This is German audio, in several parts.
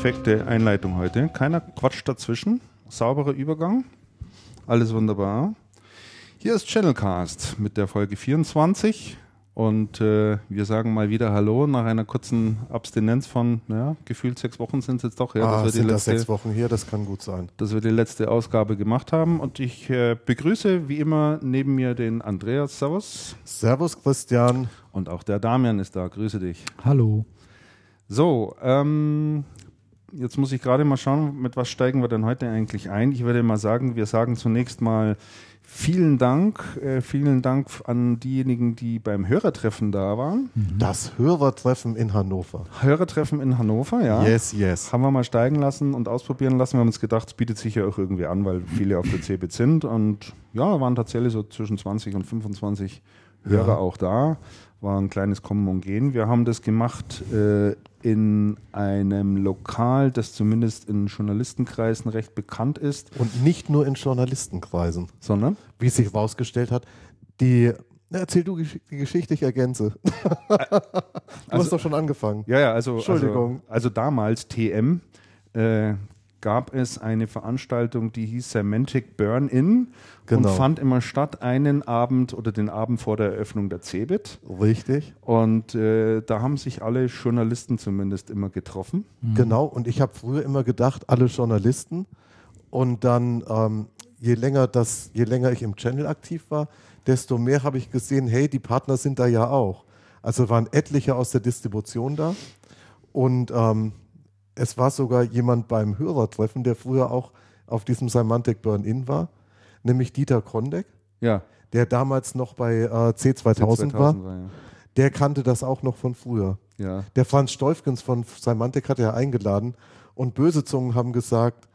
Perfekte Einleitung heute. Keiner Quatsch dazwischen. Sauberer Übergang. Alles wunderbar. Hier ist Channelcast mit der Folge 24. Und äh, wir sagen mal wieder Hallo nach einer kurzen Abstinenz von, ja, gefühlt sechs Wochen sind es jetzt doch. Ja, ah, sind die das letzte, sechs Wochen hier? Das kann gut sein. dass wir die letzte Ausgabe gemacht haben. Und ich äh, begrüße wie immer neben mir den Andreas. Servus. Servus, Christian. Und auch der Damian ist da. Grüße dich. Hallo. So, ähm, jetzt muss ich gerade mal schauen, mit was steigen wir denn heute eigentlich ein. Ich würde mal sagen, wir sagen zunächst mal vielen Dank, äh, vielen Dank an diejenigen, die beim Hörertreffen da waren. Das Hörertreffen in Hannover. Hörertreffen in Hannover, ja. Yes, yes. Haben wir mal steigen lassen und ausprobieren lassen. Wir haben uns gedacht, es bietet sich ja auch irgendwie an, weil viele auf der CeBIT sind. Und ja, waren tatsächlich so zwischen 20 und 25 Hörer Ja. auch da. War ein kleines Kommen und Gehen. Wir haben das gemacht äh, in einem Lokal, das zumindest in Journalistenkreisen recht bekannt ist, Und nicht nur in Journalistenkreisen. sondern Wie es sich rausgestellt hat, die. Na, erzähl du die Geschichte, ich ergänze. du hast doch schon angefangen. Ja, ja, also, Entschuldigung. also, also damals TM äh, gab es eine Veranstaltung, die hieß Semantic Burn-In Genau. und fand immer statt einen Abend oder den Abend vor der Eröffnung der CeBIT. Richtig. Und äh, da haben sich alle Journalisten zumindest immer getroffen. Genau. Und ich habe früher immer gedacht, alle Journalisten. Und dann, ähm, je länger das, je länger ich im Channel aktiv war, desto mehr habe ich gesehen, hey, die Partner sind da ja auch. Also waren etliche aus der Distribution da. Und ähm, es war sogar jemand beim Hörertreffen, der früher auch auf diesem Semantic Burn-In war, nämlich Dieter Krondeck, Ja, der damals noch bei äh, C2000, war. war ja. Der kannte das auch noch von früher. ja. Der Franz Steufgens von Semantic hat er eingeladen und böse Zungen haben gesagt,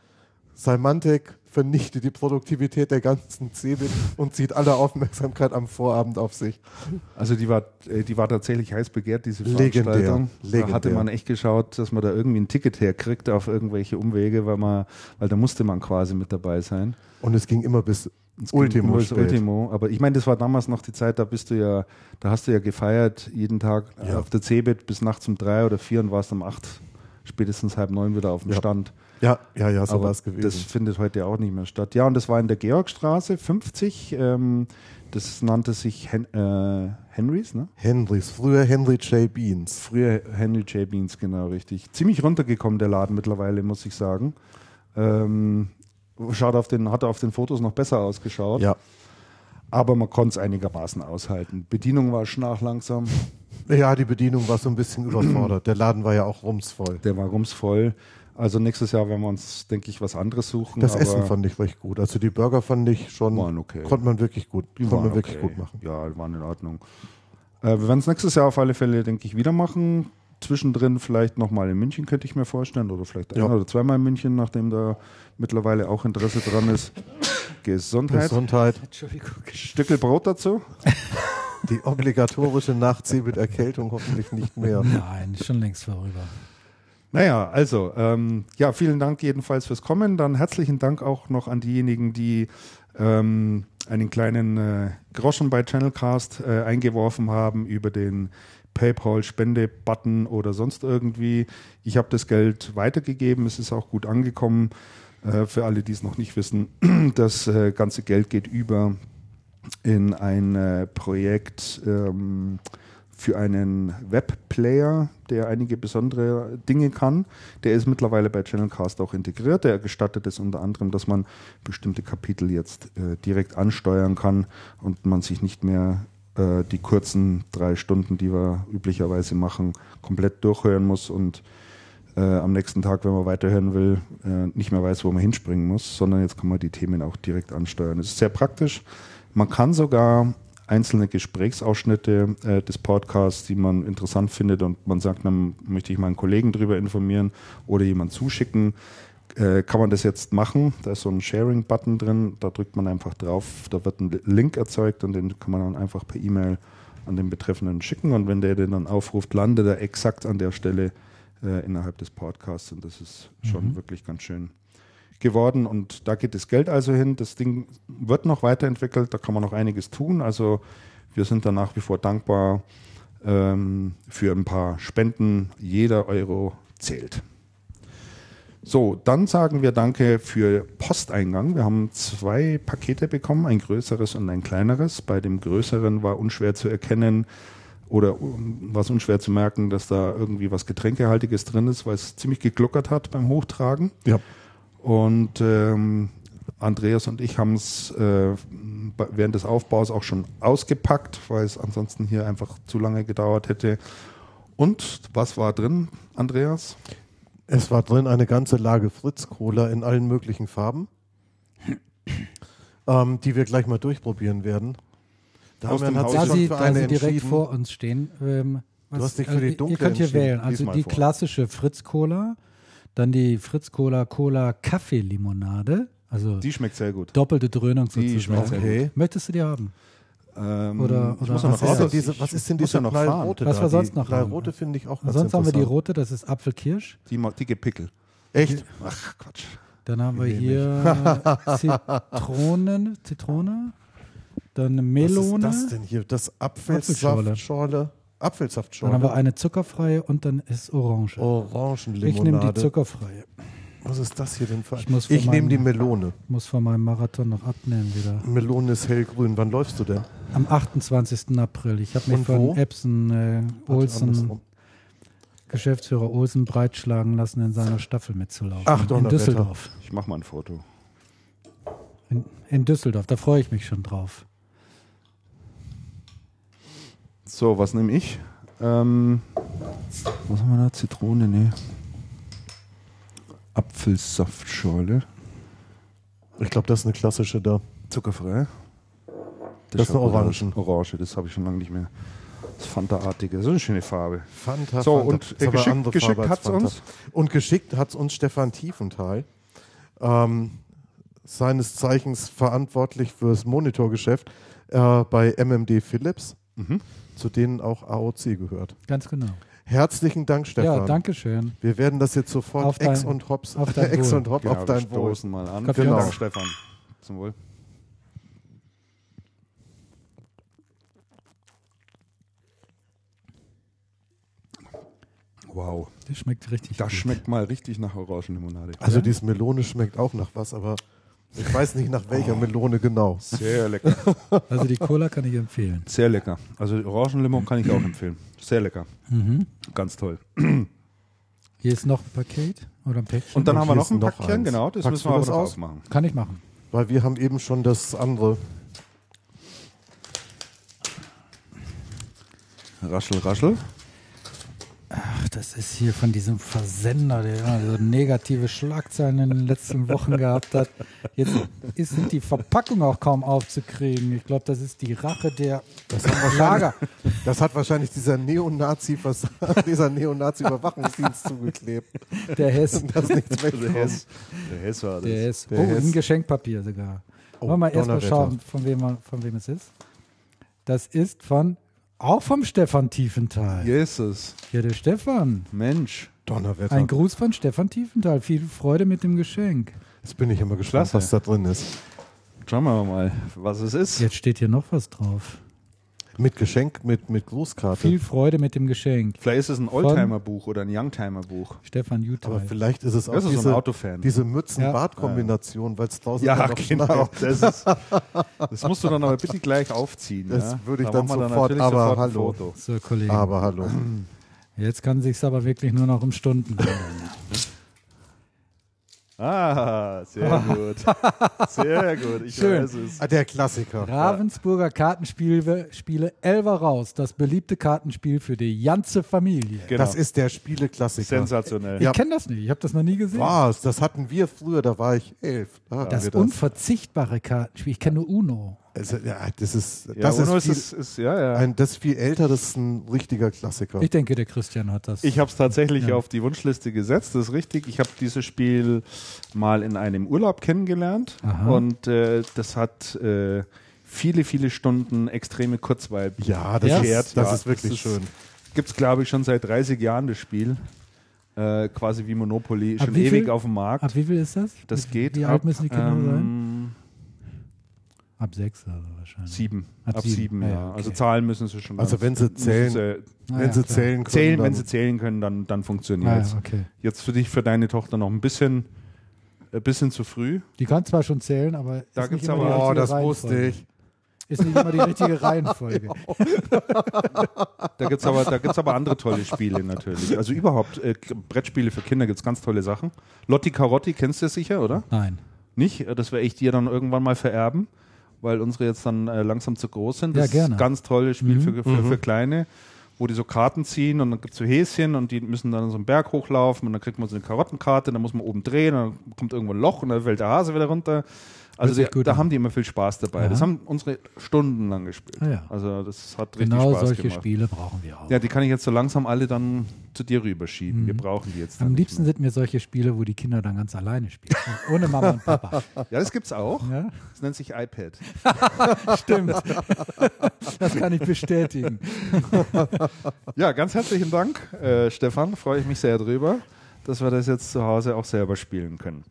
Semantic vernichtet die Produktivität der ganzen CeBIT und zieht alle Aufmerksamkeit am Vorabend auf sich. Also die war, äh, die war tatsächlich heiß begehrt, diese Legendär, Veranstaltung. Da legendär. hatte man echt geschaut, dass man da irgendwie ein Ticket herkriegt auf irgendwelche Umwege, weil man, weil da musste man quasi mit dabei sein. Und es ging immer bis Es Ultimo. Ultimo. Aber ich meine, das war damals noch die Zeit, da bist du ja, da hast du ja gefeiert, jeden Tag äh, Ja. auf der CeBIT bis nachts um drei oder vier und warst um acht, spätestens halb neun wieder auf dem Ja. Stand. Ja, ja, ja, so war es gewesen. Das findet heute auch nicht mehr statt. Ja, und das war in der Georgstraße 50. Ähm, das nannte sich Hen äh, Henrys, ne? Henrys, früher Henry J. Beans. Früher Henry J. Beans, genau richtig. Ziemlich runtergekommen, der Laden mittlerweile, muss ich sagen. Ähm, schaut auf den, hat auf den Fotos noch besser ausgeschaut. Ja. Aber man konnte es einigermaßen aushalten. Bedienung war schnarch langsam, ja, die Bedienung war so ein bisschen überfordert. Der Laden war ja auch rumsvoll. der war rumsvoll. Also nächstes Jahr werden wir uns, denke ich, was anderes suchen. Das aber Essen fand ich recht gut. Also die Burger fand ich schon, Waren okay. konnte man wirklich gut, Die konnte man wirklich okay. gut machen. Ja, die waren in Ordnung. Äh, wir werden es nächstes Jahr auf alle Fälle, denke ich, wieder machen. Zwischendrin vielleicht nochmal in München, könnte ich mir vorstellen. Oder vielleicht Ja. ein oder zweimal in München, nachdem da mittlerweile auch Interesse dran ist. Gesundheit. Gesundheit. Stückel Brot dazu. Die obligatorische Nachtsee mit Erkältung hoffentlich nicht mehr. Nein, schon längst vorüber. Naja, also, ähm, ja, vielen Dank jedenfalls fürs Kommen. Dann herzlichen Dank auch noch an diejenigen, die ähm, einen kleinen äh, Groschen bei Channelcast äh, eingeworfen haben über den PayPal-Spende-Button oder sonst irgendwie. Ich habe das Geld weitergegeben, es ist auch gut angekommen. Äh, für alle, die es noch nicht wissen, das äh, ganze Geld geht über in ein äh, Projekt ähm, für einen Webplayer, der einige besondere Dinge kann. Der ist mittlerweile bei Channelcast auch integriert. Der gestattet es unter anderem, dass man bestimmte Kapitel jetzt äh, direkt ansteuern kann und man sich nicht mehr äh, die kurzen drei Stunden, die wir üblicherweise machen, komplett durchhören muss und äh, am nächsten Tag, wenn man weiterhören will, äh, nicht mehr weiß, wo man hinspringen muss, sondern jetzt kann man die Themen auch direkt ansteuern. Es ist sehr praktisch. Man kann sogar einzelne Gesprächsausschnitte äh, des Podcasts, die man interessant findet und man sagt, dann möchte ich meinen Kollegen darüber informieren oder jemand zuschicken. Äh, kann man das jetzt machen? Da ist so ein Sharing-Button drin, da drückt man einfach drauf, da wird ein Link erzeugt und den kann man dann einfach per E-Mail an den Betreffenden schicken und wenn der den dann aufruft, landet er exakt an der Stelle äh, innerhalb des Podcasts und das ist schon Mhm. wirklich ganz schön geworden und da geht das Geld also hin. Das Ding wird noch weiterentwickelt, da kann man noch einiges tun. Also wir sind da nach wie vor dankbar ähm, für ein paar Spenden. Jeder Euro zählt. So, dann sagen wir Danke für Posteingang. Wir haben zwei Pakete bekommen, ein größeres und ein kleineres. Bei dem größeren war unschwer zu erkennen oder um, war es unschwer zu merken, dass da irgendwie was Getränkehaltiges drin ist, weil es ziemlich gegluckert hat beim Hochtragen. Ja. Und ähm, Andreas und ich haben es äh, während des Aufbaus auch schon ausgepackt, weil es ansonsten hier einfach zu lange gedauert hätte. Und was war drin, Andreas? Es war drin eine ganze Lage Fritz-Cola in allen möglichen Farben, ähm, die wir gleich mal durchprobieren werden. Damian hat sich Da schon sie, für da eine sie direkt vor uns stehen. Ähm, was, hast dich für die ihr- dunkle Ihr könnt hier wählen. Also die vor. klassische Fritz-Cola, dann die Fritz-Cola Cola Kaffeelimonade, also Die schmeckt sehr gut. doppelte Dröhnung Die schmeckt sozusagen. sehr Okay. Möchtest du die haben? Ähm, Oder- ich oder was noch Was ist, denn diese, was ist denn diese ja noch fahren. knallrote Was da? wir sonst die noch haben. knallrote finde ich auch ganz Sonst haben wir die rote, das ist Apfelkirsch. Die, die gepickel. Echt? Ach, Quatsch. Dann haben wir hier Zitronen, Zitrone, dann eine Was ist Melone. das denn hier? Das Apfelschorle. Apfelsaftschorle. Dann haben wir eine zuckerfreie und dann ist Orange. Oh, ich nehme Orangenlimonade. die zuckerfreie. Was ist das hier denn für Ich muss Ich nehme die Melone. Muss von meinem Marathon noch abnehmen wieder. Melone ist hellgrün. Wann läufst du denn? Am 28. April. Ich habe mich Und von wo? Epson äh, Olsen. Geschäftsführer Olsen, breitschlagen lassen, in seiner Staffel mitzulaufen. Ach, in. Düsseldorf. Ich mache mal ein Foto. In, in Düsseldorf, da freue ich mich schon drauf. So, was nehme ich? Ähm, was haben wir da? Zitrone, ne? Apfelsaftschorle. Ich glaube, das ist eine klassische da. Zuckerfrei. Das ist schaut eine aus. Orange, das habe ich schon lange nicht mehr. Das Fanta-artige, das ist eine schöne Farbe. Fanta, So, Fanta. und Ist äh, geschickt, geschickt hat es uns. Und geschickt hat es uns Stefan Tiefenthal. Ähm, seines Zeichens verantwortlich fürs Monitorgeschäft äh, bei MMD Philips, Mhm. Zu denen auch AOC gehört. Ganz genau. Herzlichen Dank, Stefan. Ja, danke schön. Wir werden das jetzt sofort Auf Ex dein- und Hops, auf dein Ex Wohl. und Hop Genau, auf wir dein Wohl. stoßen mal an. Vielen und Dank. Stefan. Zum Wohl. Wow, Das schmeckt richtig das gut. schmeckt mal richtig nach Orangenlimonade. Also Ja? diese Melone schmeckt auch nach was, aber ich weiß nicht nach welcher Melone genau. Sehr lecker. Also die Cola kann ich empfehlen. Sehr lecker. Also die Orangenlimon kann ich auch empfehlen. Sehr lecker. Mhm. Ganz toll. Hier ist noch ein Paket oder ein Päckchen. Und dann Und haben wir noch ein noch Päckchen, eins. genau, das Packst müssen du wir aber noch aus? aufmachen. Kann ich machen. Weil wir haben eben schon das andere. Raschel, raschel. Ach, das ist hier von diesem Versender, der immer so negative Schlagzeilen in den letzten Wochen gehabt hat. Jetzt ist sind die Verpackung auch kaum aufzukriegen. Ich glaube, das ist die Rache der Lager. Das hat wahrscheinlich dieser Neonazi, dieser Neonazi-Überwachungsdienst zugeklebt. Der Hess. Das nichts Der. Hess. Der Hess war das. Der Hess. Der oh, Hess. ein Geschenkpapier sogar. Oh, Wollen wir mal erstmal schauen, von wem, man- von wem es ist. Das ist von, auch vom Stefan Tiefenthal. Jesus. Ja, der Stefan. Mensch. Donnerwetter. Ein Gruß von Stefan Tiefenthal. Viel Freude mit dem Geschenk. Jetzt bin ich immer gespannt, was da drin ist. Schauen wir mal, was es ist. Jetzt steht hier noch was drauf. Mit Geschenk, mit, mit Grußkarte. Viel Freude mit dem Geschenk. Vielleicht ist es ein Oldtimer-Buch oder ein Youngtimer-Buch. Stefan Aber Jutal. vielleicht ist es auch Das ist so ein diese, Autofan. diese Mützen-Bart-Kombination, weil es draußen Ja, noch genau. Das, ist, das musst du dann aber bitte gleich aufziehen. Das ja? würde ich Da dann wir sofort, natürlich aber sofort hallo. Foto. So, Kollege. Aber hallo. Jetzt kann sich's aber wirklich nur noch um Stunden handeln. Ah, sehr gut. Sehr gut. Ich Schön. weiß es. Ah, der Klassiker. Ravensburger Kartenspiele Spiele Elver raus. Das beliebte Kartenspiel für die ganze Familie. Genau. Das ist der Spiele-Klassiker. sensationell. Ja. Ich kenne das nicht. Ich habe das noch nie gesehen. Was? Das hatten wir früher, da war ich elf. Da hatten Das wir das. unverzichtbare Kartenspiel. Ich kenne nur Uno. Also, ja, das ist, Ja, das, Uno ist viel, ist, ist, ja, ja. ein, das ist viel älter, das ist ein richtiger Klassiker. Ich denke, der Christian hat das. Ich habe es tatsächlich Ja. auf die Wunschliste gesetzt, das ist richtig. Ich habe dieses Spiel mal in einem Urlaub kennengelernt Aha. und äh, das hat äh, viele, viele Stunden extreme Kurzweil. ja, das, Ja? Ist, das Ja, ist wirklich das ist- schön. Gibt es, glaube ich, schon seit 30 Jahren das Spiel. Äh, quasi wie Monopoly, Ab schon ewig viel? auf dem Markt. Ab wie viel ist das? das Wie- geht Wie ab, alt müssen die Kinder sein? Ab sechs also wahrscheinlich. Sieben. Ab Ab, sieben. sieben, Ah, ja. ja, okay. Also zahlen müssen sie schon. Also wenn sie zählen- sie Ah, wenn ja, sie klar. zählen können. zählen, dann, wenn sie zählen können, dann, dann funktioniert Ah, es. ja, okay. Jetzt für dich, für deine Tochter noch ein bisschen, ein bisschen zu früh. Die kann zwar schon zählen, aber Da ist nicht gibt's immer aber- die Oh, richtige das Reihenfolge. wusste ich. Ist nicht immer die richtige Reihenfolge. Da gibt es aber, da gibt's aber andere tolle Spiele natürlich. Also überhaupt, äh, Brettspiele für Kinder gibt es ganz tolle Sachen. Lotti Carotti kennst du sicher, oder? Nein. Nicht? Das werde ich dir dann irgendwann mal vererben, weil unsere jetzt dann äh, langsam zu groß sind. Ja, Das ist gerne. ein ganz tolles Spiel Mhm. für, für, für Kleine, wo die so Karten ziehen und dann gibt es so Häschen und die müssen dann so einen Berg hochlaufen und dann kriegt man so eine Karottenkarte, dann muss man oben drehen und dann kommt irgendwo ein Loch und dann fällt der Hase wieder runter. Also die, da haben die immer viel Spaß dabei. Aha. Das haben unsere stundenlang gespielt. Ah, ja. Also das hat richtig Genau Spaß solche gemacht. Spiele brauchen wir auch. Ja, die kann ich jetzt so langsam alle dann zu dir rüberschieben. Wir brauchen die jetzt. Mhm. Am liebsten sind mir solche Spiele, wo die Kinder dann ganz alleine spielen. Ohne Mama und Papa. Ja, das gibt's auch. Ja? Das nennt sich iPad. Stimmt. Das kann ich bestätigen. Ja, ganz herzlichen Dank, äh, Stefan. Freue ich mich sehr drüber, dass wir das jetzt zu Hause auch selber spielen können.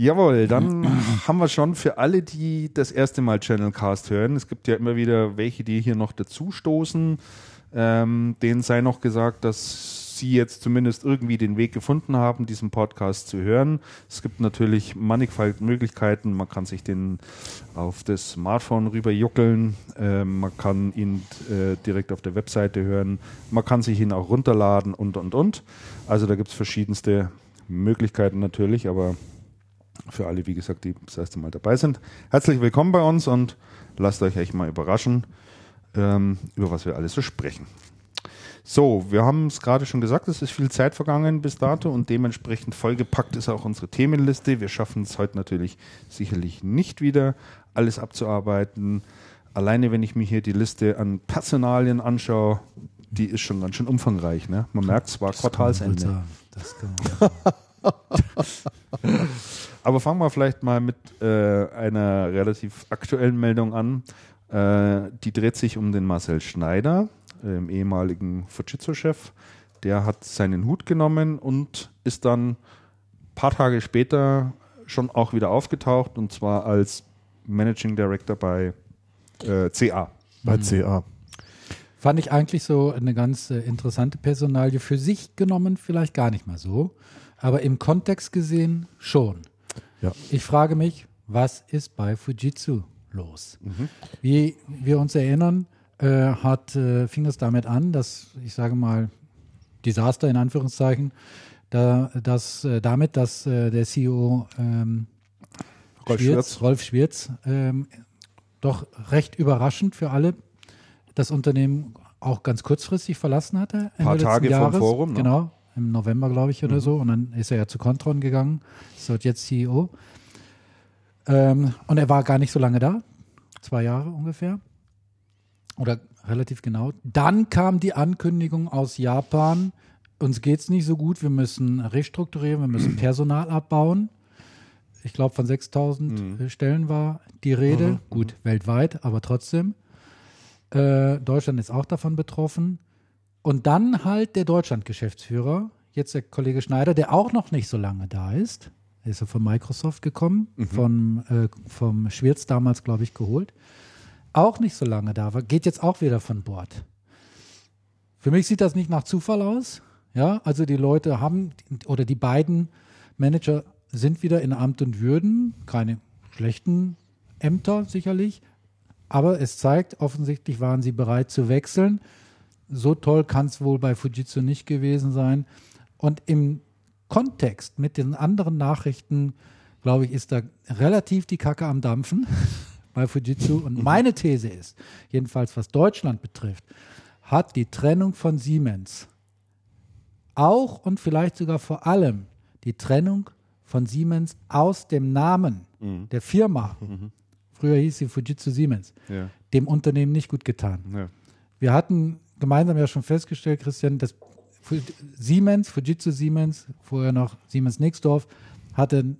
Jawohl, dann haben wir schon für alle, die das erste Mal Channelcast hören, es gibt ja immer wieder welche, die hier noch dazustoßen, ähm, denen sei noch gesagt, dass sie jetzt zumindest irgendwie den Weg gefunden haben, diesen Podcast zu hören. Es gibt natürlich mannigfaltige Möglichkeiten. Man kann sich den auf das Smartphone rüberjuckeln. Ähm, man kann ihn äh, direkt auf der Webseite hören. Man kann sich ihn auch runterladen und, und, und. Also da gibt es verschiedenste Möglichkeiten natürlich, aber für alle, wie gesagt, die das erste Mal dabei sind. Herzlich willkommen bei uns und lasst euch echt mal überraschen, ähm, über was wir alles so sprechen. So, wir haben es gerade schon gesagt, es ist viel Zeit vergangen bis dato und dementsprechend vollgepackt ist auch unsere Themenliste. Wir schaffen es heute natürlich sicherlich nicht wieder, alles abzuarbeiten. Alleine, wenn ich mir hier die Liste an Personalien anschaue, die ist schon ganz schön umfangreich. Ne? Man merkt, es war Quartalsende. Das kann man Aber fangen wir vielleicht mal mit äh, einer relativ aktuellen Meldung an. Äh, die dreht sich um den Marcel Schneider, ähm, ehemaligen Fujitsu-Chef. Der hat seinen Hut genommen und ist dann ein paar Tage später schon auch wieder aufgetaucht und zwar als Managing Director bei äh, CA. Bei CA. Fand ich eigentlich so eine ganz äh, interessante Personalie. Für sich genommen vielleicht gar nicht mal so, aber im Kontext gesehen schon. Ja. Ich frage mich, was ist bei Fujitsu los? Wie wir uns erinnern, äh, hat, äh, fing es damit an, dass, ich sage mal, Desaster in Anführungszeichen, da, dass, äh, damit, dass äh, der CEO ähm, Rolf Schwirz, Schwirz. Rolf Schwirz, ähm, doch recht überraschend für alle, das Unternehmen auch ganz kurzfristig verlassen hatte. Ende Paar Tage Jahres. Forum, ne? Genau, im November, glaube ich, oder so. Und dann ist er ja zu Contron gegangen, ist dort jetzt CEO. Ähm, und er war gar nicht so lange da, zwei Jahre ungefähr. Oder relativ genau. Dann kam die Ankündigung aus Japan, uns geht es nicht so gut, wir müssen restrukturieren, wir müssen Personal abbauen. Ich glaube, von 6000 äh, Stellen war die Rede. Gut, weltweit, aber trotzdem. Äh, Deutschland ist auch davon betroffen. Und dann halt der Deutschland-Geschäftsführer, jetzt der Kollege Schneider, der auch noch nicht so lange da ist. Er ist ja von Microsoft gekommen, von, äh, vom Schwirz damals, glaube ich, geholt. Auch nicht so lange da war, geht jetzt auch wieder von Bord. Für mich sieht das nicht nach Zufall aus. Ja, also die Leute haben, oder die beiden Manager sind wieder in Amt und Würden, keine schlechten Ämter sicherlich, aber es zeigt, offensichtlich waren sie bereit zu wechseln. So toll kann es wohl bei Fujitsu nicht gewesen sein. Und im Kontext mit den anderen Nachrichten, glaube ich, ist da relativ die Kacke am Dampfen bei Fujitsu. Und meine These ist, jedenfalls was Deutschland betrifft, hat die Trennung von Siemens auch und vielleicht sogar vor allem die Trennung von Siemens aus dem Namen der Firma früher hieß sie Fujitsu Siemens, Ja. dem Unternehmen nicht gut getan. Ja. Wir hatten gemeinsam ja schon festgestellt, Christian, dass Siemens, Fujitsu Siemens, vorher noch Siemens Nixdorf, hatte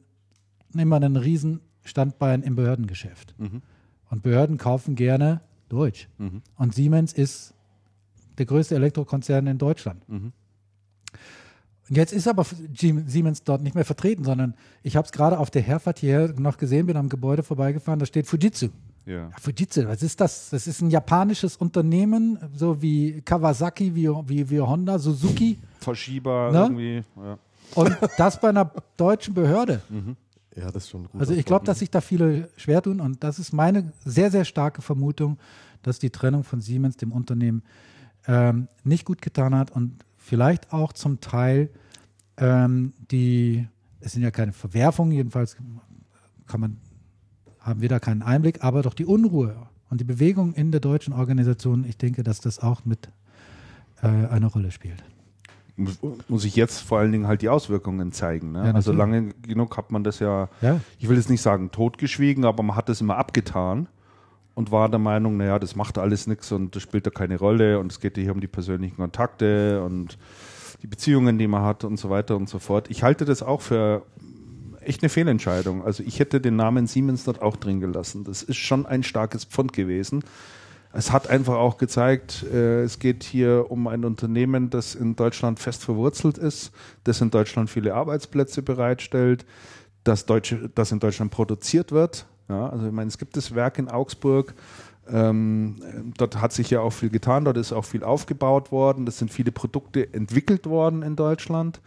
immer einen riesen Standbein im Behördengeschäft. Und Behörden kaufen gerne Deutsch. Und Siemens ist der größte Elektrokonzern in Deutschland. Und jetzt ist aber Siemens dort nicht mehr vertreten, sondern ich habe es gerade auf der Herfahrt hierher noch gesehen, bin am Gebäude vorbeigefahren, da steht Fujitsu. Ja. Fujitsu, was ist das? Das ist ein japanisches Unternehmen, so wie Kawasaki, wie, wie, wie Honda, Suzuki. Toshiba Ne? irgendwie. Ja. Und das bei einer deutschen Behörde. Ja, das ist schon gut. Also ich glaube, dass sich da viele schwer tun und das ist meine sehr, sehr starke Vermutung, dass die Trennung von Siemens dem Unternehmen ähm, nicht gut getan hat und vielleicht auch zum Teil ähm, die, es sind ja keine Verwerfungen, jedenfalls kann man, haben wir da keinen Einblick, aber doch die Unruhe und die Bewegung in der deutschen Organisation, ich denke, dass das auch mit äh, eine Rolle spielt. Muss, ich jetzt vor allen Dingen halt die Auswirkungen zeigen. Ne? Ja, also lange genug hat man das ja, Ja. ich will jetzt nicht sagen totgeschwiegen, aber man hat das immer abgetan und war der Meinung, naja, das macht alles nichts und das spielt da keine Rolle und es geht hier um die persönlichen Kontakte und die Beziehungen, die man hat und so weiter und so fort. Ich halte das auch für echt eine Fehlentscheidung. Also ich hätte den Namen Siemens dort auch drin gelassen. Das ist schon ein starkes Pfund gewesen. Es hat einfach auch gezeigt, äh, es geht hier um ein Unternehmen, das in Deutschland fest verwurzelt ist, das in Deutschland viele Arbeitsplätze bereitstellt, das, Deutsche, das in Deutschland produziert wird. Ja, also ich meine, es gibt das Werk in Augsburg. Ähm, dort hat sich ja auch viel getan, dort ist auch viel aufgebaut worden, es sind viele Produkte entwickelt worden in Deutschland.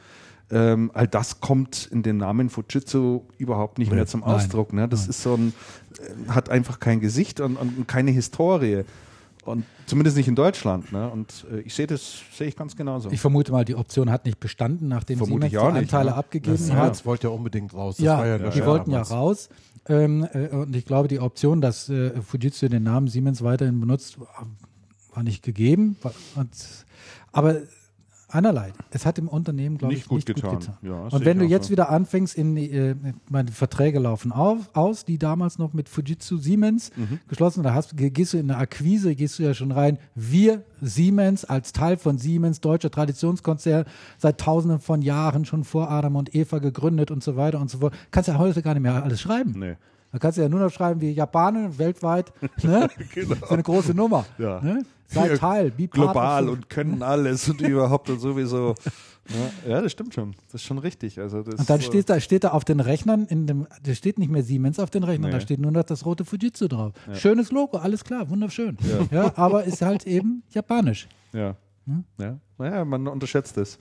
Ähm, all das kommt in den Namen Fujitsu überhaupt nicht mehr zum Nein. Ausdruck. Ne? Das ist so ein, äh, hat einfach kein Gesicht und, und keine Historie. Und zumindest nicht in Deutschland. Ne? Und äh, ich sehe das, sehe ich ganz genauso. Ich vermute mal, die Option hat nicht bestanden, nachdem Vermute Siemens die nicht, Anteile ne? abgegeben Das hat. Siemens wollte ja unbedingt raus. Das Ja, war ja der die wollten ja raus. Ähm, äh, und ich glaube, die Option, dass äh, Fujitsu den Namen Siemens weiterhin benutzt, war- war nicht gegeben. War- Und, aber einerlei, es hat dem Unternehmen, glaube ich, gut nicht getan. gut getan. Ja, und wenn du jetzt so. wieder anfängst, in äh, meine Verträge laufen auf, aus, die damals noch mit Fujitsu Siemens Mhm. geschlossen, da hast, gehst du in eine Akquise, gehst du ja schon rein, wir Siemens als Teil von Siemens, deutscher Traditionskonzern, seit tausenden von Jahren schon vor Adam und Eva gegründet und so weiter und so fort. Kannst ja heute gar nicht mehr alles schreiben. nee. Da kannst du ja nur noch schreiben wie Japaner weltweit. Ne? Genau. So eine große Nummer. Ja. Ne? Sei Ja, Teil, be Global und können alles und überhaupt und sowieso. Ja, ja, das stimmt schon. Das ist schon richtig. Also das, Und dann steht da, steht da auf den Rechnern, in dem, da steht nicht mehr Siemens auf den Rechnern, Nee. da steht nur noch das rote Fujitsu drauf. Schönes Logo, alles klar, wunderschön. Ja. aber ist halt eben japanisch. Ja. Hm? Ja. Naja, man unterschätzt es.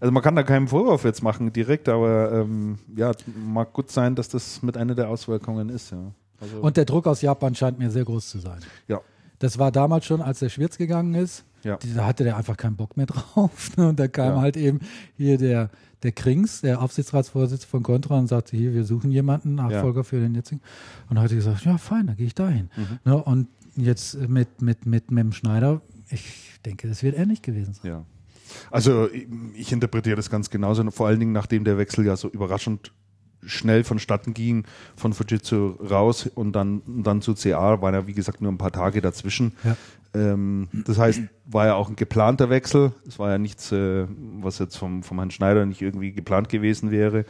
Also man kann da keinen Vorwurf jetzt machen direkt, aber ähm, ja, mag gut sein, dass das mit einer der Auswirkungen ist, ja. Also, Und der Druck aus Japan scheint mir sehr groß zu sein. ja. Das war damals schon, als der Schwirz gegangen ist. Ja. Da hatte der einfach keinen Bock mehr drauf. ne? Und da kam Ja. halt eben hier der, der Krings, der Aufsichtsratsvorsitzende von Contra und sagte, hier, wir suchen jemanden, Nachfolger für den jetzigen. Und hat gesagt, ja, fein, dann gehe ich dahin. Mhm. Ne? Und jetzt mit, mit, mit Mem Schneider, ich denke, das wird ähnlich gewesen sein. Ja. Also ich, interpretiere das ganz genauso, vor allen Dingen nachdem der Wechsel ja so überraschend schnell vonstatten ging, von Fujitsu raus und dann, dann zu CA, waren ja wie gesagt nur ein paar Tage dazwischen. Ja. Ähm, das heißt, war ja auch ein geplanter Wechsel. Es war ja nichts, äh, was jetzt vom, vom Herrn Schneider nicht irgendwie geplant gewesen wäre.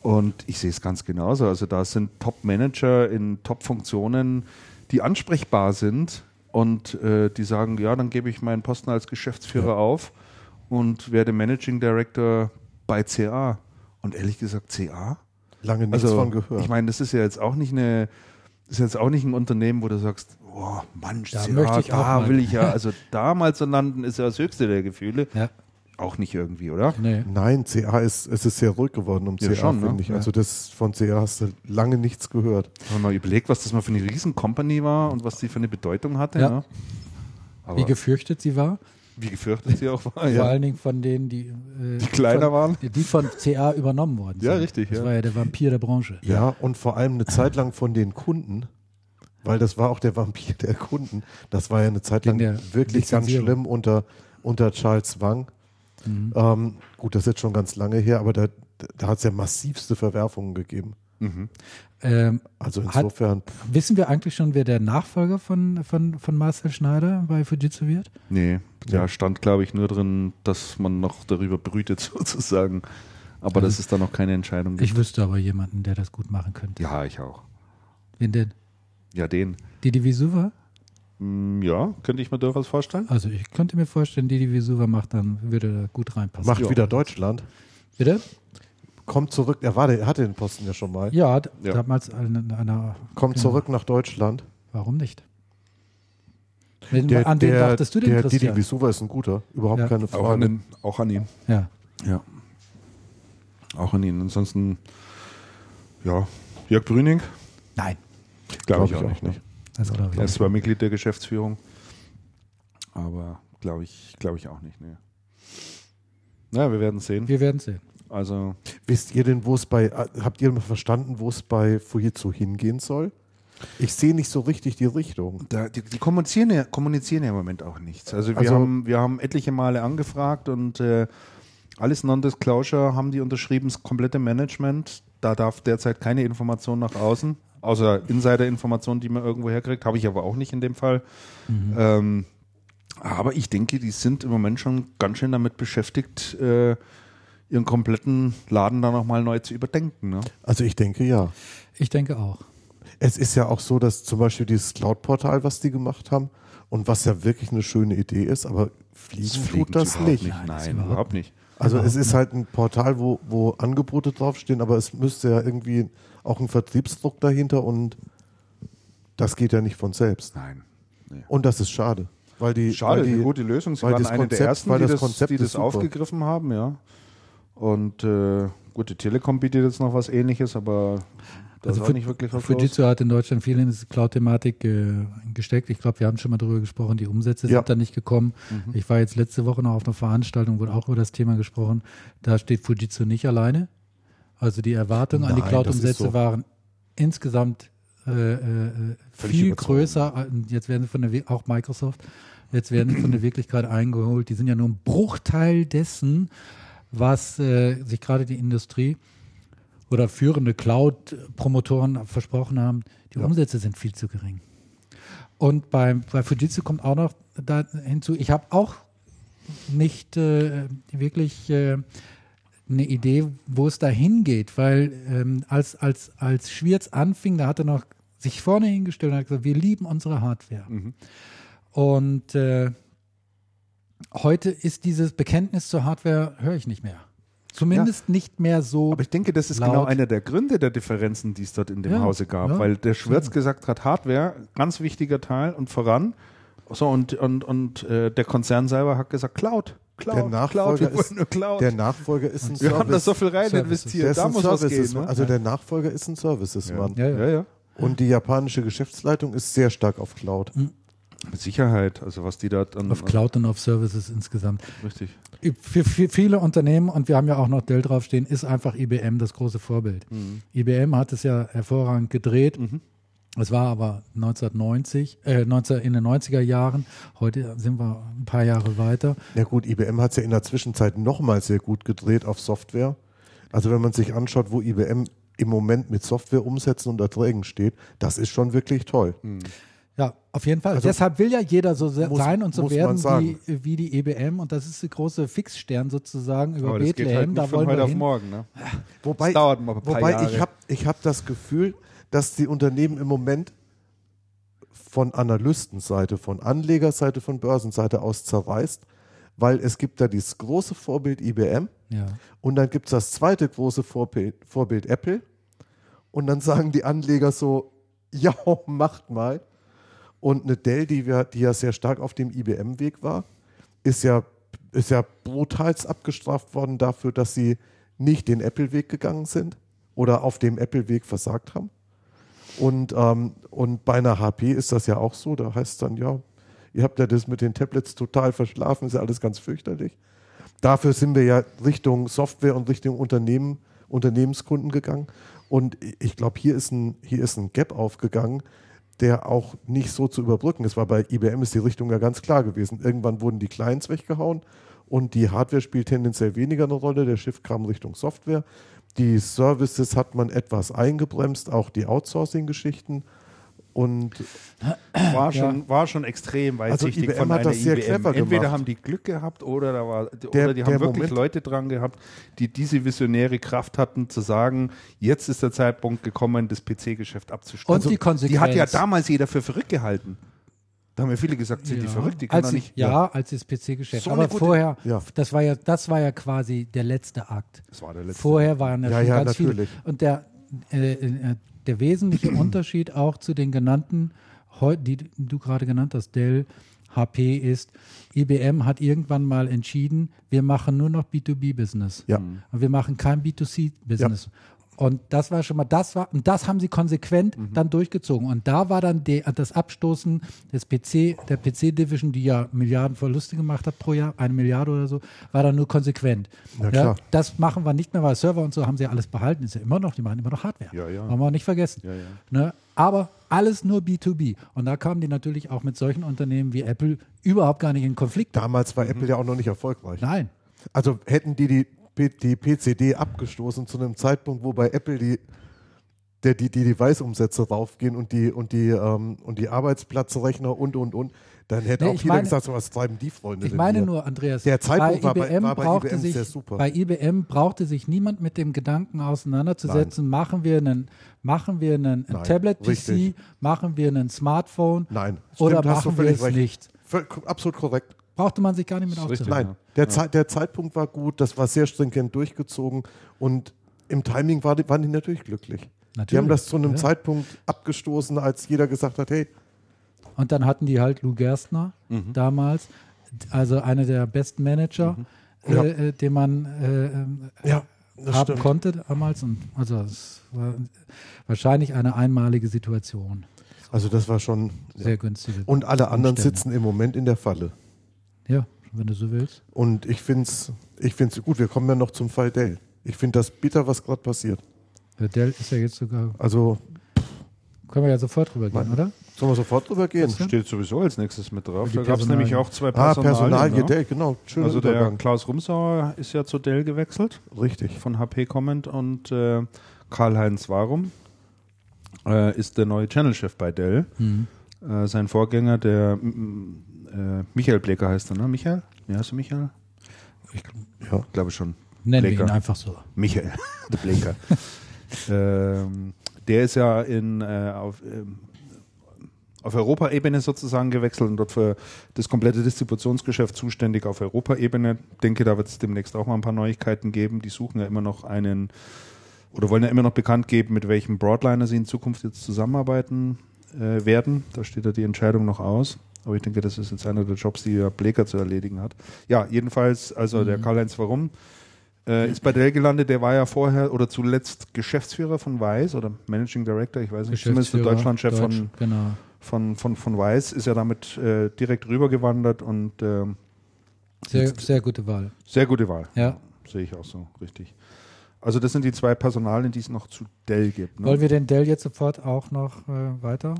Und ich sehe es ganz genauso. Also da sind Top-Manager in Top-Funktionen, die ansprechbar sind und äh, die sagen, ja, dann gebe ich meinen Posten als Geschäftsführer auf und werde Managing Director bei CA. Und ehrlich gesagt, CA? Lange nichts Also, von gehört. ich meine, das ist ja jetzt auch nicht eine, ist jetzt auch nicht ein Unternehmen, wo du sagst, oh, Mann, Da CA, möchte ich auch da will ich ja, also da mal zu landen, ist ja das höchste der Gefühle. Ja. Auch nicht irgendwie, oder? Nee. Nein, CA ist, es ist sehr ruhig geworden um Ja, CA, schon, ne? finde ich. Ja. Also das von CA hast du lange nichts gehört. Wenn man mal überlegt, was das mal für eine Riesen-Company war und was die für eine Bedeutung hatte. Ja. Ne? Aber Wie gefürchtet sie war. wie gefürchtet sie auch war. Vor Ja. allen Dingen von denen, die, äh, Die kleiner von, waren. Die von CA übernommen worden sind. Ja, richtig, Das ja. war ja der Vampir der Branche. Ja, und vor allem eine Zeit lang von den Kunden, weil das war auch der Vampir der Kunden. Das war ja eine Zeit lang wirklich ganz schlimm unter, unter Charles Wang. Mhm. Ähm, gut, das ist jetzt schon ganz lange her, aber da, da hat es ja massivste Verwerfungen gegeben. Ähm, Also Hat- insofern, wissen wir eigentlich schon, wer der Nachfolger von, von, von Marcel Schneider bei Fujitsu wird? Nee, da stand, glaube ich, nur drin, dass man noch darüber brütet, sozusagen. Aber dass es da noch keine Entscheidung gibt. Ich wüsste aber jemanden, der das gut machen könnte. ja, ich auch. Wen denn? Ja, den. Didi Visuva? Hm, Ja, könnte ich mir durchaus vorstellen. Also ich könnte mir vorstellen, Didi Visuva macht dann, würde da gut reinpassen. macht Ja. wieder Deutschland. Bitte? Kommt zurück, er war, er hatte den Posten ja schon mal. Ja, Ja. damals an einer, Kommt Genau. zurück nach Deutschland. warum nicht? Wen, Der, an wen der, dachtest du denn, der Didi Christian? Visuva ist ein guter, überhaupt Ja. keine Auch an, Frage. den, auch an ihn. Ja. Ja. Auch an ihn. Ansonsten, ja, Jörg Brüning, Nein. glaube Glaub ich auch nicht. Ne? Das ist Er ist zwar Mitglied der Geschäftsführung, aber glaube ich, glaube ich auch nicht. Ne. Na, wir werden sehen. Wir werden sehen. Also, Wisst ihr denn, wo es bei, äh, habt ihr mal verstanden, wo es bei Fujitsu hingehen soll? Ich sehe nicht so richtig die Richtung. da, die, die kommunizieren, ja, kommunizieren ja im Moment auch nichts. Also wir, Also- haben, wir haben etliche Male angefragt und äh, alles Non-Disclosure haben die unterschrieben, das komplette Management. Da darf derzeit keine Information nach außen, außer Insider-Informationen, die man irgendwo herkriegt. Habe ich aber auch nicht in dem Fall. Ähm, aber ich denke, die sind im Moment schon ganz schön damit beschäftigt, äh, ihren kompletten Laden da nochmal neu zu überdenken. Ne? Also ich denke ja. Ich denke auch. Es ist ja auch so, dass zum Beispiel dieses Cloud-Portal, was die gemacht haben und was ja wirklich eine schöne Idee ist, aber fliegen, tut das überhaupt nicht. Nein, Nein, überhaupt überhaupt nicht. Also es ist nicht. halt ein Portal, wo, wo Angebote draufstehen, aber es müsste ja irgendwie auch ein Vertriebsdruck dahinter und das geht ja nicht von selbst. Nein. Nee. Und das ist schade. Weil die, Schade, weil die, eine gute Lösung. Sie weil waren das eine Konzept- der ersten, weil die das das, Konzept die das aufgegriffen haben, ja. Und äh, gut, die Telekom bietet jetzt noch was ähnliches, aber da Also Fu- nicht wirklich was los. Fujitsu hat in Deutschland viel in diese Cloud-Thematik äh, gesteckt. Ich glaube, wir haben schon mal darüber gesprochen, die Umsätze Ja. sind da nicht gekommen. Mhm. Ich war jetzt letzte Woche noch auf einer Veranstaltung, wurde auch über das Thema gesprochen. Da steht Fujitsu nicht alleine. Also die Erwartungen an die Nein, Cloud-Umsätze so. waren insgesamt äh, äh, viel größer. Jetzt werden sie von der, auch Microsoft, jetzt werden sie von der Wirklichkeit eingeholt. Die sind ja nur ein Bruchteil dessen, was äh, sich gerade die Industrie oder führende Cloud-Promotoren versprochen haben, die Ja. Umsätze sind viel zu gering. Und beim, bei Fujitsu kommt auch noch da hinzu, ich habe auch nicht äh, wirklich äh, eine Idee, wo es da hingeht, weil ähm, als, als, als Schwierz anfing, da hat er noch sich vorne hingestellt und hat gesagt, wir lieben unsere Hardware. Mhm. Und äh, heute ist dieses Bekenntnis zur Hardware, höre ich nicht mehr. Zumindest nicht mehr so. Aber ich denke, das ist laut. genau einer der Gründe der Differenzen, die es dort in dem Ja, Hause gab, ja. weil der Schwirz gesagt hat, Hardware, ganz wichtiger Teil und voran. So, und, und, und äh, der Konzern selber hat gesagt, Cloud. Cloud, Der Cloud, Nachfolger wir wollen ist- nur Cloud. der Nachfolger ist ein wir haben da Service. so viel rein Services. investiert, da muss was Services, gehen. Ne? Also der Nachfolger ist ein Services-Mann. ja, ja. ja, ja. Und die japanische Geschäftsleitung ist sehr stark auf Cloud. Mit Sicherheit, also was die da dann Auf Cloud und auf Services insgesamt. richtig. Für, für viele Unternehmen, und wir haben ja auch noch Dell draufstehen, ist einfach IBM das große Vorbild. IBM hat es ja hervorragend gedreht. Es war aber 1990, äh, 19, in den 90er Jahren. Heute sind wir ein paar Jahre weiter. Ja gut, IBM hat es ja in der Zwischenzeit nochmal sehr gut gedreht auf Software. Also wenn man sich anschaut, wo IBM im Moment mit Software umsetzen und Erträgen steht, das ist schon wirklich toll. Ja, auf jeden Fall. Also Deshalb will ja jeder so se- muss- sein und so werden wie, wie die EBM. Und das ist der große Fixstern sozusagen über Aber das geht Bethlehem. halt nicht da von wollen heute wir auf hin. morgen. Ne? Wobei, Das dauert mal ein paar wobei Jahre. ich habe ich hab das Gefühl, dass die Unternehmen im Moment von Analystenseite, von Anlegerseite, von Börsenseite aus zerreißt, weil es gibt da dieses große Vorbild IBM Ja. und dann gibt es das zweite große Vorbild, Vorbild Apple und dann sagen die Anleger so, ja, macht mal. Und eine Dell, die, wir, die ja sehr stark auf dem IBM-Weg war, ist ja, ist ja brutalst abgestraft worden dafür, dass sie nicht den Apple-Weg gegangen sind oder auf dem Apple-Weg versagt haben. Und, ähm, und bei einer HP ist das ja auch so. Da heißt es dann, ja, ihr habt ja das mit den Tablets total verschlafen, ist ja alles ganz fürchterlich. Dafür sind wir ja Richtung Software und Richtung Unternehmen, Unternehmenskunden gegangen. Und ich glaube, hier, ist ein- hier ist ein Gap aufgegangen, der auch nicht so zu überbrücken ist, weil bei IBM ist die Richtung ja ganz klar gewesen. Irgendwann wurden die Clients weggehauen und die Hardware spielt tendenziell weniger eine Rolle. Der Shift kam Richtung Software. Die Services hat man etwas eingebremst, auch die Outsourcing-Geschichten. Und war, schon, war schon extrem weitsichtig IBM von hat einer das sehr IBM. clever Entweder gemacht. haben die Glück gehabt oder, da war, Der- oder die haben wirklich Moment- Leute dran gehabt, die diese visionäre Kraft hatten, zu sagen, jetzt ist der Zeitpunkt gekommen, das PC-Geschäft abzustoßen. Und die Konsequenz. Die hat ja damals jeder für verrückt gehalten. Da haben ja viele gesagt, sind die verrückt, die können als nicht. Ja, als das PC-Geschäft. So Aber gute- vorher, Ja. das war ja, das war ja quasi der letzte Akt. Das war der letzte. Vorher waren ja, Ja, ja, ganz natürlich. viele. Und der, äh, äh, der wesentliche Unterschied auch zu den genannten, die du gerade genannt hast, Dell, HP, ist, IBM hat irgendwann mal entschieden, wir machen nur noch B2B-Business. Ja. Und wir machen kein B2C-Business. Und das war schon mal, das war, und das haben sie konsequent Mhm. dann durchgezogen. Und da war dann de, das Abstoßen des PC, der PC-Division, die ja Milliarden Verluste gemacht hat pro Jahr, eine Milliarde oder so, war dann nur konsequent. Klar. das machen wir nicht mehr, weil Server und so haben sie ja alles behalten, ist ja immer noch, die machen immer noch Hardware. Ja, ja. Wollen wir auch nicht vergessen. Ja, ja. Ne? Aber alles nur B2B. Und da kamen die natürlich auch mit solchen Unternehmen wie Apple überhaupt gar nicht in Konflikt. damals war Apple ja auch noch nicht erfolgreich. Nein. Also hätten die die, die PCD abgestoßen zu einem Zeitpunkt, wo bei Apple die, der, die, die Device-Umsätze raufgehen und die, und die, ähm, und die Arbeitsplatzrechner und, und, und, dann hätte Nee, auch jeder meine- gesagt, was treiben die Freunde Ich meine hier? nur, Andreas, Der Zeitpunkt bei war bei- IBM, war bei brauchte IBM sich, sehr super. bei IBM brauchte sich niemand mit dem Gedanken auseinanderzusetzen, machen wir einen, machen wir einen Nein, Tablet-PC, machen wir ein Smartphone Nein, oder stimmt, du machen wir es recht. nicht. Absolut korrekt. Brauchte man sich gar nicht mit aufzunehmen. Nein, der, Zei- der Zeitpunkt war gut, das war sehr stringent durchgezogen und im Timing war die, waren die natürlich glücklich. Die Natürlich, haben das zu einem ja. Zeitpunkt abgestoßen, als jeder gesagt hat, hey, Und dann hatten die halt Lou Gerstner Mhm. damals, also einer der besten Manager, Ja. äh, äh, den man äh, ähm, ja, das haben stimmt. konnte damals. Und also es war wahrscheinlich eine einmalige Situation. Also das war schon. Sehr günstige. Und alle anderen Umstände. sitzen im Moment in der Falle. Ja, wenn du so willst. Und ich finde es ich find's gut, wir kommen ja noch zum Fall Dell. Ich finde das bitter, was gerade passiert. Der Dell ist ja jetzt sogar, Also können wir ja sofort drüber gehen, oder? sollen wir sofort drüber gehen? Steht sowieso als nächstes mit drauf. Die Da gab es nämlich auch zwei Ah, Personalien. Personalie ne? Dell, genau. Schöner Also der Übergang. Klaus Rumsauer ist ja zu Dell gewechselt. Richtig. von HP Comment und äh, Karl-Heinz Warum äh, ist der neue Channel-Chef bei Dell. Mhm. Äh, sein Vorgänger, der äh, Michael Bleker heißt er, ne? Michael? Wie heißt du Michael? Ich Ja. Glaube schon. nennen wir ihn einfach so. Michael, der Bleker. ähm, der ist ja in, äh, auf, ähm, auf Europaebene sozusagen gewechselt und dort für das komplette Distributionsgeschäft zuständig auf Europaebene. Denke, da wird es demnächst auch mal ein paar Neuigkeiten geben. Die suchen ja immer noch einen oder wollen ja immer noch bekannt geben, mit welchem Broadliner sie in Zukunft jetzt zusammenarbeiten äh, werden. Da steht ja die Entscheidung noch aus. Aber ich denke, das ist jetzt einer der Jobs, die ja Bleker zu erledigen hat. Ja, jedenfalls, also der Karl-Heinz Warum äh, ist bei Dell gelandet. Der war ja vorher oder zuletzt Geschäftsführer von Weiß oder Managing Director, ich weiß nicht, zumindest Deutschlandchef Deutsch, von, Genau. von, von, von Weiß, ist ja damit äh, direkt rübergewandert und ähm, Sehr, sehr gute Wahl. sehr gute Wahl. Ja. Sehe ich auch so, richtig. Also das sind die zwei Personalien, die es noch zu Dell gibt. Ne? Wollen wir den Dell jetzt sofort auch noch äh, weiter?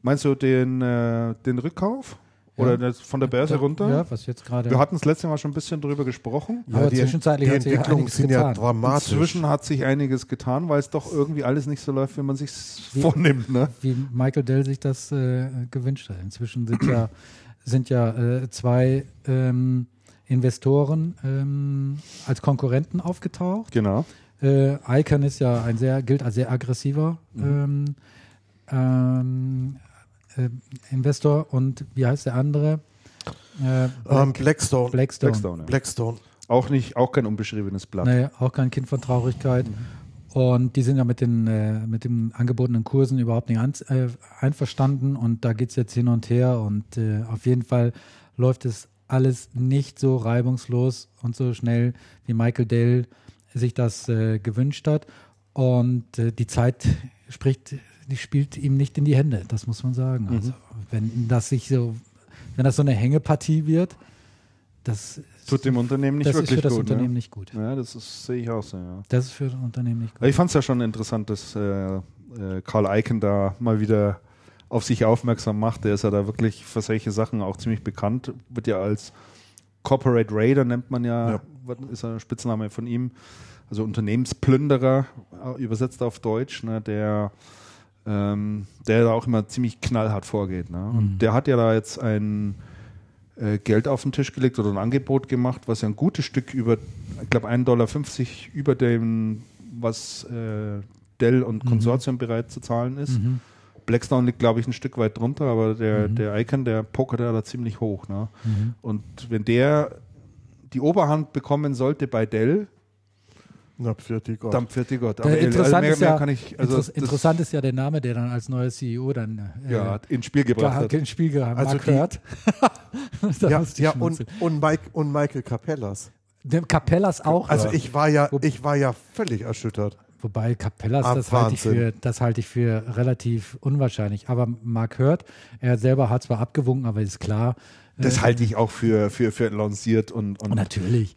Meinst du den, äh, den Rückkauf? Oder Ja. von der Börse Ja, runter? Ja, was jetzt gerade. Wir hatten das letzte Mal schon ein bisschen drüber gesprochen. Aber die, zwischenzeitlich die hat sich ja Entwicklungen einiges sind ja getan. dramatisch. Inzwischen hat sich einiges getan, weil es doch irgendwie alles nicht so läuft, wie man sich vornimmt. Ne? wie Michael Dell sich das äh, gewünscht hat. Inzwischen sind ja, sind ja äh, zwei ähm, Investoren ähm, als Konkurrenten aufgetaucht. Genau. Äh, Icon ist ja ein sehr, gilt als sehr aggressiver Mhm. ähm, ähm, äh, Investor und wie heißt der andere? Äh, ähm, Blackstone. Blackstone. Blackstone. Ja. Blackstone. Auch nicht, auch kein unbeschriebenes Blatt. Naja, auch kein Kind von Traurigkeit. Und die sind ja mit den, äh, mit den angebotenen Kursen überhaupt nicht an, äh, einverstanden. Und da geht es jetzt hin und her. Und äh, auf jeden Fall läuft es alles nicht so reibungslos und so schnell, wie Michael Dell sich das äh, gewünscht hat. Und äh, die Zeit spricht, die spielt ihm nicht in die Hände, das muss man sagen. Also, wenn das sich so, wenn das so eine Hängepartie wird, das, Tut dem Unternehmen nicht das ist wirklich für das gut. Unternehmen ne? nicht gut. Ja, das ist- sehe ich auch so, ja. Das ist für das Unternehmen nicht gut. Ich fand es ja schon interessant, dass äh, äh, Karl Icahn da mal wieder auf sich aufmerksam macht. Der ist ja da wirklich für solche Sachen auch ziemlich bekannt. Wird ja als Corporate Raider nennt man ja, Ja. ist ein Spitzname von ihm, also Unternehmensplünderer, äh, übersetzt auf Deutsch, ne, der, ähm, der da auch immer ziemlich knallhart vorgeht. Ne? Und der hat ja da jetzt ein äh, Geld auf den Tisch gelegt oder ein Angebot gemacht, was ja ein gutes Stück über, ich glaube, 1,50 Dollar über dem, was äh, Dell und Konsortium bereit zu zahlen ist. Mhm. Blackstone liegt, glaube ich, ein Stück weit drunter, aber der, der Icon, der pokert ja da ziemlich hoch. Ne? Mhm. Und wenn der die Oberhand bekommen sollte bei Dell, Na, pfiat Gott. dann pfiat die Gott. Aber interessant, mehr, ist mehr ja, kann ich, also das, interessant ist ja der Name, der dann als neuer CEO dann äh, ja, ins Spiel gebracht hat. ins Spiel gehabt Also da ja, ja und, und, Mike, und Michael Capellas. Dem Capellas auch. Also ja. ich war ja, ich war ja völlig erschüttert. Wobei Capellas, Ah, das halte ich, für, das halte ich für relativ unwahrscheinlich. Aber Mark Hurt, er selber hat zwar abgewunken, aber ist klar. Das äh, halte ich auch für, für, für lanciert und, und Natürlich.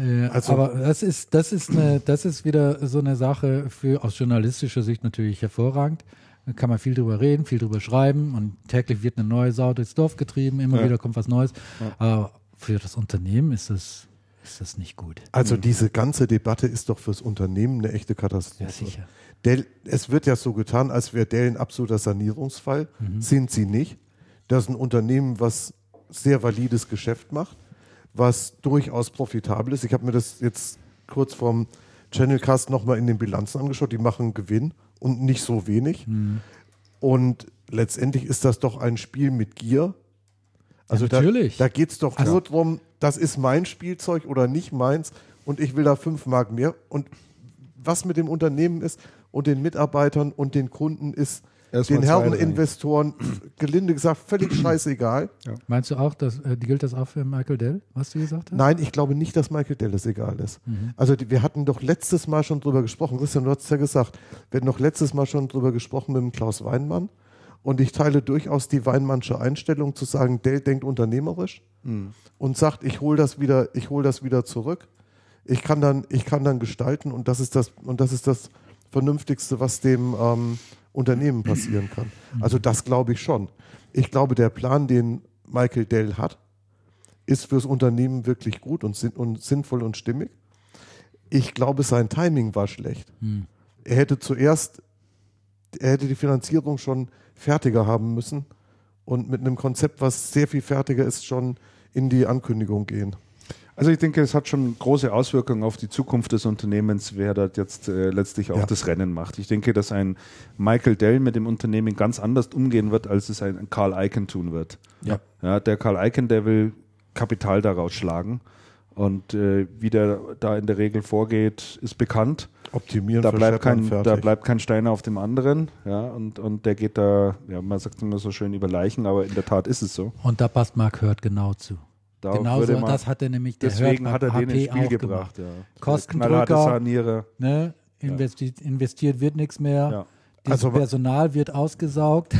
Äh, Also- aber das ist, das ist eine, das ist wieder so eine Sache für aus journalistischer Sicht natürlich hervorragend. Da kann man viel drüber reden, viel drüber schreiben und täglich wird eine neue Sau durchs Dorf getrieben, immer Ja. wieder kommt was Neues. Aber für das Unternehmen ist das, ist das nicht gut. Also diese ganze Debatte ist doch fürs Unternehmen eine echte Katastrophe. Ja, sicher. Dell, es wird ja so getan, als wäre Dell ein absoluter Sanierungsfall. Mhm. Sind sie nicht. Das ist ein Unternehmen, was sehr valides Geschäft macht, was durchaus profitabel ist. Ich habe mir das jetzt kurz vorm Channelcast nochmal in den Bilanzen angeschaut. Die machen Gewinn und nicht so wenig. Mhm. Und letztendlich ist das doch ein Spiel mit Gier. Also natürlich. da, da geht es doch Also- nur darum, das ist mein Spielzeug oder nicht meins und ich will da fünf Mark mehr. Und was mit dem Unternehmen ist und den Mitarbeitern und den Kunden ist Erstmal den Herren zwei, drei. Investoren, gelinde gesagt, völlig scheißegal. Meinst du auch, dass, äh, gilt das auch für Michael Dell, was du gesagt hast? Nein, ich glaube nicht, dass Michael Dallas egal ist. Also die, wir hatten doch letztes Mal schon drüber gesprochen. Christian, du hast ja gesagt, wir hatten doch letztes Mal schon drüber gesprochen mit dem Klaus Weinmann. Und ich teile durchaus die Weinmannsche Einstellung zu sagen, Dell denkt unternehmerisch und sagt, ich hole das wieder, ich hole das wieder zurück. Ich kann dann, ich kann dann gestalten und das ist das, und das ist das Vernünftigste, was dem ähm, Unternehmen passieren kann. Also das glaube ich schon. Ich glaube, der Plan, den Michael Dell hat, ist fürs Unternehmen wirklich gut und, und sinnvoll und stimmig. Ich glaube, sein Timing war schlecht. Er hätte zuerst, er hätte die Finanzierung schon fertiger haben müssen und mit einem Konzept, was sehr viel fertiger ist, schon in die Ankündigung gehen. Also ich denke, es hat schon große Auswirkungen auf die Zukunft des Unternehmens, wer dort jetzt äh, letztlich auch Ja. das Rennen macht. Ich denke, dass ein Michael Dell mit dem Unternehmen ganz anders umgehen wird, als es ein Carl Icahn tun wird. Ja. Ja, der Carl Icahn, der will Kapital daraus schlagen. Und äh, wie der da in der Regel vorgeht, ist bekannt. Optimieren, Da bleibt, kein, da fertig. bleibt kein Stein auf dem anderen. Ja, und, und der geht da, ja, man sagt immer so schön über Leichen, aber in der Tat ist es so. Und da passt Mark Hurt genau zu. Da Genau so, man- das hat er nämlich der Deswegen Hurt hat er bei den ins HP Spiel gebracht. Ja. Kostendrücker. Ne? Investi investiert wird nichts mehr. Ja. Das Also Personal wird ausgesaugt.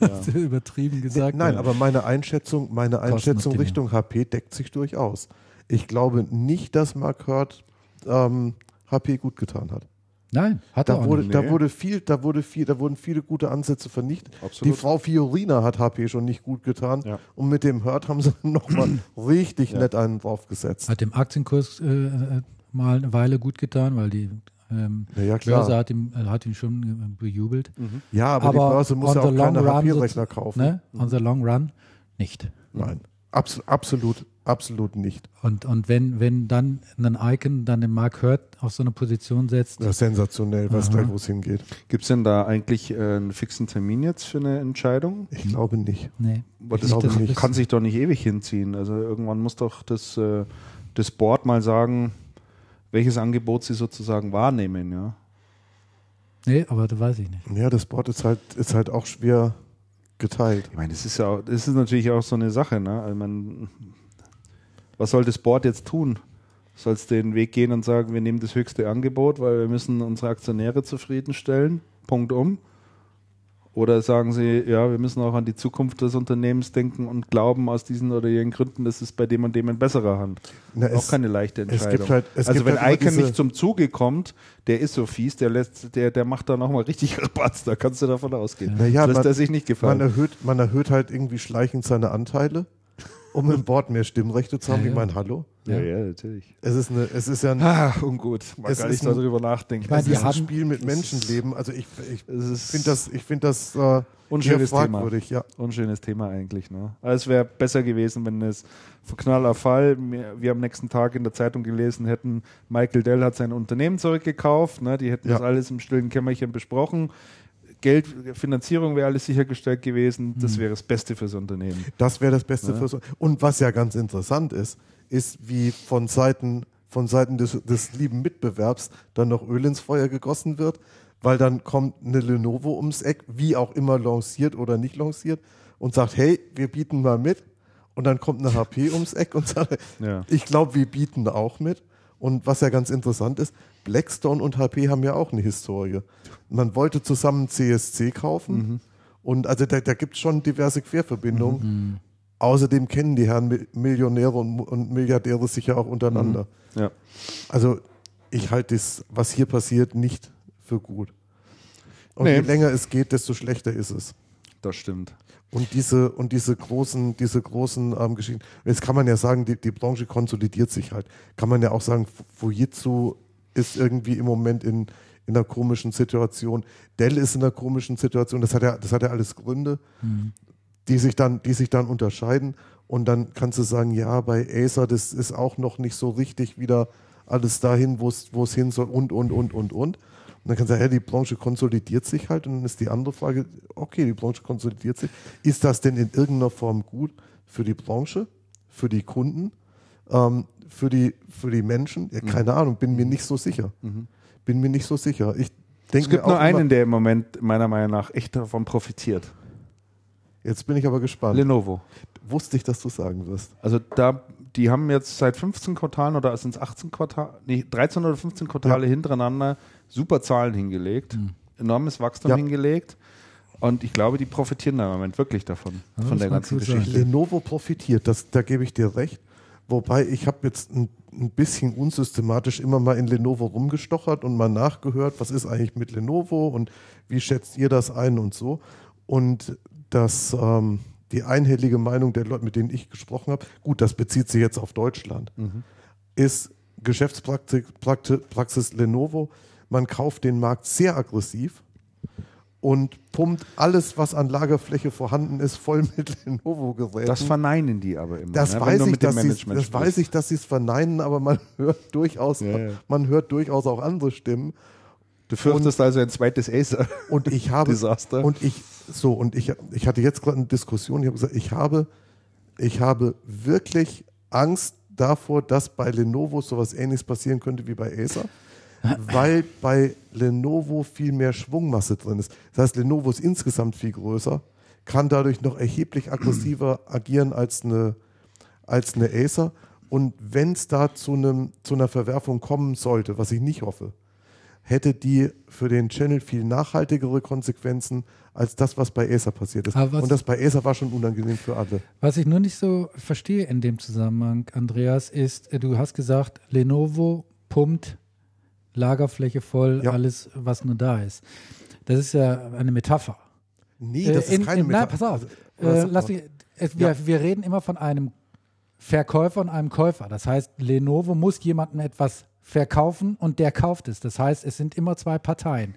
So übertrieben gesagt. Nein, Ja. aber meine Einschätzung, meine Einschätzung. Richtung HP deckt sich durchaus. Ich glaube nicht, dass Mark Hurt ähm, HP gut getan hat. Nein, hat er Da auch wurde, nicht. da Nee. wurde viel, da wurde viel, da wurden viele gute Ansätze vernichtet. Absolut. Die Frau Fiorina hat HP schon nicht gut getan. Ja. Und mit dem Hurt haben sie nochmal richtig Ja. nett einen draufgesetzt. Hat dem Aktienkurs äh, äh, mal eine Weile gut getan, weil die ähm, Ja. Börse hat ihn, äh, hat ihn schon äh, bejubelt. Ja, aber, Aber die Börse muss ja auch long keine run HP-Rechner kaufen. Ne? On the long run nicht. Nein, Abs absolut, absolut nicht. Und, und wenn, wenn dann ein Icon dann den Mark Hurt auf so eine Position setzt, Das ist sensationell, Aha. gleich, wo es hingeht. Gibt es denn da eigentlich äh, einen fixen Termin jetzt für eine Entscheidung? Ich glaube nicht. nee. Ich das glaube das nicht. kann sich doch nicht ewig hinziehen. Also irgendwann muss doch das, äh, das Board mal sagen, welches Angebot sie sozusagen wahrnehmen. Ja? Nee, aber das weiß ich nicht. Ja, das Board ist halt, ist halt auch schwer geteilt. Ich meine, das ist ja auch, das ist natürlich auch so eine Sache. Ne? Ich meine, was soll das Board jetzt tun? Soll es den Weg gehen und sagen, wir nehmen das höchste Angebot, weil wir müssen unsere Aktionäre zufriedenstellen? Punkt um. Oder sagen sie, ja, wir müssen auch an die Zukunft des Unternehmens denken und glauben aus diesen oder ihren Gründen, das ist bei dem und dem in besserer Hand. Na, auch keine leichte es Entscheidung. halt- es also wenn halt Icon nicht zum Zuge kommt, der ist so fies, der lässt, der, der macht da nochmal richtig Rabatz, da kannst du davon ausgehen. Naja, das lässt man- er sich nicht gefallen. Man erhöht, man erhöht halt irgendwie schleichend seine Anteile um im Board mehr Stimmrechte zu haben. Ja, Ich ja. meine, hallo? Ja, Ja. ja, natürlich. Es ist, eine, es ist ja ein, Ah, ungut. Man Es kann nicht ein- darüber nachdenken. Ich meine, es die ist ein haben- Spiel mit Menschenleben. Also ich, ich finde das, ich find das äh, Unschönes Thema. fragwürdig. Ja. unschönes Thema eigentlich. Ne? Also es wäre besser gewesen, wenn es von Knaller Fall, wir, wir am nächsten Tag in der Zeitung gelesen hätten, Michael Dell hat sein Unternehmen zurückgekauft, ne? die hätten Ja. das alles im stillen Kämmerchen besprochen. Geld, Finanzierung wäre alles sichergestellt gewesen. Das wäre das Beste fürs Unternehmen. Das wäre das Beste Ja. für so. Und was ja ganz interessant ist, ist, wie von Seiten, von Seiten des, des lieben Mitbewerbs dann noch Öl ins Feuer gegossen wird, weil dann kommt eine Lenovo ums Eck, wie auch immer lanciert oder nicht lanciert, und sagt, hey, wir bieten mal mit. Und dann kommt eine HP ums Eck und sagt, Ja. ich glaube, wir bieten auch mit. Und was ja ganz interessant ist, Blackstone und HP haben ja auch eine Historie. Man wollte zusammen CSC kaufen. Und also da, da gibt es schon diverse Querverbindungen. Außerdem kennen die Herren Mi- Millionäre und, und Milliardäre sich ja auch untereinander. Ja. Also ich halte das, was hier passiert, nicht für gut. Und Nee. je länger es geht, desto schlechter ist es. Das stimmt. Und diese, und diese großen, diese großen ähm, Geschichten, jetzt kann man ja sagen, die, die Branche konsolidiert sich halt. Kann man ja auch sagen, Fu- Fujitsu ist irgendwie im Moment in, in einer komischen Situation. Dell ist in einer komischen Situation. Das hat ja, das hat ja alles Gründe, die sich dann, die sich dann unterscheiden. Und dann kannst du sagen, ja, bei Acer, das ist auch noch nicht so richtig wieder alles dahin, wo es, wo es hin soll und, und, und, und, und. Und dann kannst du sagen, ja, die Branche konsolidiert sich halt. Und dann ist die andere Frage, okay, die Branche konsolidiert sich. Ist das denn in irgendeiner Form gut für die Branche, für die Kunden, ähm, für, die, für die Menschen? Ja, keine Ahnung, bin mir nicht so sicher. Bin mir nicht so sicher. Ich denke Es gibt nur einen, der im Moment meiner Meinung nach echt davon profitiert. Jetzt bin ich aber gespannt. Lenovo. Wusste ich, dass du sagen wirst. Also da, die haben jetzt seit 15 Quartalen oder sind es 18 Quartale, nee, 13 oder 15 Quartale hintereinander super Zahlen hingelegt, enormes Wachstum Ja. hingelegt. Und ich glaube, die profitieren da im Moment wirklich davon, Ja, von der ganzen gut sein. Geschichte. Lenovo profitiert, das, da gebe ich dir recht. Wobei ich habe jetzt ein, ein bisschen unsystematisch immer mal in Lenovo rumgestochert und mal nachgehört, was ist eigentlich mit Lenovo und wie schätzt ihr das ein und so. Und das, ähm, die einhellige Meinung der Leute, mit denen ich gesprochen habe, gut, das bezieht sich jetzt auf Deutschland, ist Geschäftspraxis Praxis, Praxis Lenovo. Man kauft den Markt sehr aggressiv und pumpt alles, was an Lagerfläche vorhanden ist, voll mit Lenovo-Geräten. Das verneinen die aber immer. Das ne, weiß ich, dass das weiß ich, dass sie es verneinen, aber man hört durchaus, Ja, ja. man hört durchaus auch andere Stimmen. Du fürchtest also ein zweites Acer. Und ich habe Desaster. und ich so und ich ich hatte jetzt gerade eine Diskussion. Ich habe gesagt, ich habe ich habe wirklich Angst davor, dass bei Lenovo sowas Ähnliches passieren könnte wie bei Acer, weil bei Lenovo viel mehr Schwungmasse drin ist. Das heißt, Lenovo ist insgesamt viel größer, kann dadurch noch erheblich aggressiver agieren als eine als eine Acer. Und wenn es da zu, einem, zu einer Verwerfung kommen sollte, was ich nicht hoffe, hätte die für den Channel viel nachhaltigere Konsequenzen als das, was bei Acer passiert ist. Und das bei Acer war schon unangenehm für alle. Was ich nur nicht so verstehe in dem Zusammenhang, Andreas, ist, äh, du hast gesagt, Lenovo pumpt Lagerfläche voll, Ja. alles, was nur da ist. Das ist ja eine Metapher. Nee, Äh, das ist in, keine in, Nein, Metapher. pass auf. Also, Äh, lass mich, es, wir, wir reden immer von einem Verkäufer und einem Käufer. Das heißt, Lenovo muss jemandem etwas verkaufen und der kauft es. Das heißt, es sind immer zwei Parteien.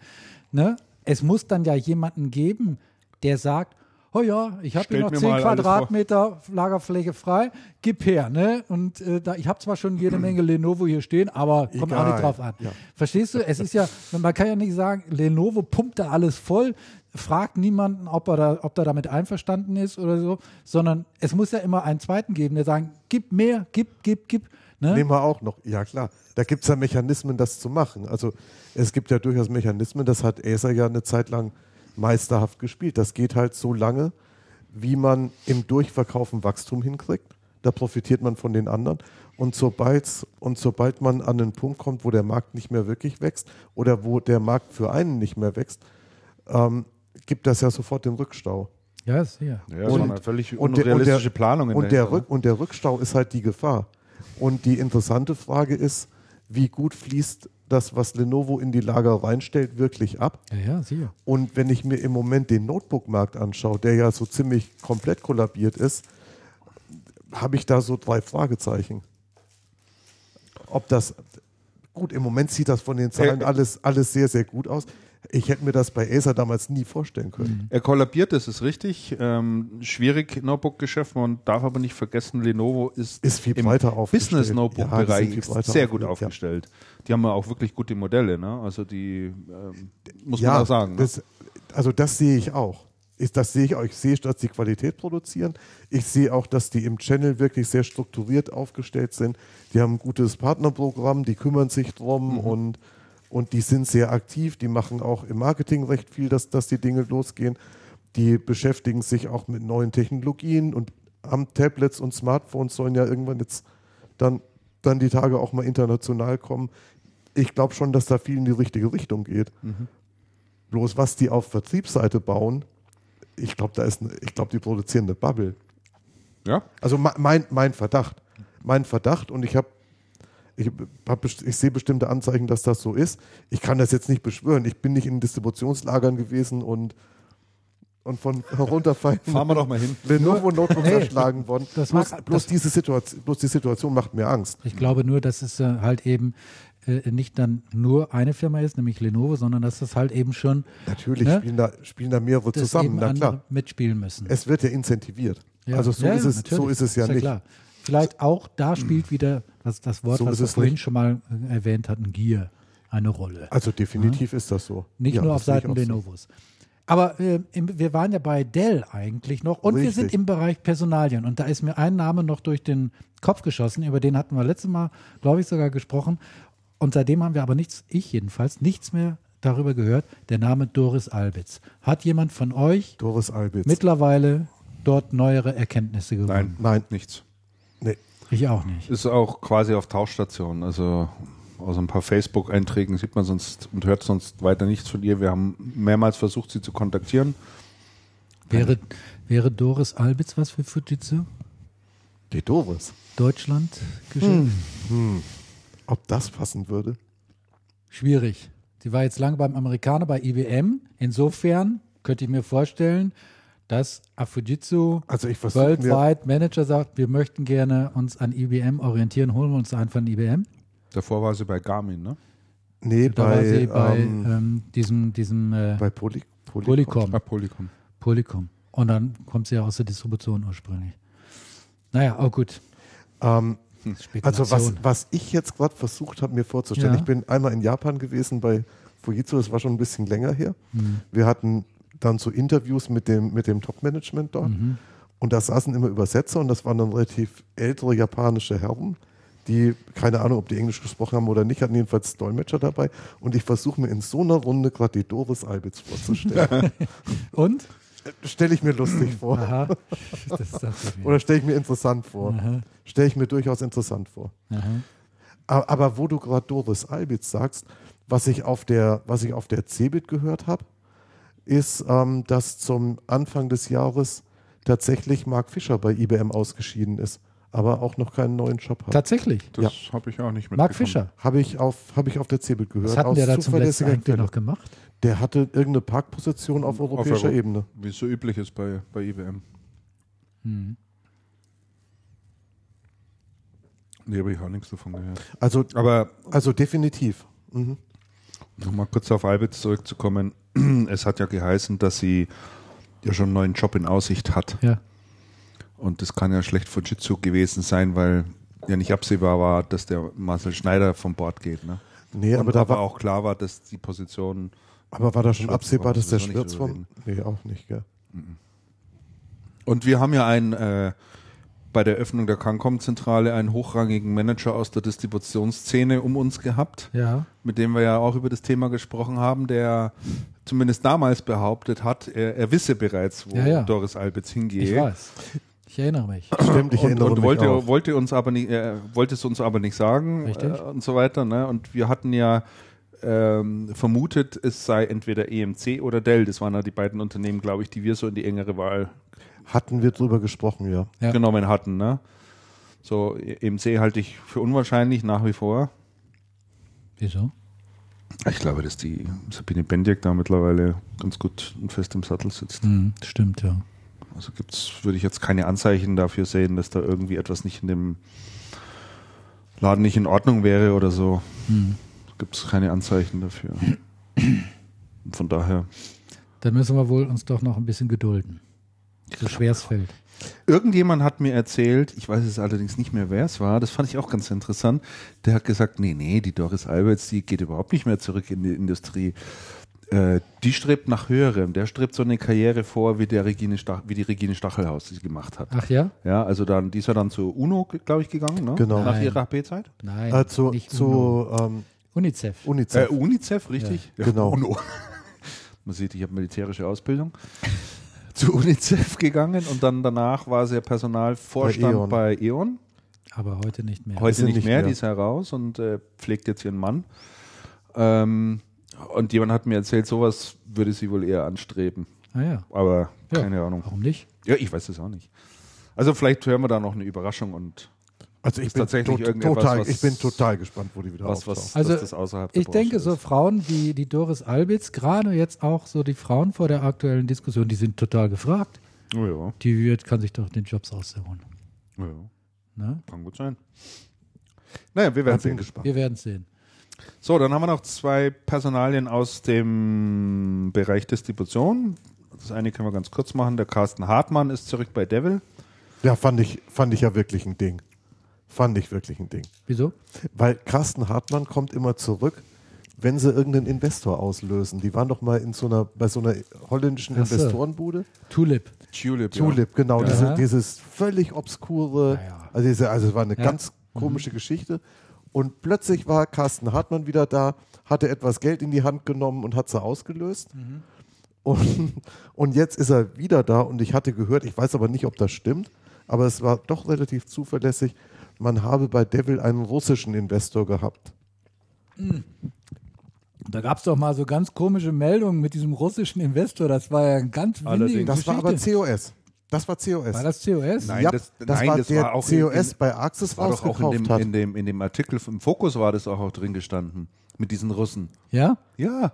Ne? Es muss dann ja jemanden geben, der sagt, oh ja, ich habe hier noch mir 10 mal alles Quadratmeter Lagerfläche frei, gib her. Ne? Und äh, da, ich habe zwar schon jede Menge Lenovo hier stehen, aber kommt auch nicht drauf an. ja. Verstehst du? Es ist ja, man kann ja nicht sagen, Lenovo pumpt da alles voll, fragt niemanden, ob er, da, ob er damit einverstanden ist oder so, sondern es muss ja immer einen zweiten geben, der sagt, gib mehr, gib, gib, gib. Ne? Nehmen wir auch noch. Ja, klar. Da gibt es ja Mechanismen, das zu machen. Also es gibt ja durchaus Mechanismen, das hat Acer ja eine Zeit lang meisterhaft gespielt. Das geht halt so lange, wie man im Durchverkaufen Wachstum hinkriegt. Da profitiert man von den anderen. Und sobald, und sobald man an einen Punkt kommt, wo der Markt nicht mehr wirklich wächst oder wo der Markt für einen nicht mehr wächst, ähm, gibt das ja sofort den Rückstau. Ja, sicher. Ja, Und- und, eine völlig unrealistische Planungen. Und der, Rück, und der Rückstau ist halt die Gefahr. Und die interessante Frage ist, wie gut fließt das, was Lenovo in die Lager reinstellt, wirklich ab? Ja, ja, sicher. Und wenn ich mir im Moment den Notebook-Markt anschaue, der ja so ziemlich komplett kollabiert ist, habe ich da so drei Fragezeichen. Ob das, gut, im Moment sieht das von den Zahlen Äh, alles, alles sehr, sehr gut aus. Ich hätte mir das bei Acer damals nie vorstellen können. Er kollabiert, das ist richtig. Ähm, schwierig Notebook-Geschäft. Man darf aber nicht vergessen, Lenovo ist, Ist viel im breiter aufgestellt. Business Ja, sehr gut aufgestellt, aufgestellt. Die haben ja auch wirklich gute Modelle. Ne? Also die ähm, muss ja, man auch sagen. Ne? Das, also das sehe ich auch. Ist, das sehe ich auch. Ich sehe, dass die Qualität produzieren. Ich sehe auch, dass die im Channel wirklich sehr strukturiert aufgestellt sind. Die haben ein gutes Partnerprogramm, die kümmern sich drum Mhm. und, und die sind sehr aktiv. Die machen auch im Marketing recht viel, dass, dass die Dinge losgehen. Die beschäftigen sich auch mit neuen Technologien und haben Tablets und Smartphones sollen ja irgendwann jetzt dann, dann die Tage auch mal international kommen. Ich glaube schon, dass da viel in die richtige Richtung geht. Bloß was die auf Vertriebsseite bauen, ich glaube, da ist, eine- ich glaube, die produzieren eine Bubble. ja? Also me- mein, mein Verdacht, mein Verdacht und ich habe, ich, ich sehe bestimmte Anzeichen, dass das so ist. Ich kann das jetzt nicht beschwören. Ich bin nicht in Distributionslagern gewesen und und von herunterfallen Fahren wir doch mal hin. Lenovo Notebooks Nee, erschlagen worden. das bloß, mag- bloß das- diese Situation, bloß die Situation macht mir Angst. Ich glaube nur, dass es äh, halt eben äh, nicht dann nur eine Firma ist, nämlich Lenovo, sondern dass das halt eben schon Natürlich Ne? spielen, da, spielen da mehrere zusammen, na klar. mitspielen müssen. Es wird ja incentiviert. Ja. Also so, Ja, ist ja, es, so ist es ja, nicht. Klar. Vielleicht auch da spielt wieder das, das Wort, So was wir vorhin nicht. schon mal äh, erwähnt hatten, Gier, eine Rolle. Also definitiv ist das so. Nicht Ja, nur auf Seiten. Lenovos. Aber äh, im, wir waren ja bei Dell eigentlich noch und wir Richtig. sind im Bereich Personalien. Und da ist mir ein Name noch durch den Kopf geschossen, über den hatten wir letztes Mal, glaube ich, sogar gesprochen. Und seitdem haben wir aber nichts, ich jedenfalls, nichts mehr darüber gehört. Der Name Doris Albitz. Hat jemand von euch Doris Albitz. mittlerweile dort neuere Erkenntnisse gewonnen? Nein, Nein. nichts. Nee. Ich auch nicht. Ist auch quasi auf Tauschstation. Also aus ein paar Facebook-Einträgen sieht man sonst und hört sonst weiter nichts von ihr. Wir haben mehrmals versucht, sie zu kontaktieren. Wäre, wäre Doris Albitz was für Fujitsu? Die Doris. Deutschland? Geschäft? Ob das passen würde? Schwierig. Sie war jetzt lange beim Amerikaner, bei IBM. Insofern könnte ich mir vorstellen, dass Afujitsu Also ich versuche mir, weltweit Manager sagt, wir möchten gerne uns an IBM orientieren, holen wir uns einen von IBM. Davor war sie bei Garmin, ne? Da nee, bei, war sie bei ähm, ähm, diesem, diesem äh, bei Poly, Poly Polycom. Ah, Polycom. Polycom. Und dann kommt sie ja aus der Distribution ursprünglich. Naja, oh gut. Ähm, also was, was ich jetzt gerade versucht habe, mir vorzustellen, Ja. ich bin einmal in Japan gewesen bei Fujitsu, das war schon ein bisschen länger her. Mhm. Wir hatten dann so Interviews mit dem, mit dem Top-Management dort Mhm. und da saßen immer Übersetzer und das waren dann relativ ältere japanische Herren, die, keine Ahnung, ob die Englisch gesprochen haben oder nicht, hatten jedenfalls Dolmetscher dabei und ich versuche mir in so einer Runde gerade die Doris Albitz vorzustellen. Und? Stelle ich mir lustig vor. Aha. Oder stelle ich mir interessant vor. Stelle ich mir durchaus interessant vor. Aha. Aber, aber wo du gerade Doris Albitz sagst, was ich auf der, was ich auf der CeBIT gehört habe, ist, ähm, dass zum Anfang des Jahres tatsächlich Mark Fischer bei IBM ausgeschieden ist, aber auch noch keinen neuen Job hat. Tatsächlich. Das habe ich auch nicht mitbekommen. Mark Fischer. Habe ich auf, habe ich auf der CeBIT gehört. Was hatten der da zum letzten eigentlich noch gemacht? Der hatte irgendeine Parkposition auf europäischer Euro- Ebene. Wie es so üblich ist bei, bei IBM. Hm. Nee, habe ich auch nichts davon gehört. Also, Aber also definitiv. Mhm. Nochmal kurz auf Albitz zurückzukommen. Es hat ja geheißen, dass sie ja schon einen neuen Job in Aussicht hat. Ja. Und das kann ja schlecht Fujitsu gewesen sein, weil ja nicht absehbar war, dass der Marcel Schneider vom Bord geht. Ne? Nee, Und aber da aber war auch klar war, dass die Position Aber war da schon Schwarz absehbar, dass der Schwirz vom. Nee, auch nicht, gell? Und wir haben ja einen, äh, bei der Öffnung der Cancom-Zentrale einen hochrangigen Manager aus der Distributionsszene um uns gehabt, Ja. mit dem wir ja auch über das Thema gesprochen haben, der zumindest damals behauptet hat, er, er wisse bereits, wo Ja, ja. Doris Albitz hingeht. Ich weiß. Ich erinnere mich. Stimmt, ich und, erinnere und mich wollte, auch. wollte uns aber nicht, äh, wollte es uns aber nicht sagen Richtig. äh, und so weiter. Ne? Und wir hatten ja ähm, vermutet, es sei entweder EMC oder Dell. Das waren ja die beiden Unternehmen, glaube ich, die wir so in die engere Wahl Hatten wir drüber gesprochen, ja. Ja. genommen hatten. Ne? So, EMC halte ich für unwahrscheinlich nach wie vor. Wieso? Ich glaube, dass die Sabine Bendiek da mittlerweile ganz gut und fest im Sattel sitzt. Hm, stimmt, ja. Also gibt's, würde ich jetzt keine Anzeichen dafür sehen, dass da irgendwie etwas nicht in dem Laden nicht in Ordnung wäre oder so. Hm. Gibt es keine Anzeichen dafür. Von daher. Dann müssen wir wohl uns doch noch ein bisschen gedulden. So schwer es fällt. Irgendjemand hat mir erzählt, ich weiß es allerdings nicht mehr, wer es war, das fand ich auch ganz interessant, der hat gesagt, nee, nee, die Doris Alberts, die geht überhaupt nicht mehr zurück in die Industrie. Äh, die strebt nach höherem. Der strebt so eine Karriere vor, wie, der Regine Stach, wie die Regine Stachelhaus sie gemacht hat. Ach ja? Ja, also dann, die ist ja dann zur UNO, glaube ich, gegangen, ne? Genau. Nach Nein. ihrer HP-Zeit. Nein. Äh, zu zu ähm, UNICEF. Äh, UNICEF. UNICEF, richtig? genau. UNO. Man sieht, ich habe militärische Ausbildung. Zu UNICEF gegangen und dann danach war sie ja Personalvorstand bei Bei E.ON. E.ON. Aber heute nicht mehr. Heute nicht, nicht mehr, mehr. die ist heraus und äh, pflegt jetzt ihren Mann. Ähm, und jemand hat mir erzählt, sowas würde sie wohl eher anstreben. ah ja. Aber Ja. keine Ahnung. Warum nicht? Ja, ich weiß es auch nicht. Also vielleicht hören wir da noch eine Überraschung und Also ich Ist bin, tatsächlich tot- irgendetwas, total, was- ich bin total gespannt, wo die wieder was, auftaucht. was Also, außerhalb der Ich denke, Branche so ist. Frauen wie die Doris Albitz, gerade jetzt auch so die Frauen vor der aktuellen Diskussion, die sind total gefragt. Oh ja, Die wird, kann sich doch den Jobs aussuchen. oh ja, Ne? kann gut sein. Naja, wir werden sehen. gespannt. Wir werden es sehen. So, dann haben wir noch zwei Personalien aus dem Bereich Distribution. Das eine können wir ganz kurz machen. Der Carsten Hartmann ist zurück bei Devil. Ja, fand ich, fand ich ja wirklich ein Ding. Fand ich wirklich ein Ding. Wieso? Weil Carsten Hartmann kommt immer zurück, wenn sie irgendeinen Investor auslösen. Die waren doch mal in so einer, bei so einer holländischen Ach so. Investorenbude. Tulip. Tulip. Tulip, genau. Ja. Diese, dieses völlig obskure, Ja, ja. also, diese, also es war eine Ja. ganz komische Geschichte. Und plötzlich war Carsten Hartmann wieder da, hatte etwas Geld in die Hand genommen und hat sie ausgelöst. Und, und jetzt ist er wieder da und ich hatte gehört, ich weiß aber nicht, ob das stimmt, aber es war doch relativ zuverlässig, man habe bei Devil einen russischen Investor gehabt. Da gab es doch mal so ganz komische Meldungen mit diesem russischen Investor. Das war ja ein ganz windige. Das war aber. COS. Das war COS. War das COS? Nein, ja, das- das, nein, war das der war auch COS in- bei Axis Das war doch auch in rausgekauft dem, hat. in, dem, in dem Artikel im Fokus war das auch, auch drin gestanden. Mit diesen Russen. Ja? Ja.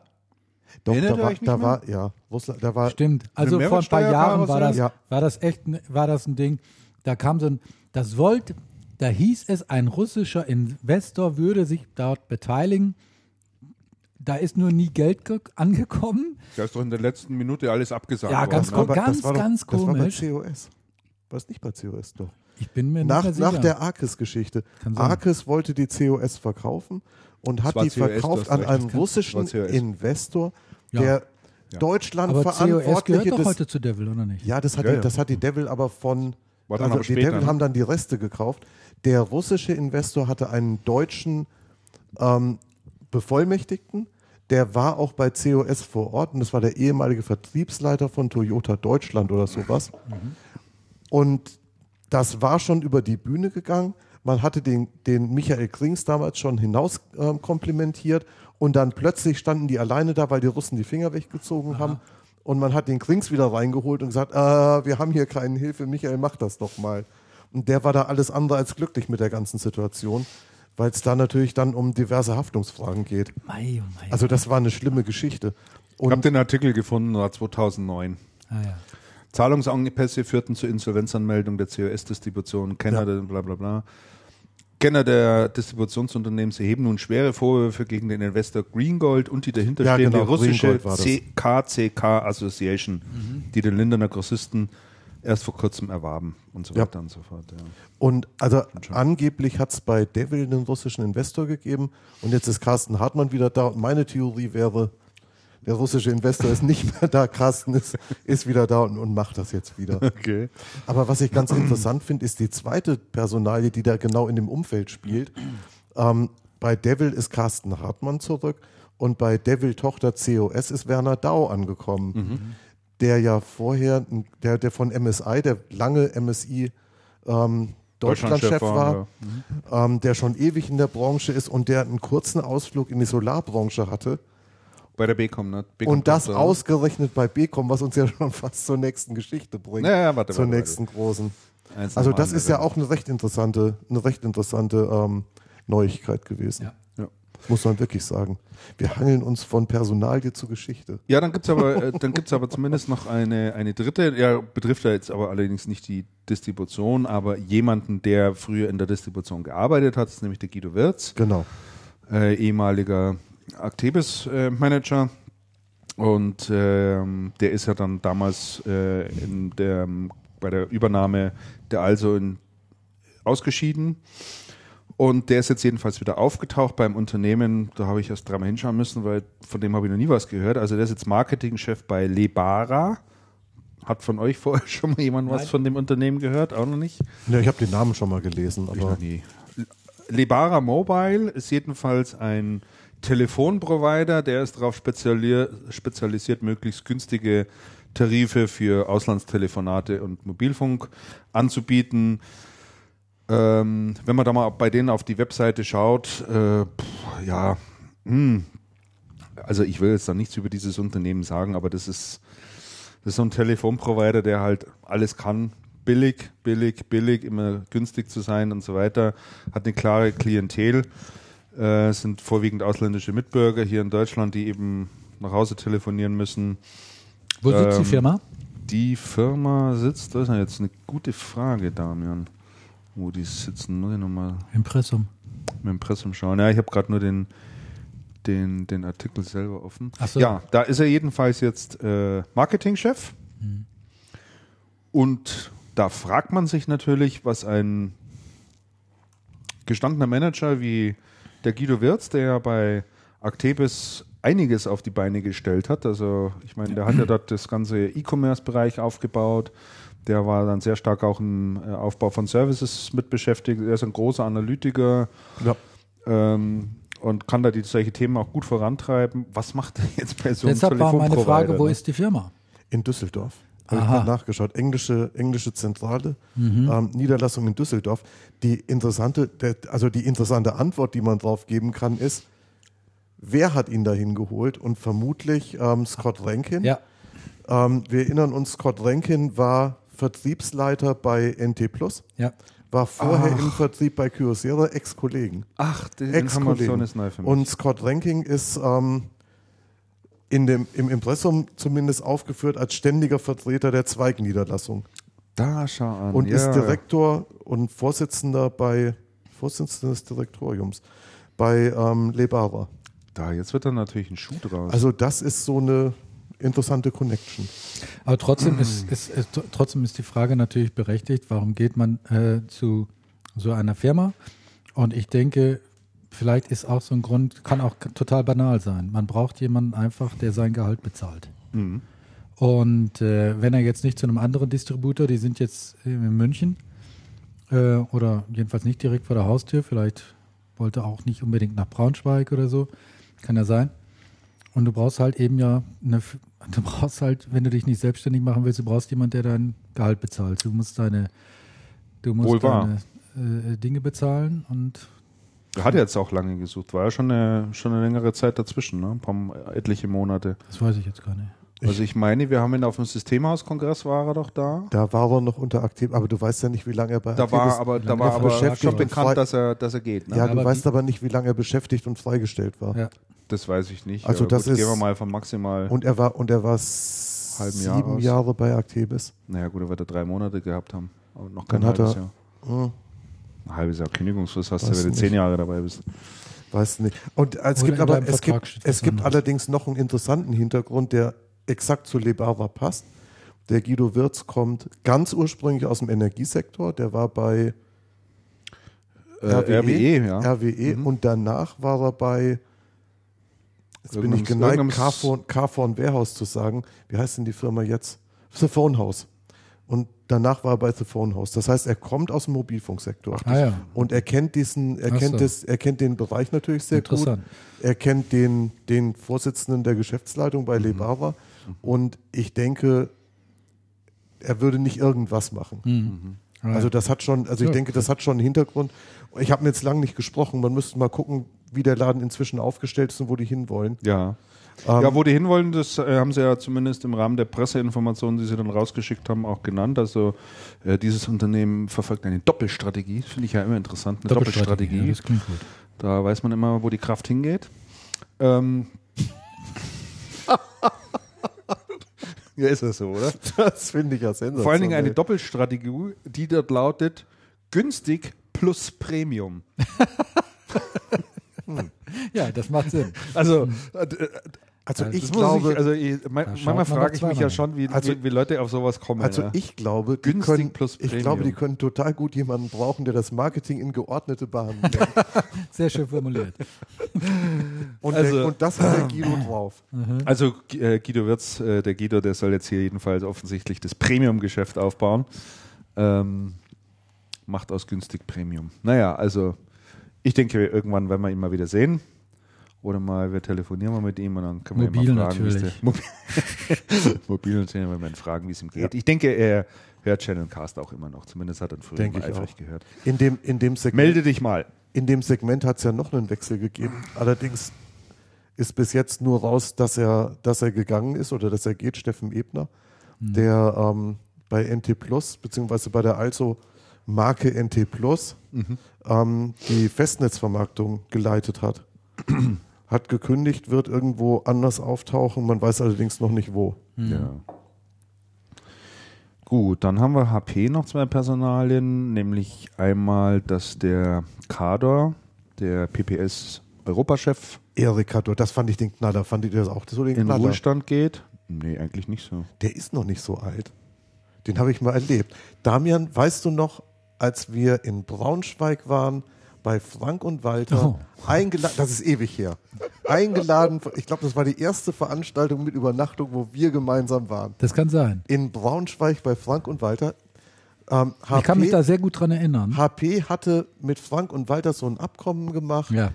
Doch, Erinnert da ihr war, euch nicht da war, ja, Russland, da war, Stimmt. Also vor ein paar Jahren war das, Ja. war das echt ein- war das ein Ding. Da kam so ein, das wollte, da hieß es, ein russischer Investor würde sich dort beteiligen. Da ist nur nie Geld ge- angekommen. Da ist doch in der letzten Minute alles abgesagt Ja, worden. ganz komisch. aber ganz, das war doch, ganz Das war bei komisch. COS. War es nicht bei COS doch? Ich bin mir Nach, nicht nach sicher. der Arcus-Geschichte. Arcus wollte die COS verkaufen und hat die COS, verkauft an einen russischen COS. Investor, Ja. der Ja. Deutschland aber COS verantwortliche gehört doch heute zu Devil, oder nicht? Ja, das hat, Ja, die, ja. das hat die Devil aber von. War dann also aber die Devil ne? haben dann die Reste gekauft. Der russische Investor hatte einen deutschen ähm, Bevollmächtigten. Der war auch bei COS vor Ort und das war der ehemalige Vertriebsleiter von Toyota Deutschland oder sowas. Und das war schon über die Bühne gegangen. Man hatte den, den Michael Krings damals schon hinaus ähm, komplimentiert und dann plötzlich standen die alleine da, weil die Russen die Finger weggezogen haben. Und man hat den Krings wieder reingeholt und gesagt, äh, wir haben hier keine Hilfe, Michael, mach das doch mal. Und der war da alles andere als glücklich mit der ganzen Situation, weil es da natürlich dann um diverse Haftungsfragen geht. Mei, oh mei. Also das war eine schlimme Geschichte. Ich habe Und den Artikel gefunden, war 2009. ah, ja. Zahlungsengpässe führten zur Insolvenzanmeldung der COS-Distribution. Kenner Ja. der bla bla bla. Kenner der Distributionsunternehmens erheben nun schwere Vorwürfe gegen den Investor Greengold und die dahinterstehende Ja, genau, russische. KCK Association, die den Lindener Grossisten erst vor kurzem erwarben und so Ja. weiter und so fort. Ja. Und also angeblich hat es bei Devil einen russischen Investor gegeben und jetzt ist Carsten Hartmann wieder da und meine Theorie wäre, der russische Investor ist nicht mehr da, Carsten ist, ist wieder da und, und macht das jetzt wieder. Okay. Aber was ich ganz interessant finde, ist die zweite Personalie, die da genau in dem Umfeld spielt. Ähm, bei Devil ist Carsten Hartmann zurück und bei Devil Tochter COS ist Werner Dau angekommen, der ja vorher, der, der von MSI, der lange MSI ähm, Deutschlandchef war, ja. ähm, der schon ewig in der Branche ist und der einen kurzen Ausflug in die Solarbranche hatte. Bei der Becom, ne? Becom Und das ausgerechnet bei Becom, was uns ja schon fast zur nächsten Geschichte bringt. Ja, ja, warte, zur warte, nächsten großen. Eins Also das ist ja auch eine recht interessante, eine recht interessante ähm, Neuigkeit gewesen. Ja. Muss man wirklich sagen. Wir hangeln uns von Personalie zu Geschichte. Ja, dann gibt's aber, äh, dann gibt's aber zumindest noch eine, eine dritte, ja, betrifft ja jetzt aber allerdings nicht die Distribution, aber jemanden, der früher in der Distribution gearbeitet hat, ist nämlich der Guido Wirz, Genau. äh, ehemaliger Actebis-Manager. Und ähm, der ist ja dann damals äh, in der, bei der Übernahme der Also in, ausgeschieden. Und der ist jetzt jedenfalls wieder aufgetaucht beim Unternehmen. Da habe ich erst dreimal hinschauen müssen, weil von dem habe ich noch nie was gehört. Also der ist jetzt Marketingchef bei Lebara. Hat von euch vorher schon mal jemand was Nein. von dem Unternehmen gehört? Auch noch nicht? Ja, ich habe den Namen schon mal gelesen, Hab ich aber noch nie. Lebara Mobile ist jedenfalls ein Telefonprovider, der ist darauf speziali spezialisiert, möglichst günstige Tarife für Auslandstelefonate und Mobilfunk anzubieten. Ähm, wenn man da mal bei denen auf die Webseite schaut, äh, pff, ja, hm, also ich will jetzt da nichts über dieses Unternehmen sagen, aber das ist, das ist so ein Telefonprovider, der halt alles kann. Billig, billig, billig, immer günstig zu sein und so weiter. Hat eine klare Klientel. Äh, sind vorwiegend ausländische Mitbürger hier in Deutschland, die eben nach Hause telefonieren müssen. Wo sitzt die Ähm, Firma? Die Firma sitzt, das ist ja jetzt eine gute Frage, Damian. Wo die sitzen, muss ich nochmal Impressum. dem Impressum schauen. Ja, ich habe gerade nur den, den, den Artikel selber offen. Ach so. Ja, da ist er jedenfalls jetzt äh, Marketingchef. Mhm. Und da fragt man sich natürlich, was ein gestandener Manager wie der Guido Wirz, der ja bei Actebis einiges auf die Beine gestellt hat. Also ich meine, der hat ja dort das ganze E-Commerce-Bereich aufgebaut. Der war dann sehr stark auch im äh, Aufbau von Services mit beschäftigt. Er ist ein großer Analytiker ja. ähm, und kann da die, solche Themen auch gut vorantreiben. Was macht er jetzt bei so einem Deshalb war meine Frage, wo ne? ist die Firma? in Düsseldorf. Habe ich mal nachgeschaut. Englische, englische Zentrale, Mhm. ähm, Niederlassung in Düsseldorf. Die interessante, der, also die interessante Antwort, die man drauf geben kann, ist, wer hat ihn dahin geholt? Und vermutlich ähm, Scott Rankin. Ja. Ähm, wir erinnern uns, Scott Rankin war Vertriebsleiter bei NT Plus, Ja. war vorher Ach. im Vertrieb bei Kyocera, Ex-Kollegen. Ach, die Information Ex-Kollegen. ist neu für mich. Und Scott Ranking ist ähm, in dem, im Impressum zumindest aufgeführt als ständiger Vertreter der Zweigniederlassung da schau an. und ja. ist Direktor und Vorsitzender bei Vorsitzender des Direktoriums bei ähm, Lebara. Da, jetzt wird dann natürlich ein Schuh draus. Also das ist so eine interessante Connection. Aber trotzdem ist, ist, ist, trotzdem ist die Frage natürlich berechtigt, warum geht man äh, zu so einer Firma? Und ich denke, vielleicht ist auch so ein Grund, kann auch total banal sein. Man braucht jemanden einfach, der sein Gehalt bezahlt. Mhm. Und äh, wenn er jetzt nicht zu einem anderen Distributor, die sind jetzt in München äh, oder jedenfalls nicht direkt vor der Haustür, vielleicht wollte er auch nicht unbedingt nach Braunschweig oder so, kann ja sein. Und du brauchst halt eben ja eine, du brauchst halt, wenn du dich nicht selbstständig machen willst, du brauchst jemanden, der dein Gehalt bezahlt. Du musst deine, du musst deine äh, Dinge bezahlen und Er hat jetzt auch lange gesucht, war ja schon eine, schon eine längere Zeit dazwischen, ne? ein paar etliche Monate. das weiß ich jetzt gar nicht. Also ich meine, wir haben ihn auf dem Systemhauskongress war er doch da. Da war er noch unter aktiv, aber du weißt ja nicht, wie lange er bei Da aktiv war ist. aber, da war er aber beschäftigt schon bekannt, dass er, dass er geht. Ne? Ja, Aber du weißt wie- aber nicht, wie lange er beschäftigt und freigestellt war. Ja. Das weiß ich nicht. Also aber das gut, ist- gehen wir mal von maximal. Und er war und er war Jahr sieben aus. Jahre bei Actebis. naja gut, er wird er drei Monate gehabt haben. Aber noch kein Dann hat halbes er- Jahr. Hm, Ein halbes Jahr Kündigungsfrist hast du, wenn du zehn Jahre dabei bist. weiß nicht. Und äh, es Oder gibt aber es gibt, es gibt allerdings noch einen interessanten Hintergrund, der exakt zu Lebara passt. Der Guido Wirz kommt ganz ursprünglich aus dem Energiesektor. Der war bei Äh, RWE, ja. RWE Mhm. und danach war er bei, jetzt bin ich geneigt, Carphone, Carphone Warehouse zu sagen. Wie heißt denn die Firma jetzt? The Phone House. Und danach war er bei The Phone House. Das heißt, er kommt aus dem Mobilfunksektor. Ah ja, Und er kennt diesen, er Ach kennt so. das, er kennt den Bereich natürlich sehr gut. interessant. Er kennt den, den Vorsitzenden der Geschäftsleitung Mhm. bei Lebara. Und ich denke, er würde nicht irgendwas machen. Mhm. Ah, Also das hat schon, also ich Ja. denke, das hat schon einen Hintergrund. Ich habe jetzt lange nicht gesprochen. Man müsste mal gucken, wie der Laden inzwischen aufgestellt ist und wo die hinwollen. Ja. Ähm, ja, wo die hinwollen, das äh, haben sie ja zumindest im Rahmen der Presseinformationen, die sie dann rausgeschickt haben, auch genannt. Also äh, dieses Unternehmen verfolgt eine Doppelstrategie. Finde ich ja immer interessant, eine Doppelstrategie. Ja, das klingt gut. Da weiß man immer, wo die Kraft hingeht. Ähm. ja, ist das so, oder? Das finde ich ja sensationell. Vor allen Dingen eine Doppelstrategie, die dort lautet günstig plus Premium. Ja, das macht Sinn. Also, äh, Also das ich glaube, ich, also ich, schaut manchmal man frage ich mich ja schon, wie, Also- wie, wie Leute auf sowas kommen. also ja. ich glaube, die Günstig können, plus ich Premium. glaube, die können total gut jemanden brauchen, der das Marketing in geordnete Bahnen lenkt. Sehr schön formuliert. Und, Also- der, und das hat der Guido drauf. Also äh, Guido Wirz, äh, der Guido, der soll jetzt hier jedenfalls offensichtlich das Premium-Geschäft aufbauen. Ähm, macht aus günstig Premium. Naja, also ich denke, irgendwann werden wir ihn mal wieder sehen. Oder mal, wir telefonieren mal mit ihm und dann können wir Mobil ihn mal fragen, wie es natürlich. der- Mobil, Mobil natürlich, wenn wir ihn fragen, wie es ihm geht. Ich denke, er hört Channel Cast auch immer noch. Zumindest hat er früher Denke mal ich eifrig auch. gehört. In dem, in dem Segment, Melde dich mal. in dem Segment hat es ja noch einen Wechsel gegeben. Allerdings ist bis jetzt nur raus, dass er, dass er gegangen ist oder dass er geht, Steffen Ebner, der ähm, bei NT Plus, beziehungsweise bei der also Marke NT Plus, ähm, die Festnetzvermarktung geleitet hat. hat gekündigt, wird irgendwo anders auftauchen, man weiß allerdings noch nicht wo. Ja. Gut, dann haben wir HP noch zwei Personalien, nämlich einmal, dass der Kader, der PPS Europachef, Erik Hador, das fand ich den Knaller. Fandet ihr das auch so den in Knaller? Ruhestand geht. Nee, eigentlich nicht so. Der ist noch nicht so alt. Den habe ich mal erlebt. Damian, weißt du noch, als wir in Braunschweig waren, bei Frank und Walter, eingeladen, das ist ewig her, eingeladen, ich glaube, das war die erste Veranstaltung mit Übernachtung, wo wir gemeinsam waren. Das kann sein. In Braunschweig bei Frank und Walter. Ähm, Ich kann mich da sehr gut dran erinnern. HP hatte mit Frank und Walter so ein Abkommen gemacht. Ja.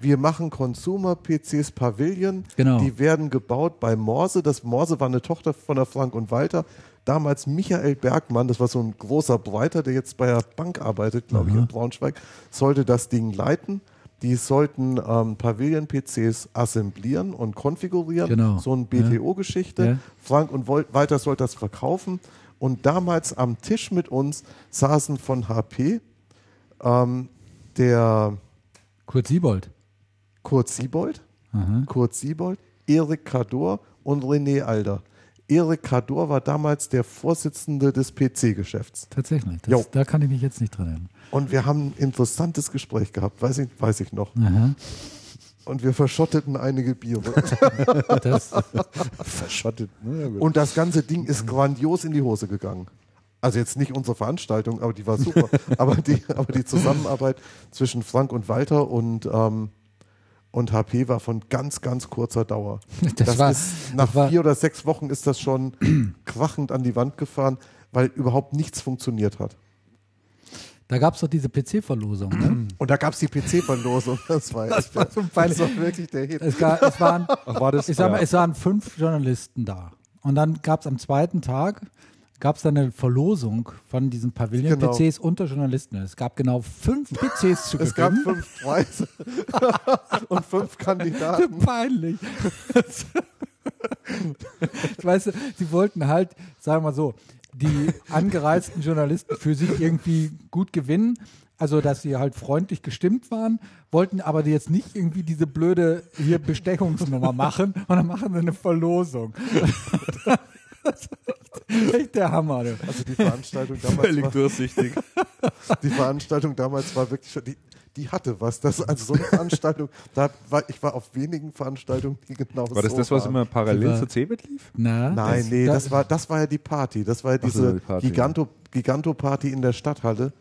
Wir machen Consumer-PCs Pavilion. Genau. Die werden gebaut bei Morse. Das Morse war eine Tochter von der Frank und Walter. Damals Michael Bergmann, das war so ein großer Breiter, der jetzt bei der Bank arbeitet, glaube ich, in Braunschweig, sollte das Ding leiten. Die sollten ähm, Pavilion-PCs assemblieren und konfigurieren. Genau. So eine BTO-Geschichte. Ja. Frank und Walter sollte das verkaufen. Und damals am Tisch mit uns saßen von HP ähm, der Kurt Siebold. Kurt Siebold, Aha. Kurt Siebold, Erik Kador und René Alder. Erik Kador war damals der Vorsitzende des PC-Geschäfts. Tatsächlich. Jo. Das, da kann ich mich jetzt nicht dran erinnern. Und wir haben ein interessantes Gespräch gehabt, weiß ich, weiß ich noch. Aha. Und wir verschotteten einige Biere. Das, Verschottet. Ne? Und das ganze Ding ist grandios in die Hose gegangen. Also jetzt nicht unsere Veranstaltung, aber die war super. aber, die, aber die Zusammenarbeit zwischen Frank und Walter und, ähm, und HP war von ganz, ganz kurzer Dauer. Das war- ist, nach das war- vier oder sechs Wochen ist das schon krachend an die Wand gefahren, weil überhaupt nichts funktioniert hat. da gab es doch diese PC-Verlosung. Ne? Und da gab es die PC-Verlosung. Das war, das war so das war wirklich der Hit. Es, gab, es, waren, war das? ich sag mal, Ja. es waren fünf Journalisten da. Und dann gab es am zweiten Tag gab es dann eine Verlosung von diesen Pavilion-PCs unter Journalisten. Es gab genau fünf PCs zu Es gab gewinnen. fünf Preise und fünf Kandidaten. Peinlich. weißt du, sie wollten halt, sagen wir mal so, die angereizten Journalisten für sich irgendwie gut gewinnen. Also, dass sie halt freundlich gestimmt waren, wollten aber jetzt nicht irgendwie diese blöde hier Bestechungsnummer machen und dann machen sie eine Verlosung. Das echt, der Hammer. Du. Also die Veranstaltung damals war, durchsichtig. die Veranstaltung damals war wirklich schon, die, die hatte was. Das, also so eine Veranstaltung, da war, ich war auf wenigen Veranstaltungen, die genau War das so das, was waren. immer parallel war- zur CeBIT lief? Na, Nein, nee, da- das war, das war ja die Party. Das war ja Ach so, diese die Party, Giganto, Giganto-Party in der Stadthalle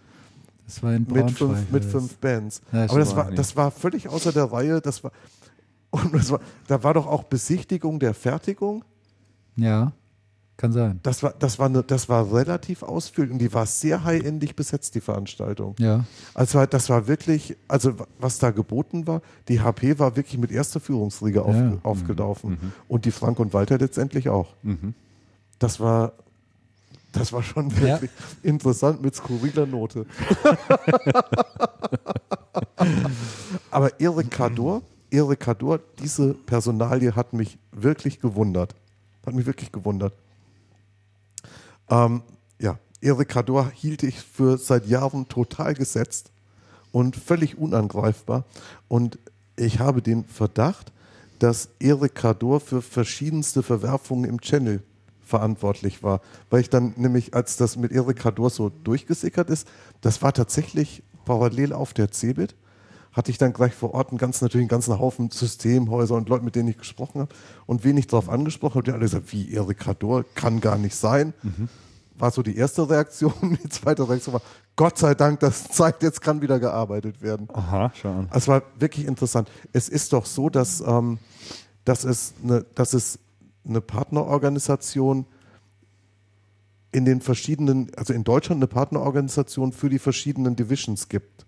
das war in mit fünf, mit das- fünf Bands. Ja, Aber das stimmt. war, das war völlig außer der Reihe. Das war, und das war, da war doch auch Besichtigung der Fertigung. Ja, kann sein. Das war, das war, eine, das war relativ ausführlich und die war sehr high-endig besetzt, die Veranstaltung. Ja. Also das war wirklich, also was da geboten war, die HP war wirklich mit erster Führungsriege auf, Ja. aufgelaufen und die Frank und Walter letztendlich auch. Das war, das war schon Ja. wirklich interessant mit skurriler Note. Aber Erik Kador, Erik Kador, diese Personalie hat mich wirklich gewundert. Hat mich wirklich gewundert. Ähm, ja, Erik Kador hielt ich für seit Jahren total gesetzt und völlig unangreifbar. Und ich habe den Verdacht, dass Erik Kador für verschiedenste Verwerfungen im Channel verantwortlich war. Weil ich dann nämlich, als das mit Erik Kador so durchgesickert ist, das war tatsächlich parallel auf der CeBIT, hatte ich dann gleich vor Ort einen ganz, natürlich einen ganzen Haufen Systemhäuser und Leute, mit denen ich gesprochen habe und wenig darauf angesprochen habe, die alle gesagt, wie Erik Kador, kann gar nicht sein. Mhm. War so die erste Reaktion. Die zweite Reaktion war, Gott sei Dank, das zeigt, jetzt kann wieder gearbeitet werden. Aha, schon. Es war wirklich interessant. Es ist doch so, dass, ähm, dass, es eine, dass es eine Partnerorganisation in den verschiedenen, also in Deutschland eine Partnerorganisation für die verschiedenen Divisions gibt.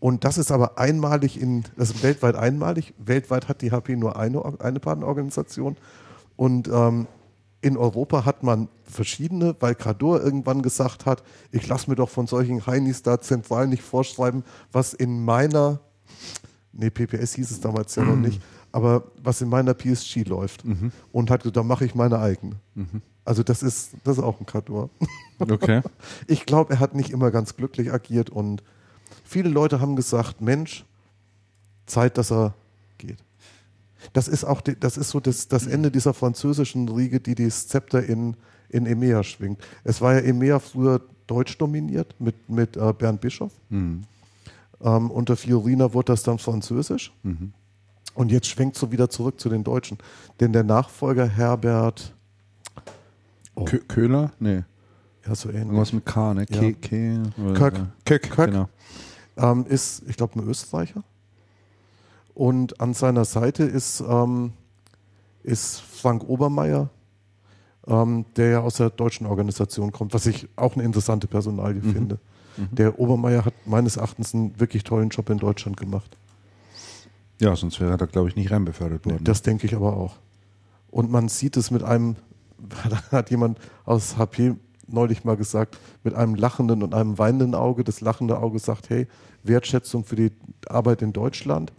Und das ist aber einmalig in, das ist weltweit einmalig. Weltweit hat die HP nur eine, eine Partnerorganisation. Und ähm, in Europa hat man verschiedene, weil Cador irgendwann gesagt hat, ich lasse mir doch von solchen Heinis da zentral nicht vorschreiben, was in meiner, nee, PPS hieß es damals ja noch nicht, aber was in meiner PSG läuft. Mhm. Und hat gesagt, da mache ich meine eigene. Mhm. Also das ist, das ist auch ein Kador. Okay. Ich glaube, er hat nicht immer ganz glücklich agiert und viele Leute haben gesagt, Mensch, Zeit, dass er geht. Das ist auch, die, das ist so das, das Ende dieser französischen Riege, die das Zepter in, in EMEA schwingt. Es war ja EMEA früher deutsch dominiert mit, mit äh, Bernd Bischof. Mhm. Ähm, unter Fiorina wurde das dann französisch. Mhm. Und jetzt schwenkt so wieder zurück zu den Deutschen. Denn der Nachfolger Herbert oh. Köhler? Nee. Ja, so ähnlich. Irgendwas mit K, ne? Ja. K, Köck. Köck, Köck. Genau. Ähm, ist, ich glaube, ein Österreicher. Und an seiner Seite ist, ähm, ist Frank Obermeier, ähm, der ja aus der deutschen Organisation kommt, was ich auch eine interessante Personalie mhm. finde. Mhm. Der Obermeier hat meines Erachtens einen wirklich tollen Job in Deutschland gemacht. Ja, sonst wäre er da, glaube ich, nicht reinbefördert worden. Das denke ich aber auch. Und man sieht es mit einem, da hat jemand aus HP neulich mal gesagt, mit einem lachenden und einem weinenden Auge. Das lachende Auge sagt, hey, Wertschätzung für die Arbeit in Deutschland.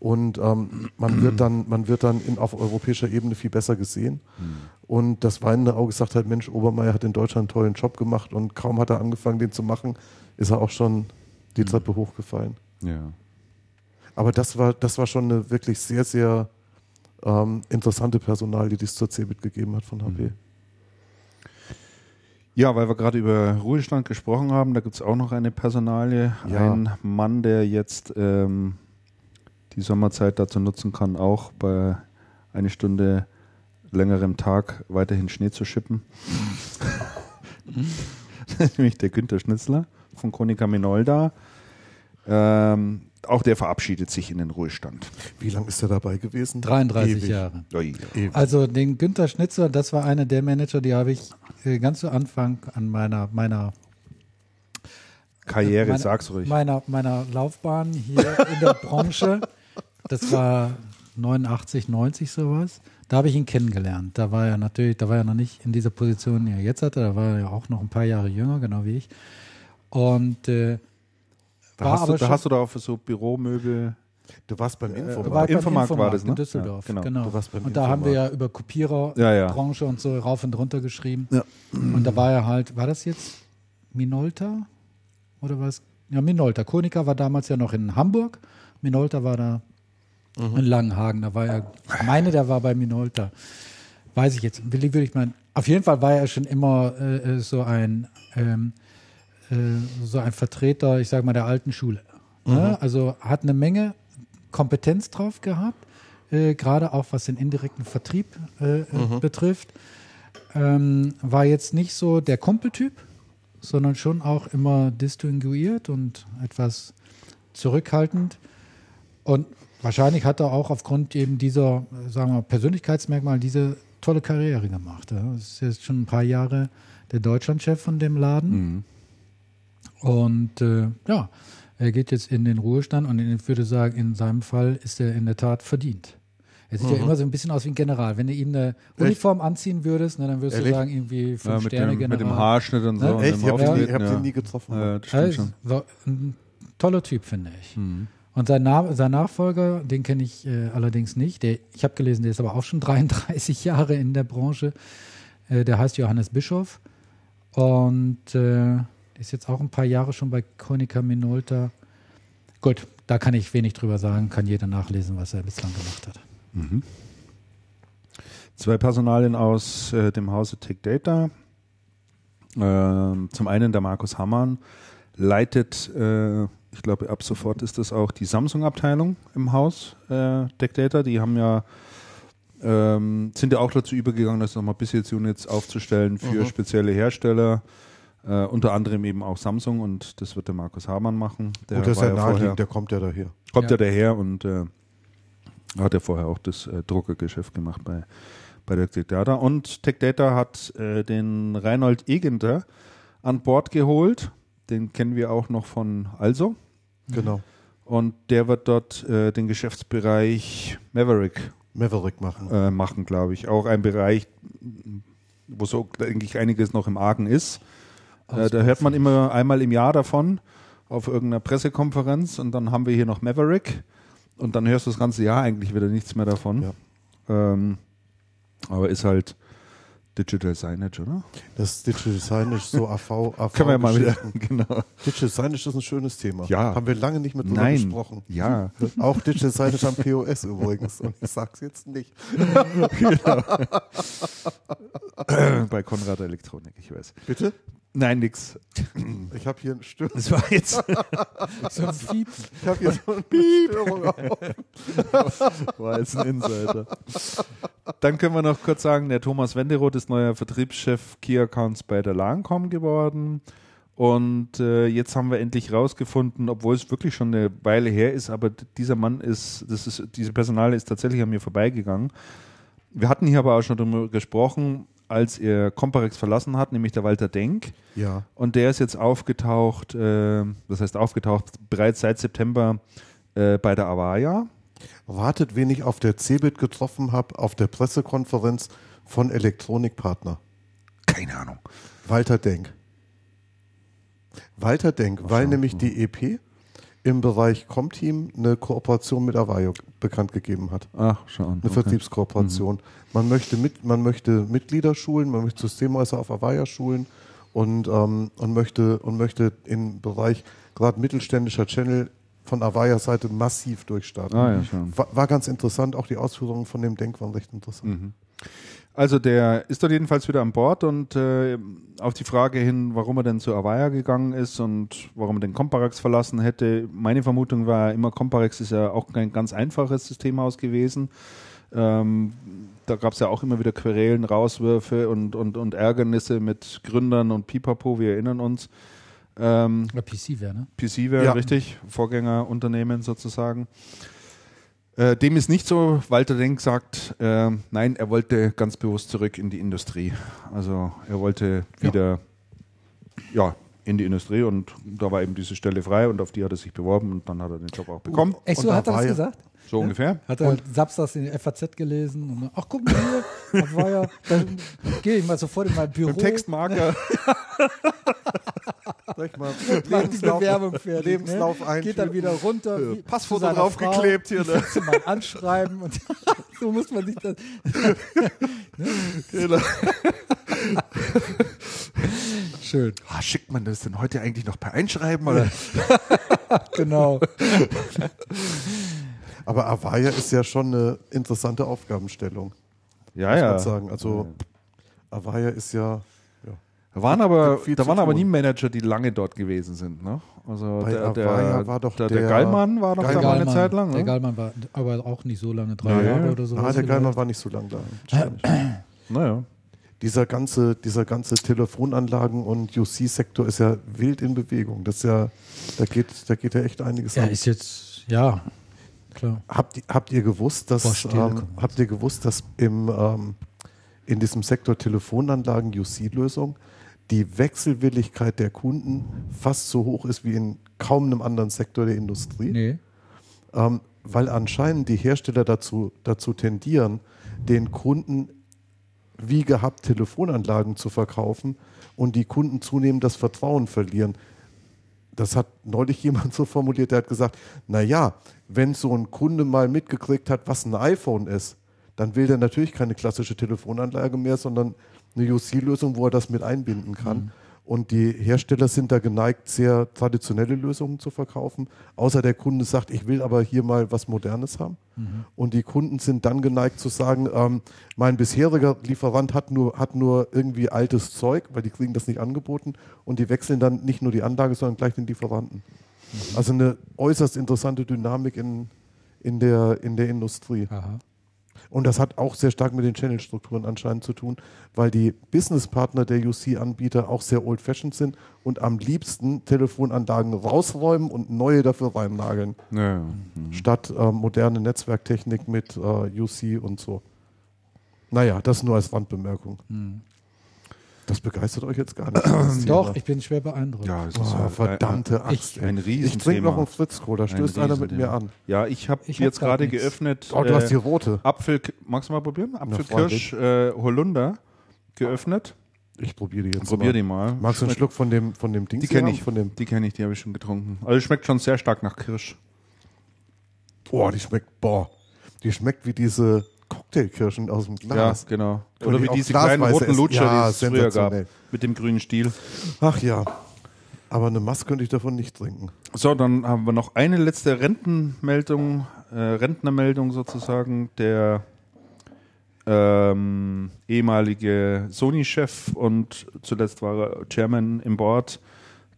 Und ähm, man wird dann, man wird dann in, auf europäischer Ebene viel besser gesehen. Mhm. Und das weinende Auge sagt halt, Mensch, Obermeier hat in Deutschland einen tollen Job gemacht und kaum hat er angefangen, den zu machen, ist er auch schon die mhm. Treppe hochgefallen. Ja. Aber das war, das war schon eine wirklich sehr, sehr ähm, interessante Personal, die es zur CeBIT gegeben hat von HP. Mhm. Ja, weil wir gerade über Ruhestand gesprochen haben, da gibt es auch noch eine Personalie. Ja. Ein Mann, der jetzt ähm, die Sommerzeit dazu nutzen kann, auch bei eine Stunde längerem Tag weiterhin Schnee zu schippen. Nämlich der Günther Schnitzler von Konica Minolda. Ähm, auch der verabschiedet sich in den Ruhestand. Wie lange ist er dabei gewesen? 33 Ewig. Jahre. Ewig. Also den Günther Schnitzer, das war einer der Manager, die habe ich äh, ganz zu Anfang an meiner, meiner Karriere, meine, sag's ruhig. Meiner, meiner Laufbahn hier in der Branche. Das war 89, 90 sowas. Da habe ich ihn kennengelernt. Da war er natürlich, da war er noch nicht in dieser Position, die er jetzt hatte. Da war er ja auch noch ein paar Jahre jünger, genau wie ich. Und äh, da, hast du, da hast du da auf so Büromöbel. Du warst beim Infomarkt. Äh, war beim Infomarkt, Infomarkt war das, ne? in Düsseldorf. Ja, genau. genau. und Infomarkt. da haben wir ja über Kopiererbranche ja, ja. und so rauf und runter geschrieben. Und da war er halt, war das jetzt Minolta? Oder was? Ja, Minolta. Konica war damals ja noch in Hamburg. Minolta war da mhm. in Langenhagen. Da war er, ich meine, der war bei Minolta. Weiß ich jetzt, will, will ich meinen. Auf jeden Fall war er schon immer äh, äh so ein ähm, äh, so ein Vertreter, ich sage mal, der alten Schule. Mhm. Ja, also hat eine Menge Kompetenz drauf gehabt, äh, gerade auch was den indirekten Vertrieb äh, äh, mhm. betrifft. Ähm, war jetzt nicht so der Kumpeltyp, sondern schon auch immer distinguiert und etwas zurückhaltend. Und wahrscheinlich hat er auch aufgrund eben dieser, sagen wir, Persönlichkeitsmerkmal diese tolle Karriere gemacht. Er ist jetzt schon ein paar Jahre der Deutschlandchef von dem Laden. Mhm. Und äh, ja, er geht jetzt in den Ruhestand und ich würde sagen, in seinem Fall ist er in der Tat verdient. Er sieht mhm. ja immer so ein bisschen aus wie ein General. Wenn du ihm eine Uniform anziehen würdest, ne, dann würdest Ehrlich? du sagen, irgendwie fünf ja, Sterne dem, General. Mit dem Haarschnitt und so. Ne? Echt? Ich habe ihn, hab ja. ihn nie getroffen. Ja, das stimmt schon. ein toller Typ, finde ich. Mhm. Und sein, Na sein Nachfolger, den kenne ich äh, allerdings nicht. Der, ich habe gelesen, der ist aber auch schon 33 Jahre in der Branche. Äh, der heißt Johannes Bischof und äh, ist jetzt auch ein paar Jahre schon bei Konica Minolta. Gut, da kann ich wenig drüber sagen, kann jeder nachlesen, was er bislang gemacht hat. Mhm. Zwei Personalien aus äh, dem Hause Tech Data. Ähm, zum einen der Markus Hammann leitet äh, ich glaube, ab sofort ist das auch die Samsung-Abteilung im Haus, äh, Data. Die haben ja, ähm, sind ja auch dazu übergegangen, das nochmal Business-Units aufzustellen für mhm. spezielle Hersteller. Äh, unter anderem eben auch Samsung und das wird der Markus Hamann machen. Der, Gut, ja vorher, der kommt ja daher. Kommt ja, ja daher und äh, hat ja vorher auch das äh, Druckergeschäft gemacht bei, bei der Tech Data. Und Tech Data hat äh, den Reinhold Egenter an Bord geholt den kennen wir auch noch von Also. Genau. Und der wird dort äh, den Geschäftsbereich Maverick, Maverick machen, äh, machen glaube ich. Auch ein Bereich, wo so, denke ich, einiges noch im Argen ist. Äh, da hört man immer einmal im Jahr davon auf irgendeiner Pressekonferenz und dann haben wir hier noch Maverick und dann hörst du das ganze Jahr eigentlich wieder nichts mehr davon. Ja. Ähm, aber ist halt Digital Signage, oder? Das Digital Signage, so AV, AV Können wir mal wieder, genau. Digital Signage ist ein schönes Thema. Ja. Haben wir lange nicht mit drüber Nein. gesprochen. Ja. Auch Digital Signage am POS übrigens. Und ich sag's jetzt nicht. genau. Bei Konrad Elektronik, ich weiß. Bitte? Nein, nix. Ich habe hier eine Störung. Das war jetzt so ein Piep. Ich habe hier so eine Störung auf. War jetzt ein Insider. Dann können wir noch kurz sagen, der Thomas Wenderoth ist neuer Vertriebschef Key Accounts bei der Lancom geworden. Und äh, jetzt haben wir endlich rausgefunden, obwohl es wirklich schon eine Weile her ist, aber dieser Mann ist, das ist, diese Personale ist tatsächlich an mir vorbeigegangen. Wir hatten hier aber auch schon darüber gesprochen, als er Comparex verlassen hat, nämlich der Walter Denk. Ja. Und der ist jetzt aufgetaucht, äh, das heißt aufgetaucht, bereits seit September äh, bei der Avaya. Wartet, wen ich auf der CeBIT getroffen habe, auf der Pressekonferenz von Elektronikpartner. Keine Ahnung. Walter Denk. Walter Denk, weil nämlich die EP im Bereich Comteam eine Kooperation mit Avayo bekannt gegeben hat. Ach, schon. Eine okay. Vertriebskooperation. Mhm. Man, möchte mit, man möchte Mitglieder schulen, man möchte Systemhäuser auf Avaya schulen und, ähm, und, möchte, und möchte im Bereich gerade mittelständischer Channel von Avaya Seite massiv durchstarten. Ah, ja, schon. War, war, ganz interessant, auch die Ausführungen von dem Denk waren recht interessant. Mhm. Also der ist dort jedenfalls wieder an Bord und äh, auf die Frage hin, warum er denn zu Avaya gegangen ist und warum er den Comparex verlassen hätte. Meine Vermutung war immer, Comparex ist ja auch kein ganz einfaches Systemhaus gewesen. Ähm, da gab es ja auch immer wieder Querelen, Rauswürfe und, und, und Ärgernisse mit Gründern und Pipapo, wir erinnern uns. Ähm, ja, PC-Ware, ne? PC-Ware, ja. richtig. Vorgängerunternehmen sozusagen. Äh, dem ist nicht so. Walter Denk sagt, äh, nein, er wollte ganz bewusst zurück in die Industrie. Also er wollte wieder ja. ja. in die Industrie und da war eben diese Stelle frei und auf die hat er sich beworben und dann hat er den Job auch bekommen. Echt so, hat er das gesagt? So ja? ungefähr. Hat er und Samstags in der FAZ gelesen und ach guck mal hier, das war ja, da gehe ich mal sofort in mein Büro. Mit Textmarker. Sag mal, Lebenslauf, die Bewerbung fertig. Ne? Lebenslauf ne? Geht dann wieder runter. Ja. Passfoto draufgeklebt hier. Ne? mal anschreiben und so muss man sich das. genau. Schön. Ah, schickt man das denn heute eigentlich noch per Einschreiben? Oder? genau. Aber Avaya ist ja schon eine interessante Aufgabenstellung. Ja, muss ja. Man sagen. Also Avaya ist ja da waren aber, da waren aber nie Manager, die lange dort gewesen sind. Ne? Also Bei der, der, war doch der, der, der Gallmann war doch Gallmann, da mal eine Zeit lang. Der ne? Gallmann war aber auch nicht so lange, drei ja, Jahre oder so. Ah, der Gallmann war nicht so lange da. naja. Dieser ganze, dieser ganze Telefonanlagen- und UC-Sektor ist ja wild in Bewegung. Das ist ja, da geht, da geht ja echt einiges Ja, an. ist jetzt, ja, klar. Habt, habt ihr gewusst, dass, ähm, habt ihr gewusst, dass im, ähm, in diesem Sektor Telefonanlagen UC-Lösung die Wechselwilligkeit der Kunden fast so hoch ist wie in kaum einem anderen Sektor der Industrie. Nee. Ähm, weil anscheinend die Hersteller dazu, dazu tendieren, den Kunden wie gehabt Telefonanlagen zu verkaufen und die Kunden zunehmend das Vertrauen verlieren. das hat neulich jemand so formuliert, der hat gesagt, naja, wenn so ein Kunde mal mitgekriegt hat, was ein iPhone ist, dann will der natürlich keine klassische Telefonanlage mehr, sondern eine UC-Lösung, wo er das mit einbinden kann. Mhm. Und die Hersteller sind da geneigt, sehr traditionelle Lösungen zu verkaufen. Außer der Kunde sagt, ich will aber hier mal was Modernes haben. Mhm. Und die Kunden sind dann geneigt zu sagen, ähm, mein bisheriger Lieferant hat nur, hat nur irgendwie altes Zeug, weil die kriegen das nicht angeboten. Und die wechseln dann nicht nur die Anlage, sondern gleich den Lieferanten. Also eine äußerst interessante Dynamik in, in, der, in der Industrie. Aha. Und das hat auch sehr stark mit den Channel-Strukturen anscheinend zu tun, weil die Businesspartner der UC-Anbieter auch sehr old-fashioned sind und am liebsten Telefonanlagen rausräumen und neue dafür reinnageln, Ja. statt äh, moderne Netzwerktechnik mit äh, UC und so. Naja, das nur als Randbemerkung. Das begeistert euch jetzt gar nicht. das Doch, ich bin schwer beeindruckt. Ja, es ist Oh, verdammte Axt. Ich- ey. ein ich trinke noch einen Fritz-Cola, Ein stößt einer mit mir an. Ja, ich habe jetzt gerade nichts. geöffnet. Oh, du hast die äh, rote. Apfel, magst du mal probieren? Apfelkirsch, äh, Holunder geöffnet. Ich probiere die jetzt Probier mal. die mal. Magst du einen Schluck von dem, von dem Ding? Die kenne ich. Von dem, Die kenne ich, die habe ich schon getrunken. Also schmeckt schon sehr stark nach Kirsch. boah, die schmeckt, boah, die schmeckt wie diese Cocktailkirschen aus dem Glas. Ja, genau. Oder wie diese kleinen roten. Lutscher, Ja, die es früher gab. Mit dem grünen Stiel. Ach ja. Aber eine Masse könnte ich davon nicht trinken. So, dann haben wir noch eine letzte Rentenmeldung, äh, Rentnermeldung sozusagen. Der ähm, ehemalige Sony-Chef und zuletzt war er Chairman im Board,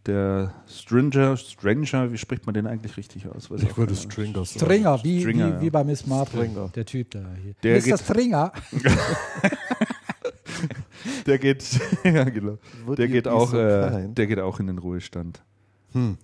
der Stringer, Stranger, wie spricht man den eigentlich richtig aus? Weiß Ich würde. Stringer sagen. Stringer, wie, Stringer, wie, ja. wie bei Miss Marple, Stringer. der Typ da hier. Der Mr. geht- Stringer. Der geht, ja, genau. Der geht auch, so äh, der geht auch in den Ruhestand. Hm.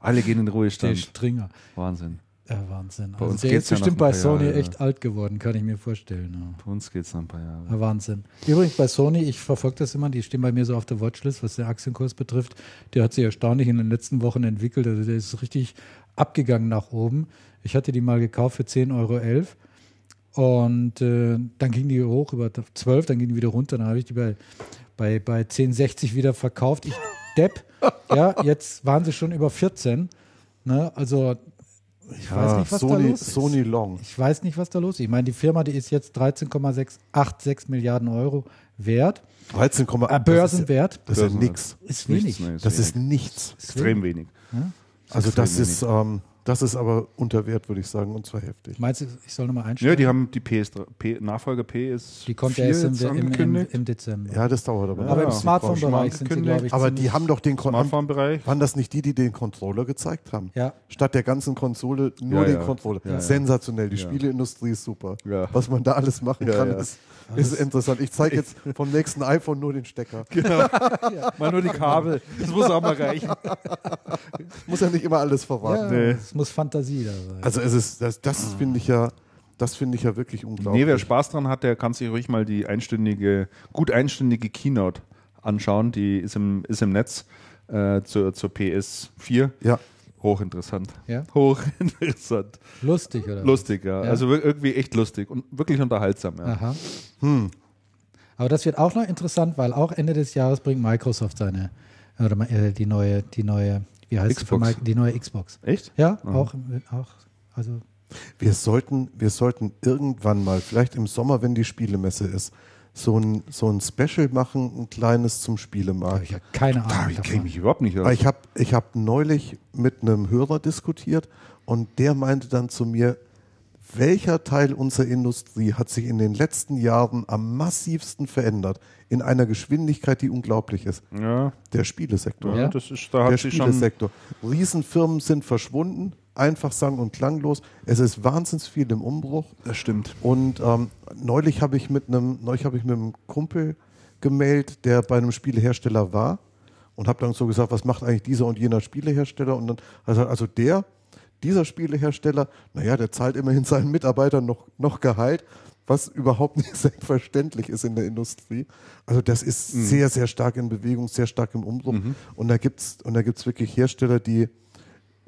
Alle gehen in den Der Ruhestand. Stringer. Wahnsinn. Ja, Wahnsinn. Bei Also uns der geht's ist ja bestimmt bei Sony Jahre. echt alt geworden, kann ich mir vorstellen. Ja. Bei uns geht es noch ein paar Jahre. Ja, Wahnsinn. Übrigens bei Sony, ich verfolge das immer, die stehen bei mir so auf der Watchlist, was den Aktienkurs betrifft. Der hat sich erstaunlich in den letzten Wochen entwickelt. Also der ist richtig abgegangen nach oben. Ich hatte die mal gekauft für 10,11 Euro. Und äh, dann ging die hoch über 12, dann ging die wieder runter. Dann habe ich die bei, bei, bei 10,60 wieder verkauft. Ich Depp. Ja, jetzt waren sie schon über 14. Ne? Also ich weiß nicht, was Sony, da los ist. Sony Long. Ich weiß nicht, was da los ist. Ich meine, die Firma, die ist jetzt 13,86 Milliarden Euro wert. 13,8. Äh, Börsenwert. Das ist ja Börsenwert. nix. Ist wenig. Nichts, nee, Das wenig. ist nichts. extrem wenig. Also extrem das ist, ähm, das ist aber unter Wert, würde ich sagen, und zwar heftig. Meinst du, ich soll nochmal einstellen? Ja, die haben die PS, P, Nachfolger P ist Die kommt vier erst im, im, im, im Dezember. Ja, das dauert aber. Aber Ja, im die Smartphone-Bereich sind sie, angekündigt. glaube ich, Aber die haben doch den Smartphone-Bereich. Waren das nicht die, die den Controller gezeigt haben? Ja. Statt der ganzen Konsole nur Ja, den ja. Controller. Ja, ja. Sensationell. Die Ja. Spieleindustrie ist super. Ja. Was man da alles machen Ja, kann, ja. Ist, ist interessant. Ich zeige jetzt vom nächsten iPhone nur den Stecker. Mal nur die Kabel. Das muss auch mal reichen. Muss ja nicht immer alles verraten. Ja, Nee. Es muss Fantasie da sein. Also es ist, das, das finde ich ja, das finde ich ja wirklich unglaublich. Nee, wer Spaß dran hat, der kann sich ruhig mal die einstündige, gut einstündige Keynote anschauen. Die ist im, ist im Netz äh, zur, zur PS4. Ja. Hochinteressant. Ja? Hochinteressant. Lustig, oder? Lustig, ja. Ja. Also irgendwie echt lustig und wirklich unterhaltsam. Ja. Aha. Hm. Aber das wird auch noch interessant, weil auch Ende des Jahres bringt Microsoft seine, oder äh, die neue, die neue, wie heißt Xbox. Mic- Die neue Xbox. Echt? Ja, auch, auch, also Wir sollten, wir sollten irgendwann mal, vielleicht im Sommer, wenn die Spielemesse ist, so ein, so ein Special machen, ein kleines zum habe Spielemarkt. ich ja keine Ahnung. kenne ich davon. mich überhaupt nicht aus. Ich habe ich hab neulich mit einem Hörer diskutiert und der meinte dann zu mir, welcher Teil unserer Industrie hat sich in den letzten Jahren am massivsten verändert, in einer Geschwindigkeit, die unglaublich ist? Ja, Der Spielesektor. ja, das ist, da Der. Spielesektor. Riesenfirmen sind verschwunden, einfach sang- und klanglos. Es ist wahnsinnig viel im Umbruch. Das stimmt. Und ähm, neulich habe ich mit einem, neulich habe ich mit einem Kumpel gemeldet, der bei einem Spielehersteller war und habe dann so gesagt, was macht eigentlich dieser und jener Spielehersteller? Und dann also, also der, dieser Spielehersteller, naja, der zahlt immerhin seinen Mitarbeitern noch, noch Gehalt, was überhaupt nicht selbstverständlich ist in der Industrie. Also das ist sehr, sehr stark in Bewegung, sehr stark im Umbruch. Und da gibt's und da gibt's wirklich Hersteller, die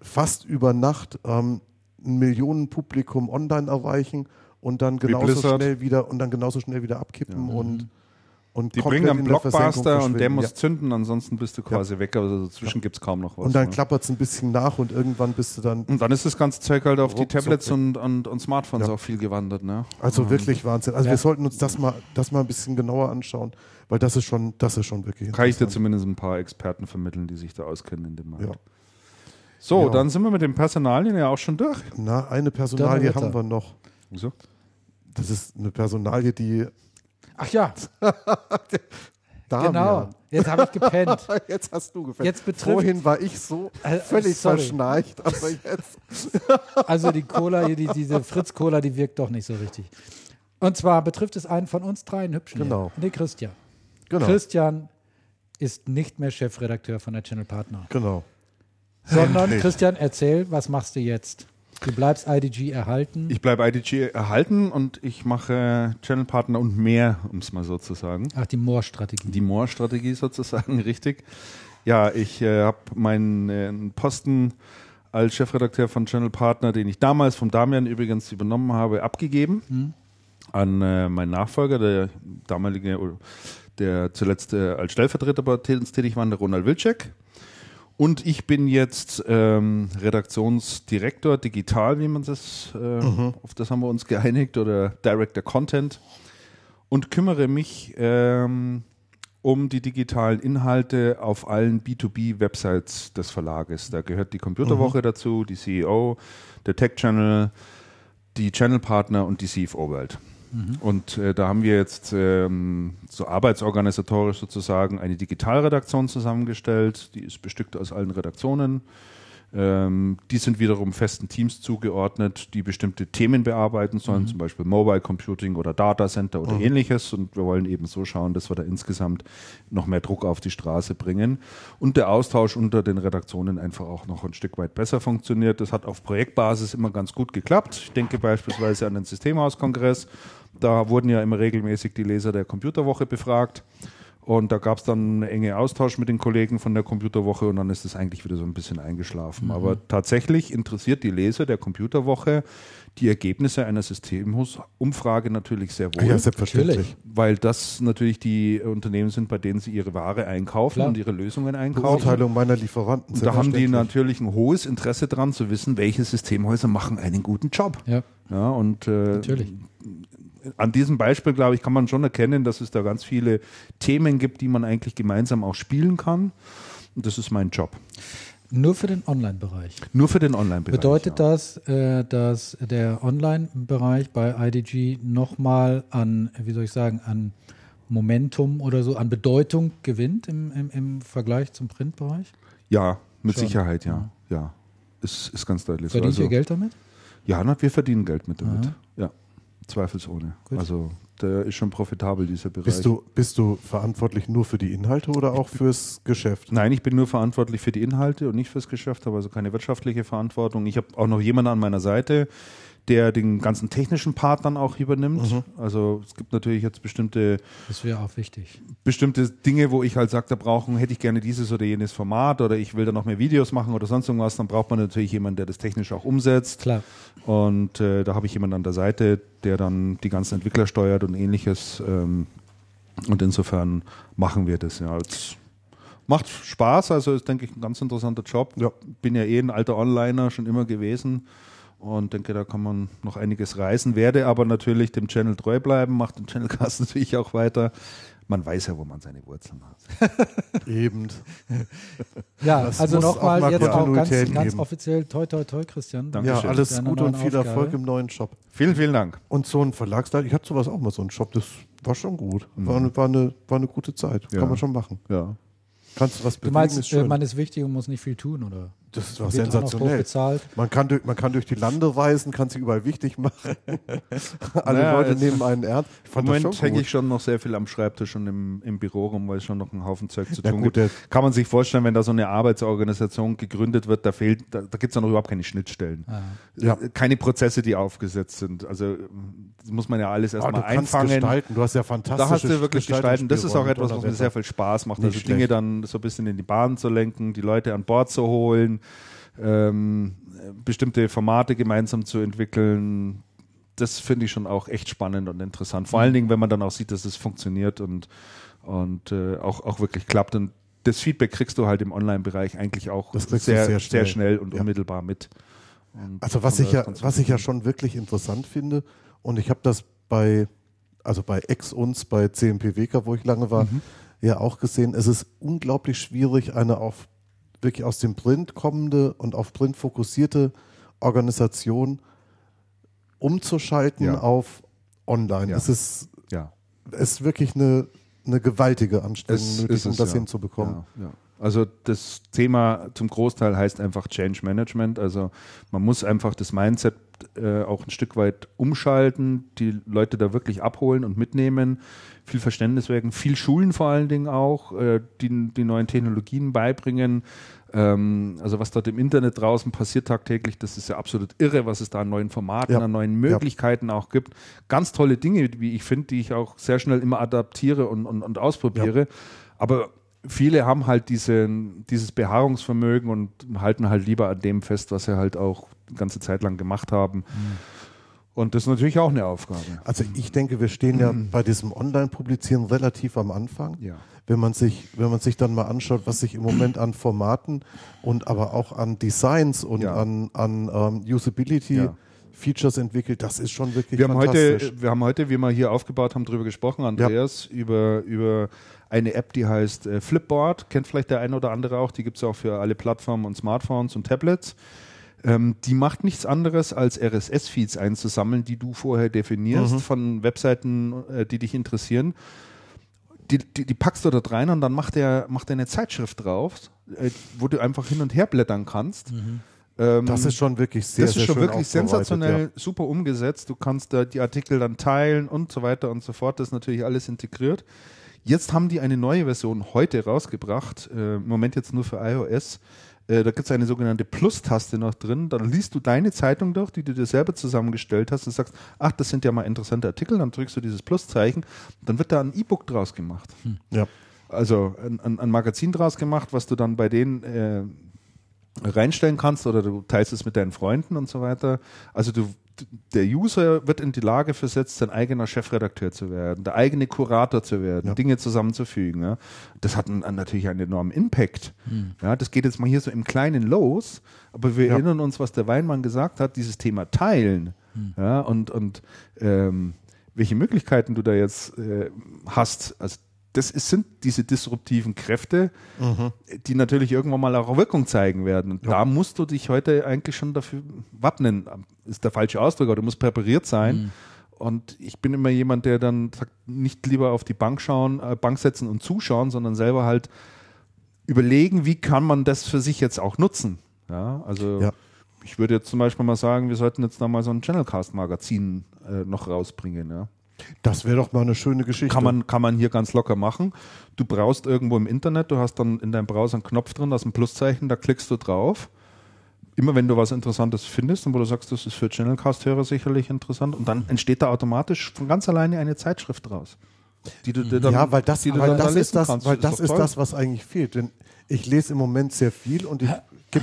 fast über Nacht ähm, ein Millionenpublikum online erreichen und dann genauso schnell wieder und dann genauso schnell wieder abkippen und und Die bringen Versenkung Blockbuster und der muss Ja. zünden, ansonsten bist du quasi weg. Also dazwischen gibt's kaum noch was. Und dann ne? klappert es ein bisschen nach und irgendwann bist du dann. und dann ist das ganze Zeug halt auf die Tablets weg. und, und, und Smartphones Ja. auch viel gewandert. Ne? Also wirklich Wahnsinn. Also Ja. wir sollten uns das mal, das mal ein bisschen genauer anschauen, weil das ist schon, das ist schon wirklich Kann ich dir zumindest ein paar Experten vermitteln, die sich da auskennen in dem Markt. So, Ja. dann sind wir mit den Personalien ja auch schon durch. Na, eine Personalie haben wir noch. Wieso? Das ist eine Personalie, die Ach ja, Damian. genau. Jetzt habe ich gepennt. Jetzt hast du gefällt. Jetzt betrifft- Vorhin war ich so Äh, völlig sorry. verschnarcht, aber jetzt. Also die Cola, hier, die, diese Fritz-Cola, die wirkt doch nicht so richtig. Und zwar betrifft es einen von uns dreien hübschen. Genau. hier, Den Christian. Genau. Christian ist nicht mehr Chefredakteur von der Channel Partner, Genau. Sondern. Christian, erzähl, was machst du jetzt? Du bleibst IDG erhalten. Ich bleibe IDG erhalten und ich mache Channelpartner und mehr, um es mal so zu sagen. Ach, die Moor-Strategie. Die More-Strategie sozusagen, richtig. Ja, ich äh, habe meinen äh, Posten als Chefredakteur von Channel Partner, den ich damals vom Damian übrigens übernommen habe, abgegeben an äh, meinen Nachfolger, der damalige, der zuletzt äh, als Stellvertreter bei uns tätig war, der Ronald Wilczek. Und ich bin jetzt ähm, Redaktionsdirektor digital, wie man das, äh, auf das haben wir uns geeinigt, oder Director Content. Und kümmere mich ähm, um die digitalen Inhalte auf allen B2B-Websites des Verlages. Da gehört die Computerwoche dazu, die CEO, der Tech Channel, die Channel-Partner und die Und äh, da haben wir jetzt ähm, so arbeitsorganisatorisch sozusagen eine Digitalredaktion zusammengestellt. Die ist bestückt aus allen Redaktionen. Ähm, die sind wiederum festen Teams zugeordnet, die bestimmte Themen bearbeiten sollen, zum Beispiel Mobile Computing oder Data Center oder ähnliches. Und wir wollen eben so schauen, dass wir da insgesamt noch mehr Druck auf die Straße bringen. Und der Austausch unter den Redaktionen einfach auch noch ein Stück weit besser funktioniert. Das hat auf Projektbasis immer ganz gut geklappt. Ich denke beispielsweise an den Systemhauskongress. Da wurden ja immer regelmäßig die Leser der Computerwoche befragt. Und da gab es dann einen engen Austausch mit den Kollegen von der Computerwoche und dann ist es eigentlich wieder so ein bisschen eingeschlafen. Aber tatsächlich interessiert die Leser der Computerwoche die Ergebnisse einer Systemumfrage natürlich sehr wohl. Ja, selbstverständlich. Weil das natürlich die Unternehmen sind, bei denen sie ihre Ware einkaufen Klar. und ihre Lösungen einkaufen. Beurteilung meiner Lieferanten. Und da haben die natürlich ein hohes Interesse dran zu wissen, welche Systemhäuser machen einen guten Job. Ja, Ja, und äh, natürlich. An diesem Beispiel, glaube ich, kann man schon erkennen, dass es da ganz viele Themen gibt, die man eigentlich gemeinsam auch spielen kann. Und das ist mein Job. Nur für den Online-Bereich. Nur für den Online-Bereich. Bedeutet ja. das, äh, dass der Online-Bereich bei IDG nochmal an, wie soll ich sagen, an Momentum oder so, an Bedeutung gewinnt im, im, im Vergleich zum Printbereich? Ja, mit Schon. Sicherheit, ja. Ja, ist, ist ganz deutlich Verdient so. ihr Geld damit? Ja, na, wir verdienen Geld mit damit. Ja, zweifelsohne. Gut. Also der ist schon profitabel, dieser Bereich. Bist du, bist du verantwortlich nur für die Inhalte oder auch fürs Geschäft? Nein, ich bin nur verantwortlich für die Inhalte und nicht fürs Geschäft, habe also keine wirtschaftliche Verantwortung. Ich habe auch noch jemanden an meiner Seite, der den ganzen technischen Part dann auch übernimmt. Mhm. Also es gibt natürlich jetzt bestimmte, Das wäre auch wichtig. bestimmte Dinge, wo ich halt sage, da brauchen, hätte ich gerne dieses oder jenes Format oder ich will da noch mehr Videos machen oder sonst irgendwas, dann braucht man natürlich jemanden, der das technisch auch umsetzt. Klar. Und äh, da habe ich jemanden an der Seite, der dann die ganzen Entwickler steuert und ähnliches. Ähm, und insofern machen wir das. Ja. Es macht Spaß, also ist, denke ich, ein ganz interessanter Job. Ja. Bin ja eh ein alter Onliner schon immer gewesen und denke, da kann man noch einiges reisen. Werde aber natürlich dem Channel treu bleiben, macht den Channelcast natürlich auch weiter. Man weiß ja, wo man seine Wurzeln hat. Eben. Ja, Das also nochmal mal jetzt auch ganz, Kontinuität ganz geben. offiziell toi toi toi, Christian. Danke. Ja, Dankeschön. alles Gute und viel Aufgabe. Erfolg im neuen Job. Vielen, vielen Dank. Und so ein Verlagsleiter, ich hatte sowas auch mal, so einen Job, das war schon gut. War, eine, war, eine, war eine gute Zeit. Ja. Kann man schon machen. Ja. Kannst du was Du bewegen, meinst, ist schön. äh, man ist wichtig und muss nicht viel tun, oder? Das war noch hoch sensationell. bezahlt. Man kann, durch, man kann durch die Lande reisen, kann sich überall wichtig machen. Alle Naja, Leute nehmen einen ernst. Ich Im fand Moment hänge ich schon noch sehr viel am Schreibtisch und im, im Büro rum, weil es schon noch einen Haufen Zeug zu Ja, tun gut, gibt. Kann man sich vorstellen, wenn da so eine Arbeitsorganisation gegründet wird, da fehlt, da, da gibt es ja noch überhaupt keine Schnittstellen. Ah. Ja. Keine Prozesse, die aufgesetzt sind. Also das muss man ja alles Ah, erstmal du kannst einfangen. gestalten. Du hast ja Da fantastische hast du wirklich gestalten. Das ist auch etwas, was mir sehr viel Spaß macht. Nicht also Dinge schlecht. dann so ein bisschen in die Bahn zu lenken, die Leute an Bord zu holen, ähm, bestimmte Formate gemeinsam zu entwickeln. Das finde ich schon auch echt spannend und interessant. Vor allen Dingen, wenn man dann auch sieht, dass es funktioniert und und äh, auch, auch wirklich klappt. Und das Feedback kriegst du halt im Online-Bereich eigentlich auch sehr, sehr sehr, schnell. schnell und Ja. unmittelbar mit. Und Also was ich ja, was ich ja schon wirklich interessant finde, und ich habe das bei, also bei Ex uns, bei CMPWK, wo ich lange war, Mhm. ja auch gesehen, es ist unglaublich schwierig, eine auf wirklich aus dem Print kommende und auf Print fokussierte Organisation umzuschalten Ja. auf online. Ja. Es ist, ja. es ist wirklich eine, eine gewaltige Anstrengung Es nötig, ist um es, das ja. hinzubekommen. Also das Thema zum Großteil heißt einfach Change Management. Also man muss einfach das Mindset äh, auch ein Stück weit umschalten, die Leute da wirklich abholen und mitnehmen, viel Verständnis wecken, viel Schulen vor allen Dingen auch, äh, die die neuen Technologien beibringen. Ähm, also was dort im Internet draußen passiert tagtäglich, das ist ja absolut irre, was es da an neuen Formaten, Ja. an neuen Möglichkeiten auch gibt. Ganz tolle Dinge, wie ich finde, die ich auch sehr schnell immer adaptiere und, und, und ausprobiere. Aber viele haben halt diese, dieses Beharrungsvermögen und halten halt lieber an dem fest, was sie halt auch die ganze Zeit lang gemacht haben. Und das ist natürlich auch eine Aufgabe. Also ich denke, wir stehen ja bei diesem Online-Publizieren relativ am Anfang. Ja. Wenn man sich, wenn man sich dann mal anschaut, was sich im Moment an Formaten und aber auch an Designs und Ja. an, an ähm, Usability Ja. Features entwickelt, das ist schon wirklich Wir haben, fantastisch. heute, wir haben heute, wie wir hier aufgebaut haben, darüber gesprochen, Andreas, über, über eine App, die heißt äh, Flipboard. Kennt vielleicht der eine oder andere auch. Die gibt es auch für alle Plattformen und Smartphones und Tablets. Ähm, die macht nichts anderes, als RSS-Feeds einzusammeln, die du vorher definierst von Webseiten, äh, die dich interessieren. Die, die, die packst du dort rein und dann macht er macht eine Zeitschrift drauf, äh, wo du einfach hin und her blättern kannst. Ähm, das ist schon wirklich sehr, das ist schon wirklich sensationell, Ja. super umgesetzt. Du kannst da die Artikel dann teilen und so weiter und so fort. Das ist natürlich alles integriert. Jetzt haben die eine neue Version heute rausgebracht. Äh, Im Moment jetzt nur für iOS. Äh, da gibt es eine sogenannte Plus-Taste noch drin. Dann liest du deine Zeitung durch, die du dir selber zusammengestellt hast und sagst, ach, das sind ja mal interessante Artikel. Dann drückst du dieses Plus-Zeichen. Dann wird da ein E-Book draus gemacht Ja. also ein, ein, ein Magazin draus gemacht, was du dann bei denen äh, reinstellen kannst oder du teilst es mit deinen Freunden und so weiter. Also du, der User wird in die Lage versetzt, sein eigener Chefredakteur zu werden, der eigene Kurator zu werden, Ja. Dinge zusammenzufügen. Ja. Das hat einen, natürlich einen enormen Impact. Ja, das geht jetzt mal hier so im Kleinen los, aber wir Ja. erinnern uns, was der Weinmann gesagt hat, dieses Thema Teilen. Ja, und und ähm, welche Möglichkeiten du da jetzt äh, hast. Also das ist, sind diese disruptiven Kräfte, die natürlich irgendwann mal auch Wirkung zeigen werden. Und da musst du dich heute eigentlich schon dafür wappnen. Ist der falsche Ausdruck, aber du musst präpariert sein. Und ich bin immer jemand, der dann sagt, nicht lieber auf die Bank schauen, äh, Bank setzen und zuschauen, sondern selber halt überlegen, wie kann man das für sich jetzt auch nutzen. Ja, also Ja. ich würde jetzt zum Beispiel mal sagen, wir sollten jetzt da mal so ein Channelcast-Magazin äh, noch rausbringen. Ja. Das wäre doch mal eine schöne Geschichte. Kann man, kann man hier ganz locker machen. Du brauchst irgendwo im Internet, du hast dann in deinem Browser einen Knopf drin, da ist ein Pluszeichen, da klickst du drauf. Immer wenn du was Interessantes findest und wo du sagst, das ist für Channelcast-Hörer sicherlich interessant, und dann entsteht da automatisch von ganz alleine eine Zeitschrift draus. Die du dir dann, ja, weil das, die du weil das ist das, kannst. weil das ist toll. das, was eigentlich fehlt. Denn ich lese im Moment sehr viel und ich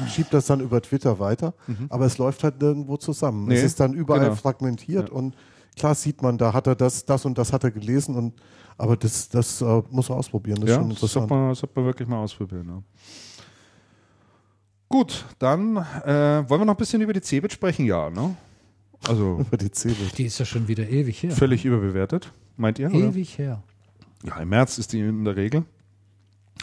schiebe das dann über Twitter weiter, aber es läuft halt nirgendwo zusammen. Mhm. Nee, es ist dann überall genau. fragmentiert und klar sieht man, da hat er das, das und das hat er gelesen und aber das, das äh, muss er ausprobieren. Das ist Ja, schon das interessant. sollte man, sollte man wirklich mal ausprobieren. Ja. Gut, dann äh, wollen wir noch ein bisschen über die Cebit sprechen, ja, ne? Also Über die Cebit. Die ist ja schon wieder ewig her. völlig überbewertet, meint ihr? Oder? Ewig her. Ja, im März ist die in der Regel.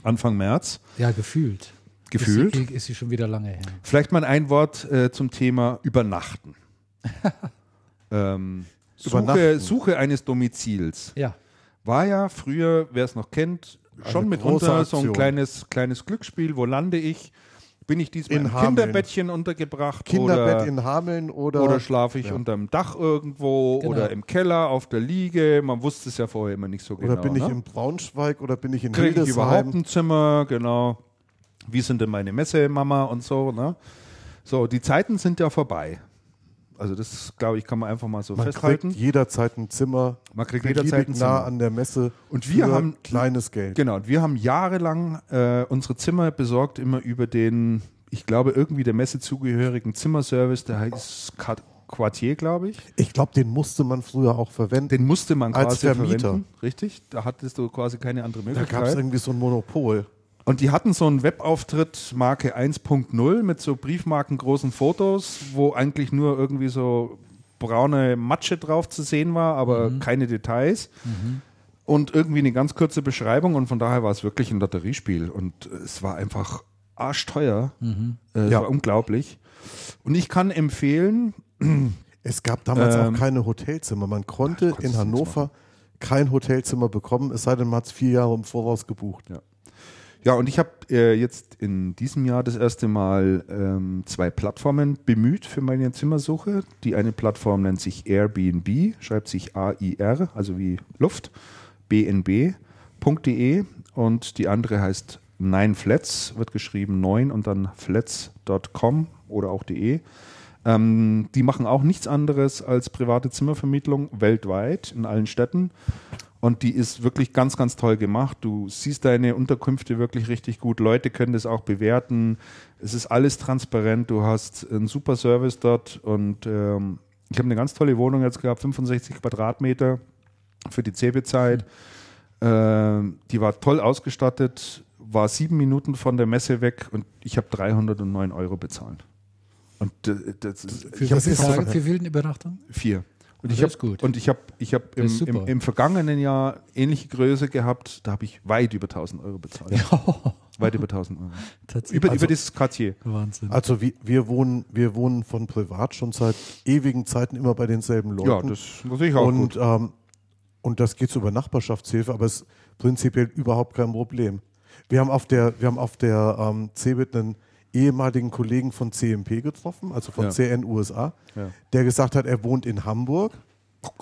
Anfang März, Ja, gefühlt. gefühlt. Ist sie, ist sie schon wieder lange her. Vielleicht mal ein Wort äh, zum Thema Übernachten. ähm, Suche. Suche eines Domizils. Ja. War ja früher, wer es noch kennt, schon Eine mitunter so ein kleines, kleines Glücksspiel. Wo lande ich? Bin ich diesmal In im Hameln. Kinderbettchen untergebracht? Kinderbett oder, in Hameln oder, oder schlafe ich Ja. unterm Dach irgendwo Genau. oder im Keller auf der Liege? Man wusste es ja vorher immer nicht so genau. oder bin ich ne? in Braunschweig oder bin ich in Kriege ich überhaupt Hildesheim? ein Zimmer? Genau. Wie sind denn meine Messemama und so, ne? So, die Zeiten sind ja vorbei. Also das, glaube ich, kann man einfach mal so Man festhalten. kriegt jederzeit ein Zimmer, Man kriegt jederzeit ein nah Zimmer. an der Messe Und wir haben- kleines Geld. Genau, und wir haben jahrelang äh, unsere Zimmer besorgt, immer über den, ich glaube, irgendwie der Messe zugehörigen Zimmerservice, der heißt Quartier, glaube ich. Ich glaube, den musste man früher auch verwenden. Den musste man Als quasi Vermieter. verwenden. Richtig? Da hattest du quasi keine andere da gab es Möglichkeit. irgendwie so ein Monopol. Und die hatten so einen Webauftritt Marke 1.0 mit so briefmarkengroßen Fotos, wo eigentlich nur irgendwie so braune Matsche drauf zu sehen war, aber keine Details. Und irgendwie eine ganz kurze Beschreibung und von daher war es wirklich ein Lotteriespiel und äh, es war einfach arschteuer. Äh, es Ja. war unglaublich. Und ich kann empfehlen, Es gab damals Ähm, auch keine Hotelzimmer. Man konnte in Hannover kein Hotelzimmer bekommen, es sei denn, man hat es vier Jahre im Voraus gebucht. Ja, und ich habe äh, jetzt in diesem Jahr das erste Mal ähm, zwei Plattformen bemüht für meine Zimmersuche. Die eine Plattform nennt sich Airbnb, schreibt sich A-I-R, also wie Luft, bnb.de und die andere heißt Nine Flats, wird geschrieben 9 und dann flats.com oder auch de. Ähm, die machen auch nichts anderes als private Zimmervermittlung weltweit in allen Städten. Und die ist wirklich ganz, ganz toll gemacht. Du siehst deine Unterkünfte wirklich richtig gut. Leute können das auch bewerten. Es ist alles transparent. Du hast einen super Service dort. Und ähm, ich habe eine ganz tolle Wohnung jetzt gehabt, 65 Quadratmeter für die CeBIT-Zeit. Ähm, die war toll ausgestattet, war sieben Minuten von der Messe weg und ich habe 309 Euro bezahlt. Und äh, das ist, Für wie viele ist Tage, doch- für Wildenübernachtung? vier. Und ich habe ist gut. und ich habe ich habe im, im, im vergangenen Jahr ähnliche Größe gehabt. Da habe ich weit über 1000 Euro bezahlt. Weit über 1000 Euro. Tatsächlich. Über, Also- über dieses Quartier. Wahnsinn. Also wir, wir, wohnen, wir wohnen von privat schon seit ewigen Zeiten immer bei denselben Leuten. Ja, das muss ich auch und, gut. ähm, und das geht so über Nachbarschaftshilfe, aber es ist prinzipiell überhaupt kein Problem. Wir haben auf der, wir haben auf der ähm, CeBIT einen ehemaligen Kollegen von CMP getroffen, also von Ja. CN USA, Ja. der gesagt hat, er wohnt in Hamburg.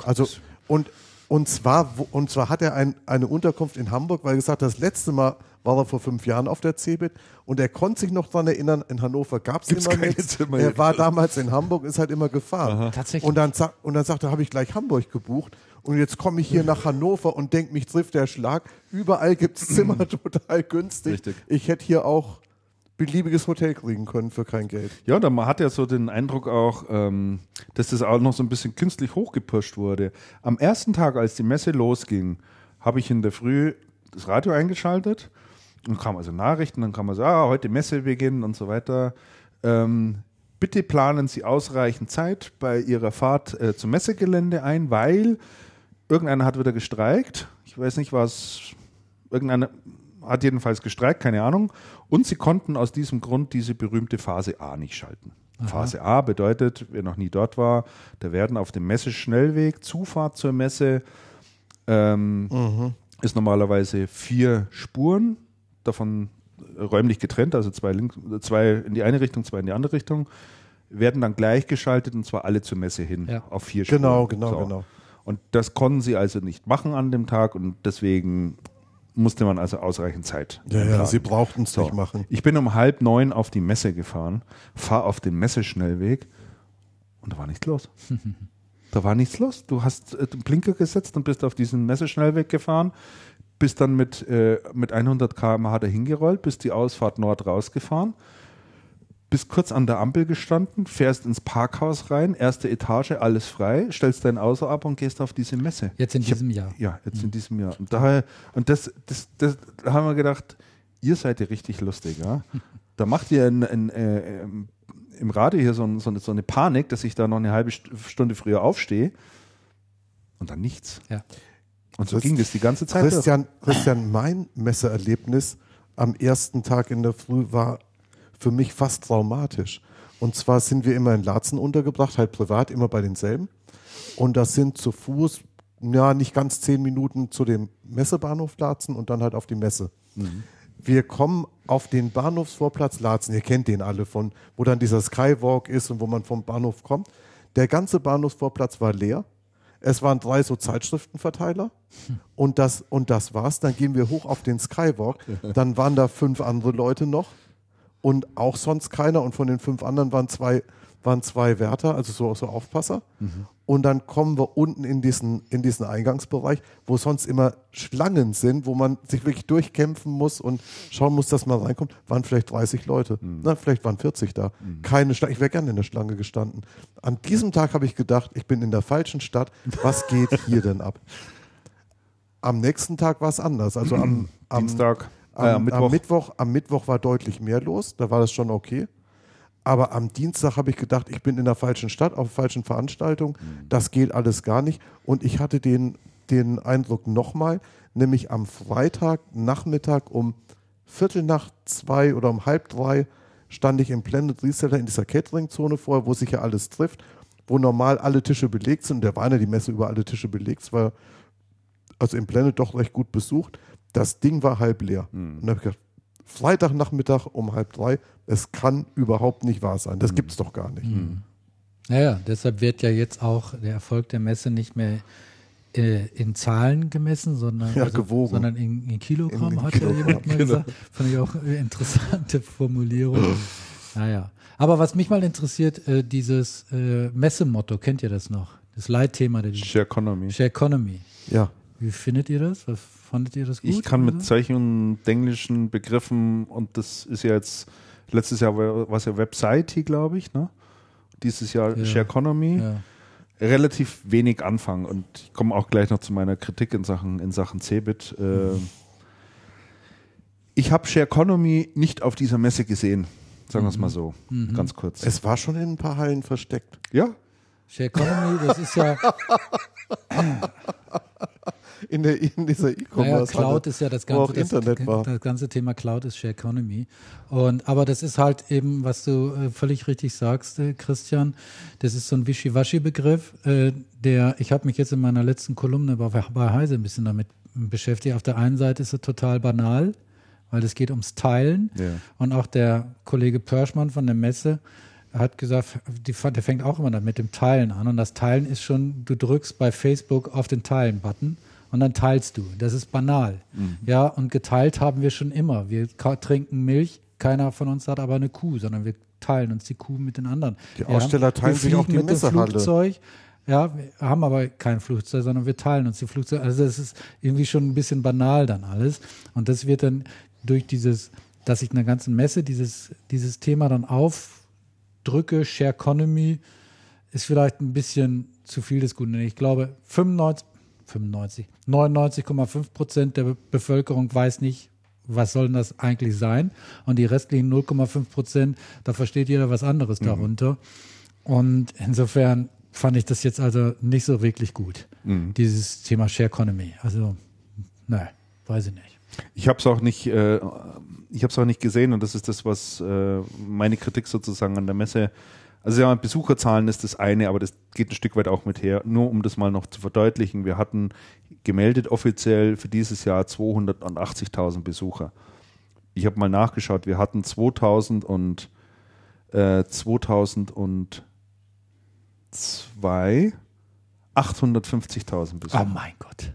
Also und und zwar und zwar hat er ein, eine Unterkunft in Hamburg, weil er gesagt hat, das letzte Mal war er vor fünf Jahren auf der CeBIT und er konnte sich noch daran erinnern, in Hannover gab es immer keine nichts. Zimmer Er war damals in Hamburg, ist halt immer gefahren. Tatsächlich. Und dann, und dann sagte er, habe ich gleich Hamburg gebucht. Und jetzt komme ich hier nach Hannover und denke, mich trifft der Schlag. Überall gibt es Zimmer total günstig. Richtig. Ich hätte hier auch beliebiges Hotel kriegen können für kein Geld. Ja, da man hat ja so den Eindruck auch, ähm, dass das auch noch so ein bisschen künstlich hochgepusht wurde. Am ersten Tag, als die Messe losging, habe ich in der Früh das Radio eingeschaltet und kam also Nachrichten, dann kam also, ah, heute Messebeginn und so weiter. Ähm, bitte planen Sie ausreichend Zeit bei Ihrer Fahrt äh, zum Messegelände ein, weil irgendeiner hat wieder gestreikt. Ich weiß nicht, was irgendeiner hat jedenfalls gestreikt, keine Ahnung. Und sie konnten aus diesem Grund diese berühmte Phase A nicht schalten. Phase A bedeutet, wer noch nie dort war, da werden auf dem Messeschnellweg, Zufahrt zur Messe, ähm, ist normalerweise vier Spuren, davon räumlich getrennt, also zwei, links, zwei in die eine Richtung, zwei in die andere Richtung, werden dann gleichgeschaltet und zwar alle zur Messe hin Ja. auf vier Spuren. Genau, genau, genau. Und das konnten sie also nicht machen an dem Tag und deswegen musste man also ausreichend Zeit. Ja, ja, sie brauchten es So. nicht machen. Ich bin um halb neun auf die Messe gefahren, fahre auf den Messeschnellweg und da war nichts los. da war nichts los. Du hast äh, den Blinker gesetzt und bist auf diesen Messeschnellweg gefahren, bist dann mit, äh, mit 100 km/h dahin gerollt, bist die Ausfahrt Nord rausgefahren, bist kurz an der Ampel gestanden, fährst ins Parkhaus rein, erste Etage, alles frei, stellst dein Auto ab und gehst auf diese Messe. Jetzt in Ich hab- diesem Jahr. ja, jetzt in diesem Jahr. Und daher, und das, das, das da haben wir gedacht, ihr seid ja richtig lustig, ja. Da macht ihr in, in, äh, im- im Radio hier so, ein- so, eine, so eine Panik, dass ich da noch eine halbe St- Stunde früher aufstehe und dann nichts. Ja. Und so Christ- ging das die ganze Zeit. durch. Christian, Christian, mein Messeerlebnis am ersten Tag in der Früh war für mich fast traumatisch. Und zwar sind wir immer in Laatzen untergebracht, halt privat, immer bei denselben. Und das sind zu Fuß, ja, nicht ganz zehn Minuten zu dem Messebahnhof Laatzen und dann halt auf die Messe. Wir kommen auf den Bahnhofsvorplatz Laatzen, ihr kennt den alle von, wo dann dieser Skywalk ist und wo man vom Bahnhof kommt. Der ganze Bahnhofsvorplatz war leer. Es waren drei so Zeitschriftenverteiler und das, und das war's. Dann gehen wir hoch auf den Skywalk. Dann waren da fünf andere Leute noch und auch sonst keiner. Und von den fünf anderen waren zwei waren zwei Wärter, also so, so Aufpasser. Mhm. Und dann kommen wir unten in diesen, in diesen Eingangsbereich, wo sonst immer Schlangen sind, wo man sich wirklich durchkämpfen muss und schauen muss, dass man reinkommt. Waren vielleicht 30 Leute. Mhm. Na, vielleicht waren 40 da. Keine Schlange. Ich wäre gerne in der Schlange gestanden. An diesem Tag habe ich gedacht, ich bin in der falschen Stadt. Was geht hier denn ab? Am nächsten Tag war es anders. Also am, am Dienstag, am, äh, am, Mittwoch. Mittwoch. am Mittwoch war deutlich mehr los, da war das schon okay. Aber am Dienstag habe ich gedacht, ich bin in der falschen Stadt, auf der falschen Veranstaltung. Mhm. Das geht alles gar nicht. Und ich hatte den, den Eindruck nochmal, nämlich am Freitag Nachmittag um Viertel nach zwei oder um halb drei stand ich im Planet Reseller in dieser Catering-Zone vor, wo sich ja alles trifft, wo normal alle Tische belegt sind. Der war ja die Messe über alle Tische belegt. Es war also im Planet doch recht gut besucht. Das Ding war halb leer. Hm. Und da habe ich gedacht, Freitagnachmittag um halb drei, es kann überhaupt nicht wahr sein. Hm. Das gibt es doch gar nicht. Naja, deshalb wird ja jetzt auch der Erfolg der Messe nicht mehr äh, in Zahlen gemessen, sondern, also Ja, gewogen. sondern in, in Kilogramm, In- in hat ja Kilogramm, jemand mal genau. gesagt. Fand ich auch eine interessante Formulierung. naja. Aber was mich mal interessiert, äh, dieses äh, Messemotto, kennt ihr das noch? Das Leitthema der Share Economy. Share Economy. Ja. Wie findet ihr das? Was fandet ihr das gut? Ich kann mit solchen englischen Begriffen, und das ist ja jetzt, letztes Jahr war es ja Website, glaube ich, ne? Dieses Jahr Ja. Share Economy, ja. relativ wenig anfangen. Und ich komme auch gleich noch zu meiner Kritik in Sachen, in Sachen Cebit. Äh, ich habe Share Economy nicht auf dieser Messe gesehen, sagen wir es mal so, ganz kurz. Es war schon in ein paar Hallen versteckt. ja, Share Economy, das ist ja, In, der, in dieser naja, E-Commerce. Cloud ist ja das ganze, das, das ganze Thema Cloud ist Share Economy. Und, aber das ist halt eben, was du äh, völlig richtig sagst, äh, Christian, das ist so ein Wischiwaschi-Begriff, äh, der, ich habe mich jetzt in meiner letzten Kolumne bei, bei Heise ein bisschen damit beschäftigt. Auf der einen Seite ist es total banal, weil es geht ums Teilen. Ja. Und auch der Kollege Pörschmann von der Messe hat gesagt, die, der fängt auch immer mit dem Teilen an. Und das Teilen ist schon, du drückst bei Facebook auf den Teilen-Button und dann teilst du. Das ist banal. Ja, und geteilt haben wir schon immer. Wir trinken Milch, keiner von uns hat aber eine Kuh, sondern wir teilen uns die Kuh mit den anderen. Die Aussteller teilen wir sich auch die mit dem Messehalle. Flugzeug. Ja, wir haben aber kein Flugzeug, sondern wir teilen uns die Flugzeuge. Also es ist irgendwie schon ein bisschen banal dann alles. Und das wird dann durch dieses, dass ich in der ganzen Messe dieses, dieses Thema dann aufdrücke, Share Economy, ist vielleicht ein bisschen zu viel des Guten. Ich glaube, 95, 95, 99,5 Prozent der Be- Bevölkerung weiß nicht, was soll denn das eigentlich sein? Und die restlichen 0,5 Prozent, da versteht jeder was anderes darunter. Und insofern fand ich das jetzt also nicht so wirklich gut, dieses Thema Share Economy. Also, ne, weiß ich nicht. Ich habe es auch nicht, äh, ich habe es auch nicht gesehen und das ist das, was äh, meine Kritik sozusagen an der Messe. Also ja, Besucherzahlen ist das eine, aber das geht ein Stück weit auch mit her. Nur um das mal noch zu verdeutlichen: Wir hatten gemeldet offiziell für dieses Jahr 280.000 Besucher. Ich habe mal nachgeschaut. Wir hatten 2000 und äh, 2002 850.000 Besucher. Oh mein Gott.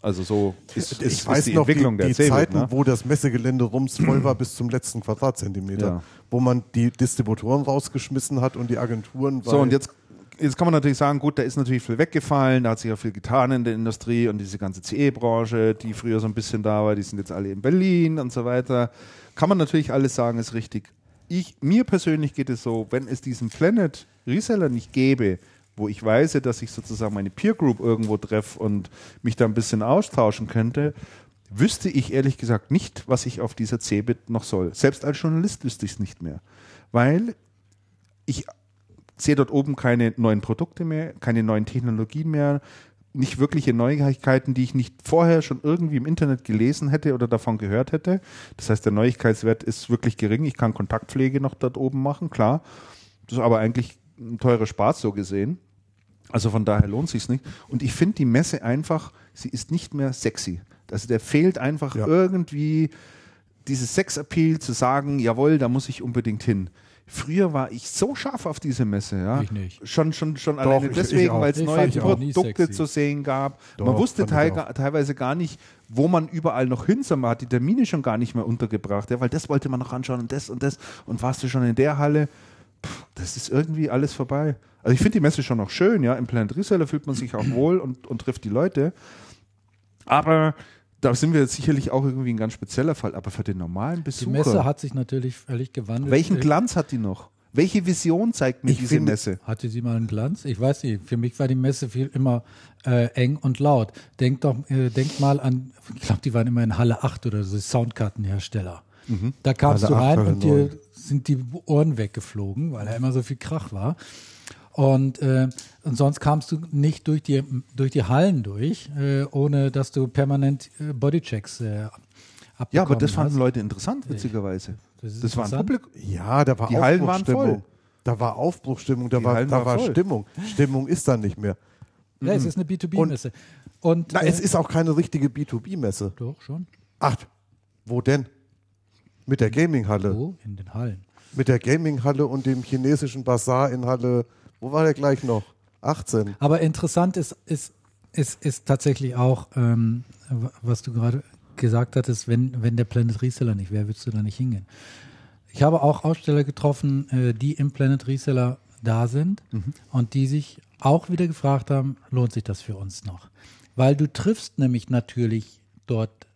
Also so ist, ich ist, weiß ist die noch Entwicklung die, der die Cebit, Zeiten, ne? wo das Messegelände rumsvoll war bis zum letzten Quadratzentimeter, Ja. wo man die Distributoren rausgeschmissen hat und die Agenturen. So, und jetzt, jetzt kann man natürlich sagen, gut, da ist natürlich viel weggefallen, da hat sich ja viel getan in der Industrie und diese ganze CE-Branche, die früher so ein bisschen da war, die sind jetzt alle in Berlin und so weiter. Kann man natürlich alles sagen, ist richtig. Ich, mir persönlich geht es so, wenn es diesen Planet Reseller nicht gäbe, wo ich weiß, dass ich sozusagen meine Peer Group irgendwo treffe und mich da ein bisschen austauschen könnte, wüsste ich ehrlich gesagt nicht, was ich auf dieser Cebit noch soll. Selbst als Journalist wüsste ich es nicht mehr. Weil ich sehe dort oben keine neuen Produkte mehr, keine neuen Technologien mehr, nicht wirkliche Neuigkeiten, die ich nicht vorher schon irgendwie im Internet gelesen hätte oder davon gehört hätte. Das heißt, der Neuigkeitswert ist wirklich gering. Ich kann Kontaktpflege noch dort oben machen, klar. Das ist aber eigentlich ein teurer Spaß so gesehen. Also von daher lohnt sich nicht. Und ich finde die Messe einfach, sie ist nicht mehr sexy. Also der fehlt einfach Ja. irgendwie dieses Sexappeal zu sagen, jawohl, da muss ich unbedingt hin. Früher war ich so scharf auf diese Messe, ja. Ich nicht. Schon, schon, schon Doch, alleine ich- deswegen, weil es neue Produkte zu sehen gab. Doch, Man wusste teil, teilweise gar nicht, wo man überall noch hin soll. Man hat die Termine schon gar nicht mehr untergebracht, ja, weil das wollte man noch anschauen und das und das und warst du schon in der Halle. Puh, das ist irgendwie alles vorbei. Also ich finde die Messe schon noch schön, ja. Im Planet Reseller fühlt man sich auch wohl und, und trifft die Leute. Aber da sind wir jetzt sicherlich auch irgendwie ein ganz spezieller Fall. Aber für den normalen Die Besucher, Messe hat sich natürlich völlig gewandelt. welchen Glanz hat die noch? Welche Vision zeigt mir Ich diese finde- Messe? Hatte sie mal einen Glanz? Ich weiß nicht. Für mich war die Messe viel immer äh, eng und laut. Denkt doch, äh, denkt mal an, ich glaube, die waren immer in Halle 8 oder so Soundkartenhersteller. Da kamst Halle du 8, rein und dir 9. sind die Ohren weggeflogen, weil da immer so viel Krach war. Und, äh, und sonst kamst du nicht durch die, durch die Hallen durch, äh, ohne dass du permanent äh, Bodychecks äh, Ja, aber das hast. fanden Leute interessant, witzigerweise. Das ist Das war ein. Publikum. Ja, da war Die Hallen waren Aufbruchstimmung. voll. Da war Aufbruchstimmung, da Die war, Hallen da war voll. Stimmung. Stimmung ist dann nicht mehr. Ja, es ist eine B2B-Messe. Und, Na, äh, es ist auch keine richtige B2B-Messe. doch schon. Ach, wo denn? Mit der Gaming-Halle. Wo? In den Hallen. Mit der Gaming-Halle und dem chinesischen Bazar in Halle, wo war der gleich noch? 18. Aber interessant ist, ist, ist, ist tatsächlich auch, ähm, was du gerade gesagt hattest, wenn, wenn der Planet Reseller nicht wäre, würdest du da nicht hingehen. Ich habe auch Aussteller getroffen, äh, die im Planet Reseller da sind und die sich auch wieder gefragt haben, lohnt sich das für uns noch? Weil du triffst nämlich natürlich dort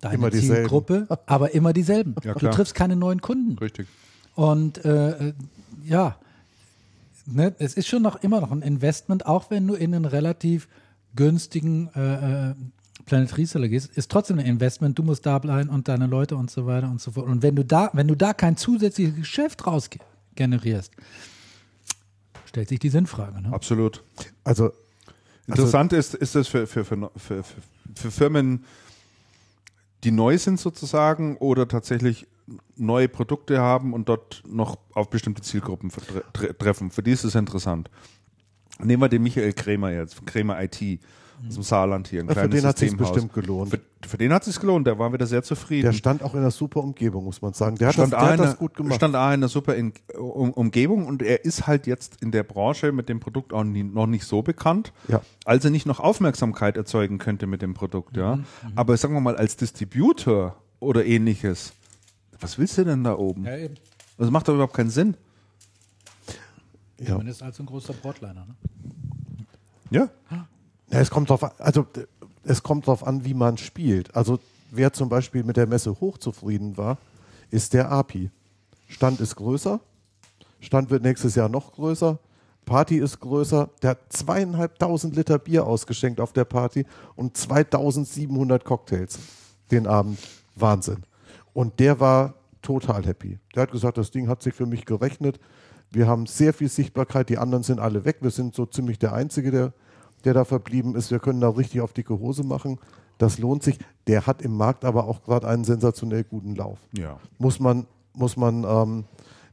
deine. Zielgruppe, aber immer dieselben. Ja, du triffst keine neuen Kunden. Richtig. Und äh, äh, ja, ne, es ist schon noch immer noch ein Investment, auch wenn du in einen relativ günstigen äh, äh, Planet Reseller gehst, ist trotzdem ein Investment. Du musst da bleiben und deine Leute und so weiter und so fort. Und wenn du da, wenn du da kein zusätzliches Geschäft raus ge- generierst, stellt sich die Sinnfrage. Ne? Absolut. Also, Interessant ist, ist das für, für, für, für, für, für Firmen, die neu sind sozusagen oder tatsächlich neue Produkte haben und dort noch auf bestimmte Zielgruppen tre treffen. Für die ist es interessant. Nehmen wir den Michael Krämer jetzt, von Krämer IT aus dem Saarland hier. Ein Ja, für kleines den hat Systemhaus. bestimmt gelohnt. Für, für den hat es sich gelohnt, der war wieder sehr zufrieden. der stand auch in einer super Umgebung, muss man sagen. Der hat, stand, das, A der in hat einer, das gut gemacht. stand A in einer super in, um, Umgebung und er ist halt jetzt in der Branche mit dem Produkt auch nie, noch nicht so bekannt, Ja. als er nicht noch Aufmerksamkeit erzeugen könnte mit dem Produkt, ja. Aber sagen wir mal, als Distributor oder ähnliches, was willst du denn da oben? Ja, eben. Das macht doch überhaupt keinen Sinn. ja. Zumindest als ein großer Broadliner. Ne? Ja. Ja, es kommt drauf an, also es kommt drauf an, wie man spielt. Also wer zum Beispiel mit der Messe hochzufrieden war, ist der API. Stand ist größer, Stand wird nächstes Jahr noch größer, Party ist größer. Der hat zweieinhalbtausend Liter Bier ausgeschenkt auf der Party und 2700 Cocktails den Abend. Wahnsinn. Und der war total happy. Der hat gesagt, das Ding hat sich für mich gerechnet. Wir haben sehr viel Sichtbarkeit, die anderen sind alle weg. Wir sind so ziemlich der Einzige, der, der da verblieben ist. Wir können da richtig auf dicke Hose machen. Das lohnt sich. Der hat im Markt aber auch gerade einen sensationell guten Lauf. Ja. Muss man, muss man ähm,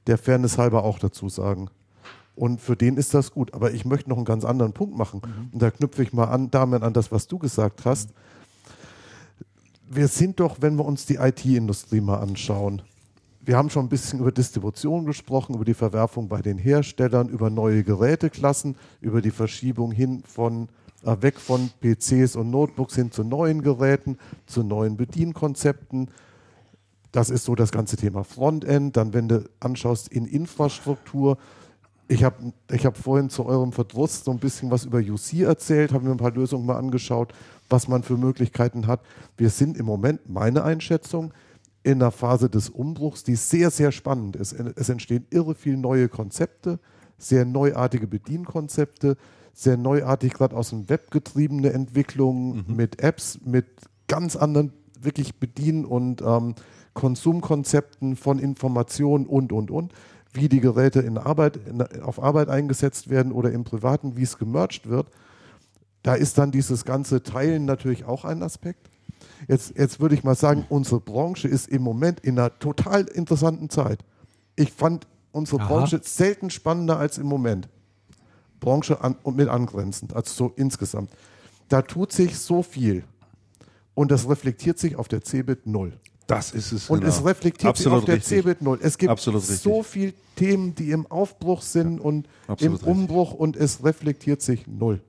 der Fairness halber auch dazu sagen. Und für den ist das gut. Aber ich möchte noch einen ganz anderen Punkt machen. Und da knüpfe ich mal an, damit an das, was du gesagt hast. Wir sind doch, wenn wir uns die IT-Industrie mal anschauen, wir haben schon ein bisschen über Distribution gesprochen, über die Verwerfung bei den Herstellern, über neue Geräteklassen, über die Verschiebung hin von äh, weg von PCs und Notebooks hin zu neuen Geräten, zu neuen Bedienkonzepten. Das ist so das ganze Thema Frontend. Dann, wenn du anschaust in Infrastruktur, ich habe ich hab vorhin zu eurem Verdruss so ein bisschen was über UC erzählt, habe mir ein paar Lösungen mal angeschaut, was man für Möglichkeiten hat. Wir sind im Moment, meine Einschätzung, in einer Phase des Umbruchs, die sehr, sehr spannend ist. Es entstehen irre viele neue Konzepte, sehr neuartige Bedienkonzepte, sehr neuartig gerade aus dem Web getriebene Entwicklungen mit Apps, mit ganz anderen wirklich Bedien- und ähm, Konsumkonzepten von Informationen und, und, und, wie die Geräte in Arbeit, in, auf Arbeit eingesetzt werden oder im Privaten, wie es gemerged wird. Da ist dann dieses ganze Teilen natürlich auch ein Aspekt. Jetzt, jetzt würde ich mal sagen, unsere Branche ist im Moment in einer total interessanten Zeit. Ich fand unsere Aha. Branche selten spannender als im Moment. Branche an, und mit angrenzend, also so insgesamt. Da tut sich so viel. Und das reflektiert sich auf der CeBIT 0. Das ist es. Und genau. es reflektiert Absolut sich auf der richtig. CeBIT 0. Es gibt Absolut richtig. so viele Themen, die im Aufbruch sind und absolut im Umbruch und es reflektiert sich null.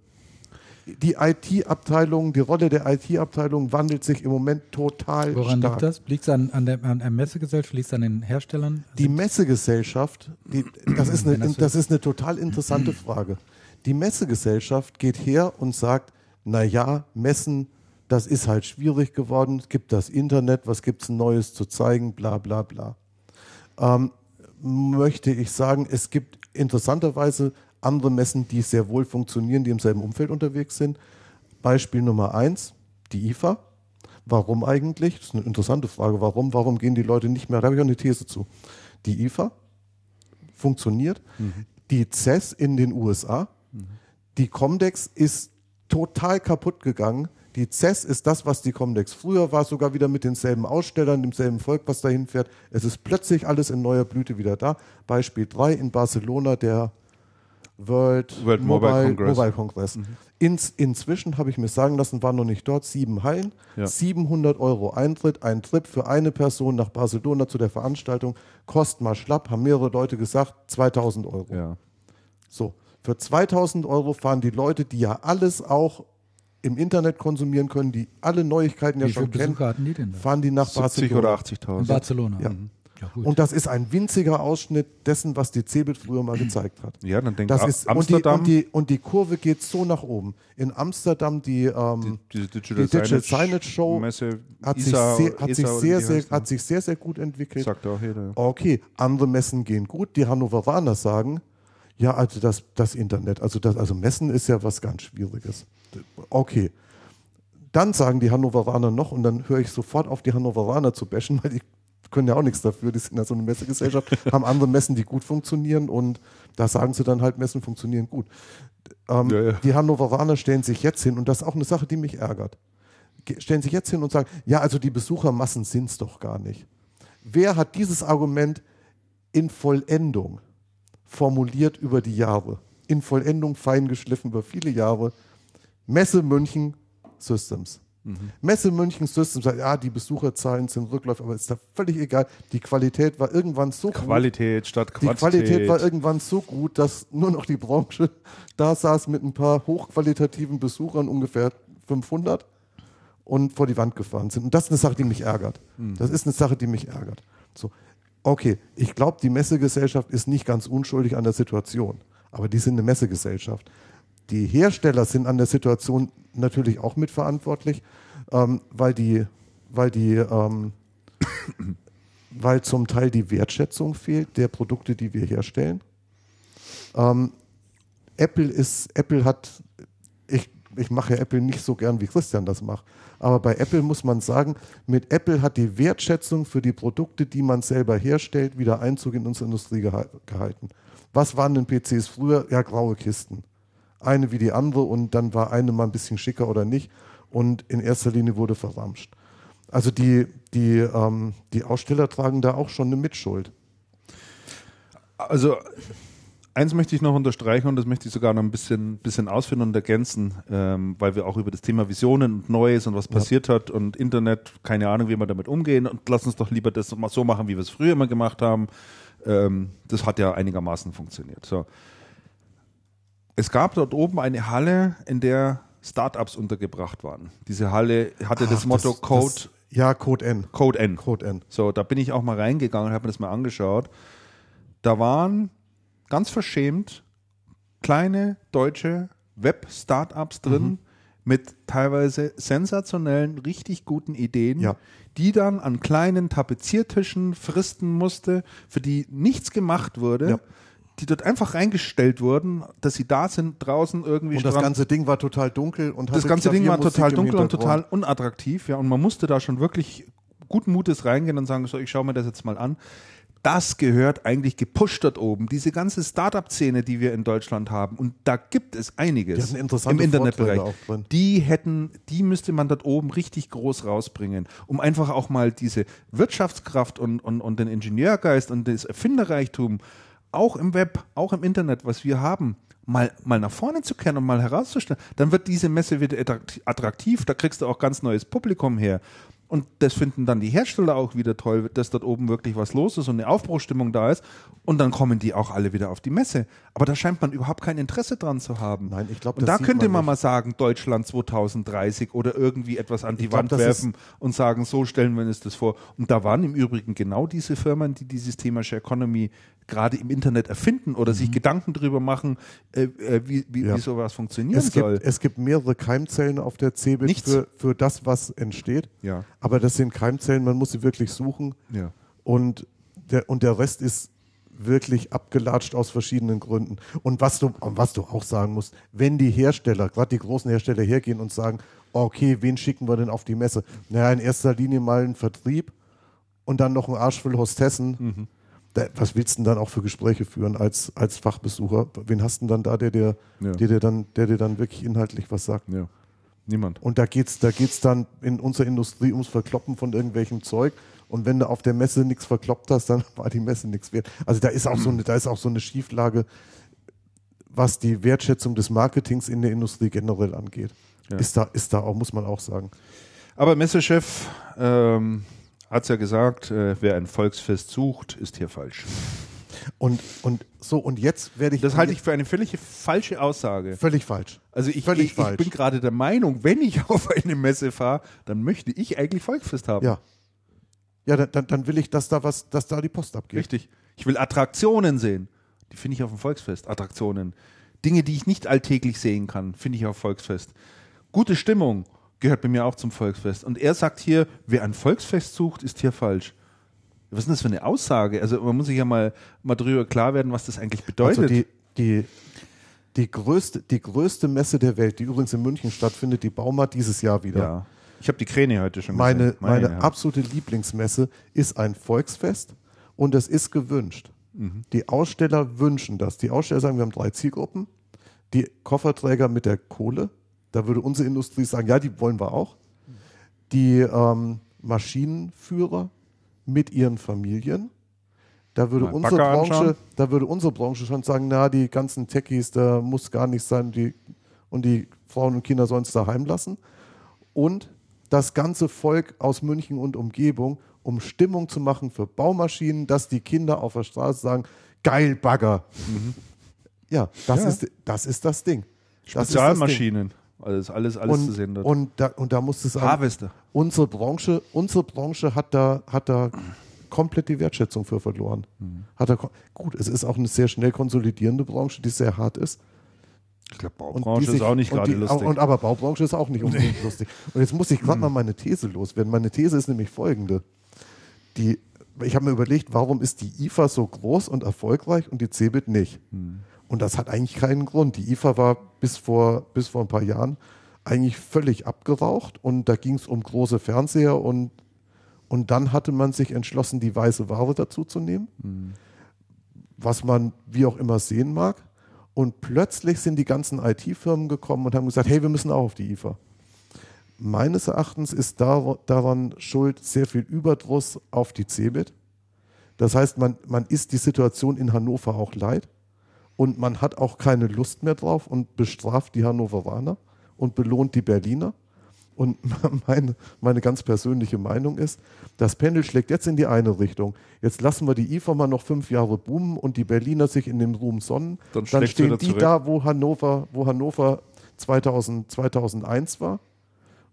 Die IT-Abteilung, die Rolle der IT-Abteilung wandelt sich im Moment total Woran stark. liegt das? Liegt es an, an, der, an der Messegesellschaft? Liegt es an den Herstellern? Die Messegesellschaft, die, das, ist eine, das ist eine total interessante Frage. Die Messegesellschaft geht her und sagt, na ja, Messen, das ist halt schwierig geworden, es gibt das Internet, was gibt es Neues zu zeigen, bla bla bla. Ähm, möchte ich sagen, es gibt interessanterweise andere Messen, die sehr wohl funktionieren, die im selben Umfeld unterwegs sind. Beispiel Nummer eins, die IFA. Warum eigentlich? Das ist eine interessante Frage. Warum? Warum gehen die Leute nicht mehr? Da habe ich auch eine These zu. Die IFA funktioniert. Die CES in den USA. Die Comdex ist total kaputt gegangen. Die CES ist das, was die Comdex früher war, sogar wieder mit denselben Ausstellern, demselben Volk, was dahin fährt. Es ist plötzlich alles in neuer Blüte wieder da. Beispiel 3 in Barcelona, der World, World Mobile Congress. Mobile Congress. Ins, inzwischen habe ich mir sagen lassen, war noch nicht dort, sieben Hallen, Ja. 700 Euro Eintritt, ein Trip für eine Person nach Barcelona zu der Veranstaltung, kostet mal schlapp, haben mehrere Leute gesagt, 2000 Euro. Ja. So, für 2000 Euro fahren die Leute, die ja alles auch im Internet konsumieren können, die alle Neuigkeiten ja Wie viele schon kennen, Besucher hatten die denn da? fahren die nach 70 Barcelona. oder In 80.000. Barcelona. Ja. Mhm. Ja. Und das ist ein winziger Ausschnitt dessen, was die Cebit früher mal gezeigt hat. Ja, dann denkt Das ist, Amsterdam, Und die, und, die, und die Kurve geht so nach oben. In Amsterdam die, ähm, die Digital, Digital Signage Show Messe, hat, sich sehr, hat, sich sehr, sehr, hat sich sehr, sehr gut entwickelt. Sagt auch jeder. Okay, andere Messen gehen gut. Die Hannoveraner sagen, ja, also das, das Internet, also das, also Messen ist ja was ganz Schwieriges. Okay. Dann sagen die Hannoveraner noch, und dann höre ich sofort auf, die Hannoveraner zu bashen, weil die können ja auch nichts dafür, die sind ja so eine Messegesellschaft, haben andere Messen, die gut funktionieren und da sagen sie dann halt, Messen funktionieren gut. Ähm, Ja, ja. Die Hannoveraner stellen sich jetzt hin, und das ist auch eine Sache, die mich ärgert, Ge- stellen sich jetzt hin und sagen, ja, also die Besuchermassen sind es doch gar nicht. Wer hat dieses Argument in Vollendung formuliert über die Jahre? In Vollendung fein geschliffen über viele Jahre. Messe München Systems. Messe München Systems sagt, ja, die Besucherzahlen sind rückläufig, aber ist da völlig egal. Die Qualität war irgendwann so gut. Qualität statt Die Quantität. Qualität war irgendwann so gut, dass nur noch die Branche da saß mit ein paar hochqualitativen Besuchern, ungefähr 500, und vor die Wand gefahren sind. Und das ist eine Sache, die mich ärgert. Das ist eine Sache, die mich ärgert. So, okay, ich glaube, die Messegesellschaft ist nicht ganz unschuldig an der Situation, aber die sind eine Messegesellschaft. Die Hersteller sind an der Situation natürlich auch mitverantwortlich, ähm, weil die, weil die ähm, weil zum Teil die Wertschätzung fehlt der Produkte, die wir herstellen. Ähm, Apple ist, Apple hat, ich, ich mache ja Apple nicht so gern, wie Christian das macht, aber bei Apple muss man sagen, mit Apple hat die Wertschätzung für die Produkte, die man selber herstellt, wieder Einzug in unsere Industrie geha gehalten. Was waren denn PCs früher? Ja, graue Kisten. Eine wie die andere und dann war eine mal ein bisschen schicker oder nicht und in erster Linie wurde verramscht. Also die, die, ähm, die Aussteller tragen da auch schon eine Mitschuld. Also eins möchte ich noch unterstreichen und das möchte ich sogar noch ein bisschen, bisschen ausführen und ergänzen, ähm, weil wir auch über das Thema Visionen und Neues und was passiert hat und Internet, keine Ahnung, wie wir damit umgehen und lass uns doch lieber das mal so machen, wie wir es früher immer gemacht haben. Ähm, das hat ja einigermaßen funktioniert. So. Es gab dort oben eine Halle, in der Startups untergebracht waren. Diese Halle hatte das Ach, Motto Code, Das, ja, Code N. Code N. Code N. So, da bin ich auch mal reingegangen und habe mir das mal angeschaut. Da waren ganz verschämt kleine deutsche Web-Startups drin Mhm. mit teilweise sensationellen, richtig guten Ideen, Ja. die dann an kleinen Tapeziertischen fristen musste, für die nichts gemacht wurde. Ja. Die dort einfach reingestellt wurden, dass sie da sind, draußen irgendwie Und das ganze Ding war total dunkel und das ganze Ding war total dunkel und total unattraktiv, ja. Und man musste da schon wirklich guten Mutes reingehen und sagen, so, ich schaue mir das jetzt mal an. Das gehört eigentlich gepusht dort oben. Diese ganze Startup-Szene, die wir in Deutschland haben, und da gibt es einiges im Internetbereich. Die hätten, die müsste man dort oben richtig groß rausbringen, um einfach auch mal diese Wirtschaftskraft und, und, und den Ingenieurgeist und das Erfinderreichtum auch im Web, auch im Internet, was wir haben, mal, mal nach vorne zu kehren und mal herauszustellen, dann wird diese Messe wieder attraktiv, da kriegst du auch ganz neues Publikum her. Und das finden dann die Hersteller auch wieder toll, dass dort oben wirklich was los ist und eine Aufbruchstimmung da ist. Und dann kommen die auch alle wieder auf die Messe. Aber da scheint man überhaupt kein Interesse dran zu haben. Nein, ich glaube, Und da könnte man, mal sagen, Deutschland 2030 oder irgendwie etwas an die Ich glaub, Wand das werfen und sagen, so stellen wir uns das vor. Und da waren im Übrigen genau diese Firmen, die dieses Thema Share Economy gerade im Internet erfinden oder sich Gedanken darüber machen, äh, äh, wie, wie, Mhm. Ja. wie sowas funktionieren Es soll. gibt, es gibt mehrere Keimzellen auf der CeBIT für, für das, was entsteht. Ja. Aber das sind Keimzellen, man muss sie wirklich suchen. ja. Und der, und der Rest ist wirklich abgelatscht aus verschiedenen Gründen. Und was du, was du auch sagen musst, wenn die Hersteller, gerade die großen Hersteller hergehen und sagen, okay, wen schicken wir denn auf die Messe? Naja, in erster Linie mal einen Vertrieb und dann noch einen Arsch voll Hostessen. Mhm. Da, was willst du denn dann auch für Gespräche führen als, als Fachbesucher? Wen hast du denn dann da, der dir, Ja. der, dir dann, der dir dann wirklich inhaltlich was sagt? ja. Niemand. Und da geht's, da geht's dann in unserer Industrie ums Verkloppen von irgendwelchem Zeug. Und wenn du auf der Messe nichts verkloppt hast, dann war die Messe nichts wert. Also da ist auch so eine, da ist auch so eine Schieflage, was die Wertschätzung des Marketings in der Industrie generell angeht. Ja. Ist da, ist da auch, muss man auch sagen. Aber Messechef ähm, hat es ja gesagt, äh, wer ein Volksfest sucht, ist hier falsch. Und, und so, und jetzt werde ich. Das halte ich für eine völlig falsche Aussage. völlig falsch. Also ich, Völlig ich, ich falsch. bin gerade der Meinung, wenn ich auf eine Messe fahre, dann möchte ich eigentlich Volksfest haben. Ja. Ja, dann- dann, dann will ich, dass da was, dass da die Post abgeht. Richtig. Ich will Attraktionen sehen. Die finde ich auf dem Volksfest. Attraktionen. Dinge, die ich nicht alltäglich sehen kann, finde ich auf Volksfest. Gute Stimmung gehört bei mir auch zum Volksfest. Und er sagt hier, wer ein Volksfest sucht, ist hier falsch. Was ist denn das für eine Aussage? Also man muss sich ja mal, mal drüber klar werden, was das eigentlich bedeutet. Also die, die, die, größte, die größte Messe der Welt, die übrigens in München stattfindet, die Bauma dieses Jahr wieder. ja. Ich habe die Kräne heute schon Meine, gesehen. meine Herren. absolute Lieblingsmesse ist ein Volksfest und es ist gewünscht. Mhm. Die Aussteller wünschen das. Die Aussteller sagen, wir haben drei Zielgruppen. Die Kofferträger mit der Kohle, da würde unsere Industrie sagen, ja, die wollen wir auch. Die ähm, Maschinenführer mit ihren Familien. Da würde, Mal unsere Branche, anschauen. da würde unsere Branche schon sagen, na, die ganzen Techies, da muss gar nicht sein, die, und die Frauen und Kinder sollen es daheim lassen. Und das ganze Volk aus München und Umgebung, um Stimmung zu machen für Baumaschinen, dass die Kinder auf der Straße sagen, geil Bagger. Ja, das, Mhm. Ja. Ist, das ist das Ding. Das ist das Ding. Spezialmaschinen. Also alles, alles zu Und, sehen dort. und, da, und da muss es Harvester. unsere Branche, unsere Branche hat da, hat da komplett die Wertschätzung für verloren. Mhm. Hat da, ko- gut, es ist auch eine sehr schnell konsolidierende Branche, die sehr hart ist. Ich glaube, Baubranche sich- ist auch nicht gerade lustig. Und, aber Baubranche ist auch nicht unbedingt lustig. Und jetzt muss ich gerade mal meine These loswerden. Meine These ist nämlich folgende. Die, ich habe mir überlegt, warum ist die IFA so groß und erfolgreich und die CeBIT nicht? Und das hat eigentlich keinen Grund. Die IFA war bis vor, bis vor ein paar Jahren eigentlich völlig abgeraucht und da ging es um große Fernseher und, und dann hatte man sich entschlossen, die weiße Ware dazu zu nehmen, was man wie auch immer sehen mag. Und plötzlich sind die ganzen IT-Firmen gekommen und haben gesagt, hey, wir müssen auch auf die IFA. Meines Erachtens ist dar daran schuld sehr viel Überdruss auf die CeBIT. Das heißt, man, man ist die Situation in Hannover auch leid und man hat auch keine Lust mehr drauf und bestraft die Hannoveraner und belohnt die Berliner. Und meine, meine ganz persönliche Meinung ist, das Pendel schlägt jetzt in die eine Richtung. Jetzt lassen wir die IFA mal noch fünf Jahre boomen und die Berliner sich in dem Ruhm sonnen. Dann Dann stehen die zurück. da, wo Hannover, wo Hannover 2000, 2001 war.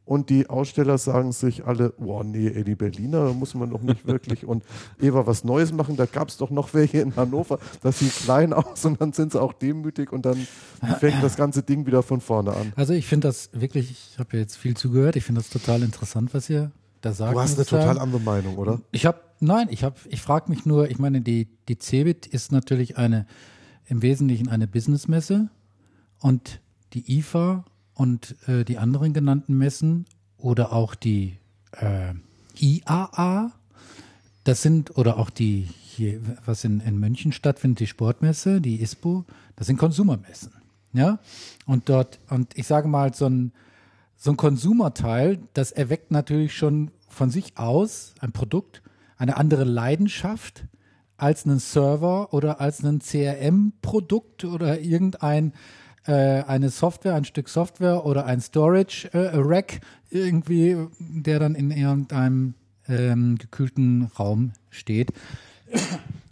Und die Aussteller sagen sich alle, oh nee, ey, die Berliner, da muss man doch nicht wirklich. Und wir was Neues machen, da gab es doch noch welche in Hannover, das sieht klein aus und dann sind sie auch demütig und dann fängt das ganze Ding wieder von vorne an. Also ich finde das wirklich, ich habe jetzt viel zugehört, ich finde das total interessant, was ihr da sagt. Du hast eine total andere Meinung, oder? Ich habe, nein, ich habe, ich frage mich nur, ich meine, die, die CeBIT ist natürlich eine, im Wesentlichen eine Businessmesse und die IFA und äh, die anderen genannten Messen oder auch die äh, IAA, das sind, oder auch die hier, was in, in München stattfindet, die Sportmesse, die ISPO, das sind Konsumermessen. Ja, und dort, und ich sage mal, so ein, so ein Konsumerteil, das erweckt natürlich schon von sich aus ein Produkt, eine andere Leidenschaft als einen Server oder als ein CRM-Produkt oder irgendein eine Software, ein Stück Software oder ein Storage äh, Rack irgendwie, der dann in irgendeinem ähm, gekühlten Raum steht.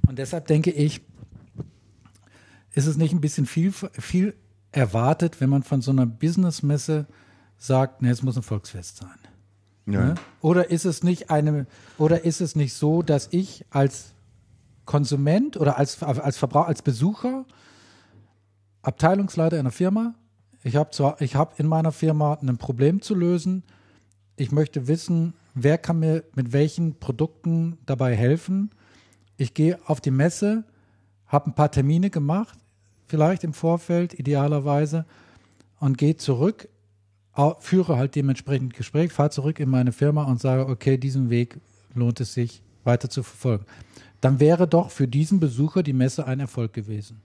Und deshalb denke ich, ist es nicht ein bisschen viel, viel erwartet, wenn man von so einer Businessmesse sagt, ne, es muss ein Volksfest sein. Ja. Ne? Oder ist es nicht eine, oder ist es nicht so, dass ich als Konsument oder als, als Verbraucher, als Besucher, Abteilungsleiter einer Firma, ich habe habe in meiner Firma ein Problem zu lösen, ich möchte wissen, wer kann mir mit welchen Produkten dabei helfen. Ich gehe auf die Messe, habe ein paar Termine gemacht, vielleicht im Vorfeld, idealerweise, und gehe zurück, führe halt dementsprechend Gespräch, fahre zurück in meine Firma und sage, okay, diesen Weg lohnt es sich weiter zu verfolgen. Dann wäre doch für diesen Besucher die Messe ein Erfolg gewesen.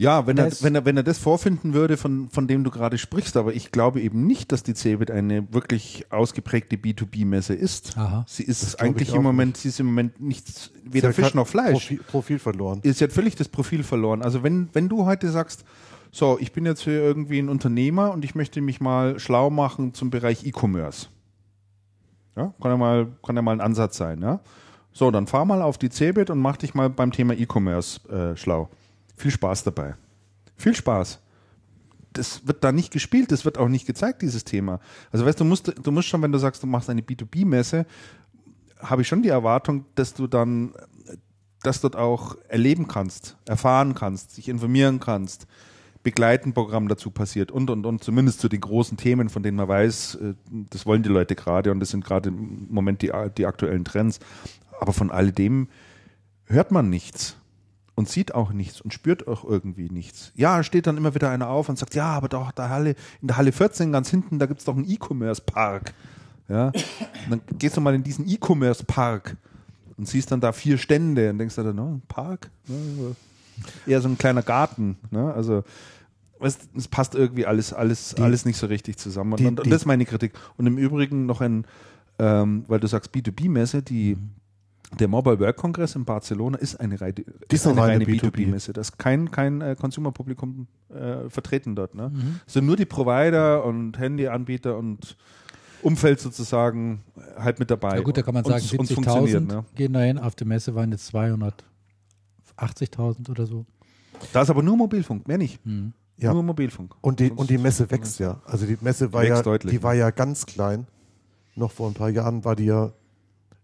Ja, wenn er, Das- wenn, er, wenn er das vorfinden würde, von, von dem du gerade sprichst, aber ich glaube eben nicht, dass die CeBIT eine wirklich ausgeprägte B2B-Messe ist. Aha. Sie ist eigentlich ich im Moment, sie ist im Moment nichts, weder Fisch noch Fleisch. Profil, Profil verloren. Sie hat völlig das Profil verloren. Also wenn, wenn du heute sagst, so, ich bin jetzt hier irgendwie ein Unternehmer und ich möchte mich mal schlau machen zum Bereich E-Commerce. Ja, kann ja mal, kann ja mal ein Ansatz sein, ja. So, dann fahr mal auf die CeBIT und mach dich mal beim Thema E-Commerce äh, schlau. Viel Spaß dabei. Viel Spaß. Das wird da nicht gespielt, das wird auch nicht gezeigt, dieses Thema. Also weißt du, musst, du musst schon, wenn du sagst, du machst eine B2B-Messe, habe ich schon die Erwartung, dass du dann das dort auch erleben kannst, erfahren kannst, sich informieren kannst, Begleitenprogramm dazu passiert und und und zumindest zu den großen Themen, von denen man weiß, äh, das wollen die Leute gerade und das sind gerade im Moment die, die aktuellen Trends. Aber von alledem hört man nichts und sieht auch nichts und spürt auch irgendwie nichts. Ja, steht dann immer wieder einer auf und sagt, ja, aber doch da Halle, in der Halle 14 ganz hinten, da gibt's doch einen E-Commerce-Park. Ja, und dann gehst du mal in diesen E-Commerce-Park und siehst dann da vier Stände und denkst dir dann, ein Park? Eher so ein kleiner Garten. Ne? Also weißt, es passt irgendwie alles, alles, Die- alles nicht so richtig zusammen. Und, die- und, das ist meine Kritik. Und im Übrigen noch ein, ähm, weil du sagst B2B-Messe, die der Mobile World Congress in Barcelona ist eine, reine, ist eine reine B2B. B2B-Messe. Da ist kein, kein äh, Consumer-Publikum äh, vertreten dort. Ne? Es sind nur die Provider und Handyanbieter und Umfeld sozusagen äh, halt mit dabei. Ja gut, da kann man sagen, es- und es funktioniert, 70.000 ne? gehen dahin, auf der Messe waren jetzt 280.000 oder so. Da ist aber nur Mobilfunk, mehr nicht. Ja. Nur Mobilfunk. Und die, und die Messe wächst ja. Also die Messe war ja, deutlich, die war ja ganz klein. Noch vor ein paar Jahren war die ja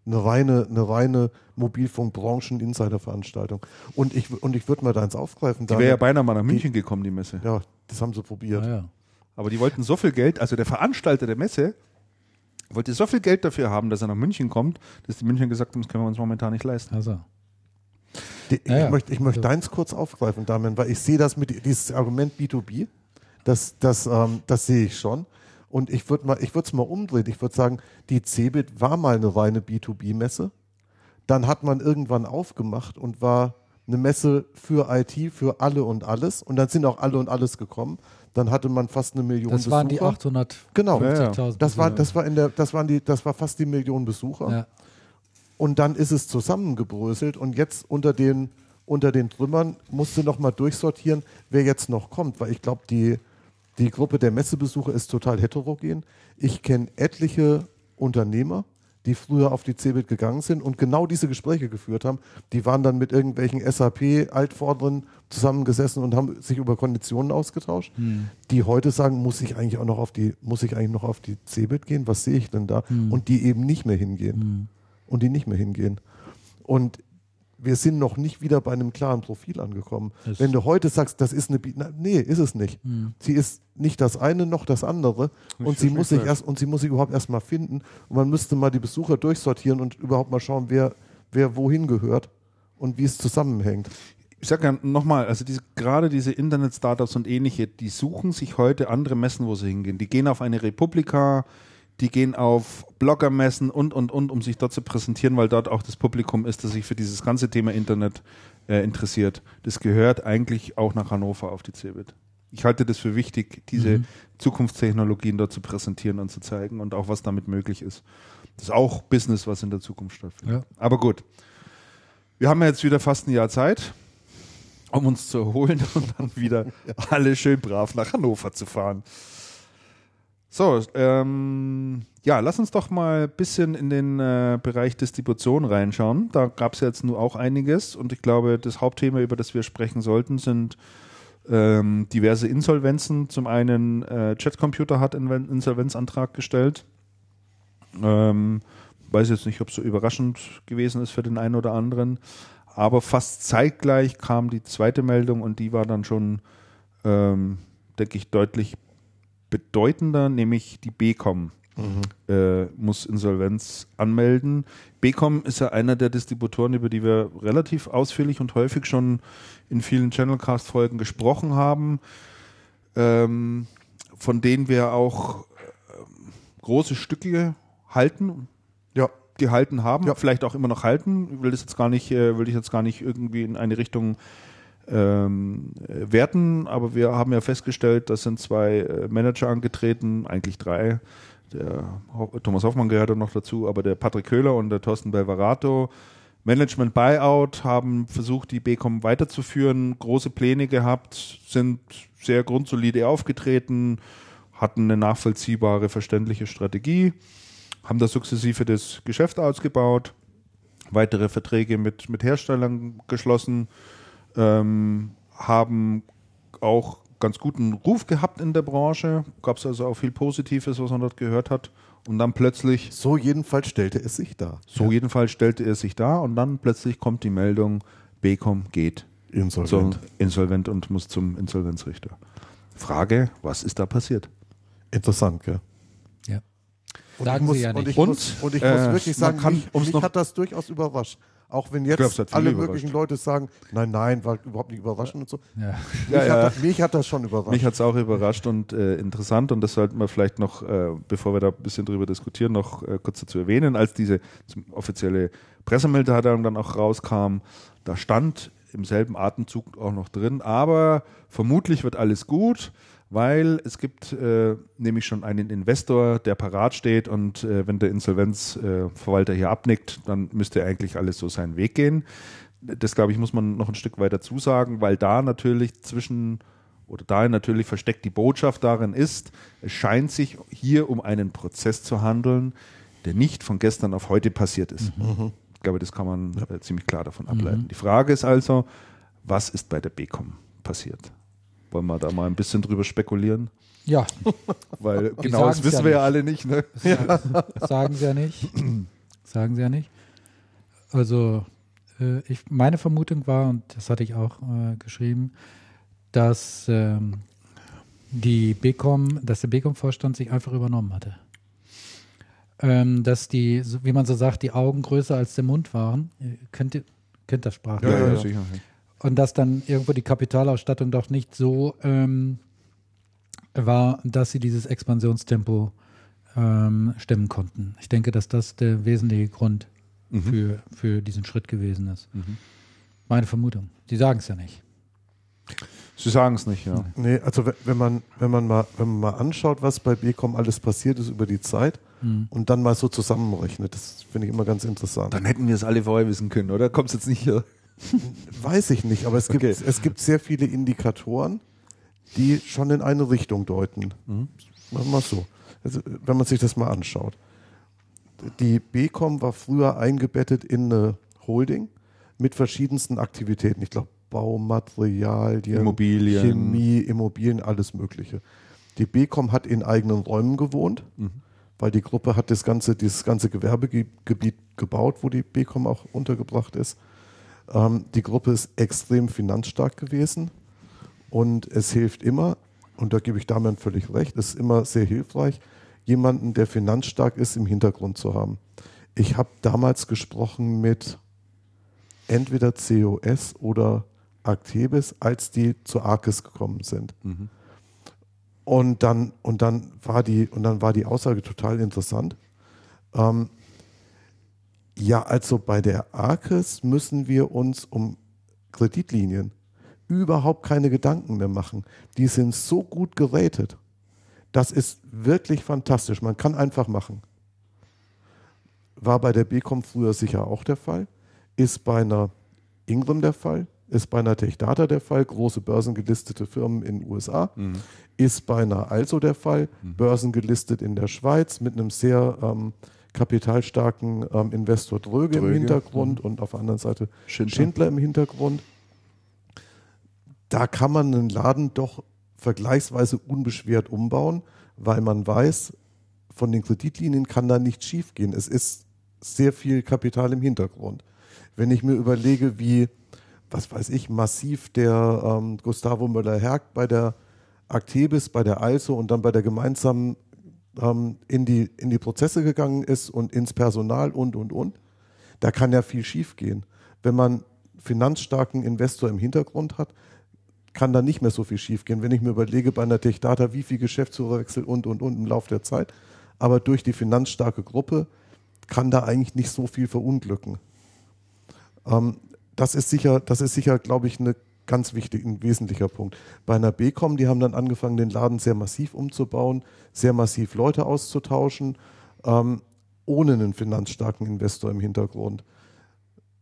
eine reine, eine reine Mobilfunk-Branchen-Insider-Veranstaltung. Und ich, und ich würde mal deins aufgreifen. Die wäre ja beinahe mal nach München gekommen, die Messe. ja, das haben sie probiert. Ja, ja. Aber die wollten so viel Geld, also der Veranstalter der Messe wollte so viel Geld dafür haben, dass er nach München kommt, dass die München gesagt haben, das können wir uns momentan nicht leisten. Also. Die, Ja, ja. Ich möchte, ich möchte Ja. deins kurz aufgreifen, Damian, weil ich sehe das mit dieses Argument B2B, das, das, ähm, das sehe ich schon. Und ich würde mal, ich würde es mal umdrehen. Ich würde sagen, die Cebit war mal eine reine B2B-Messe. Dann hat man irgendwann aufgemacht und war eine Messe für IT, für alle und alles. Und dann sind auch alle und alles gekommen. Dann hatte man fast eine Million Das Besucher. waren die 850.000. Genau. Ja, Das war, das war in der, das waren die, das war fast die Million Besucher. Ja. Und dann ist es zusammengebröselt und jetzt unter den, unter den Trümmern musste noch mal durchsortieren, wer jetzt noch kommt, weil ich glaube, die, die Gruppe der Messebesucher ist total heterogen. Ich kenne etliche Unternehmer, die früher auf die CeBIT gegangen sind und genau diese Gespräche geführt haben. Die waren dann mit irgendwelchen SAP-Altvorderen zusammengesessen und haben sich über Konditionen ausgetauscht, die heute sagen, muss ich eigentlich auch noch auf die, muss ich eigentlich noch auf die CeBIT gehen? Was sehe ich denn da? Und die eben nicht mehr hingehen und die nicht mehr hingehen. Und wir sind noch nicht wieder bei einem klaren Profil angekommen. Das- Wenn du heute sagst, das ist eine, Bi- na, nee, ist es nicht. Sie ist nicht das eine noch das andere und sie muss sich ich. erst und sie muss sich überhaupt erst mal finden und man müsste mal die Besucher durchsortieren und überhaupt mal schauen, wer wer wohin gehört und wie es zusammenhängt. Ich sage ja nochmal, also diese, gerade diese Internet-Startups und ähnliche, die suchen sich heute andere Messen, wo sie hingehen. Die gehen auf eine Republika, die gehen auf Bloggermessen und, und, und, um sich dort zu präsentieren, weil dort auch das Publikum ist, das sich für dieses ganze Thema Internet äh, interessiert. Das gehört eigentlich auch nach Hannover auf die CeBIT. Ich halte das für wichtig, diese Zukunftstechnologien dort zu präsentieren und zu zeigen und auch was damit möglich ist. Das ist auch Business, was in der Zukunft stattfindet. Ja. Aber gut. Wir haben ja jetzt wieder fast ein Jahr Zeit. um uns zu erholen und dann wieder alle schön brav nach Hannover zu fahren. So, ähm, ja, lass uns doch mal ein bisschen in den äh, Bereich Distribution reinschauen. Da gab es jetzt nur auch einiges und ich glaube, das Hauptthema, über das wir sprechen sollten, sind ähm, diverse Insolvenzen. Zum einen äh, Chatcomputer hat einen Insolvenzantrag gestellt. Ähm, weiß jetzt nicht, ob es so überraschend gewesen ist für den einen oder anderen, aber fast zeitgleich kam die zweite Meldung und die war dann schon, ähm, denke ich, deutlich bedeutender, nämlich die BCom mhm. äh, muss Insolvenz anmelden. BCom ist ja einer der Distributoren, über die wir relativ ausführlich und häufig schon in vielen Channelcast-Folgen gesprochen haben, ähm, von denen wir auch äh, große Stücke halten. Ja. Gehalten haben, ja. vielleicht auch immer noch halten. Ich will das jetzt gar nicht, äh, will ich jetzt gar nicht irgendwie in eine Richtung ähm, werten, aber wir haben ja festgestellt, das sind zwei äh, Manager angetreten, eigentlich drei. Der Thomas Hoffmann gehört noch dazu, aber der Patrick Köhler und der Thorsten Belvarato, Management Buyout, haben versucht, die BCom weiterzuführen, große Pläne gehabt, sind sehr grundsolide aufgetreten, hatten eine nachvollziehbare, verständliche Strategie, haben da sukzessive das Geschäft ausgebaut, weitere Verträge mit, mit Herstellern geschlossen, ähm, haben auch ganz guten Ruf gehabt in der Branche. Gab es also auch viel Positives, was man dort gehört hat. Und dann plötzlich. So jedenfalls stellte es sich da. So ja. jedenfalls stellte es sich da und dann plötzlich kommt die Meldung, Becom geht insolvent. insolvent und muss zum Insolvenzrichter. Frage, was ist da passiert? Interessant, gell? Ja. Und Sagen ich muss, Sie ja nicht. Und ich, und, muss, und ich äh, muss wirklich sagen, kann, mich, mich hat das durchaus überrascht. Auch wenn jetzt glaub, alle möglichen Leute sagen, nein, nein, war überhaupt nicht überraschend und so. Ja. Mich, ja, ja. Hat das, mich, Hat das, schon überrascht. Mich hat es auch überrascht und äh, interessant und das sollten wir vielleicht noch, äh, bevor wir da ein bisschen drüber diskutieren, noch äh, kurz dazu erwähnen. Als diese offizielle Pressemitteilung dann auch rauskam, da stand im selben Atemzug auch noch drin, aber vermutlich wird alles gut weil es gibt äh, nämlich schon einen Investor, der parat steht und äh, wenn der Insolvenzverwalter hier abnickt, dann müsste eigentlich alles so seinen Weg gehen. Das, glaube ich, muss man noch ein Stück weiter zusagen, weil da natürlich zwischen oder da natürlich versteckt die Botschaft darin ist, es scheint sich hier um einen Prozess zu handeln, der nicht von gestern auf heute passiert ist. Mhm. Ich glaube, das kann man ja. Äh, ziemlich klar davon ableiten. Mhm. Die Frage ist also, was ist bei der BCom passiert? Wollen wir da mal ein bisschen drüber spekulieren? Ja. Weil genau das wissen ja wir ja alle nicht. Ne? Ja. Sagen sie ja nicht. Sagen sie ja nicht. Also äh, ich, meine Vermutung war, und das hatte ich auch äh, geschrieben, dass ähm, die BCom, dass der BCom-Vorstand sich einfach übernommen hatte. Ähm, dass die, wie man so sagt, die Augen größer als der Mund waren. Ihr kennt, kennt das Sprachwort. Ja, ja, ja, sicher und dass dann irgendwo die Kapitalausstattung doch nicht so ähm, war, dass sie dieses Expansionstempo ähm, stemmen konnten. Ich denke, dass das der wesentliche Grund mhm. für, für diesen Schritt gewesen ist. Mhm. Meine Vermutung. Sie sagen es ja nicht. Sie sagen es nicht, ja. Nee, also wenn man, wenn man mal, wenn man mal anschaut, was bei BCom alles passiert ist über die Zeit mhm. und dann mal so zusammenrechnet, das finde ich immer ganz interessant. Dann hätten wir es alle vorher wissen können, oder? Kommt es jetzt nicht hier? Weiß ich nicht, aber es gibt, okay. es gibt sehr viele Indikatoren, die schon in eine Richtung deuten. Mhm. Machen wir es so. Also, wenn man sich das mal anschaut. Die BCom war früher eingebettet in eine Holding mit verschiedensten Aktivitäten. Ich glaube, Baumaterialien, Immobilien. Chemie, Immobilien, alles Mögliche. Die BCom hat in eigenen Räumen gewohnt, mhm. weil die Gruppe hat das ganze, dieses ganze Gewerbegebiet gebaut, wo die BCom auch untergebracht ist. Ähm, die Gruppe ist extrem finanzstark gewesen und es hilft immer, und da gebe ich Damian völlig recht, es ist immer sehr hilfreich, jemanden, der finanzstark ist, im Hintergrund zu haben. Ich habe damals gesprochen mit entweder COS oder Actebis, als die zu Arcis gekommen sind. Mhm. Und dann, und dann war die, und dann war die Aussage total interessant. Ähm, ja, also bei der ARCES müssen wir uns um Kreditlinien überhaupt keine Gedanken mehr machen. Die sind so gut gerätet. Das ist wirklich fantastisch. Man kann einfach machen. War bei der BCom früher sicher auch der Fall. Ist bei einer Ingram der Fall. Ist bei einer Techdata der Fall, große börsengelistete Firmen in den USA. Mhm. Ist bei einer Also der Fall, börsengelistet in der Schweiz mit einem sehr ähm, kapitalstarken ähm, Investor Dröge, im Dröge, Hintergrund und auf der anderen Seite Schindler. Schindler im Hintergrund. Da kann man einen Laden doch vergleichsweise unbeschwert umbauen, weil man weiß, von den Kreditlinien kann da nichts schiefgehen. Es ist sehr viel Kapital im Hintergrund. Wenn ich mir überlege, wie, was weiß ich, massiv der ähm, Gustavo Müller-Herg bei der Actebis, bei der Also und dann bei der gemeinsamen ähm, in, die, in die Prozesse gegangen ist und ins Personal und, und, und, da kann ja viel schiefgehen. Wenn man finanzstarken Investor im Hintergrund hat, kann da nicht mehr so viel schiefgehen. Wenn ich mir überlege, bei einer Techdata, wie viel Geschäftsführerwechsel und, und, und im Laufe der Zeit, aber durch die finanzstarke Gruppe kann da eigentlich nicht so viel verunglücken. Ähm, das ist sicher, das ist sicher, glaube ich, eine ganz wichtig, ein wesentlicher Punkt. Bei einer BCom, die haben dann angefangen, den Laden sehr massiv umzubauen, sehr massiv Leute auszutauschen, ähm, ohne einen finanzstarken Investor im Hintergrund.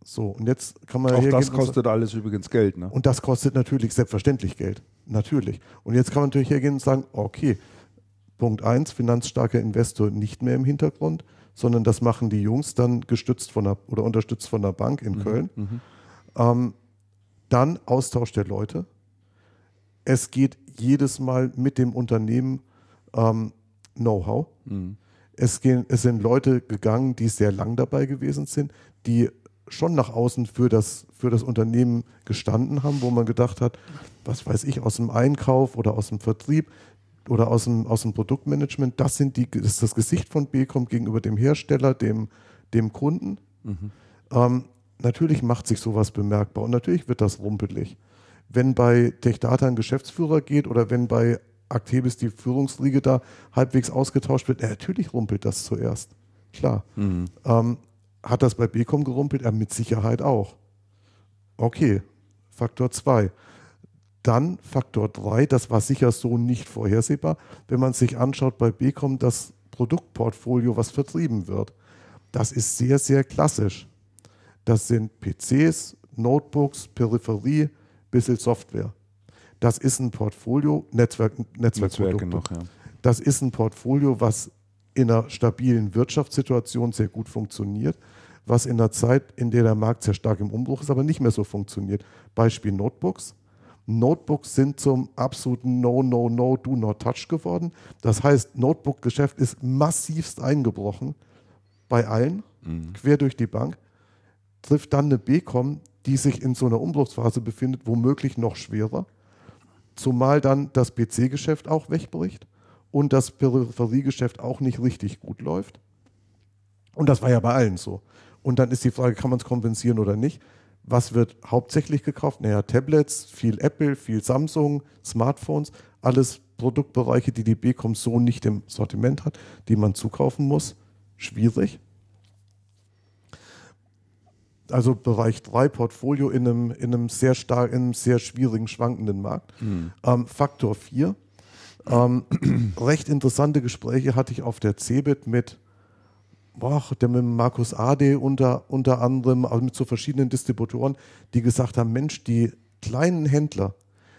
So, und jetzt kann man Auch das und kostet alles übrigens Geld, ne? und das kostet natürlich selbstverständlich Geld. Natürlich. Und jetzt kann man natürlich hergehen und sagen, okay, Punkt eins, finanzstarker Investor nicht mehr im Hintergrund, sondern das machen die Jungs dann gestützt von der oder unterstützt von der Bank in Köln. Ähm, dann Austausch der Leute. Es geht jedes Mal mit dem Unternehmen ähm, Know-how. Es, gehen, es sind Leute gegangen, die sehr lang dabei gewesen sind, die schon nach außen für das, für das Unternehmen gestanden haben, wo man gedacht hat, was weiß ich, aus dem Einkauf oder aus dem Vertrieb oder aus dem, aus dem Produktmanagement, das, sind die, das ist das Gesicht von Becom gegenüber dem Hersteller, dem, dem Kunden. Ähm, natürlich macht sich sowas bemerkbar und natürlich wird das rumpelig. Wenn bei TechData ein Geschäftsführer geht oder wenn bei Actebis die Führungsriege da halbwegs ausgetauscht wird, ja, natürlich rumpelt das zuerst. Klar. Ähm, hat das bei Becom gerumpelt? Ja, mit Sicherheit auch. Okay, Faktor 2. Dann Faktor 3, das war sicher so nicht vorhersehbar, wenn man sich anschaut bei Becom das Produktportfolio, was vertrieben wird. Das ist sehr, sehr klassisch. Das sind PCs, Notebooks, Peripherie, bisschen Software. Das ist ein Portfolio, Netzwerk, Netzwerkprodukte. Netzwerke noch, ja. Das ist ein Portfolio, was in einer stabilen Wirtschaftssituation sehr gut funktioniert, was in einer Zeit, in der der Markt sehr stark im Umbruch ist, aber nicht mehr so funktioniert. Beispiel Notebooks. Notebooks sind zum absoluten No, No, No, Do Not Touch geworden. Das heißt, Notebook-Geschäft ist massivst eingebrochen bei allen, quer durch die Bank. Trifft dann eine BCom, die sich in so einer Umbruchsphase befindet, womöglich noch schwerer. Zumal dann das PC-Geschäft auch wegbricht und das Peripheriegeschäft auch nicht richtig gut läuft. Und das war ja bei allen so. Und dann ist die Frage, kann man es kompensieren oder nicht? Was wird hauptsächlich gekauft? Naja, Tablets, viel Apple, viel Samsung, Smartphones, alles Produktbereiche, die die Becom so nicht im Sortiment hat, die man zukaufen muss. Schwierig. Also Bereich 3 Portfolio in einem, in einem sehr stark, in einem sehr schwierigen, schwankenden Markt. Ähm, Faktor 4. Ähm, recht interessante Gespräche hatte ich auf der CeBIT mit, boah, der mit Markus Ade unter, unter anderem, also mit so verschiedenen Distributoren, die gesagt haben, Mensch, die kleinen Händler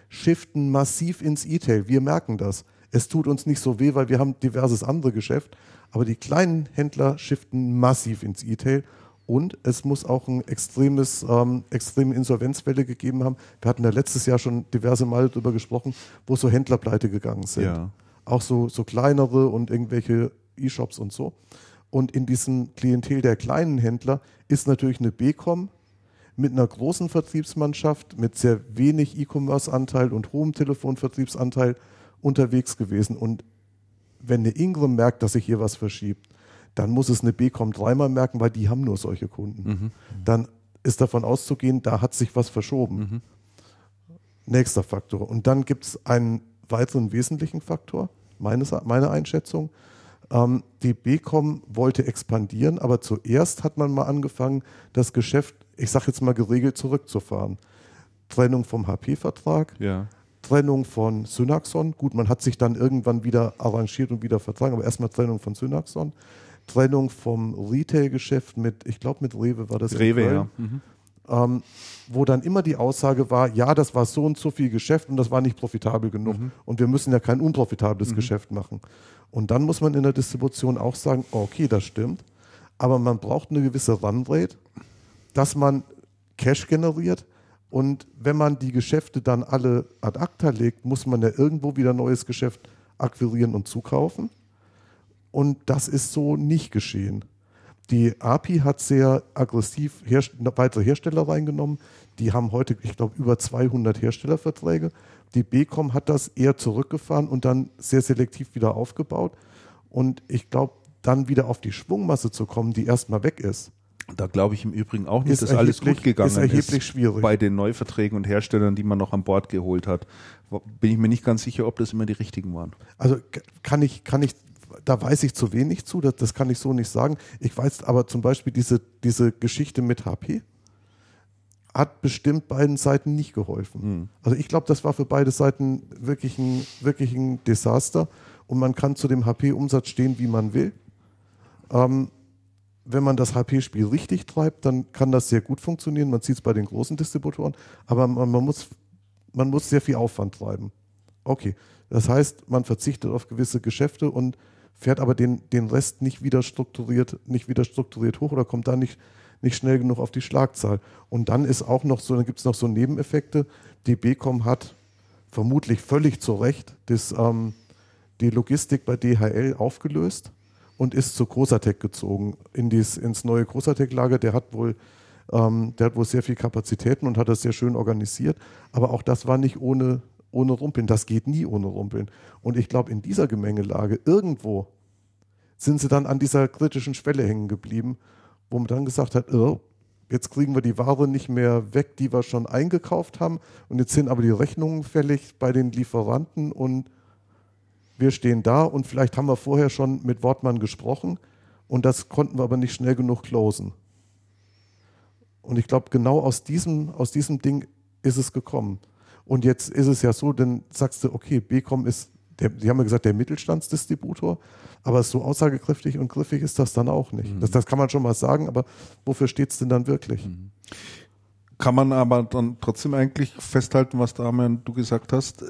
shiften massiv ins E-Tail. Wir merken das. Es tut uns nicht so weh, weil wir haben diverses andere Geschäft, aber die kleinen Händler shiften massiv ins E-Tail und es muss auch ein extremes, ähm, extreme Insolvenzwelle gegeben haben. Wir hatten ja letztes Jahr schon diverse Male darüber gesprochen, wo so Händler pleite gegangen sind. Ja. Auch so, so kleinere und irgendwelche E-Shops und so. Und in diesem Klientel der kleinen Händler ist natürlich eine BCom mit einer großen Vertriebsmannschaft, mit sehr wenig E-Commerce-Anteil und hohem Telefonvertriebsanteil unterwegs gewesen. Und wenn eine Ingram merkt, dass sich hier was verschiebt, dann muss es eine BCom dreimal merken, weil die haben nur solche Kunden. Dann ist davon auszugehen, da hat sich was verschoben. Nächster Faktor. Und dann gibt es einen weiteren wesentlichen Faktor, meines, meine Einschätzung. Ähm, die BCom wollte expandieren, aber zuerst hat man mal angefangen, das Geschäft, ich sage jetzt mal geregelt zurückzufahren. Trennung vom HP-Vertrag, Ja. Trennung von Synaxon. Gut, man hat sich dann irgendwann wieder arrangiert und wieder vertragen, aber erstmal Trennung von Synaxon. Trennung vom Retail-Geschäft mit, ich glaube mit Rewe war das. Rewe, ja. Mhm. ähm, wo dann immer die Aussage war, ja, das war so und so viel Geschäft und das war nicht profitabel genug. Mhm. Und wir müssen ja kein unprofitables Geschäft machen. Und dann muss man in der Distribution auch sagen, okay, das stimmt, aber man braucht eine gewisse Runrate, dass man Cash generiert. Und wenn man die Geschäfte dann alle ad acta legt, muss man ja irgendwo wieder neues Geschäft akquirieren und zukaufen. Und das ist so nicht geschehen. Die API hat sehr aggressiv Herst weitere Hersteller reingenommen. Die haben heute, ich glaube, über 200 Herstellerverträge. Die BCom hat das eher zurückgefahren und dann sehr selektiv wieder aufgebaut. Und ich glaube, dann wieder auf die Schwungmasse zu kommen, die erstmal weg ist, Da glaube ich im Übrigen auch nicht, Ist dass alles gut gegangen ist erheblich schwierig. bei den Neuverträgen und Herstellern, die man noch an Bord geholt hat. Bin ich mir nicht ganz sicher, ob das immer die richtigen waren. Also kann ich, kann ich, da weiß ich zu wenig zu, das, das kann ich so nicht sagen. Ich weiß aber zum Beispiel diese, diese Geschichte mit HP hat bestimmt beiden Seiten nicht geholfen. Also ich glaube, das war für beide Seiten wirklich ein, wirklich ein Desaster und man kann zu dem HP-Umsatz stehen, wie man will. Ähm, wenn man das HP-Spiel richtig treibt, dann kann das sehr gut funktionieren. Man sieht es bei den großen Distributoren, aber man, man, muss, man muss sehr viel Aufwand treiben. Okay, das heißt, man verzichtet auf gewisse Geschäfte und fährt aber den, den Rest nicht wieder strukturiert, nicht wieder strukturiert hoch oder kommt da nicht, nicht schnell genug auf die Schlagzahl. Und dann ist auch noch so, dann gibt es noch so Nebeneffekte. Die BCom hat vermutlich völlig zu Recht das, ähm, die Logistik bei DHL aufgelöst und ist zu Großatec gezogen, in dies, ins neue Großatec-Lager. Der hat wohl ähm, der hat wohl sehr viel Kapazitäten und hat das sehr schön organisiert. Aber auch das war nicht ohne, ohne Rumpeln. Das geht nie ohne Rumpeln. Und ich glaube, in dieser Gemengelage irgendwo sind sie dann an dieser kritischen Schwelle hängen geblieben, wo man dann gesagt hat, oh, jetzt kriegen wir die Ware nicht mehr weg, die wir schon eingekauft haben. Und jetzt sind aber die Rechnungen fällig bei den Lieferanten und wir stehen da und vielleicht haben wir vorher schon mit Wortmann gesprochen und das konnten wir aber nicht schnell genug closen. Und ich glaube, genau aus diesem, aus diesem Ding ist es gekommen. Und jetzt ist es ja so, dann sagst du, okay, Becom ist, der, die haben ja gesagt, der Mittelstandsdistributor, aber so aussagekräftig und griffig ist das dann auch nicht. Das, das kann man schon mal sagen, aber wofür steht es denn dann wirklich? Kann man aber dann trotzdem eigentlich festhalten, was Damian du gesagt hast,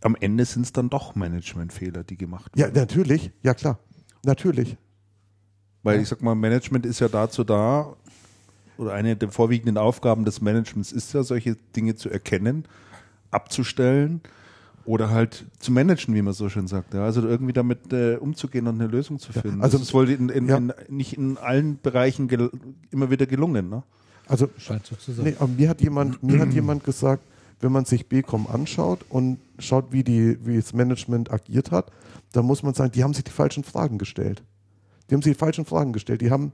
am Ende sind es dann doch Managementfehler, die gemacht Ja, werden. natürlich, ja klar, natürlich. Weil ich sag mal, Management ist ja dazu da, oder eine der vorwiegenden Aufgaben des Managements ist ja, solche Dinge zu erkennen, abzustellen oder halt zu managen, wie man so schön sagt. Ja, also irgendwie damit äh, umzugehen und eine Lösung zu finden. also- das ist wohl in, in, ja. in, nicht in allen Bereichen gel immer wieder gelungen. Ne? Also Scheint so zu sein. Nee, aber mir hat jemand, mir hat jemand gesagt, wenn man sich Becom anschaut und schaut, wie, die, wie das Management agiert hat, dann muss man sagen, die haben sich die falschen Fragen gestellt. Die haben sich die falschen Fragen gestellt. Die haben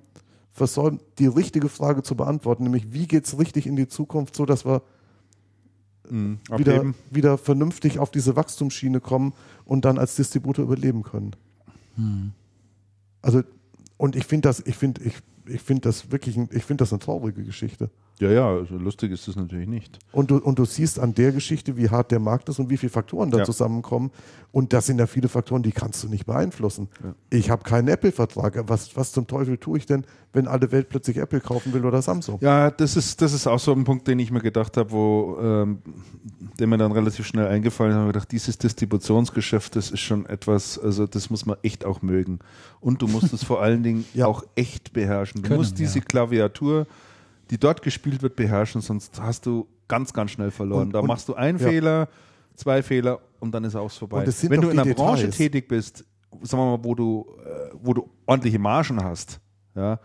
versäumt, die richtige Frage zu beantworten, nämlich wie geht es richtig in die Zukunft, so dass wir Mhm. wieder, wieder vernünftig auf diese Wachstumsschiene kommen und dann als Distributor überleben können. Also, und ich finde das, ich finde, ich, ich finde das wirklich, ein, ich finde das eine traurige Geschichte. Ja, ja, also lustig ist das natürlich nicht. Und du, und du siehst an der Geschichte, wie hart der Markt ist und wie viele Faktoren da Ja. zusammenkommen. Und das sind ja viele Faktoren, die kannst du nicht beeinflussen. Ja. Ich habe keinen Apple-Vertrag. Was, was zum Teufel tue ich denn, wenn alle Welt plötzlich Apple kaufen will oder Samsung? Ja, das ist, das ist auch so ein Punkt, den ich mir gedacht habe, wo ähm, der mir dann relativ schnell eingefallen ist. Ich habe gedacht, dieses Distributionsgeschäft, das ist schon etwas, also das muss man echt auch mögen. Und du musst es vor allen Dingen Ja. auch echt beherrschen. Du Können, musst diese ja. Klaviatur, die dort gespielt wird, beherrschen, sonst hast du ganz, ganz schnell verloren. Und- da und- machst du einen ja. Fehler, zwei Fehler und dann ist auch vorbei. Wenn du in einer Branche tätig bist, sagen wir mal, wo du, äh, wo du ordentliche Margen hast, ja,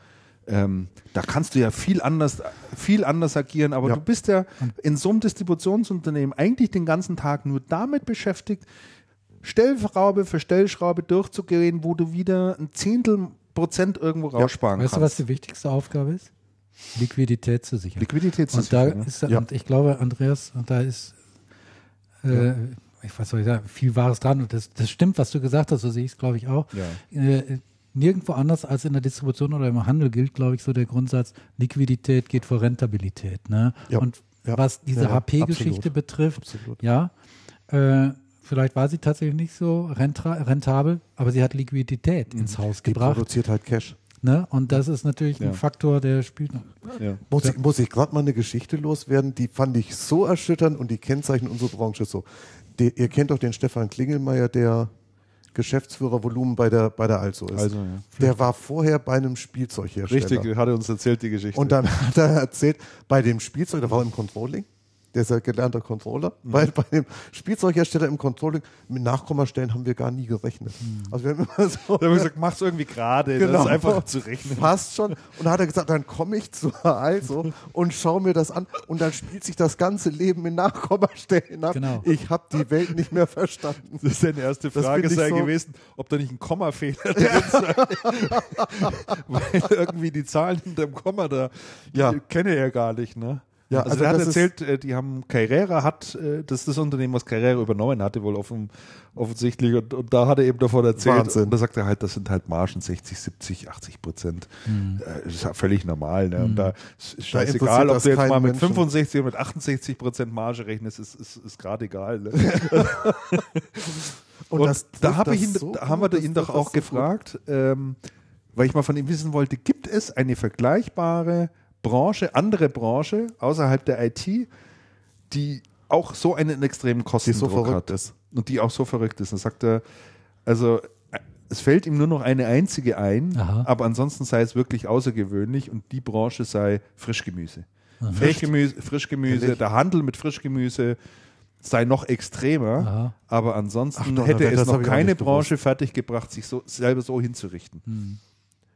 ähm, da kannst du ja viel anders, viel anders agieren, aber Ja. du bist ja in so einem Distributionsunternehmen eigentlich den ganzen Tag nur damit beschäftigt, Stellschraube für Stellschraube durchzugehen, wo du wieder ein Zehntel Prozent irgendwo raussparen Weißt du, kannst. was die wichtigste Aufgabe ist? Liquidität zu sichern. Liquidität zu Und da sichern, ne? ist, Ja. und ich glaube, Andreas, und da ist, äh, ich weiß sagen, viel Wahres dran. Und das, das stimmt, was du gesagt hast, so sehe ich es, glaube ich, auch. Ja. Äh, nirgendwo anders als in der Distribution oder im Handel gilt, glaube ich, so der Grundsatz, Liquidität geht vor Rentabilität. Ne? Ja. Und Ja. was diese Ja, ja, HP-Geschichte betrifft, Absolut. ja, äh, vielleicht war sie tatsächlich nicht so rentabel, aber sie hat Liquidität ins Haus Die gebracht. produziert halt Cash. Ne? Und das ist natürlich Ja. ein Faktor, der spielt. noch. Ja. Muss ich, muss ich gerade mal eine Geschichte loswerden, die fand ich so erschütternd und die kennzeichnet unsere Branche so. Die, ihr kennt doch den Stefan Klingelmeier, der Geschäftsführer Volumen bei der, bei der Also ist. Also, ja. Der war vorher bei einem Spielzeughersteller. Richtig, hat er uns erzählt, die Geschichte. Und dann hat er erzählt, bei dem Spielzeug, da war er im Controlling, der ist ja gelernter Controller, Mhm. weil bei dem Spielzeughersteller im Controlling mit Nachkommastellen haben wir gar nie gerechnet. Mhm. Also wir haben immer so, da haben gesagt, mach's irgendwie gerade, Genau. das ist einfach zu rechnen. Passt schon. Und da hat er gesagt, dann komme ich zu Also und schaue mir das an. Und dann spielt sich das ganze Leben in Nachkommastellen ab. Genau. Ich habe die Welt nicht mehr verstanden. Das ist seine erste Frage sei so- gewesen, ob da nicht ein Kommafehler drin sei. Weil irgendwie die Zahlen hinter dem Komma da, Ja. kenne er gar nicht, ne? Ja, also, also er hat erzählt, äh, die haben Carrera hat, äh, das ist das Unternehmen, was Carrera übernommen hatte, wohl offen, offensichtlich. Und, und da hat er eben davon erzählt. Wahnsinn. Und da sagt er halt, das sind halt Margen 60, 70, 80 Prozent. Mhm. Äh, Das ist ja völlig normal. Ne? Und da ist scheißegal, ob du jetzt mal mit Menschen. 65 oder mit 68 Prozent Marge rechnest, ist, ist, ist gerade egal. Ne? Und, das da das ihn, so da haben wir ihn doch auch so gefragt, ähm, weil ich mal von ihm wissen wollte, gibt es eine vergleichbare Branche, andere Branche außerhalb der IT, die auch so einen extremen Die so Kostendruck verrückt hat ist. und die auch so verrückt ist. Dann sagt er, also es fällt ihm nur noch eine einzige ein, Aha. aber ansonsten sei es wirklich außergewöhnlich und die Branche sei Frischgemüse. Frischgemüse, Frischgemüse Ehrlich? der Handel mit Frischgemüse sei noch extremer, Aha. aber ansonsten Ach doch, hätte es noch keine. Branche fertiggebracht, sich so selber so hinzurichten.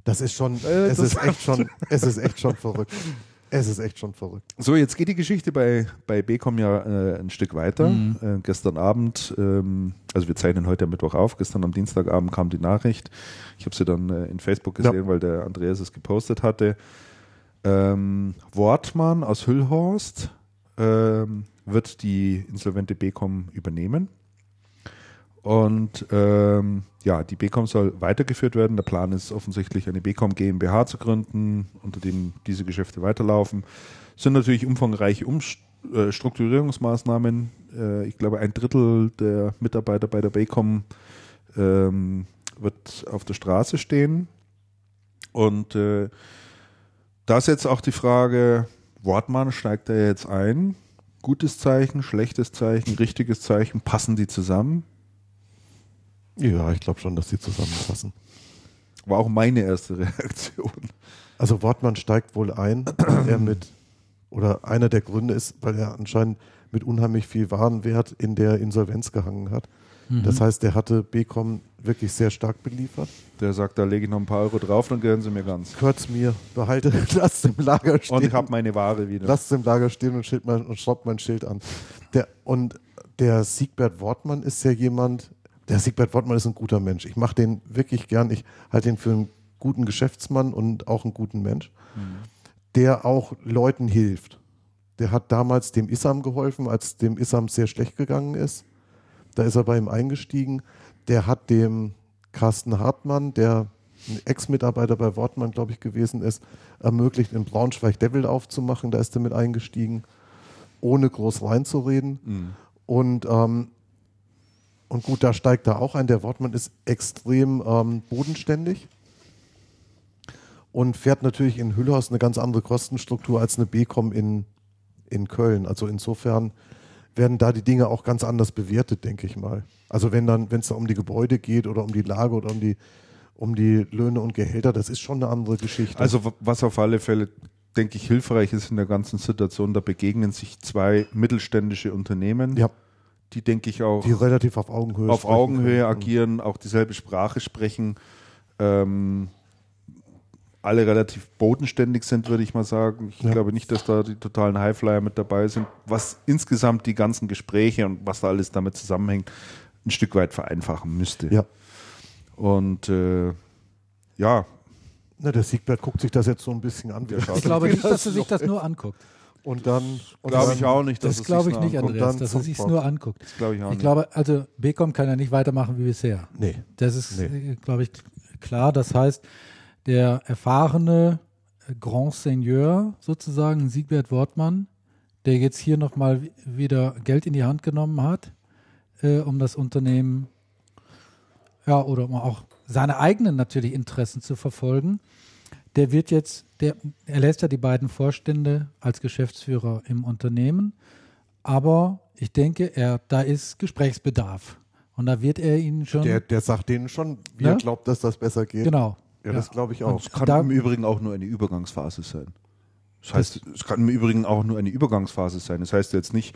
Das ist schon, Äh, es ist echt schon, es ist echt schon verrückt. Es ist echt schon verrückt. So, jetzt geht die Geschichte bei, bei Becom ja äh, ein Stück weiter. Äh, gestern Abend, ähm, also wir zeichnen heute am Mittwoch auf, gestern am Dienstagabend kam die Nachricht. Ich habe sie dann äh, in Facebook Ja. gesehen, weil der Andreas es gepostet hatte. Ähm, Wortmann aus Hüllhorst ähm, wird die insolvente Becom übernehmen. Und ähm, ja, die Becom soll weitergeführt werden. Der Plan ist offensichtlich, eine Becom GmbH zu gründen, unter dem diese Geschäfte weiterlaufen. Es sind natürlich umfangreiche Umstrukturierungsmaßnahmen. Äh, ich glaube, ein Drittel der Mitarbeiter bei der Becom ähm, wird auf der Straße stehen. Und äh, da ist jetzt auch die Frage, Wortmann steigt er jetzt ein? Gutes Zeichen, schlechtes Zeichen, richtiges Zeichen, passen die zusammen? Ja, ich glaube schon, dass die zusammenpassen. War auch meine erste Reaktion. Also Wortmann steigt wohl ein, weil er mit, oder einer der Gründe ist, weil er anscheinend mit unheimlich viel Warenwert in der Insolvenz gehangen hat. Mhm. Das heißt, der hatte Becom wirklich sehr stark beliefert. Der sagt, da lege ich noch ein paar Euro drauf, dann gehören sie mir ganz. Hört's mir, behalte, lasst im Lager stehen. Und ich habe meine Ware wieder. Lasst im Lager stehen und, mein, und schraubt mein Schild an. Der, und der Siegbert Wortmann ist ja jemand, der Siegbert Wortmann ist ein guter Mensch. Ich mache den wirklich gern. Ich halte ihn für einen guten Geschäftsmann und auch einen guten Mensch, der auch Leuten hilft. Der hat damals dem Isam geholfen, als dem Isam sehr schlecht gegangen ist. Da ist er bei ihm eingestiegen. Der hat dem Carsten Hartmann, der ein Ex-Mitarbeiter bei Wortmann, glaube ich, gewesen ist, ermöglicht, in Braunschweig Devil aufzumachen. Da ist er mit eingestiegen, ohne groß reinzureden. Mhm. Und, ähm, und gut, da steigt er auch ein. Der Wortmann ist extrem ähm, bodenständig und fährt natürlich in Hüllhorst eine ganz andere Kostenstruktur als eine B-Com in, in Köln. Also insofern werden da die Dinge auch ganz anders bewertet, denke ich mal. Also wenn dann, wenn es da um die Gebäude geht oder um die Lage oder um die, um die Löhne und Gehälter, das ist schon eine andere Geschichte. Also was auf alle Fälle, denke ich, hilfreich ist in der ganzen Situation, da begegnen sich zwei mittelständische Unternehmen, ja, die, denke ich, auch die relativ auf Augenhöhe auf Augenhöhe können. agieren, auch dieselbe Sprache sprechen, ähm, alle relativ bodenständig sind, würde ich mal sagen. Ich Ja. glaube nicht, dass da die totalen Highflyer mit dabei sind, was insgesamt die ganzen Gespräche und was da alles damit zusammenhängt, ein Stück weit vereinfachen müsste. Ja. Und äh, ja, Na, der Siegbert guckt sich das jetzt so ein bisschen an. Ich glaube nicht, dass er sich das nur anguckt. Und dann. Glaube ich auch nicht, dass Das es glaube sich ich nicht. Andreas, dann dass er sich nur anguckt. Das glaube ich auch Ich nicht. glaube, also Becom kann ja nicht weitermachen wie bisher. Nee. Das ist, Nee. äh, glaube ich, klar. Das heißt, der erfahrene äh, Grand Seigneur sozusagen, Siegbert Wortmann, der jetzt hier nochmal wieder Geld in die Hand genommen hat, äh, um das Unternehmen, ja, oder um auch seine eigenen natürlich Interessen zu verfolgen, der wird jetzt, der, er lässt ja die beiden Vorstände als Geschäftsführer im Unternehmen, aber ich denke, er, da ist Gesprächsbedarf. Und da wird er ihnen schon. Der, der sagt denen schon, wie Ja? er glaubt, dass das besser geht. genau. Ja, das glaube ich Und auch. Es kann da- im Übrigen auch nur eine Übergangsphase sein. Das heißt, es kann im Übrigen auch nur eine Übergangsphase sein. Das heißt jetzt nicht,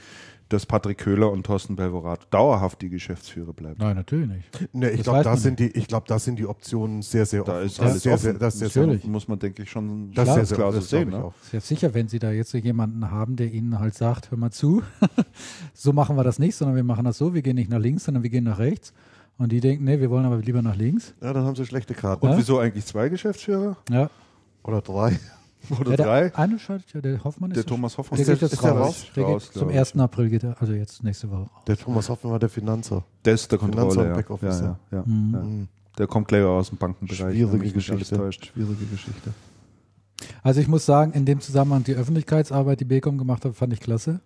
dass Patrick Köhler und Thorsten Belvorato dauerhaft die Geschäftsführer bleiben. Nein, natürlich nicht. Nee, ich glaube, da sind die, ich da sind die Optionen sehr, sehr Da offen. ist das alles sehr, offen. sehr, das ist sehr, sehr, Natürlich. muss man, denke ich, schon das ist klar, sehr, sehr klar so sehen. ich Ne? auch. Ist jetzt sicher, wenn Sie da jetzt so jemanden haben, der Ihnen halt sagt, hör mal zu, so machen wir das nicht, sondern wir machen das so, wir gehen nicht nach links, sondern wir gehen nach rechts. Und die denken, nee, wir wollen aber lieber nach links. Ja, dann haben sie schlechte Karten. Und Ja? wieso eigentlich zwei Geschäftsführer Ja. Oder drei. Oder ja, der drei? Eine schaltet ja, der Hoffmann ist Der Thomas Hoffmann der geht jetzt ist der raus. raus? Der Raus, geht zum glaub ich. 1. April geht er, also jetzt nächste Woche raus. Der Thomas Hoffmann war der Finanzer. Der ist der Finanz- Kontrolle, und ja. Ja, ja, ja, Mhm. ja. Mhm. Der kommt gleich aus dem Bankenbereich. Schwierige Geschichte. Schwierige Geschichte. Also ich muss sagen, in dem Zusammenhang die Öffentlichkeitsarbeit, die Becom gemacht hat, fand ich klasse.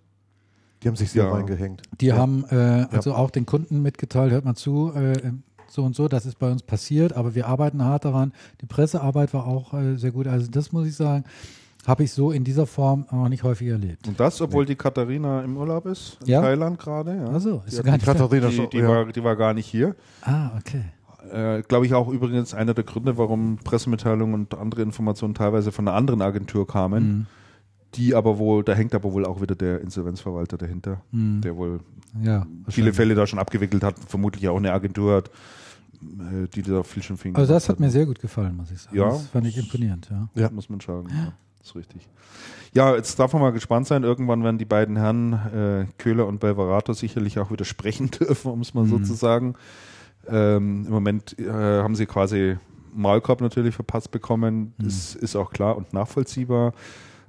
Die haben sich sehr Ja. reingehängt. Die Ja. haben äh, also auch den Kunden mitgeteilt, hört mal zu, äh, so und so, das ist bei uns passiert, aber wir arbeiten hart daran. Die Pressearbeit war auch äh, sehr gut. Also das muss ich sagen, habe ich so in dieser Form noch nicht häufig erlebt. Und das, obwohl die Katharina im Urlaub ist, in Ja? Thailand gerade. Ja. Also, Die ist hat gar Die nicht. Katharina die, schon. die, ja. war, die war gar nicht hier. Ah, okay. Äh, Glaube ich auch übrigens einer der Gründe, warum Pressemitteilungen und andere Informationen teilweise von einer anderen Agentur kamen, Mhm. Die aber wohl, da hängt aber wohl auch wieder der Insolvenzverwalter dahinter, Mhm. der wohl Ja, viele. Fälle da schon abgewickelt hat, vermutlich auch eine Agentur hat, äh, die da viel schon viel Also das gemacht hat mir sehr gut gefallen, muss ich sagen. Ja. Das fand ich imponierend, ja. Ja. muss man sagen. Ja, ist richtig. Ja, jetzt darf man mal gespannt sein. Irgendwann werden die beiden Herren, äh, Köhler und Belverato, sicherlich auch wieder sprechen dürfen, um es mal so Mhm. zu sagen. Ähm, Im Moment äh, haben sie quasi Maulkorb natürlich verpasst bekommen. Mhm. Das ist auch klar und nachvollziehbar.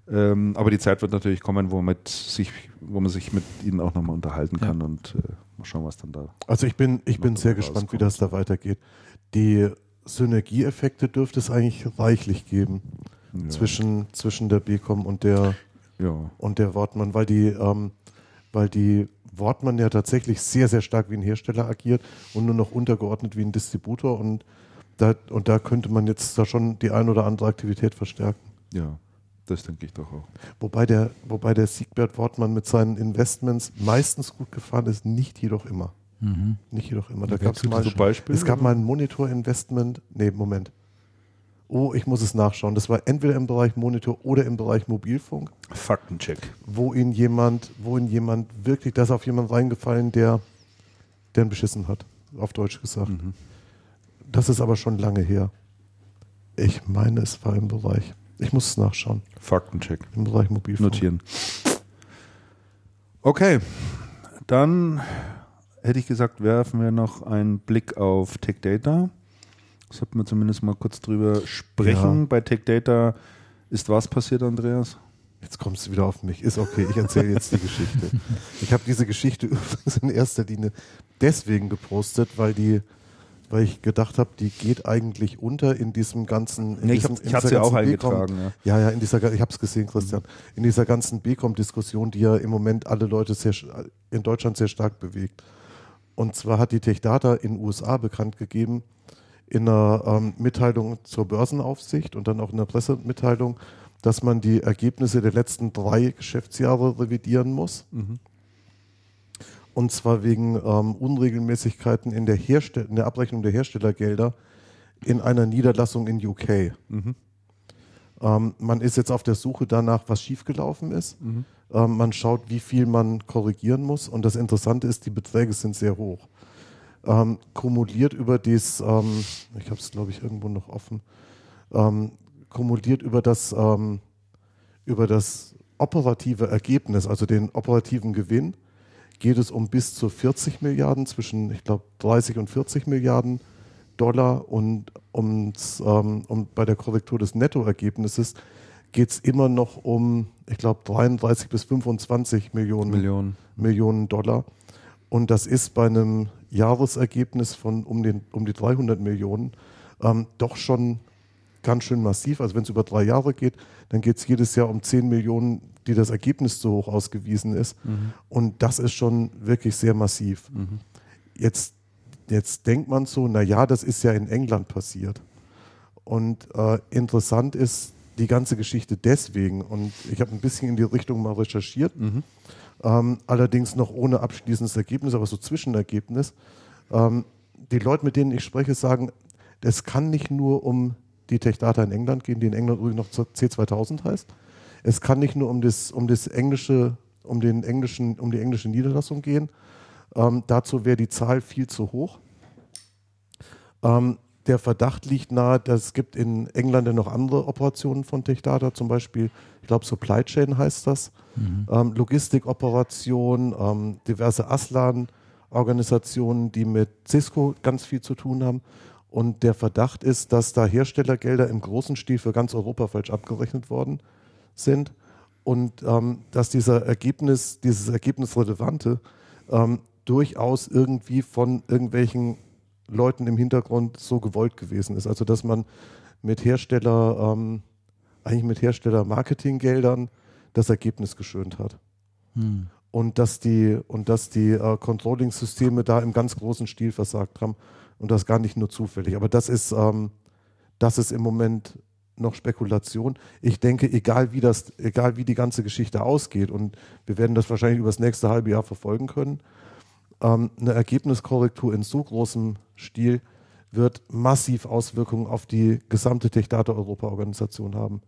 Ähm, aber die Zeit wird natürlich kommen, wo, mit sich, wo man sich mit ihnen auch nochmal unterhalten Ja. kann und äh, mal schauen, was dann da. Also ich bin, ich bin sehr gespannt, wie das da weitergeht. Die Synergieeffekte dürfte es eigentlich reichlich geben Ja. zwischen, zwischen der BCom und der, Ja. und der Wortmann, weil die, ähm, weil die Wortmann ja tatsächlich sehr, sehr stark wie ein Hersteller agiert und nur noch untergeordnet wie ein Distributor und da, und da könnte man jetzt da schon die ein oder andere Aktivität verstärken. ja, das denke ich doch auch. Wobei der, wobei der Siegbert Wortmann mit seinen Investments meistens gut gefahren ist, nicht jedoch immer. Mhm. Nicht jedoch immer. Da Wer gab es tut mal, Zum Beispiel? es gab mal ein Monitor-Investment. Nee, Moment. Oh, ich muss es nachschauen. Das war entweder im Bereich Monitor oder im Bereich Mobilfunk, Faktencheck. wo ihn jemand, wo ihn jemand wirklich, da ist auf jemand reingefallen, der, der ihn beschissen hat, auf Deutsch gesagt. Mhm. Das ist aber schon lange her. Ich meine, es war im Bereich, ich muss es nachschauen, Faktencheck. im Bereich Mobilfunk. Notieren. Okay, dann hätte ich gesagt, werfen wir noch einen Blick auf Tech Data. Sollten wir zumindest mal kurz drüber sprechen. Ja. Bei Tech Data ist was passiert, Andreas? Jetzt kommst du wieder auf mich. Ist okay, ich erzähle jetzt die Geschichte. Ich habe diese Geschichte übrigens in erster Linie deswegen gepostet, weil die, weil ich gedacht habe, die geht eigentlich unter in diesem ganzen. In Nee, ich diesem, hab- ich hatte dieser sie auch eingetragen, BCom Ja, ja, in dieser, ich habe es gesehen, Christian. In dieser ganzen BCom-Diskussion, die ja im Moment alle Leute sehr, in Deutschland sehr stark bewegt. Und zwar hat die TechData in den USA bekannt gegeben, in einer ähm, Mitteilung zur Börsenaufsicht und dann auch in einer Pressemitteilung, dass man die Ergebnisse der letzten drei Geschäftsjahre revidieren muss. Und zwar wegen ähm, Unregelmäßigkeiten in der, Herstell in der Abrechnung der Herstellergelder in einer Niederlassung in UK. Ähm, man ist jetzt auf der Suche danach, was schiefgelaufen ist. Ähm, man schaut, wie viel man korrigieren muss. Und das Interessante ist, die Beträge sind sehr hoch. Ähm, kumuliert über das, ähm, ich habe es glaube ich irgendwo noch offen, ähm, kumuliert über das, ähm, über das operative Ergebnis, also den operativen Gewinn, geht es um bis zu 40 Milliarden, zwischen, ich glaube, 30 und 40 Milliarden Dollar und ums, ähm, um bei der Korrektur des Nettoergebnisses geht es immer noch um, ich glaube, 33 bis 25 Millionen, Millionen. Millionen Dollar. Und das ist bei einem Jahresergebnis von um, den, um die 300 Millionen ähm, doch schon ganz schön massiv. Also wenn es über drei Jahre geht, dann geht es jedes Jahr um 10 Millionen, die das Ergebnis zu hoch ausgewiesen ist. Und das ist schon wirklich sehr massiv. Jetzt, jetzt denkt man so, na ja, das ist ja in England passiert. und äh, interessant ist die ganze Geschichte deswegen, und ich habe ein bisschen in die Richtung mal recherchiert, ähm, allerdings noch ohne abschließendes Ergebnis, aber so Zwischenergebnis. Ähm, die Leute, mit denen ich spreche, sagen, es kann nicht nur um die Tech-Data in England gehen, die in England übrigens noch C2000 heißt. Es kann nicht nur um das, um das englische, um den englischen, um die englische Niederlassung gehen. Ähm, dazu wäre die Zahl viel zu hoch. Ähm, der Verdacht liegt nahe, dass es gibt in England ja noch andere Operationen von Techdata, zum Beispiel, ich glaube, Supply Chain heißt das, mhm. ähm, Logistikoperationen, ähm, diverse Aslan-Organisationen, die mit Cisco ganz viel zu tun haben. Und der Verdacht ist, dass da Herstellergelder im großen Stil für ganz Europa falsch abgerechnet worden sind und ähm, dass dieser Ergebnis, dieses Ergebnisrelevante ähm, durchaus irgendwie von irgendwelchen Leuten im Hintergrund so gewollt gewesen ist. Also dass man mit Hersteller, ähm, eigentlich mit Hersteller-Marketinggeldern das Ergebnis geschönt hat. Hm. Und dass die, und dass die äh, Controlling-Systeme da im ganz großen Stil versagt haben. Und das gar nicht nur zufällig. Aber das ist, ähm, das ist im Moment noch Spekulation. Ich denke, egal wie das, egal wie die ganze Geschichte ausgeht, und wir werden das wahrscheinlich über das nächste halbe Jahr verfolgen können, ähm, eine Ergebniskorrektur in so großem Stil wird massiv Auswirkungen auf die gesamte Tech-Data-Europa-Organisation haben.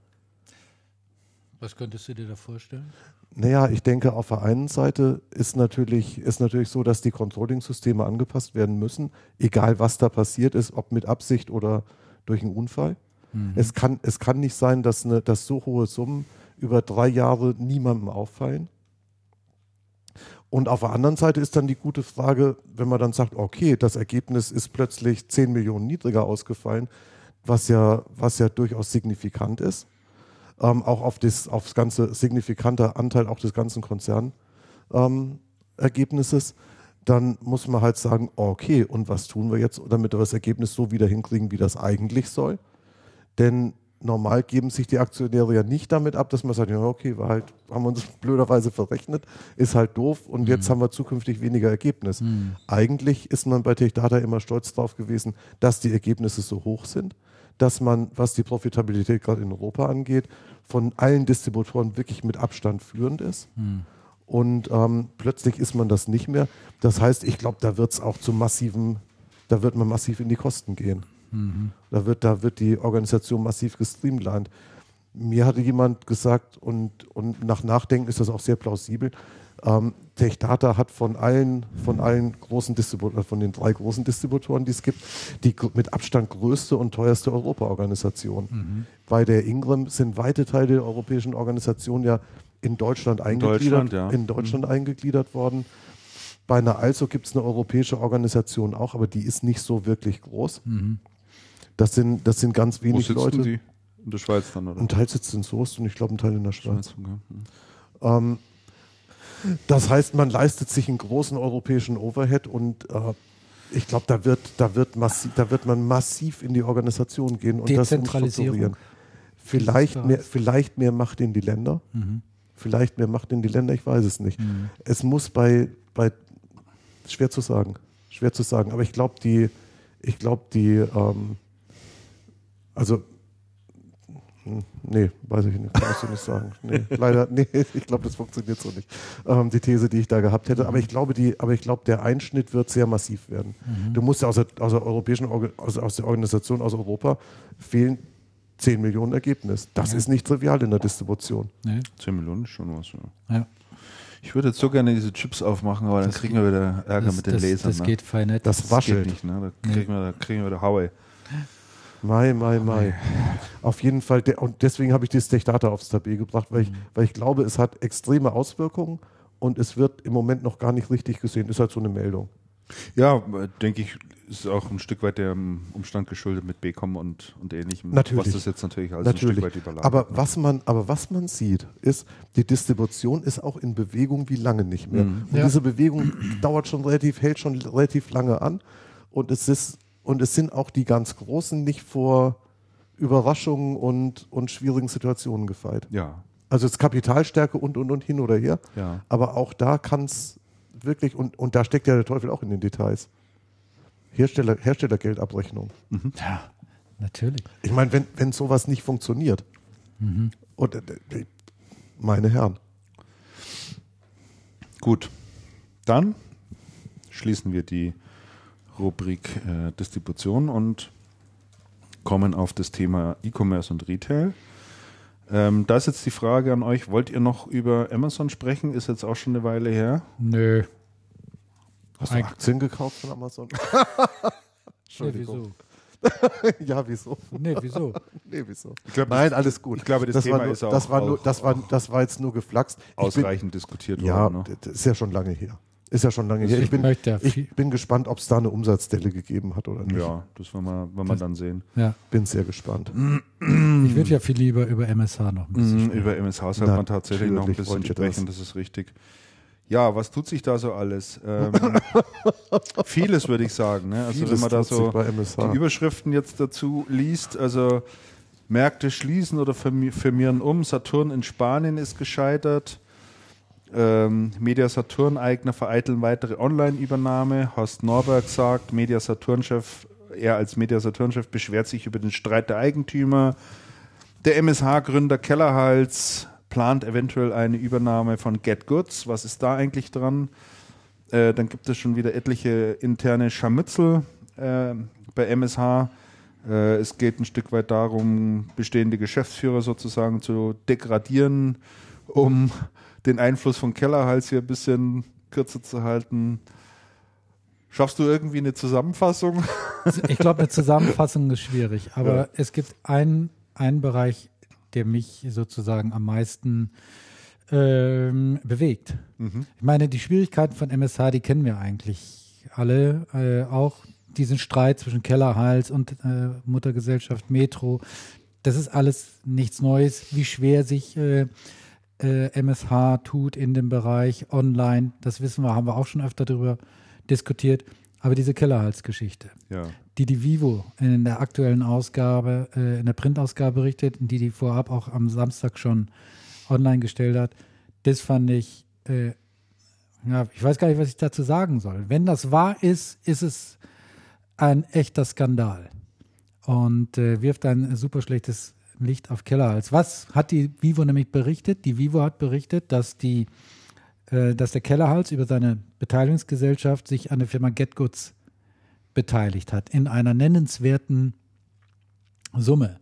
Was könntest du dir da vorstellen? Naja, ich denke, auf der einen Seite ist natürlich, ist natürlich so, dass die Controlling-Systeme angepasst werden müssen, egal was da passiert ist, ob mit Absicht oder durch einen Unfall. Mhm. Es, kann, es kann nicht sein, dass, eine, dass so hohe Summen über drei Jahre niemandem auffallen. Und auf der anderen Seite ist dann die gute Frage, wenn man dann sagt, okay, das Ergebnis ist plötzlich 10 Millionen niedriger ausgefallen, was ja, was ja durchaus signifikant ist, ähm, auch auf das, aufs ganze signifikanter Anteil auch des ganzen Konzernergebnisses, ähm, dann muss man halt sagen, okay, und was tun wir jetzt, damit wir das Ergebnis so wieder hinkriegen, wie das eigentlich soll? Denn normal geben sich die Aktionäre ja nicht damit ab, dass man sagt, ja, okay, wir halt, haben wir uns blöderweise verrechnet, ist halt doof und mhm. jetzt haben wir zukünftig weniger Ergebnis. Mhm. Eigentlich ist man bei TechData immer stolz drauf gewesen, dass die Ergebnisse so hoch sind, dass man, was die Profitabilität gerade in Europa angeht, von allen Distributoren wirklich mit Abstand führend ist. Mhm. Und ähm, plötzlich ist man das nicht mehr. Das heißt, ich glaube, da wird es auch zu massiven, da wird man massiv in die Kosten gehen. Mhm. Da, wird, da wird die Organisation massiv gestreamlined. Mir hatte jemand gesagt, und, und nach Nachdenken ist das auch sehr plausibel, ähm, TechData hat von allen, von allen großen Distributoren, von den drei großen Distributoren, die es gibt, die mit Abstand größte und teuerste Europa-Organisation. Mhm. Bei der Ingram sind weite Teile der europäischen Organisation ja in Deutschland eingegliedert, in Deutschland, ja. in Deutschland mhm. eingegliedert worden. Bei einer Also gibt es eine europäische Organisation auch, aber die ist nicht so wirklich groß. Mhm. Das sind, das sind ganz wenig Wo Leute. Sie? In der Schweiz dann, oder? Ein Teil sitzt in Soest und ich glaube ein Teil in der Schweiz. Schweiz okay. ähm, das heißt, man leistet sich einen großen europäischen Overhead und äh, ich glaube, da wird, da, wird da wird man massiv in die Organisation gehen und das umstrukturieren. Vielleicht mehr, vielleicht mehr Macht in die Länder. Mhm. Vielleicht mehr Macht in die Länder, ich weiß es nicht. Mhm. Es muss bei, bei, schwer zu sagen, schwer zu sagen, aber ich glaube, die, ich glaube, die, ähm, also, hm, nee, weiß ich nicht, kannst du nicht sagen. Nee, leider, nee, ich glaube, das funktioniert so nicht. Ähm, die These, die ich da gehabt hätte. Aber ich glaube, die, aber ich glaube, der Einschnitt wird sehr massiv werden. Mhm. Du musst ja aus der, aus der europäischen, aus, aus der Organisation aus Europa fehlen 10 Millionen Ergebnis. Das ja. ist nicht trivial in der Distribution. Nee. 10 Millionen ist schon was, ja. ja. Ich würde jetzt so gerne diese Chips aufmachen, aber dann kriegen wir wieder Ärger das, mit den das, Lasern. Das ne? geht fein nicht. Das, das waschelt. nicht, ne? Da kriegen, nee. wir, da kriegen wir wieder Haue. Mai, Mai, Mai. Auf jeden Fall, und deswegen habe ich dieses Tech-Data aufs Tablet gebracht, weil ich, mhm. weil ich glaube, es hat extreme Auswirkungen und es wird im Moment noch gar nicht richtig gesehen. Ist halt so eine Meldung. Ja, denke ich, ist auch ein Stück weit dem Umstand geschuldet mit Becom und, und ähnlichem. Natürlich. Was das jetzt natürlich als natürlich. ein Stück weit überlagert. Aber was, man, aber was man sieht, ist, die Distribution ist auch in Bewegung wie lange nicht mehr. Mhm. Und ja. diese Bewegung dauert schon relativ, hält schon relativ lange an. Und es ist und es sind auch die ganz Großen nicht vor Überraschungen und, und schwierigen Situationen gefeit. Ja. Also es ist Kapitalstärke und, und, und hin oder her. Ja. Aber auch da kann es wirklich, und, und da steckt ja der Teufel auch in den Details. Hersteller, Herstellergeldabrechnung. Mhm. Ja. Natürlich. Ich meine, wenn, wenn sowas nicht funktioniert, und, äh, äh, meine Herren, Gut, dann schließen wir die Rubrik äh, Distribution und kommen auf das Thema E-Commerce und Retail. Ähm, da ist jetzt die Frage an euch, wollt ihr noch über Amazon sprechen? Ist jetzt auch schon eine Weile her. Nö. hast du Eig- Aktien gekauft von Amazon? Nee, Entschuldigung. wieso? ja, wieso? Nee, wieso? Nee, wieso? Ich glaub, Nein, das- alles gut. ich glaube, das war Thema nur, ist auch- das war nur, das war, das war jetzt nur geflaxt. Ich bin, Ausreichend diskutiert ja, worden. Ne? das ist ja schon lange her. Ist ja schon lange her. Ich bin, ich bin gespannt, ob es da eine Umsatzdelle gegeben hat oder nicht. Ja, das werden wir, werden wir dann sehen. Ja. Bin sehr gespannt. Ich würde ja viel lieber über MSH noch ein bisschen Mhm, sprechen. über MSH sollte man tatsächlich noch ein bisschen wollt ihr sprechen, das. ist richtig. Ja, was tut sich da so alles? Ähm, vieles würde ich sagen. Ne? Also wenn man da tut sich so bei MSH. die Überschriften jetzt dazu liest, also Märkte schließen oder firmi- firmieren um, Saturn in Spanien ist gescheitert, ähm, Media Saturn-Eigner vereiteln weitere Online-Übernahme, Horst Norberg sagt, Media Saturn-Chef, er als Media Saturn-Chef beschwert sich über den Streit der Eigentümer, der MSH-Gründer Kellerhals plant eventuell eine Übernahme von Get Goods. Was ist da eigentlich dran? Äh, dann gibt es schon wieder etliche interne Scharmützel äh, bei MSH. Äh, es geht ein Stück weit darum, bestehende Geschäftsführer sozusagen zu degradieren, um den Einfluss von Kellerhals hier ein bisschen kürzer zu halten. Schaffst du irgendwie eine Zusammenfassung? Ich glaube, eine Zusammenfassung ist schwierig, aber Ja. es gibt einen, einen Bereich, der mich sozusagen am meisten ähm, bewegt. Ich meine, die Schwierigkeiten von MSH, die kennen wir eigentlich alle. Äh, auch diesen Streit zwischen Kellerhals und äh, Muttergesellschaft Metro. Das ist alles nichts Neues, wie schwer sich äh, äh, MSH tut in dem Bereich online. Das wissen wir, haben wir auch schon öfter darüber diskutiert. Aber diese Kellerhals-Geschichte Ja. die die Vivo in der aktuellen Ausgabe, äh, in der Printausgabe berichtet, die die vorab auch am Samstag schon online gestellt hat, das fand ich, äh, ja, ich weiß gar nicht, was ich dazu sagen soll. Wenn das wahr ist, ist es ein echter Skandal und äh, wirft ein super schlechtes Licht auf Kellerhals. Was hat die Vivo nämlich berichtet? Die Vivo hat berichtet, dass die äh, dass der Kellerhals über seine Beteiligungsgesellschaft sich an der Firma GetGoods beteiligt hat, in einer nennenswerten Summe.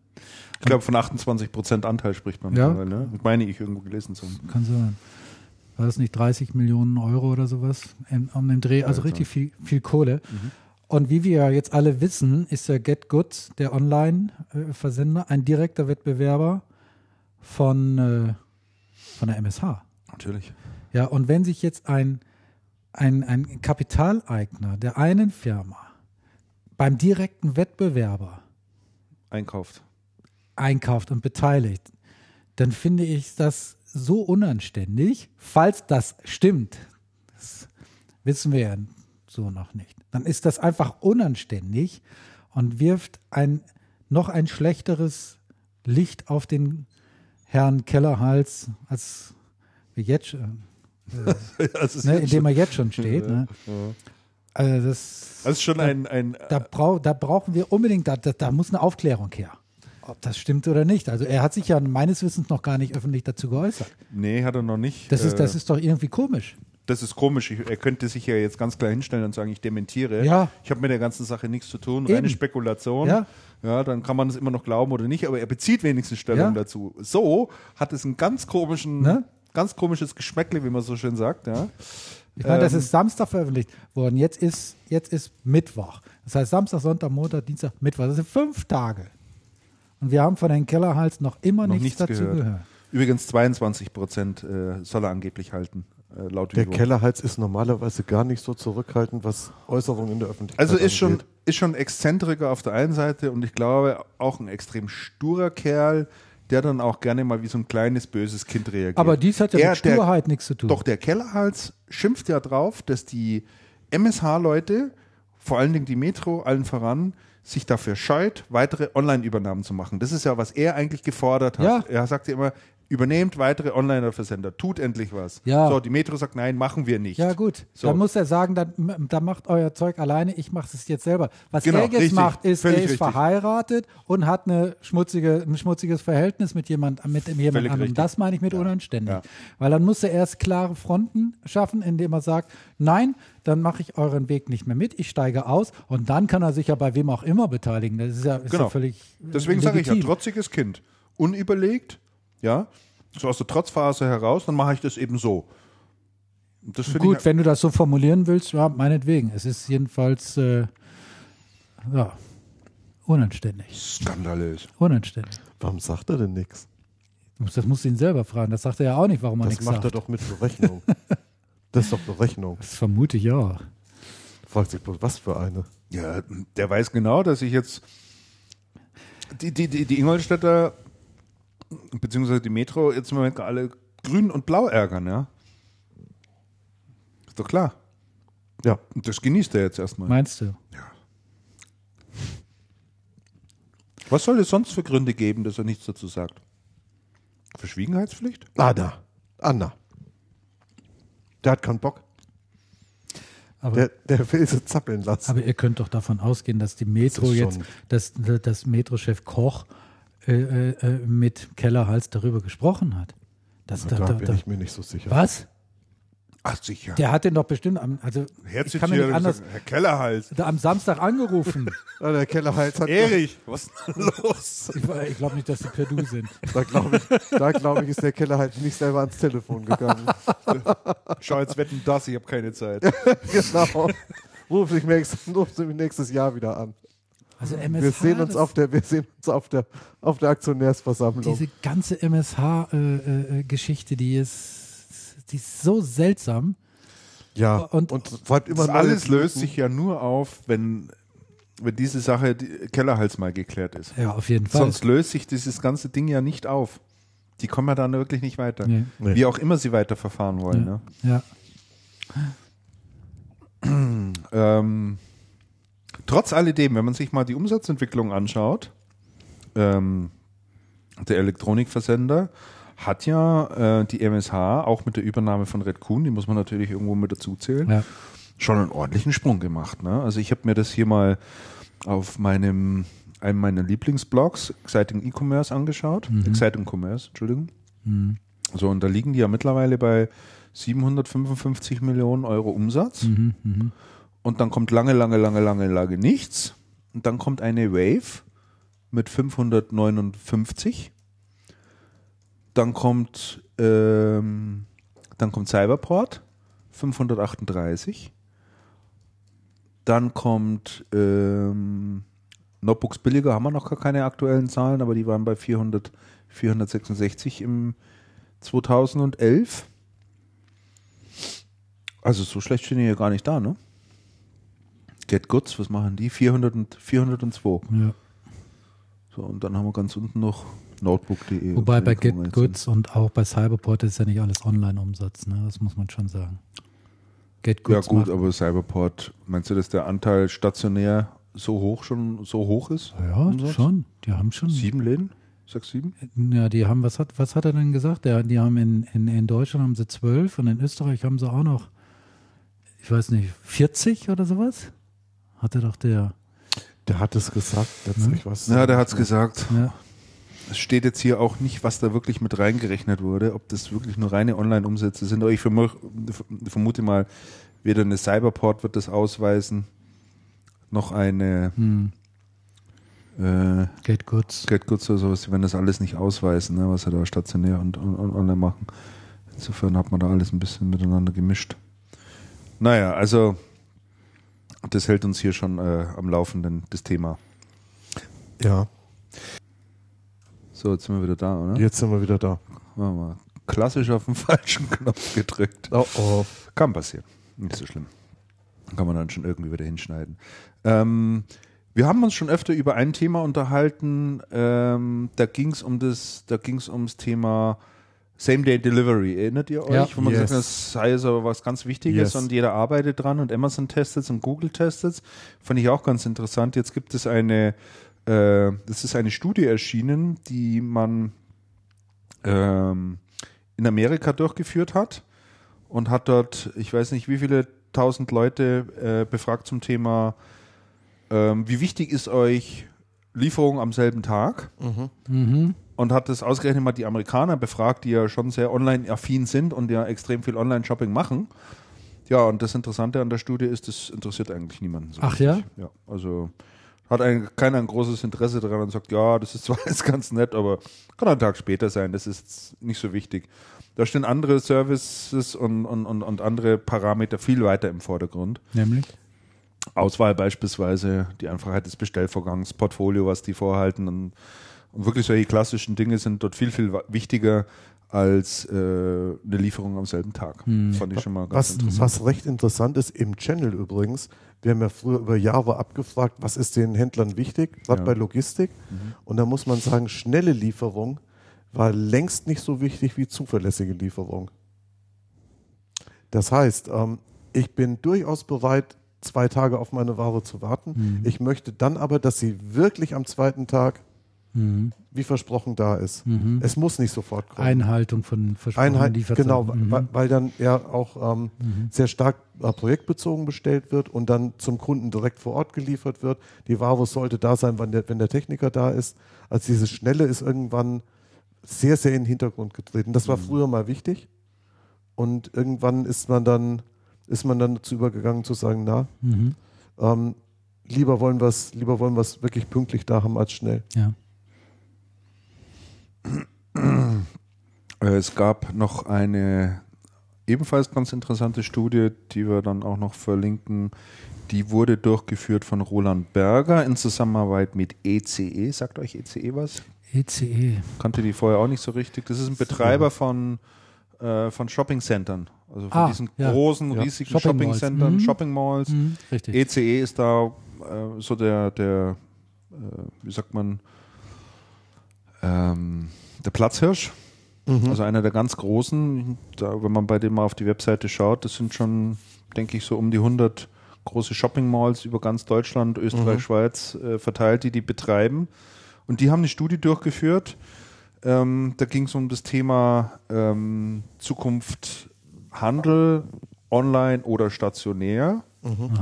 Ich glaube, von 28 Prozent Anteil spricht man. Ja. mittlerweile, Ne? Meine ich irgendwo gelesen zu haben. Kann sein. War das nicht 30 Millionen Euro oder sowas um den Dreh? Also richtig viel, viel Kohle. Und wie wir jetzt alle wissen, ist der GetGoods, der Online-Versender, ein direkter Wettbewerber von, äh, von der MSH. Natürlich. Ja, und wenn sich jetzt ein, ein, ein Kapitaleigner der einen Firma beim direkten Wettbewerber Einkauft. einkauft und beteiligt, dann finde ich das so unanständig, falls das stimmt. Das wissen wir ja so noch nicht. Dann ist das einfach unanständig und wirft ein noch ein schlechteres Licht auf den Herrn Kellerhals, als wir jetzt ist, ne, in dem er jetzt schon steht. Ne? Also das, das ist schon ein, ein da, brau, da brauchen wir unbedingt, da, da, da muss eine Aufklärung her. Ob das stimmt oder nicht. Also er hat sich ja meines Wissens noch gar nicht öffentlich dazu geäußert. nee, hat er noch nicht. Das ist, Äh, das ist doch irgendwie komisch. Das ist komisch. Ich, er könnte sich ja jetzt ganz klar hinstellen und sagen, ich dementiere. Ja. Ich habe mit der ganzen Sache nichts zu tun. Eben. Reine Spekulation. Ja. Ja, dann kann man es immer noch glauben oder nicht, aber er bezieht wenigstens Stellung Ja. dazu. So hat es einen ganz komischen, Ne? ganz komisches Geschmäckle, wie man so schön sagt. Ja. Ich meine, das Ähm. ist Samstag veröffentlicht worden. Jetzt ist, jetzt ist Mittwoch. Das heißt Samstag, Sonntag, Montag, Dienstag, Mittwoch. Das sind fünf Tage. Und wir haben von Herrn Kellerhals noch immer Noch nichts, nichts dazu gehört. gehört. Übrigens 22 Prozent äh, soll er angeblich halten, äh, laut Der Vivo. Kellerhals ist normalerweise gar nicht so zurückhaltend, was Äußerungen in der Öffentlichkeit Also ist schon, angeht. ist schon Exzentriker auf der einen Seite und ich glaube auch ein extrem sturer Kerl, der dann auch gerne mal wie so ein kleines böses Kind reagiert. Aber dies hat ja Er, mit der- Sturheit nichts zu tun. Doch der Kellerhals schimpft ja drauf, dass die MSH-Leute, vor allen Dingen die Metro, allen voran, sich dafür scheut, weitere Online-Übernahmen zu machen. Das ist ja, was er eigentlich gefordert hat. Ja. Er sagt ja immer, Übernehmt weitere Online-Versender, tut endlich was. Ja. So, die Metro sagt, nein, machen wir nicht. Ja, gut. So. Dann muss er sagen, dann, dann macht euer Zeug alleine, ich mache es jetzt selber. Was Genau, er jetzt richtig, macht, ist, er ist richtig. verheiratet und hat eine schmutzige, ein schmutziges Verhältnis mit jemand, mit jemand anderem. Das meine ich mit unanständig. Ja. Weil dann muss er erst klare Fronten schaffen, indem er sagt, nein, dann mache ich euren Weg nicht mehr mit, ich steige aus und dann kann er sich ja bei wem auch immer beteiligen. Das ist ja, ist Genau. ja völlig Deswegen sage ich ja, trotziges Kind. Unüberlegt, ja, so aus der Trotzphase heraus, dann mache ich das eben so. Das Gut, ich, wenn du das so formulieren willst, ja, meinetwegen. Es ist jedenfalls äh, ja, unanständig. skandalös. Unanständig. Warum sagt er denn nichts? Das musst du ihn selber fragen. Das sagt er ja auch nicht, warum er Das nichts macht er sagt. doch mit Berechnung. das ist doch Berechnung. Das vermute ich auch. Fragt sich bloß, was für eine. Ja, der weiß genau, dass ich jetzt die, die, die, die Ingolstädter beziehungsweise die Metro jetzt im Moment alle grün und blau ärgern, ja. Ist doch klar. Ja, Und das genießt er jetzt erstmal. Meinst du? Was soll es sonst für Gründe geben, dass er nichts dazu sagt? Verschwiegenheitspflicht? Anna. Anna. Der hat keinen Bock. Aber, Der, der will sie zappeln lassen. aber ihr könnt doch davon ausgehen, dass die Metro Das jetzt, dass das Metrochef Koch äh, äh, äh, mit Kellerhals darüber gesprochen hat. Das, da da, da, bin da, ich mir nicht so sicher. was? Ach sicher. Der hat den doch bestimmt am, also Herr ich kann mir nicht anders, Herr Kellerhals. da am Samstag angerufen. Ja, der Kellerhals hat. Erich, was ist denn los? ich ich glaube nicht, dass die per Du sind. Da glaube ich, da glaub ich, ist der Kellerhals nicht selber ans Telefon gegangen. Schau, jetzt wetten das, ich habe keine Zeit. genau. Ruf ich nächstes, ruf mich nächstes Jahr wieder an. Also MSH, Wir sehen uns auf der, wir sehen uns auf der, auf der Aktionärsversammlung. diese ganze MSH-Geschichte, äh, die ist, die ist so seltsam. ja, und- und, vor allem immer alles löst sich ja nur auf, wenn, wenn diese Sache die Kellerhals mal geklärt ist. Ja, auf jeden Fall. Sonst löst sich dieses ganze Ding ja nicht auf. Die kommen ja dann wirklich nicht weiter. Nee. Nee. Wie auch immer sie weiterverfahren wollen. Ne? ja. Ähm, trotz alledem, wenn man sich mal die Umsatzentwicklung anschaut, ähm, der Elektronikversender hat ja äh, die MSH auch mit der Übernahme von Red Kuhn, die muss man natürlich irgendwo mit dazu zählen, ja. schon einen ordentlichen Sprung gemacht. Ne? Also ich habe mir das hier mal auf meinem einem meiner Lieblingsblogs, Exciting E-Commerce, angeschaut. Exciting Commerce, Entschuldigung. So, und da liegen die ja mittlerweile bei 755 Millionen Euro Umsatz. Mhm, Und dann kommt lange, lange, lange, lange, lange nichts. Und dann kommt eine Wave mit 559. Dann kommt, ähm, dann kommt Cyberport 538. Dann kommt ähm, Notebooks billiger, haben wir noch gar keine aktuellen Zahlen, aber die waren bei 400, 466 im 2011. Also so schlecht stehen die ja gar nicht da, ne? Get Goods, was machen die? 400 und, 402. ja. So, und dann haben wir ganz unten noch notebook.de. Wobei bei Get. Goods und auch bei Cyberport ist ja nicht alles Online-Umsatz, ne? Das muss man schon sagen. Get Ja Goods gut, macht- aber Cyberport, meinst du, dass der Anteil stationär so hoch schon so hoch ist? ja, Umsatz? schon. Die haben schon. Sieben Läden? Sechs, sieben? Ja, die haben, was hat, was hat er denn gesagt? Der, die haben in, in, in Deutschland haben sie zwölf und in Österreich haben sie auch noch, ich weiß nicht, 40 oder sowas? Hatte doch der. Der hat es gesagt, letztlich was. Ja, der hat's gesagt. Ja, Es steht jetzt hier auch nicht, was da wirklich mit reingerechnet wurde, ob das wirklich nur reine Online-Umsätze sind. Aber ich vermu vermute mal, weder eine Cyberport wird das ausweisen, noch eine hm, äh, Get Goods. Get Goods oder sowas, die werden das alles nicht ausweisen, ne, was sie da stationär und, und, und online machen. Insofern hat man da alles ein bisschen miteinander gemischt. Naja, also das hält uns hier schon äh, am Laufenden, das Thema. Ja, So, jetzt sind wir wieder da, oder? jetzt sind wir wieder da. Warte mal. Klassisch auf den falschen Knopf gedrückt. Oh, oh. Kann passieren. Nicht so schlimm. Kann man dann schon irgendwie wieder hinschneiden. Ähm, wir haben uns schon öfter über ein Thema unterhalten. Ähm, da ging es um das, da ging es ums Thema Same-Day-Delivery. Erinnert ihr euch? Ja. Wo man Yes. hat, das sei so was ganz Wichtiges Yes. und jeder arbeitet dran und Amazon testet es und Google testet es. Fand ich auch ganz interessant. Jetzt gibt es eine, äh, das ist eine Studie erschienen, die man ähm, in Amerika durchgeführt hat und hat dort, ich weiß nicht, wie viele tausend Leute äh, befragt zum Thema, ähm, wie wichtig ist euch Lieferung am selben Tag? Mhm. Und hat das ausgerechnet mal die Amerikaner befragt, die ja schon sehr online-affin sind und ja extrem viel Online-Shopping machen. Ja, und das Interessante an der Studie ist, das interessiert eigentlich niemanden. So Ach richtig. Ja, also hat ein, keiner ein großes Interesse daran und sagt, ja, das ist zwar jetzt ganz nett, aber kann ein Tag später sein, das ist nicht so wichtig. Da stehen andere Services und, und, und, und andere Parameter viel weiter im Vordergrund. Nämlich? Auswahl beispielsweise, die Einfachheit des Bestellvorgangs, Portfolio, was die vorhalten und, und wirklich solche klassischen Dinge sind dort viel, viel wichtiger als äh, eine Lieferung am selben Tag. Fand ich schon mal ganz Was, interessant. was recht interessant ist im Channel übrigens, wir haben ja früher über Jahre abgefragt, was ist den Händlern wichtig, gerade Ja. bei Logistik. Und da muss man sagen, schnelle Lieferung war längst nicht so wichtig wie zuverlässige Lieferung. Das heißt, ähm, ich bin durchaus bereit, zwei Tage auf meine Ware zu warten. Ich möchte dann aber, dass sie wirklich am zweiten Tag Mhm. wie versprochen da ist. Es muss nicht sofort kommen. Einhaltung von versprochenen Einheit, Lieferzeiten. genau, Mhm. weil, weil dann ja auch ähm, sehr stark äh, projektbezogen bestellt wird und dann zum Kunden direkt vor Ort geliefert wird. Die Ware sollte da sein, wenn der, wenn der Techniker da ist. Also dieses Schnelle ist irgendwann sehr, sehr in den Hintergrund getreten. Das war früher mal wichtig und irgendwann ist man dann, ist man dann dazu übergegangen zu sagen, na, Mhm. ähm, lieber wollen wir es, lieber wollen wir es wirklich pünktlich da haben als schnell. Ja. Äh, Es gab noch eine ebenfalls ganz interessante Studie, die wir dann auch noch verlinken. Die wurde durchgeführt von Roland Berger in Zusammenarbeit mit ECE. Sagt euch ECE was? ECE. Kannte die vorher auch nicht so richtig. Das ist ein Betreiber von, äh, von Shopping-Centern. Also von Ah, diesen ja. großen, Ja. riesigen Shopping Malls. Shopping-Centern, Mhm. Shopping-Malls. Mhm. ECE ist da äh, so der, der äh, wie sagt man, ähm, der Platzhirsch. Also einer der ganz großen. Da, wenn man bei dem mal auf die Webseite schaut, das sind schon, denke ich, so um die 100 große Shopping-Malls über ganz Deutschland, Österreich, Schweiz äh, verteilt, die die betreiben. Und die haben eine Studie durchgeführt. Ähm, da ging es um das Thema ähm, Zukunft Handel, online oder stationär.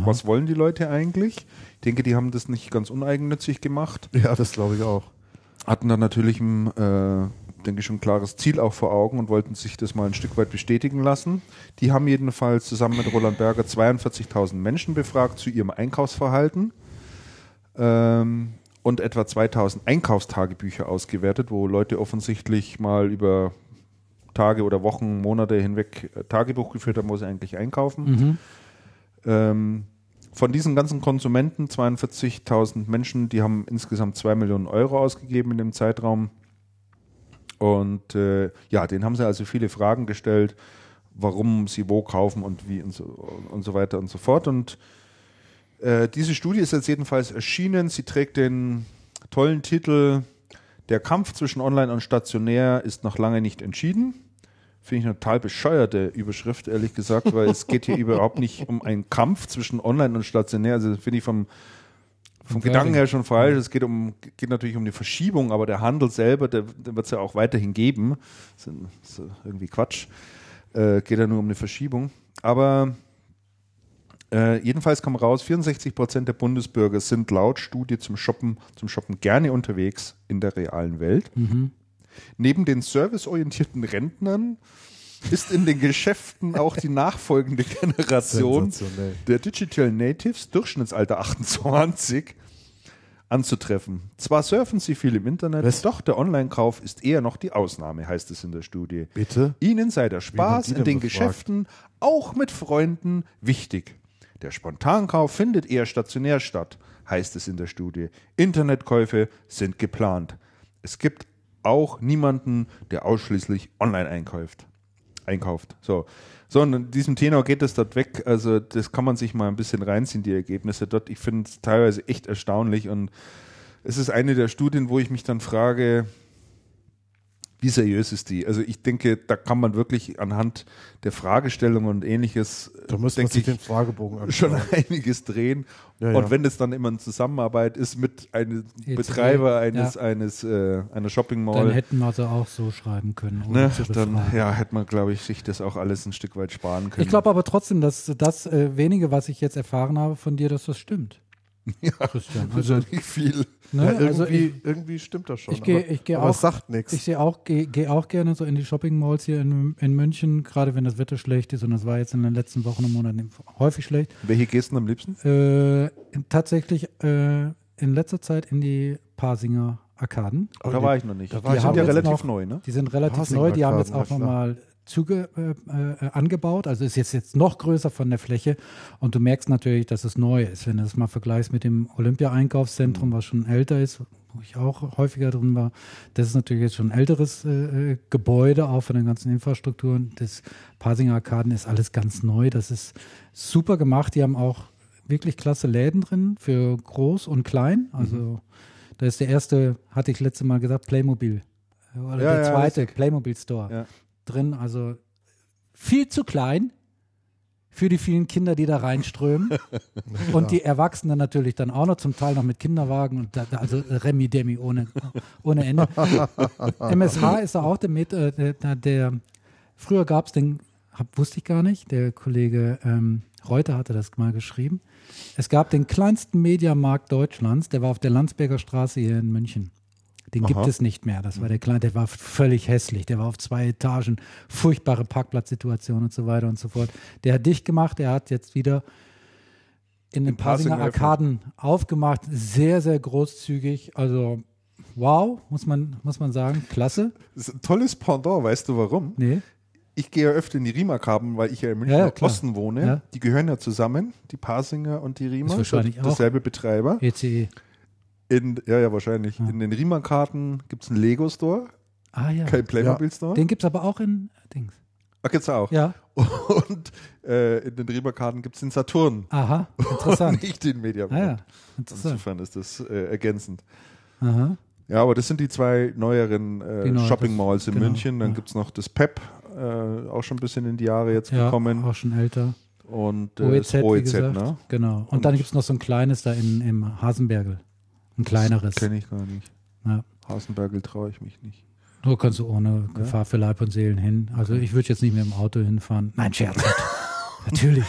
Was wollen die Leute eigentlich? Ich denke, die haben das nicht ganz uneigennützig gemacht Ja, das glaube ich auch. Hatten dann natürlich ein, äh, denke ich, schon ein klares Ziel auch vor Augen und wollten sich das mal ein Stück weit bestätigen lassen. Die haben jedenfalls zusammen mit Roland Berger 42.000 Menschen befragt zu ihrem Einkaufsverhalten ähm, und etwa 2000 Einkaufstagebücher ausgewertet, wo Leute offensichtlich mal über Tage oder Wochen, Monate hinweg äh, Tagebuch geführt haben, wo sie eigentlich einkaufen. Mhm. Ähm, von diesen ganzen Konsumenten, 42.000 Menschen, die haben insgesamt 2 Millionen Euro ausgegeben in dem Zeitraum. Und äh, ja, denen haben sie also viele Fragen gestellt, warum sie wo kaufen und wie und so, und so weiter und so fort. Und äh, diese Studie ist jetzt jedenfalls erschienen. Sie trägt den tollen Titel Der Kampf zwischen Online und Stationär ist noch lange nicht entschieden. Finde ich eine total bescheuerte Überschrift, ehrlich gesagt, weil es geht hier überhaupt nicht um einen Kampf zwischen Online und Stationär. Also finde ich vom, vom Gedanken her schon falsch. Es geht, um, geht natürlich um die Verschiebung, aber der Handel selber, der, der wird es ja auch weiterhin geben. Das ist, irgendwie Quatsch. Äh, geht ja nur um eine Verschiebung. Aber äh, jedenfalls kam raus, 64 Prozent der Bundesbürger sind laut Studie zum Shoppen, zum Shoppen gerne unterwegs in der realen Welt. Neben den serviceorientierten Rentnern ist in den Geschäften auch die nachfolgende Generation der Digital Natives, Durchschnittsalter 28, anzutreffen. Zwar surfen sie viel im Internet, Was? doch der Online-Kauf ist eher noch die Ausnahme, heißt es in der Studie. Bitte? Ihnen sei der Spaß in den befragt? Geschäften auch mit Freunden wichtig. Der Spontankauf findet eher stationär statt, heißt es in der Studie. Internetkäufe sind geplant. Es gibt auch niemanden, der ausschließlich online einkauft. einkauft. So. So, und in diesem Tenor geht es dort weg. Also, das kann man sich mal ein bisschen reinziehen, die Ergebnisse dort. Ich finde es teilweise echt erstaunlich und es ist eine der Studien, wo ich mich dann frage, wie seriös ist die? Also ich denke, da kann man wirklich anhand der Fragestellung und ähnliches, Da muss man sich ich, den Fragebogen schon einiges drehen. Ja, ja. Und wenn es dann immer eine Zusammenarbeit ist mit einem ECE, Betreiber eines, ja. eines äh, einer Shopping Dann Mall, hätten wir sie auch so schreiben können. ne, dann ja, hätte man, glaube ich, sich das auch alles ein Stück weit sparen können. Ich glaube aber trotzdem, dass das äh, wenige, was ich jetzt erfahren habe von dir, dass das stimmt. ja, Christian. also Also, nicht viel. ne, Ja, also irgendwie, ich, irgendwie stimmt das schon. ich gehe aber- ich gehe aber auch es sagt nichts. Ich sehe auch, gehe geh auch gerne so in die Shopping Malls hier in, in München, gerade wenn das Wetter schlecht ist und das war jetzt in den letzten Wochen und Monaten häufig schlecht. Welche gehst du am liebsten? Äh, tatsächlich äh, in letzter Zeit in die Parsinger Arkaden. Aber da war ich noch nicht. da die sind ja relativ noch- neu, ne? Die sind relativ neu, die haben jetzt auch nochmal zuge äh, äh, angebaut, also ist jetzt, jetzt noch größer von der Fläche und du merkst natürlich, dass es neu ist, wenn du das mal vergleichst mit dem Olympia-Einkaufszentrum, was schon älter ist, wo ich auch häufiger drin war. Das ist natürlich jetzt schon ein älteres äh, äh, Gebäude, auch von den ganzen Infrastrukturen. Das Parsinger Arkaden ist alles ganz neu, das ist super gemacht, die haben auch wirklich klasse Läden drin für groß und klein, also Mhm. da ist der erste, hatte ich letzte Mal gesagt, Playmobil. Oder Ja, der ja, zweite, Playmobil Store Ja. Drin. Also viel zu klein für die vielen Kinder, die da reinströmen. und die Erwachsenen natürlich dann auch noch, zum Teil noch mit Kinderwagen und da, also Remi Demi ohne, ohne Ende. MSH ist da auch der, Met, äh, der, der, der früher gab es den, hab, wusste ich gar nicht, der Kollege ähm, Reuter hatte das mal geschrieben. Es gab den kleinsten Mediamarkt Deutschlands, der war auf der Landsberger Straße hier in München. Den gibt Aha. es nicht mehr. Das war der kleine, der war völlig hässlich. Der war auf zwei Etagen, furchtbare Parkplatzsituation und so weiter und so fort. Der hat dicht gemacht, der hat jetzt wieder in den In Pasing Pasinger. Arkaden aufgemacht. Sehr, sehr großzügig. Also wow, muss man, muss man sagen. Klasse. Das ist ein tolles Pendant, weißt du warum? Nee. Ich gehe ja öfter in die Riemark-Haben, weil ich ja im Münchner Ja, ja. Osten wohne. Ja. Die gehören ja zusammen, die Pasinger und die Riemark. wahrscheinlich auch. Dasselbe Betreiber. ECE. In, ja, ja, wahrscheinlich. Ja. In den Riemark-Karten gibt es einen Lego-Store, Ah ja. kein Playmobil-Store. Den gibt es aber auch in Dings. Ach, gibt's auch. Ja. Und äh, in den Riemark-Karten gibt es den Saturn. Aha. Und Interessant. nicht den Mediamarkt. Ah ja. Interessant. Insofern ist das äh, ergänzend. Aha. Ja, aber das sind die zwei neueren äh, Die neuen, Shopping Malls in genau, München. Dann ja. gibt es noch das PEP, äh, auch schon ein bisschen in die Jahre jetzt Ja, gekommen. auch schon älter. Und äh, OEZ, das wie OEZ, gesagt. ne? Genau. Und, Und- dann gibt es noch so ein kleines da in, im Hasenbergel. Ein kleineres. Kenne ich gar nicht. Ja. Hasenbergel traue ich mich nicht. Nur kannst du ohne Gefahr für Leib und Seelen hin. Also ich würde jetzt nicht mit dem Auto hinfahren. Nein, Scherz. Natürlich.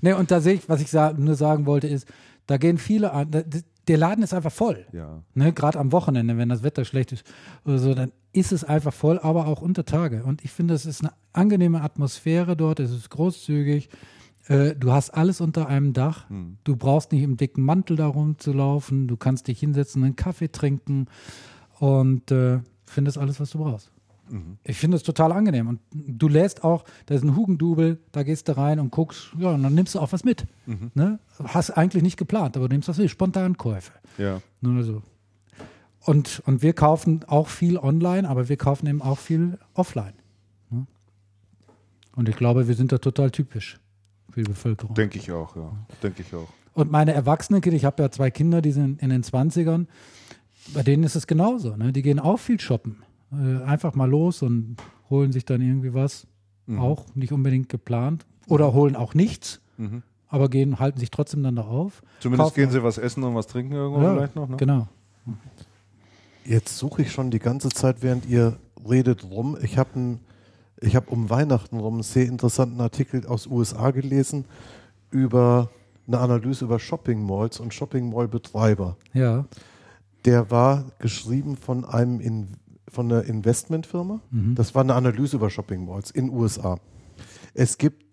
Nee, und da sehe ich, was ich sa nur sagen wollte, ist, da gehen viele an. da- Der Laden ist einfach voll. Ja. Ne, Gerade am Wochenende, wenn das Wetter schlecht ist oder so, dann ist es einfach voll, aber auch unter Tage. Und ich finde, es ist eine angenehme Atmosphäre dort, es ist großzügig. Äh, du hast alles unter einem Dach. Hm. Du brauchst nicht im dicken Mantel da rumzulaufen. Du kannst dich hinsetzen, einen Kaffee trinken und äh, findest alles, was du brauchst. Mhm. Ich finde es total angenehm. Und du lässt auch, da ist ein Hugendubel, da gehst du rein und guckst, ja, und dann nimmst du auch was mit. Mhm. Ne? Hast eigentlich nicht geplant, aber du nimmst was mit. Spontankäufe. Ja. Nur so. Und, und wir kaufen auch viel online, aber wir kaufen eben auch viel offline. Ne? Und ich glaube, wir sind da total typisch für die Bevölkerung. Denke ich auch, ja. Denke ich auch. Und meine erwachsenen Kinder, ich habe ja zwei Kinder, die sind in den 20ern, bei denen ist es genauso. Ne? Die gehen auch viel shoppen. Äh, einfach mal los und holen sich dann irgendwie was. Mhm. Auch nicht unbedingt geplant. Oder holen auch nichts, Mhm. aber gehen, halten sich trotzdem dann da auf. Zumindest Kaufen- gehen sie was essen und was trinken irgendwo Ja, vielleicht noch. Ne? Genau. Jetzt suche ich schon die ganze Zeit, während ihr redet, rum. Ich habe ich hab um Weihnachten rum einen sehr interessanten Artikel aus USA gelesen über eine Analyse über Shopping Malls und Shopping Mall Betreiber. Ja. Der war geschrieben von einem in, von einer Investmentfirma. Mhm. Das war eine Analyse über Shopping Malls in USA. Es gibt,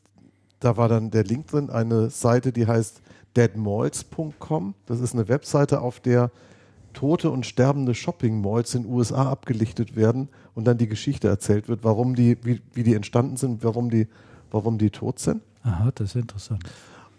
da war dann der Link drin, eine Seite, die heißt deadmalls.com. Das ist eine Webseite, auf der tote und sterbende Shopping Malls in USA abgelichtet werden und dann die Geschichte erzählt wird, warum die, wie, wie die entstanden sind, warum die, warum die tot sind. Aha, das ist interessant.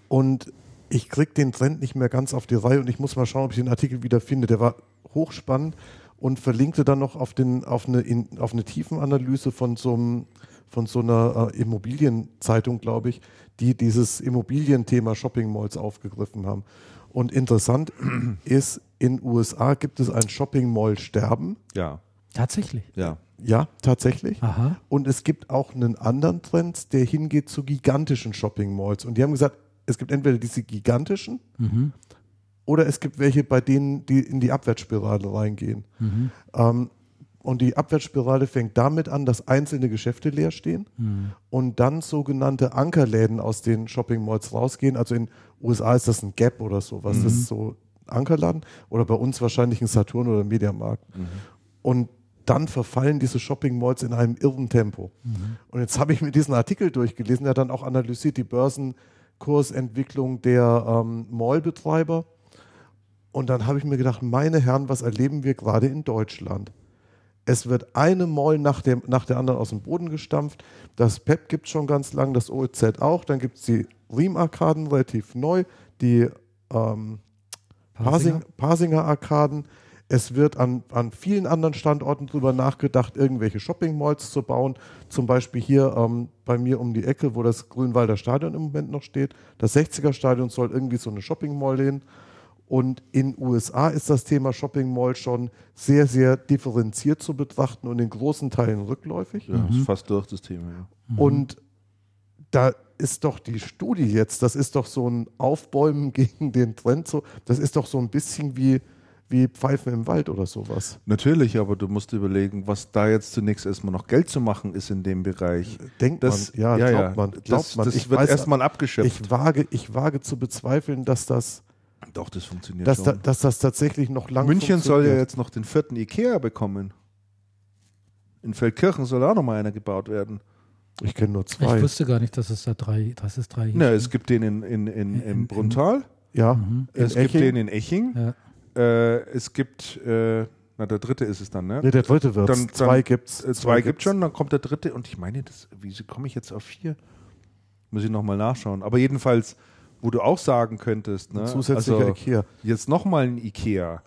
Und ich krieg den Trend nicht mehr ganz auf die Reihe und ich muss mal schauen, ob ich den Artikel wieder finde. Der war hochspannend und verlinkte dann noch auf, den, auf, eine, in, auf eine Tiefenanalyse von so einem, von so einer äh, Immobilienzeitung, glaube ich, die dieses Immobilienthema Shopping Malls aufgegriffen haben. Und interessant ist, in USA gibt es ein Shopping Mall Sterben. Ja, Tatsächlich. ja. Ja, tatsächlich. Aha. Und es gibt auch einen anderen Trend, der hingeht zu gigantischen Shopping Malls. Und die haben gesagt, es gibt entweder diese gigantischen Mhm. oder es gibt welche, bei denen die in die Abwärtsspirale reingehen. Mhm. Ähm, und die Abwärtsspirale fängt damit an, dass einzelne Geschäfte leer stehen Mhm. und dann sogenannte Ankerläden aus den Shopping Malls rausgehen. Also in USA ist das ein Gap oder sowas. Das ist so Ankerladen oder bei uns wahrscheinlich ein Saturn oder ein Mediamarkt. Und dann verfallen diese Shopping Malls in einem irren Tempo. Und jetzt habe ich mir diesen Artikel durchgelesen, der dann auch analysiert die Börsenkursentwicklung der ähm, Mallbetreiber. Und dann habe ich mir gedacht, meine Herren, was erleben wir gerade in Deutschland? Es wird eine Mall nach, dem, nach der anderen aus dem Boden gestampft. Das PEP gibt es schon ganz lang, das OEZ auch. Dann gibt es die Riem-Arkaden relativ neu, die ähm, Parsinger? Parsing, Parsinger Arkaden. Es wird an, an vielen anderen Standorten drüber nachgedacht, irgendwelche Shopping-Malls zu bauen. Zum Beispiel hier ähm, bei mir um die Ecke, wo das Grünwalder Stadion im Moment noch steht. Das 60er-Stadion soll irgendwie so eine Shopping-Mall lehnen. Und in USA ist das Thema Shopping Mall schon sehr, sehr differenziert zu betrachten und in großen Teilen rückläufig. Ja, ist fast durch das Thema. Ja. Und da ist doch die Studie jetzt, das ist doch so ein Aufbäumen gegen den Trend, so, das ist doch so ein bisschen wie, wie Pfeifen im Wald oder sowas. Natürlich, aber du musst überlegen, was da jetzt zunächst erstmal noch Geld zu machen ist in dem Bereich. Denkt Das, man, ja, ja, glaubt ja. man. Glaubt das, man. das ich wird weiß- erstmal abgeschöpft. ich wage, ich wage zu bezweifeln, dass das, Doch, das funktioniert dass, da, dass das tatsächlich noch lange München soll ja jetzt noch den vierten Ikea bekommen. In Feldkirchen soll auch noch mal einer gebaut werden. Ich kenne nur Ich zwei. wusste gar nicht, dass es da drei, dass es drei Na, es gibt den in, in, in, In- Bruntal, Ja, Mhm. in es gibt Eching. den in Eching, Ja. äh, es gibt, äh, na der dritte ist es dann, ne? Nee, der dritte wird Dann- Zwei dann- gibt's. Äh, zwei gibt schon, dann kommt der dritte und ich meine, das, wieso komme ich jetzt auf vier? Muss ich nochmal nachschauen. Aber jedenfalls, wo du auch sagen könntest, ne? Zusätzlicher also, Ikea. jetzt nochmal ein Ikea.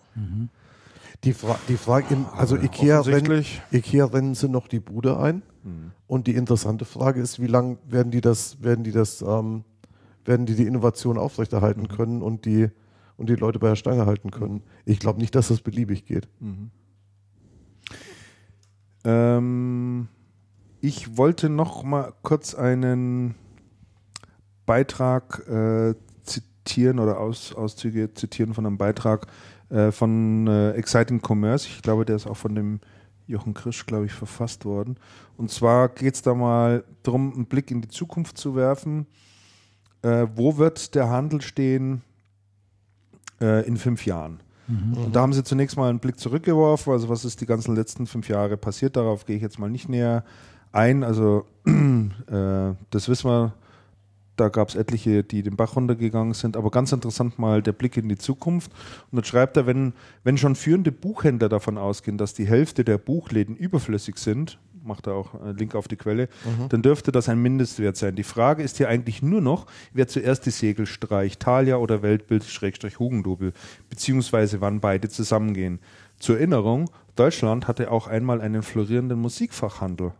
Die, Fra die Frage, also Ikea, rennen. Ikea rennen sie noch die Bude ein. Und die interessante Frage ist, wie lange werden die das, werden die das, ähm, werden die die Innovation aufrechterhalten können und die und die Leute bei der Stange halten können. Ich glaube nicht, dass das beliebig geht. Ähm, ich wollte noch mal kurz einen Beitrag äh, zitieren oder Aus, Auszüge zitieren von einem Beitrag äh, von äh, Exciting Commerce. Ich glaube, der ist auch von dem Jochen Krisch, glaube ich, verfasst worden. Und zwar geht es da mal darum, einen Blick in die Zukunft zu werfen. Äh, wo wird der Handel stehen äh, in fünf Jahren? Und da haben sie zunächst mal einen Blick zurückgeworfen, also was ist die ganzen letzten fünf Jahre passiert, darauf gehe ich jetzt mal nicht näher ein. Also äh, das wissen wir, da gab es etliche, die den Bach runtergegangen sind, aber ganz interessant mal der Blick in die Zukunft. Und dann schreibt er, wenn, wenn schon führende Buchhändler davon ausgehen, dass die Hälfte der Buchläden überflüssig sind, macht er auch äh, Link auf die Quelle, dann dürfte das ein Mindestwert sein. Die Frage ist hier eigentlich nur noch, wer zuerst die Segel streicht, Thalia oder Weltbild Schrägstrich Hugendubel, beziehungsweise wann beide zusammengehen. Zur Erinnerung, Deutschland hatte auch einmal einen florierenden Musikfachhandel.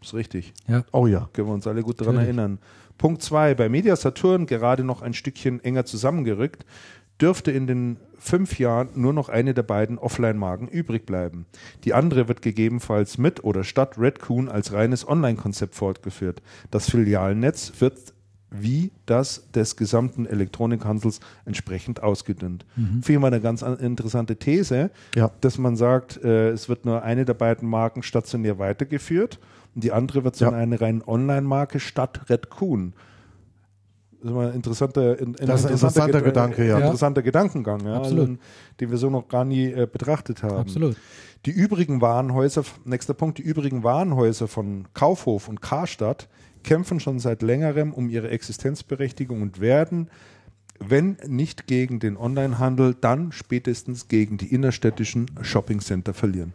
Ist richtig. Ja. Oh ja. Können wir uns alle gut daran erinnern. Punkt zwei: Bei Media Saturn gerade noch ein Stückchen enger zusammengerückt, dürfte in den fünf Jahren nur noch eine der beiden Offline-Marken übrig bleiben. Die andere wird gegebenenfalls mit oder statt Redcoon als reines Online-Konzept fortgeführt. Das Filialnetz wird wie das des gesamten Elektronikhandels entsprechend ausgedünnt. Ich mal eine ganz an- interessante These, Ja. dass man sagt, äh, es wird nur eine der beiden Marken stationär weitergeführt und die andere wird so Ja. eine rein Online-Marke statt Redcoon. Das ist mal ein interessanter, in, Das ein interessanter Ged- Gedanke, ja. äh, interessanter Gedankengang, ja, Absolut. also, den wir so noch gar nie äh, betrachtet haben. Absolut. Die übrigen Warenhäuser, nächster Punkt, die übrigen Warenhäuser von Kaufhof und Karstadt kämpfen schon seit längerem um ihre Existenzberechtigung und werden, wenn nicht gegen den Onlinehandel, dann spätestens gegen die innerstädtischen Shoppingcenter verlieren.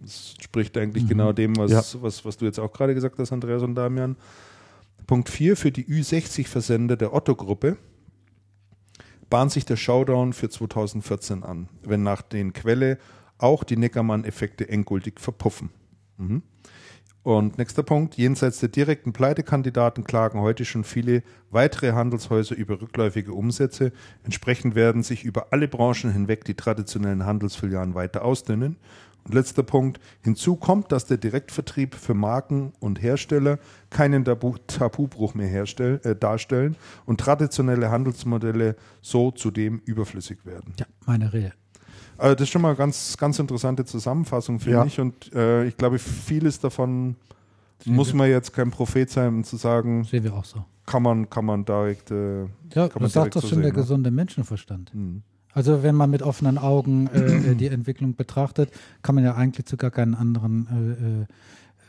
Das spricht eigentlich genau dem, was, Ja. was, was du jetzt auch gerade gesagt hast, Andreas und Damian. Punkt 4 für die Ü60-Versender der Otto-Gruppe bahnt sich der Showdown für 2014 an, wenn nach den Quelle auch die Neckermann-Effekte endgültig verpuffen. Mhm. Und nächster Punkt, jenseits der direkten Pleitekandidaten klagen heute schon viele weitere Handelshäuser über rückläufige Umsätze. Entsprechend werden sich über alle Branchen hinweg die traditionellen Handelsfilialen weiter ausdünnen. Und letzter Punkt, hinzu kommt, dass der Direktvertrieb für Marken und Hersteller keinen Tabu Tabubruch mehr herstell, äh, darstellen und traditionelle Handelsmodelle so zudem überflüssig werden. Ja, meine Rede. Also das ist schon mal eine ganz, ganz interessante Zusammenfassung, finde Ja. ich. Und äh, ich glaube, vieles davon Sehen muss wir. man jetzt kein Prophet sein, um zu sagen, Sehen wir auch so. kann man, kann man direkt. Äh, Ja, kann man das sagt direkt doch so schon der ne? gesunde Menschenverstand. Mhm. Also wenn man mit offenen Augen äh, äh, die Entwicklung betrachtet, kann man ja eigentlich zu gar keinen anderen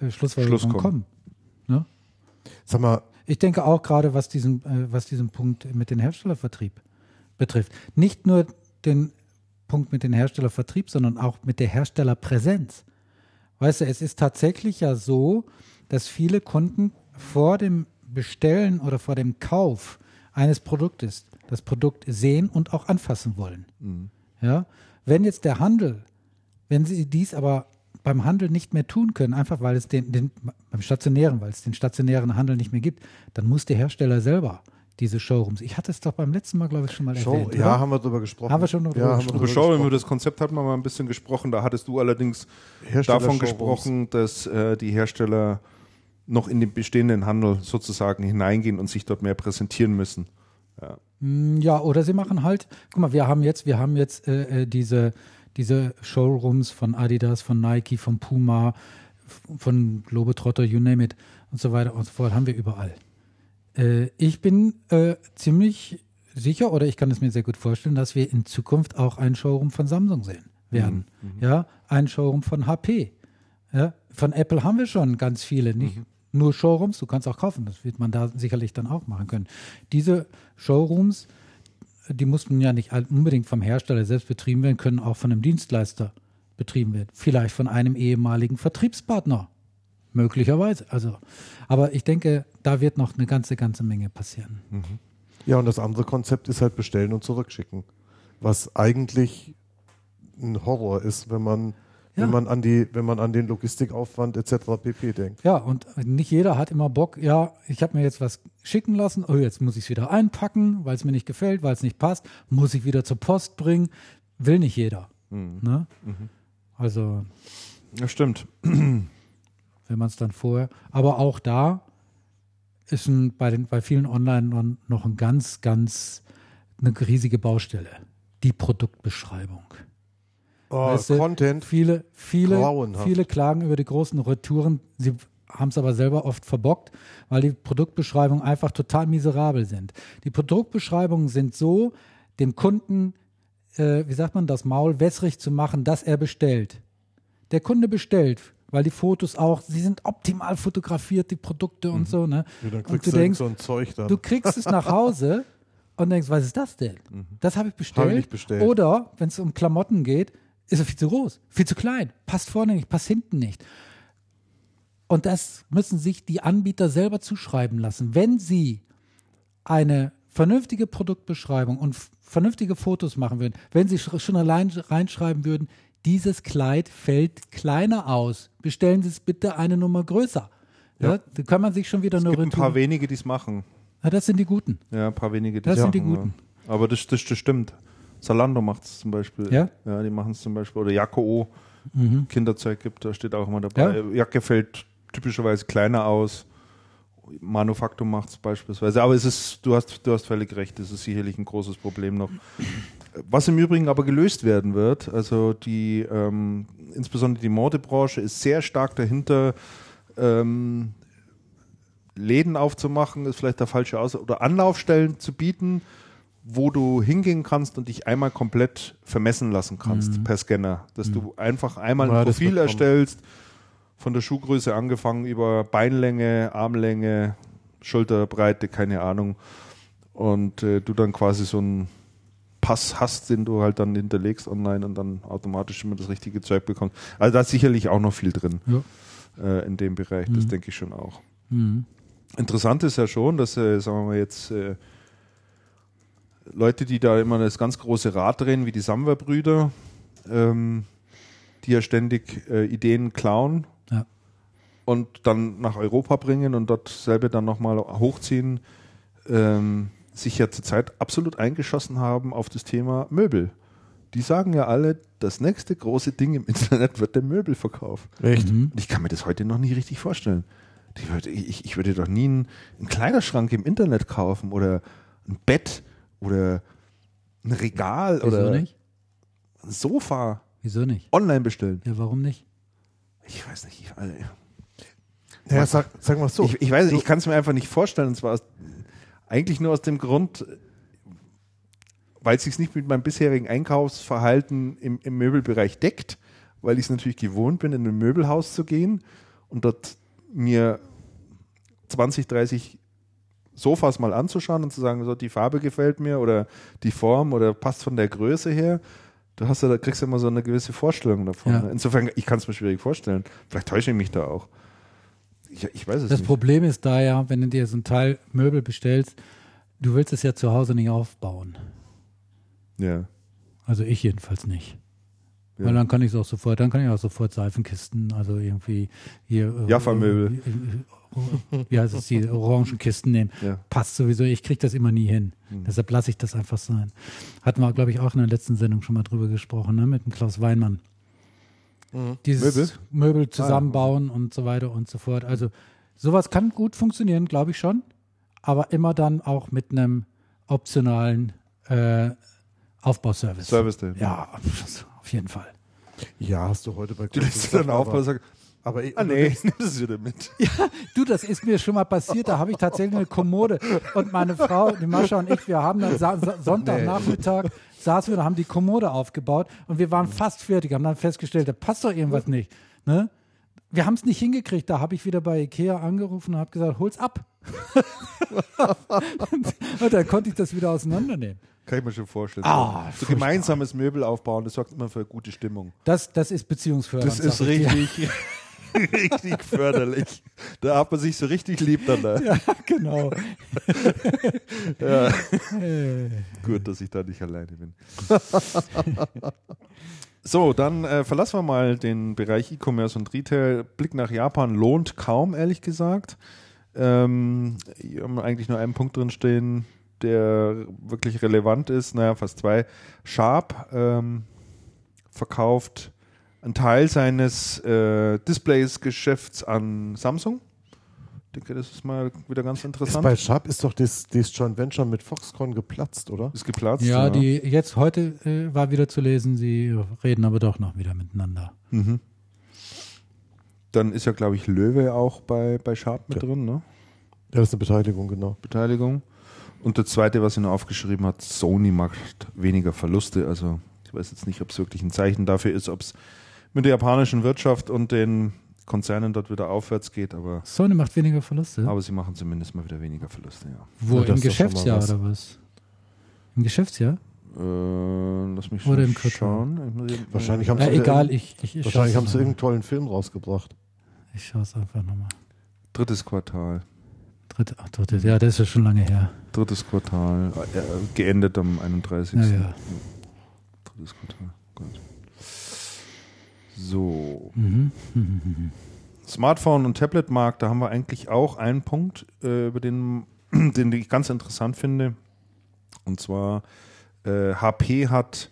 äh, äh, Schlussfolgerungen Schluss kommen. kommen. Ne? Sag mal, Ich denke auch gerade, was diesen, äh, was diesen Punkt mit dem Herstellervertrieb betrifft. Nicht nur den Punkt mit dem Herstellervertrieb, sondern auch mit der Herstellerpräsenz. Weißt du, es ist tatsächlich ja so, dass viele Kunden vor dem Bestellen oder vor dem Kauf eines Produktes das Produkt sehen und auch anfassen wollen. Ja? Wenn jetzt der Handel, wenn sie dies aber beim Handel nicht mehr tun können, einfach weil es den, den beim stationären, weil es den stationären Handel nicht mehr gibt, dann muss der Hersteller selber diese Showrooms. Ich hatte es doch beim letzten Mal, glaube ich, schon mal Show, erwähnt. ja, oder? haben wir drüber gesprochen. Haben wir schon drüber ja, haben wir gesprochen. Aber drüber schau, über das Konzept hatten wir mal ein bisschen gesprochen. Da hattest du allerdings davon Showrooms. gesprochen, dass äh, die Hersteller noch in den bestehenden Handel sozusagen hineingehen und sich dort mehr präsentieren müssen. Ja. Mm, Ja, oder sie machen halt, guck mal, wir haben jetzt, wir haben jetzt äh, äh, diese, diese Showrooms von Adidas, von Nike, von Puma, von Globetrotter, you name it und so weiter und so fort, haben wir überall. Äh, ich bin äh, ziemlich sicher oder ich kann es mir sehr gut vorstellen, dass wir in Zukunft auch ein Showroom von Samsung sehen werden. Ja, ein Showroom von HP. Ja, von Apple haben wir schon ganz viele, nicht nur Showrooms, du kannst auch kaufen, das wird man da sicherlich dann auch machen können. Diese Showrooms, die mussten ja nicht unbedingt vom Hersteller selbst betrieben werden, können auch von einem Dienstleister betrieben werden. Vielleicht von einem ehemaligen Vertriebspartner. Möglicherweise. Also, aber ich denke, da wird noch eine ganze, ganze Menge passieren. Ja, und das andere Konzept ist halt bestellen und zurückschicken. Was eigentlich ein Horror ist, wenn man, Ja. wenn man an die, wenn man an den Logistikaufwand etc. pp. denkt. Ja, und nicht jeder hat immer Bock, ja, ich habe mir jetzt was schicken lassen, oh, jetzt muss ich es wieder einpacken, weil es mir nicht gefällt, weil es nicht passt, muss ich wieder zur Post bringen. Will nicht jeder. Ne? Also, Das stimmt. wenn man es dann vorher. Aber auch da ist ein, bei, den, bei vielen Online noch ein ganz, ganz eine riesige Baustelle. Die Produktbeschreibung. Oh, Weißt du, Content. Viele, viele, viele klagen über die großen Retouren. Sie haben es aber selber oft verbockt, weil die Produktbeschreibungen einfach total miserabel sind. Die Produktbeschreibungen sind so, dem Kunden, äh, wie sagt man, das Maul wässrig zu machen, dass er bestellt. Der Kunde bestellt, weil die Fotos auch, sie sind optimal fotografiert, die Produkte und so. Ne? Ja, dann und kriegst du denkst, so ein Zeug dann. Du kriegst es nach Hause und denkst, was ist das denn? Das habe ich bestellt. Hab ich bestellt. Oder wenn es um Klamotten geht, ist er viel zu groß, viel zu klein, passt vorne nicht, passt hinten nicht. Und das müssen sich die Anbieter selber zuschreiben lassen. Wenn sie eine vernünftige Produktbeschreibung und vernünftige Fotos machen würden, wenn sie sch- schon allein reinschreiben würden, dieses Kleid fällt kleiner aus, bestellen Sie es bitte eine Nummer größer. Ja, da kann man sich schon wieder Es eine gibt ein paar Retour- wenige, die es machen. ja, das sind die Guten. Ja, ein paar wenige, die Das es sind die machen. Guten. Ja. Aber das, das, das stimmt. Salando macht es zum Beispiel. Ja? Ja, die machen es zum Beispiel. Oder Jacko Kinderzeug gibt, da steht auch immer dabei. Jacke fällt typischerweise kleiner aus. Manufaktum macht es beispielsweise. Aber es ist, du hast, du hast völlig recht, es ist sicherlich ein großes Problem noch. Was im Übrigen aber gelöst werden wird, also die, ähm, insbesondere die Modebranche ist sehr stark dahinter, ähm, Läden aufzumachen, ist vielleicht der falsche Ausdruck, oder Anlaufstellen zu bieten, wo du hingehen kannst und dich einmal komplett vermessen lassen kannst per Scanner. Dass du einfach einmal ein Ja, Profil erstellst, von der Schuhgröße angefangen über Beinlänge, Armlänge, Schulterbreite, keine Ahnung. Und äh, du dann quasi so einen Pass hast, den du halt dann hinterlegst online und dann automatisch immer das richtige Zeug bekommst. Also da ist sicherlich auch noch viel drin Ja. äh, in dem Bereich, das denke ich schon auch. Mhm. Interessant ist ja schon, dass, äh, sagen wir mal jetzt, äh, Leute, die da immer das ganz große Rad drehen, wie die Samwer-Brüder, ähm, die ja ständig äh, Ideen klauen, Ja. und dann nach Europa bringen und dort selber dann nochmal hochziehen, ähm, sich ja zurzeit absolut eingeschossen haben auf das Thema Möbel. Die sagen ja alle, das nächste große Ding im Internet wird der Möbelverkauf. Echt? Und ich kann mir das heute noch nie richtig vorstellen. Ich würde, ich, ich würde doch nie einen, einen Kleiderschrank im Internet kaufen oder ein Bett oder ein Regal Wieso oder nicht? ein Sofa Wieso nicht? online bestellen. Ja, warum nicht? Ich weiß nicht. Ich, also, Ja, sag, sag mal so. ich, ich weiß, ich kann es mir einfach nicht vorstellen. Und zwar aus, eigentlich nur aus dem Grund, weil es sich nicht mit meinem bisherigen Einkaufsverhalten im, im Möbelbereich deckt, weil ich es natürlich gewohnt bin, in ein Möbelhaus zu gehen und dort mir 20, 30 Sofas mal anzuschauen und zu sagen, so die Farbe gefällt mir oder die Form oder passt von der Größe her. Du hast ja, da kriegst du immer so eine gewisse Vorstellung davon. Ja. ne? Insofern, ich kann es mir schwierig vorstellen. Vielleicht täusche ich mich da auch. Ich, ich weiß es Das nicht. Problem ist da ja, wenn du dir so ein Teil Möbel bestellst, du willst es ja zu Hause nicht aufbauen. Ja. Also ich jedenfalls nicht. Ja. Weil dann kann ich es auch sofort, dann kann ich auch sofort Seifenkisten, also irgendwie hier. äh, Jaffa-Möbel. äh, äh, Wie heißt es, die Orangenkisten nehmen. Ja. Passt sowieso, ich kriege das immer nie hin. Hm. Deshalb lasse ich das einfach sein. Hatten wir, glaube ich, auch in der letzten Sendung schon mal drüber gesprochen, ne, mit dem Klaus Weinmann. Mhm. Dieses Möbel? Möbel, zusammenbauen und so weiter und so fort. Also sowas kann gut funktionieren, glaube ich schon. Aber immer dann auch mit einem optionalen äh, Aufbauservice. Service Day. Ja, auf jeden Fall. Ja, hast du heute bei kurzen lässt du dann Sachen, auf und aber, ich, ah nee, nimm das wieder mit. Du, das ist mir schon mal passiert. Da habe ich tatsächlich eine Kommode und meine Frau, die Mascha und ich, wir haben dann Sa Sa Sonntagnachmittag saßen wir da, haben die Kommode aufgebaut und wir waren fast fertig, haben dann festgestellt, da passt doch irgendwas nicht. Ne? Wir haben es nicht hingekriegt. Da habe ich wieder bei Ikea angerufen und habe gesagt, hol's ab. und dann konnte ich das wieder auseinandernehmen. Kann ich mir schon vorstellen. Ah, so furchtbar. gemeinsames Möbel aufbauen, das sorgt immer für gute Stimmung. Das, das ist beziehungsfördernd. Das ist richtig, richtig förderlich. Da hat man sich so richtig lieb dann da. Ja, genau. Ja. Äh, Gut, dass ich da nicht alleine bin. So, dann äh, verlassen wir mal den Bereich E-Commerce und Retail. Blick nach Japan lohnt kaum, ehrlich gesagt. Ähm, hier haben wir eigentlich nur einen Punkt drin stehen, der wirklich relevant ist. Naja, fast zwei. Sharp ähm, verkauft einen Teil seines äh, Displays-Geschäfts an Samsung. Ich denke, das ist mal wieder ganz ist interessant. bei Sharp ist doch das, das Joint Venture mit Foxconn geplatzt, oder? Ist geplatzt. ja, die jetzt heute äh, war wieder zu lesen, sie reden aber doch noch wieder miteinander. Mhm. Dann ist ja, glaube ich, Löwe auch bei, bei Sharp mit Ja. drin, ne? Ja, das ist eine Beteiligung, genau. Beteiligung. Und der zweite, was er noch aufgeschrieben hat, Sony macht weniger Verluste. Also ich weiß jetzt nicht, ob es wirklich ein Zeichen dafür ist, ob es mit der japanischen Wirtschaft und den Konzernen dort wieder aufwärts geht, aber, Sony macht weniger Verluste. aber sie machen zumindest mal wieder weniger Verluste, ja. Wo, Ja, im Geschäftsjahr was. oder was? Im Geschäftsjahr? Äh, lass mich Oder schon im schauen. Ich Wahrscheinlich haben Äh, sie egal, ich, ich, ich Wahrscheinlich haben sie irgendeinen tollen Film rausgebracht. Ich schaue es einfach nochmal. Drittes Quartal. Dritte, ach, dritte, ja, das ist ja schon lange her. Drittes Quartal. Äh, geendet am 31. Ja, ja. Drittes Quartal. So. Mhm. Mhm. Smartphone- und Tablet-Markt, da haben wir eigentlich auch einen Punkt, äh, über den, den ich ganz interessant finde. Und zwar äh, HP hat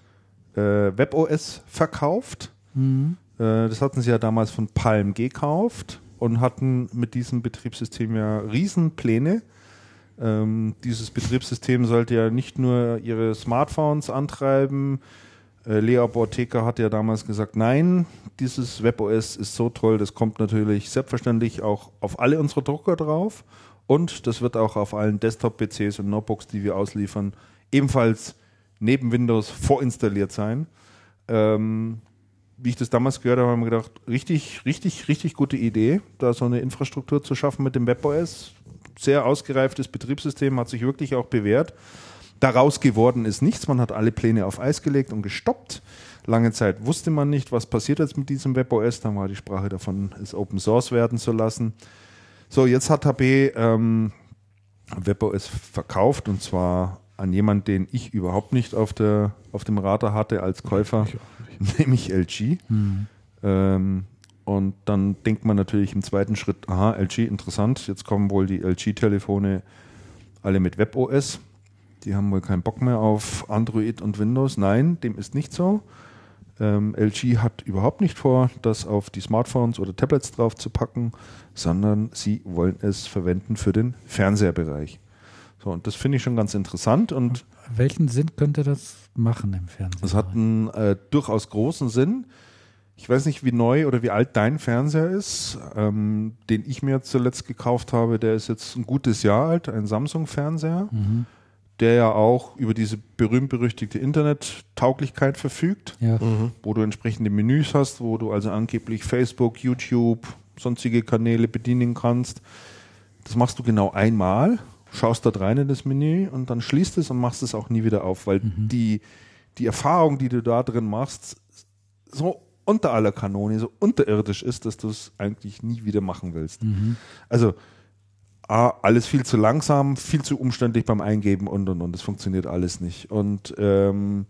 äh, WebOS verkauft. Mhm. Äh, das hatten sie ja damals von Palm gekauft und hatten mit diesem Betriebssystem ja Riesenpläne. Ähm, dieses Betriebssystem sollte ja nicht nur ihre Smartphones antreiben. Äh, Lea Borteka hat ja damals gesagt, nein, dieses WebOS ist so toll, das kommt natürlich selbstverständlich auch auf alle unsere Drucker drauf und das wird auch auf allen Desktop-PCs und Notebooks, die wir ausliefern, ebenfalls neben Windows vorinstalliert sein. Ähm, wie ich das damals gehört habe, haben wir gedacht, richtig, richtig, richtig gute Idee, da so eine Infrastruktur zu schaffen mit dem WebOS. Sehr ausgereiftes Betriebssystem, hat sich wirklich auch bewährt. Daraus geworden ist nichts. Man hat alle Pläne auf Eis gelegt und gestoppt. Lange Zeit wusste man nicht, was passiert jetzt mit diesem WebOS. Dann war die Sprache davon, es Open Source werden zu lassen. So, jetzt hat HP ähm, WebOS verkauft und zwar an jemanden, den ich überhaupt nicht auf, der, auf dem Radar hatte als Käufer, nämlich LG. Mhm. Ähm, Und dann denkt man natürlich im zweiten Schritt, aha, LG, interessant, jetzt kommen wohl die LG-Telefone alle mit WebOS. Die haben wohl keinen Bock mehr auf Android und Windows. Nein, dem ist nicht so. Ähm, LG hat überhaupt nicht vor, das auf die Smartphones oder Tablets drauf zu packen, sondern sie wollen es verwenden für den Fernseherbereich. So, und das finde ich schon ganz interessant und Welchen Sinn könnte das machen im Fernsehen? das hat einen äh, durchaus großen Sinn. Ich weiß nicht, wie neu oder wie alt dein Fernseher ist, ähm, den ich mir zuletzt gekauft habe. Der ist jetzt ein gutes Jahr alt, ein Samsung-Fernseher, der ja auch über diese berühmt-berüchtigte Internet-Tauglichkeit verfügt, ja. wo du entsprechende Menüs hast, wo du also angeblich Facebook, YouTube, sonstige Kanäle bedienen kannst. Das machst du genau einmal, schaust dort rein in das Menü und dann schließt es und machst es auch nie wieder auf, weil die, die Erfahrung, die du da drin machst, so unter aller Kanone, so unterirdisch ist, dass du es eigentlich nie wieder machen willst. Also A, alles viel zu langsam, viel zu umständlich beim Eingeben und und und. Das funktioniert alles nicht. Und ähm,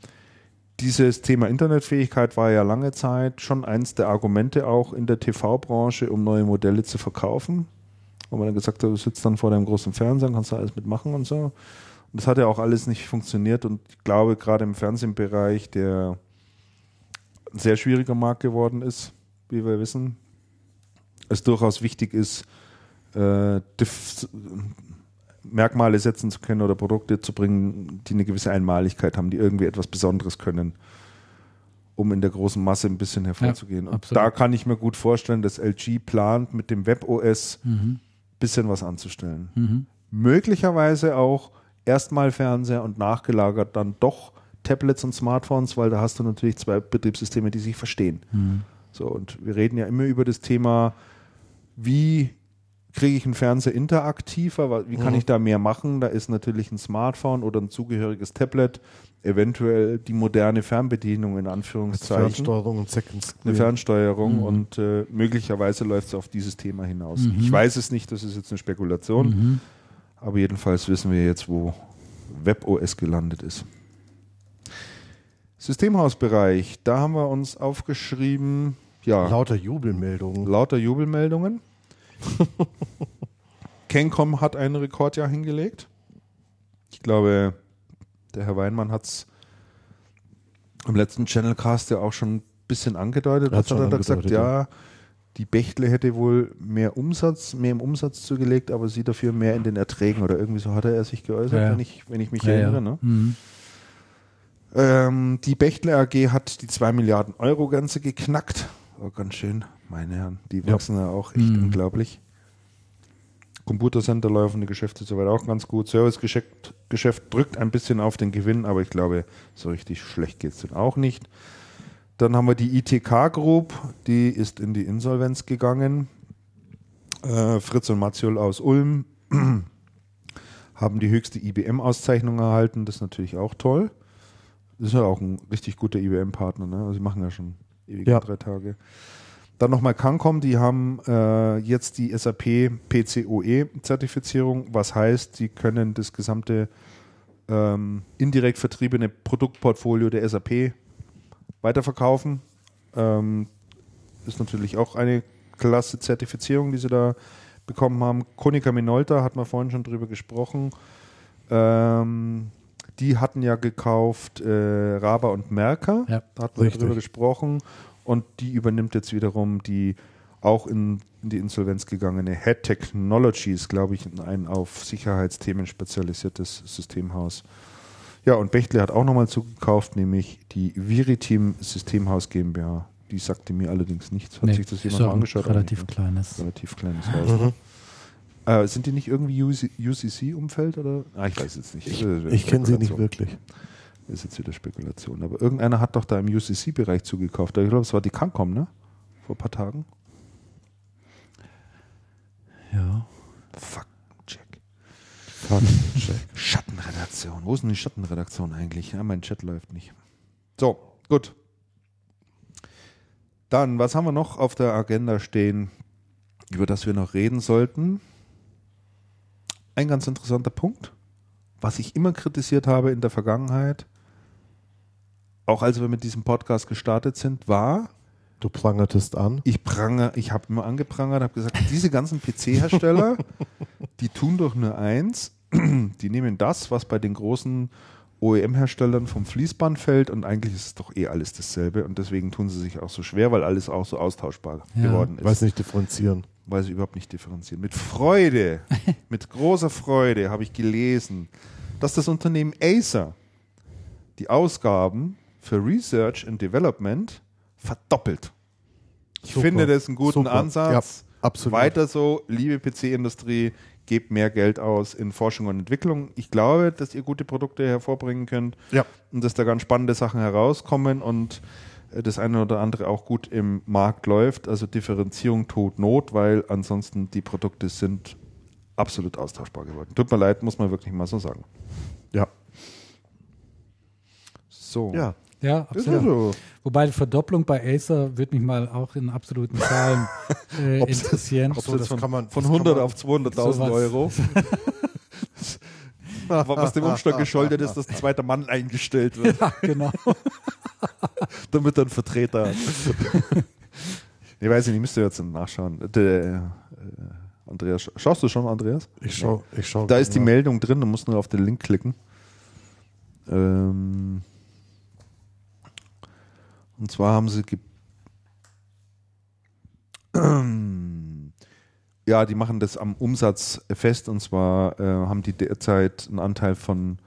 dieses Thema Internetfähigkeit war ja lange Zeit schon eins der Argumente auch in der TV-Branche, um neue Modelle zu verkaufen. Wo man dann gesagt hat, du sitzt dann vor deinem großen Fernseher, kannst da alles mitmachen und so. Und das hat ja auch alles nicht funktioniert. Und ich glaube, gerade im Fernsehbereich, der ein sehr schwieriger Markt geworden ist, wie wir wissen, es durchaus wichtig ist, äh, Merkmale setzen zu können oder Produkte zu bringen, die eine gewisse Einmaligkeit haben, die irgendwie etwas Besonderes können, um in der großen Masse ein bisschen hervorzugehen. Und absolut. da kann ich mir gut vorstellen, dass LG plant, mit dem WebOS ein bisschen was anzustellen. Möglicherweise auch erstmal Fernseher und nachgelagert dann doch Tablets und Smartphones, weil da hast du natürlich zwei Betriebssysteme, die sich verstehen. So, und wir reden ja immer über das Thema, wie kriege ich einen Fernseher interaktiver, wie kann ich da mehr machen? Da ist natürlich ein Smartphone oder ein zugehöriges Tablet, eventuell die moderne Fernbedienung in Anführungszeichen, Fernsteuerung und Second eine Screen. Fernsteuerung und äh, möglicherweise läuft es auf dieses Thema hinaus. Mhm. Ich weiß es nicht, das ist jetzt eine Spekulation, aber jedenfalls wissen wir jetzt, wo WebOS gelandet ist. Systemhausbereich, da haben wir uns aufgeschrieben, ja, Lauter Jubelmeldungen. lauter Jubelmeldungen. Cancom hat ein Rekordjahr hingelegt. Ich glaube, der Herr Weinmann hat es im letzten Channelcast ja auch schon ein bisschen angedeutet. Er hat schon er da gesagt? Ja, die Bechtle hätte wohl mehr Umsatz, mehr im Umsatz zugelegt, aber sie dafür mehr in den Erträgen oder irgendwie so hatte er sich geäußert, ja. wenn, ich, wenn ich mich Ja, erinnere. ja. Ne? Mhm. Ähm, die Bechtle AG hat die 2 Milliarden Euro Grenze geknackt. Oh, ganz schön, meine Herren. Die wachsen ja, auch echt Mhm. unglaublich. Computercenter laufen die Geschäfte soweit auch ganz gut. Servicegeschäft Geschäft drückt ein bisschen auf den Gewinn, aber ich glaube, so richtig schlecht geht es dann auch nicht. Dann haben wir die ITK Group, die ist in die Insolvenz gegangen. Äh, Fritz und Matziol aus Ulm haben die höchste IBM-Auszeichnung erhalten. Das ist natürlich auch toll. Das ist ja auch ein richtig guter IBM-Partner. Ne? Also sie machen ja schon ewige Ja. drei Tage. Dann nochmal Cancom, die haben äh, jetzt die SAP PCOE-Zertifizierung, was heißt, sie können das gesamte ähm, indirekt vertriebene Produktportfolio der SAP weiterverkaufen. Ähm, ist natürlich auch eine klasse Zertifizierung, die sie da bekommen haben. Konica Minolta, hatten wir vorhin schon drüber gesprochen. Ähm, die hatten ja gekauft äh, Raba und Merker. Ja, da hatten wir drüber gesprochen. Und die übernimmt jetzt wiederum die auch in, die Insolvenz gegangene Head Technologies, glaube ich, ein auf Sicherheitsthemen spezialisiertes Systemhaus. Ja, und Bechtle hat auch nochmal zugekauft, nämlich die Viritim Systemhaus GmbH. Die sagte mir allerdings nichts. Hat Nee, sich das ist jemand mal angeschaut? Relativ nicht, ne? kleines. Relativ kleines Haus. ne? Äh, sind die nicht irgendwie UCC-Umfeld oder? Ah, ich weiß jetzt nicht. Ich, Das ist ich kenne sie nicht wirklich. Ist jetzt wieder Spekulation. Aber irgendeiner hat doch da im UCC-Bereich zugekauft. Ich glaube, es war die Cancom, ne? Vor ein paar Tagen. Ja. Fuck, check. Faktencheck. Schattenredaktion. Wo ist denn die Schattenredaktion eigentlich? Ja, mein Chat läuft nicht. So, gut. Dann, was haben wir noch auf der Agenda stehen, über das wir noch reden sollten? Ein ganz interessanter Punkt, was ich immer kritisiert habe in der Vergangenheit, auch als wir mit diesem Podcast gestartet sind, war, Du prangertest an. Ich pranger, ich habe immer angeprangert, habe gesagt, diese ganzen PC-Hersteller, die tun doch nur eins, die nehmen das, was bei den großen OEM-Herstellern vom Fließband fällt und eigentlich ist es doch eh alles dasselbe und deswegen tun sie sich auch so schwer, weil alles auch so austauschbar Ja. geworden ist. Weiß nicht differenzieren. weil sie überhaupt nicht differenzieren. Mit Freude, mit großer Freude habe ich gelesen, dass das Unternehmen Acer die Ausgaben für Research and Development verdoppelt. Ich Super. finde das einen guten Super. Ansatz. Ja, absolut. Weiter so, liebe PC-Industrie, gebt mehr Geld aus in Forschung und Entwicklung. Ich glaube, dass ihr gute Produkte hervorbringen könnt Ja. und dass da ganz spannende Sachen herauskommen und äh, das eine oder andere auch gut im Markt läuft. Also Differenzierung tut Not, weil ansonsten die Produkte sind absolut austauschbar geworden. Tut mir leid, muss man wirklich mal so sagen. Ja. So. Ja. Ja, Ist absolut. also, Wobei die Verdopplung bei Acer würde mich mal auch in absoluten Zahlen äh, interessieren. ob so, das von, kann man- von das kann 100 man- auf 200.000 sowas. Euro. Was dem Umstand geschuldet ist, dass ein zweiter Mann eingestellt wird, Ja, genau. damit einen Vertreter ich weiß nicht, müsst ihr jetzt nachschauen. Der, äh, Andreas, scha- schaust du schon, Andreas? Ich schau, ich schau. Da ist die ja. Meldung drin, du musst nur auf den Link klicken. Ähm, und zwar haben sie ja, die machen das am Umsatz fest und zwar äh, haben die derzeit einen Anteil von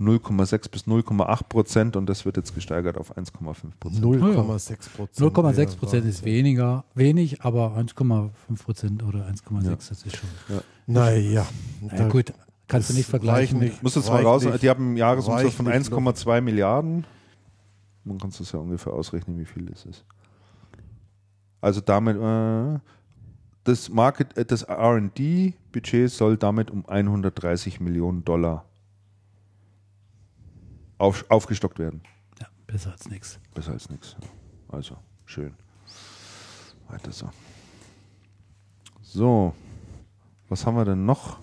0,6 bis 0,8 Prozent und das wird jetzt gesteigert auf 1,5 Prozent. 0,6 Prozent. 0,6 Prozent ist weniger, wenig, aber 1,5 Prozent oder 1,6, Ja. das ist schon. Naja. Na gut, kannst du nicht vergleichen. nicht. Ich muss jetzt mal raus, nicht. die haben einen Jahresumsatz von Reicht nicht 1,2 Milliarden. Man kann es ja ungefähr ausrechnen, wie viel das ist. Also damit, äh, das Market, äh, das R&D-Budget soll damit um 130 Millionen Dollar auf, aufgestockt werden. Ja, besser als nichts. Besser als nichts. Also, schön. Weiter so. So, was haben wir denn noch?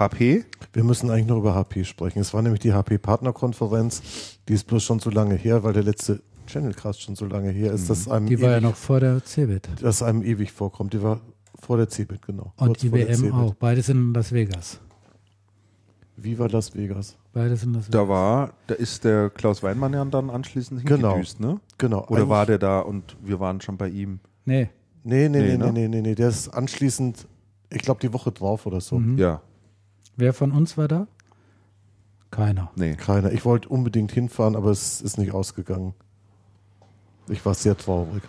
HP? Wir müssen eigentlich noch über HP sprechen. Es war nämlich die HP-Partnerkonferenz. Die ist bloß schon so lange her, weil der letzte Channelcast schon so lange her ist, dass einem, Mhm. Die war ja ewig, noch vor der CeBIT. dass einem ewig vorkommt. Die war vor der CeBIT, genau. Und IBM auch. Beides in Las Vegas. Viva Las Vegas. Beides in Las Vegas. Da war, da ist der Klaus Weinmann ja dann anschließend Genau. hingedüst, ne? Genau. Oder war der da und wir waren schon bei ihm? Nee. Nee, nee, Nee, nee, ne? nee, nee, nee, nee. Der ist anschließend, ich glaube, die Woche drauf oder so. Mhm. Ja, Wer von uns war da? Keiner. nee. Keiner. Ich wollte unbedingt hinfahren, aber es ist nicht ausgegangen. Ich war sehr traurig.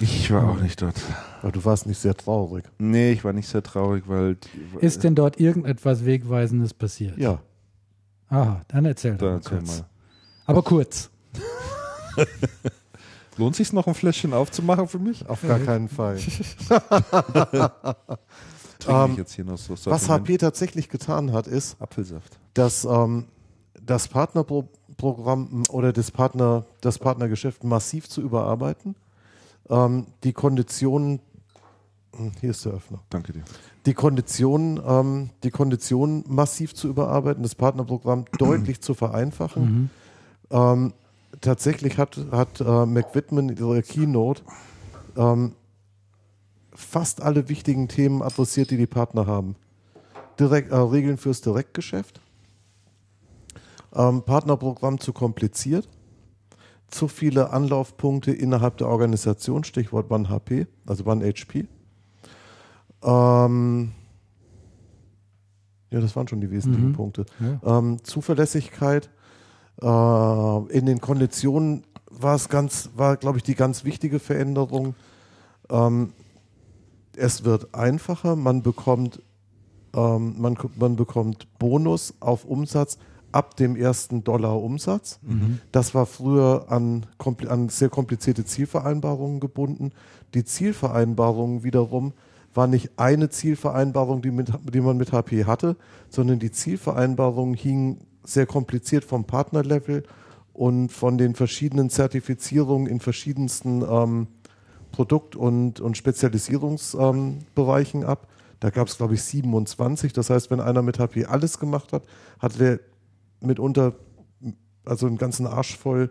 Ich war auch nicht dort. Aber du warst nicht sehr traurig. Nee, ich war nicht sehr traurig, weil. Ist denn dort irgendetwas Wegweisendes passiert? Ja. Aha, dann erzähl doch da mal erzähl kurz. mal. Aber kurz. Lohnt sich noch ein Fläschchen aufzumachen für mich? Auf gar keinen Fall. Ähm, ich jetzt hier noch so Was. HP tatsächlich getan hat, ist, Apfelsaft. dass ähm, das Partnerprogramm oder das, Partner, das Partnergeschäft massiv zu überarbeiten. Ähm, die Konditionen, hm, hier ist der Öffner, Danke dir. die Konditionen, ähm, die Konditionen massiv zu überarbeiten, das Partnerprogramm deutlich zu vereinfachen. Mhm. Ähm, tatsächlich hat, hat äh, McWhitman in ihrer Keynote ähm, fast alle wichtigen Themen adressiert, die die Partner haben. Direkt, äh, Regeln fürs Direktgeschäft, ähm, Partnerprogramm zu kompliziert, zu viele Anlaufpunkte innerhalb der Organisation, Stichwort One HP, also One HP. Ähm, ja, das waren schon die wesentlichen Mhm. Punkte. Ja. Ähm, Zuverlässigkeit. Äh, in den Konditionen war es ganz, war, glaube ich, die ganz wichtige Veränderung. Ähm, es wird einfacher, man bekommt, ähm, man, man bekommt Bonus auf Umsatz ab dem ersten Dollar Umsatz. Das war früher an, an sehr komplizierte Zielvereinbarungen gebunden. Die Zielvereinbarungen wiederum war nicht eine Zielvereinbarung, die, mit, die man mit HP hatte, sondern die Zielvereinbarungen hingen sehr kompliziert vom Partnerlevel und von den verschiedenen Zertifizierungen in verschiedensten ähm, Produkt- und, und Spezialisierungsbereichen ähm, ab. Da gab es, glaube ich, 27. Das heißt, wenn einer mit HP alles gemacht hat, hatte der mitunter also einen ganzen Arsch voll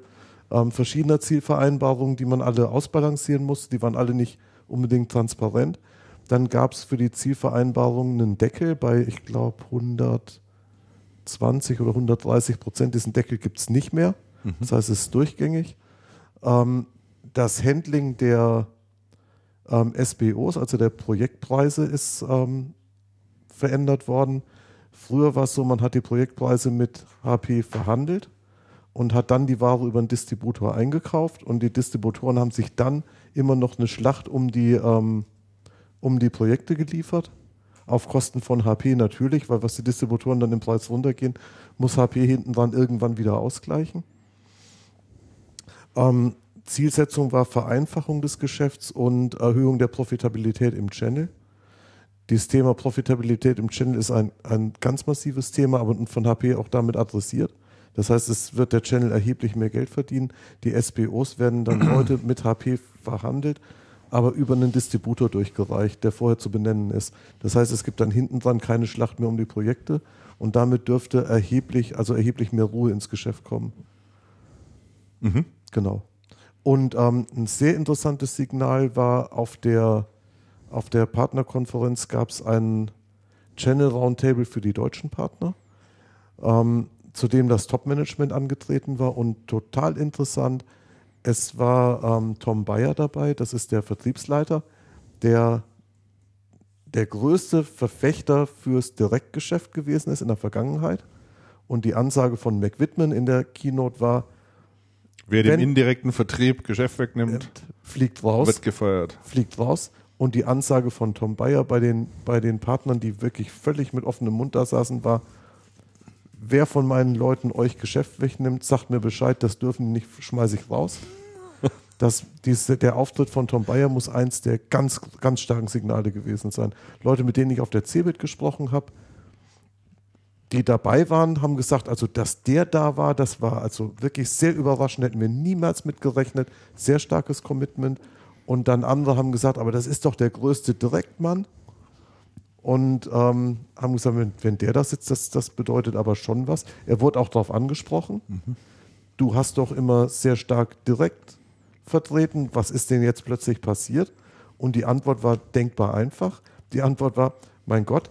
ähm, verschiedener Zielvereinbarungen, die man alle ausbalancieren musste. Die waren alle nicht unbedingt transparent. Dann gab es für die Zielvereinbarungen einen Deckel bei, ich glaube, 120 oder 130 Prozent. Diesen Deckel gibt es nicht mehr. Mhm. Das heißt, es ist durchgängig. Ähm, das Handling der ähm, SBOs, also der Projektpreise, ist ähm, verändert worden. Früher war es so, man hat die Projektpreise mit HP verhandelt und hat dann die Ware über einen Distributor eingekauft und die Distributoren haben sich dann immer noch eine Schlacht um die, ähm, um die Projekte geliefert. Auf Kosten von HP natürlich, weil was die Distributoren dann im Preis runtergehen, muss HP hinten dran irgendwann wieder ausgleichen. Ähm, Zielsetzung war Vereinfachung des Geschäfts und Erhöhung der Profitabilität im Channel. Dieses Thema Profitabilität im Channel ist ein, ein ganz massives Thema, aber von HP auch damit adressiert. Das heißt, es wird der Channel erheblich mehr Geld verdienen. Die SBOs werden dann heute mit HP verhandelt, aber über einen Distributor durchgereicht, der vorher zu benennen ist. Das heißt, es gibt dann hinten dran keine Schlacht mehr um die Projekte und damit dürfte erheblich, also erheblich mehr Ruhe ins Geschäft kommen. Mhm. Genau. Und ähm, ein sehr interessantes Signal war auf der auf der Partnerkonferenz gab es ein Channel Roundtable für die deutschen Partner, ähm, zu dem das Top-Management angetreten war und total interessant. Es war ähm, Tom Bayer dabei, das ist der Vertriebsleiter, der der größte Verfechter fürs Direktgeschäft gewesen ist in der Vergangenheit. Und die Ansage von McWhitman in der Keynote war, Wer den indirekten Vertrieb Geschäft wegnimmt, fliegt raus. Wird gefeuert. Fliegt raus. Und die Ansage von Tom Bayer bei den, bei den Partnern, die wirklich völlig mit offenem Mund da saßen, war, wer von meinen Leuten euch Geschäft wegnimmt, sagt mir Bescheid, das dürfen nicht, schmeiße ich raus. Das, diese, der Auftritt von Tom Bayer muss eins der ganz, ganz starken Signale gewesen sein. Leute, mit denen ich auf der CeBIT gesprochen habe, die dabei waren, haben gesagt, also dass der da war, das war also wirklich sehr überraschend, hätten wir niemals mitgerechnet. Sehr starkes Commitment. Und dann andere haben gesagt, aber das ist doch der größte Direktmann. Und ähm, haben gesagt, wenn, wenn, der da sitzt, das, das bedeutet aber schon was. Er wurde auch darauf angesprochen. Mhm. Du hast doch immer sehr stark direkt vertreten. Was ist denn jetzt plötzlich passiert? Und die Antwort war denkbar einfach. Die Antwort war, mein Gott,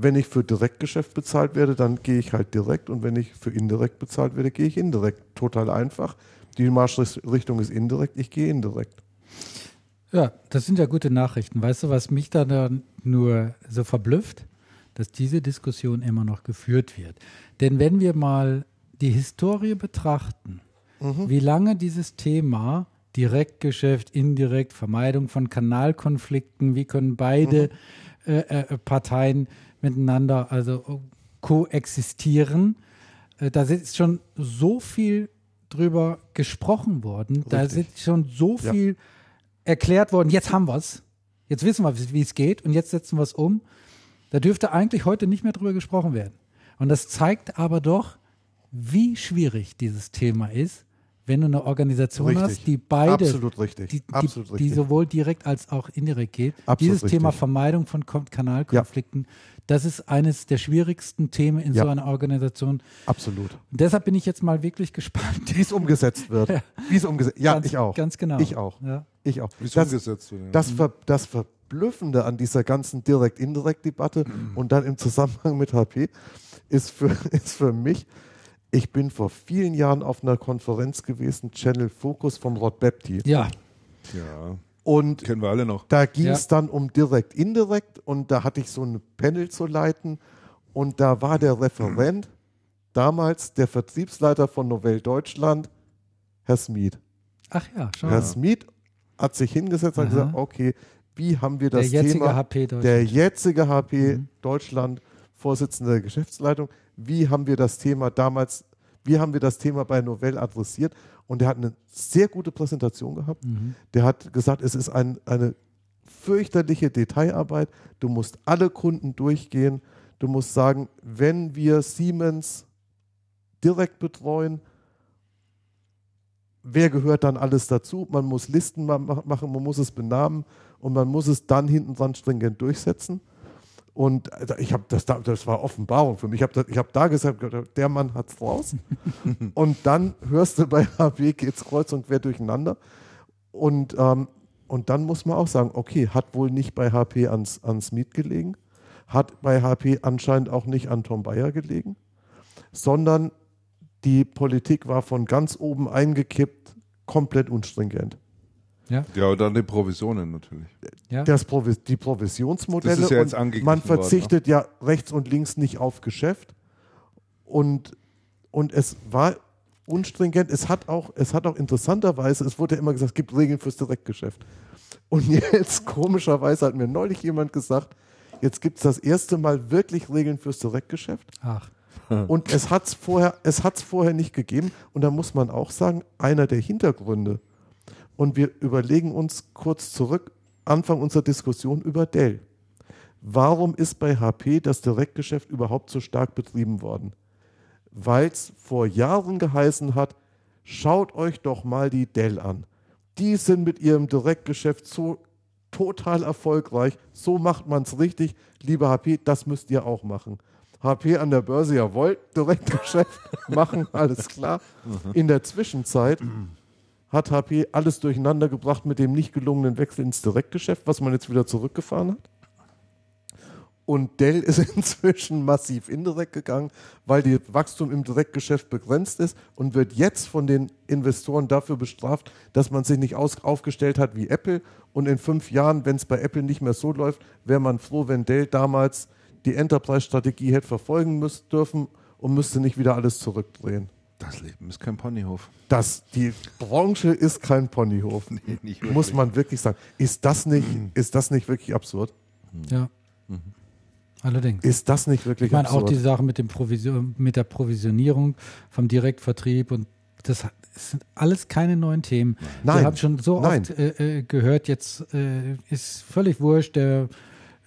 wenn ich für Direktgeschäft bezahlt werde, dann gehe ich halt direkt und wenn ich für indirekt bezahlt werde, gehe ich indirekt. Total einfach. Die Marschrichtung ist indirekt, ich gehe indirekt. Ja, das sind ja gute Nachrichten. Weißt du, was mich da nur so verblüfft? Dass diese Diskussion immer noch geführt wird. Denn wenn wir mal die Historie betrachten, mhm. wie lange dieses Thema Direktgeschäft, indirekt, Vermeidung von Kanalkonflikten, wie können beide mhm. äh, äh, Parteien miteinander also koexistieren, äh, da ist schon so viel drüber gesprochen worden, Richtig. da ist schon so viel ja erklärt worden, jetzt haben wir es, jetzt wissen wir, wie es geht und jetzt setzen wir es um. Da dürfte eigentlich heute nicht mehr drüber gesprochen werden. Und das zeigt aber doch, wie schwierig dieses Thema ist, wenn du eine Organisation richtig. hast, die beide, Absolut richtig. Die, Absolut die, die sowohl direkt als auch indirekt geht. Absolut Dieses richtig. Thema Vermeidung von Kanalkonflikten, ja. das ist eines der schwierigsten Themen in ja. so einer Organisation. Absolut. Und deshalb bin ich jetzt mal wirklich gespannt. Wie es umgesetzt wird. ja. Wie es umgesetzt Ja, ganz, ich auch. Ganz genau. Ich auch. Ja. Ich auch. Wie es umgesetzt wird. Das, Ver, das Verblüffende an dieser ganzen Direkt-Indirekt-Debatte mhm. und dann im Zusammenhang mit HP ist für, ist für mich, ich bin vor vielen Jahren auf einer Konferenz gewesen, Channel Focus vom Rod Bepti. Ja. Ja. Und kennen wir alle noch. Da ging es ja. dann um direkt, indirekt und da hatte ich so ein Panel zu leiten und da war der Referent, damals der Vertriebsleiter von Novell Deutschland, Herr Smith. Ach ja, schon. Herr Smith hat sich hingesetzt und Aha. gesagt, okay, wie haben wir das der jetzige Thema, HP der jetzige HP mhm. Deutschland, Vorsitzende der Geschäftsleitung, wie haben wir das Thema damals, wie haben wir das Thema bei Novell adressiert? Und er hat eine sehr gute Präsentation gehabt. Mhm. Der hat gesagt, es ist ein, eine fürchterliche Detailarbeit. Du musst alle Kunden durchgehen. Du musst sagen, wenn wir Siemens direkt betreuen, wer gehört dann alles dazu? Man muss Listen machen, man muss es benamen und man muss es dann hinten dran stringent durchsetzen. Und ich habe das, da, das war Offenbarung für mich. Ich habe hab da gesagt, der Mann hat's raus. und dann hörst du bei HB geht's kreuz und quer durcheinander. Und, ähm, und dann muss man auch sagen, okay, hat wohl nicht bei HP ans, ans Miet gelegen, hat bei HP anscheinend auch nicht an Tom Bayer gelegen, sondern die Politik war von ganz oben eingekippt, komplett unstringent. Ja, ja und dann die Provisionen natürlich. Ja. Das Provis die Provisionsmodelle. Das ist ja jetzt man verzichtet worden, ne? ja rechts und links nicht auf Geschäft. Und, und es war unstringent. Es hat, auch, es hat auch interessanterweise, es wurde ja immer gesagt, es gibt Regeln fürs Direktgeschäft. Und jetzt, komischerweise, hat mir neulich jemand gesagt, jetzt gibt es das erste Mal wirklich Regeln fürs Direktgeschäft. Ach. Und es hat es vorher, vorher nicht gegeben. Und da muss man auch sagen, einer der Hintergründe, und wir überlegen uns kurz zurück, Anfang unserer Diskussion über Dell. Warum ist bei HP das Direktgeschäft überhaupt so stark betrieben worden? Weil es vor Jahren geheißen hat, schaut euch doch mal die Dell an. Die sind mit ihrem Direktgeschäft so total erfolgreich. So macht man es richtig. Liebe HP, das müsst ihr auch machen. HP an der Börse, jawohl, Direktgeschäft machen, alles klar. Mhm. In der Zwischenzeit hat HP alles durcheinander gebracht mit dem nicht gelungenen Wechsel ins Direktgeschäft, was man jetzt wieder zurückgefahren hat. Und Dell ist inzwischen massiv indirekt gegangen, weil das Wachstum im Direktgeschäft begrenzt ist und wird jetzt von den Investoren dafür bestraft, dass man sich nicht aufgestellt hat wie Apple. Und in fünf Jahren, wenn es bei Apple nicht mehr so läuft, wäre man froh, wenn Dell damals die Enterprise-Strategie hätte verfolgen müssen, dürfen und müsste nicht wieder alles zurückdrehen. Das Leben ist kein Ponyhof. Das, die Branche ist kein Ponyhof. Nee, muss man wirklich sagen. Ist das nicht, mhm. ist das nicht wirklich absurd? Ja. Mhm. Allerdings. Ist das nicht wirklich ich meine, absurd? auch die Sache mit, dem Provision, mit der Provisionierung vom Direktvertrieb und das sind alles keine neuen Themen. Nein. Wir haben schon so Nein. oft äh, äh, gehört, jetzt äh, ist völlig wurscht, der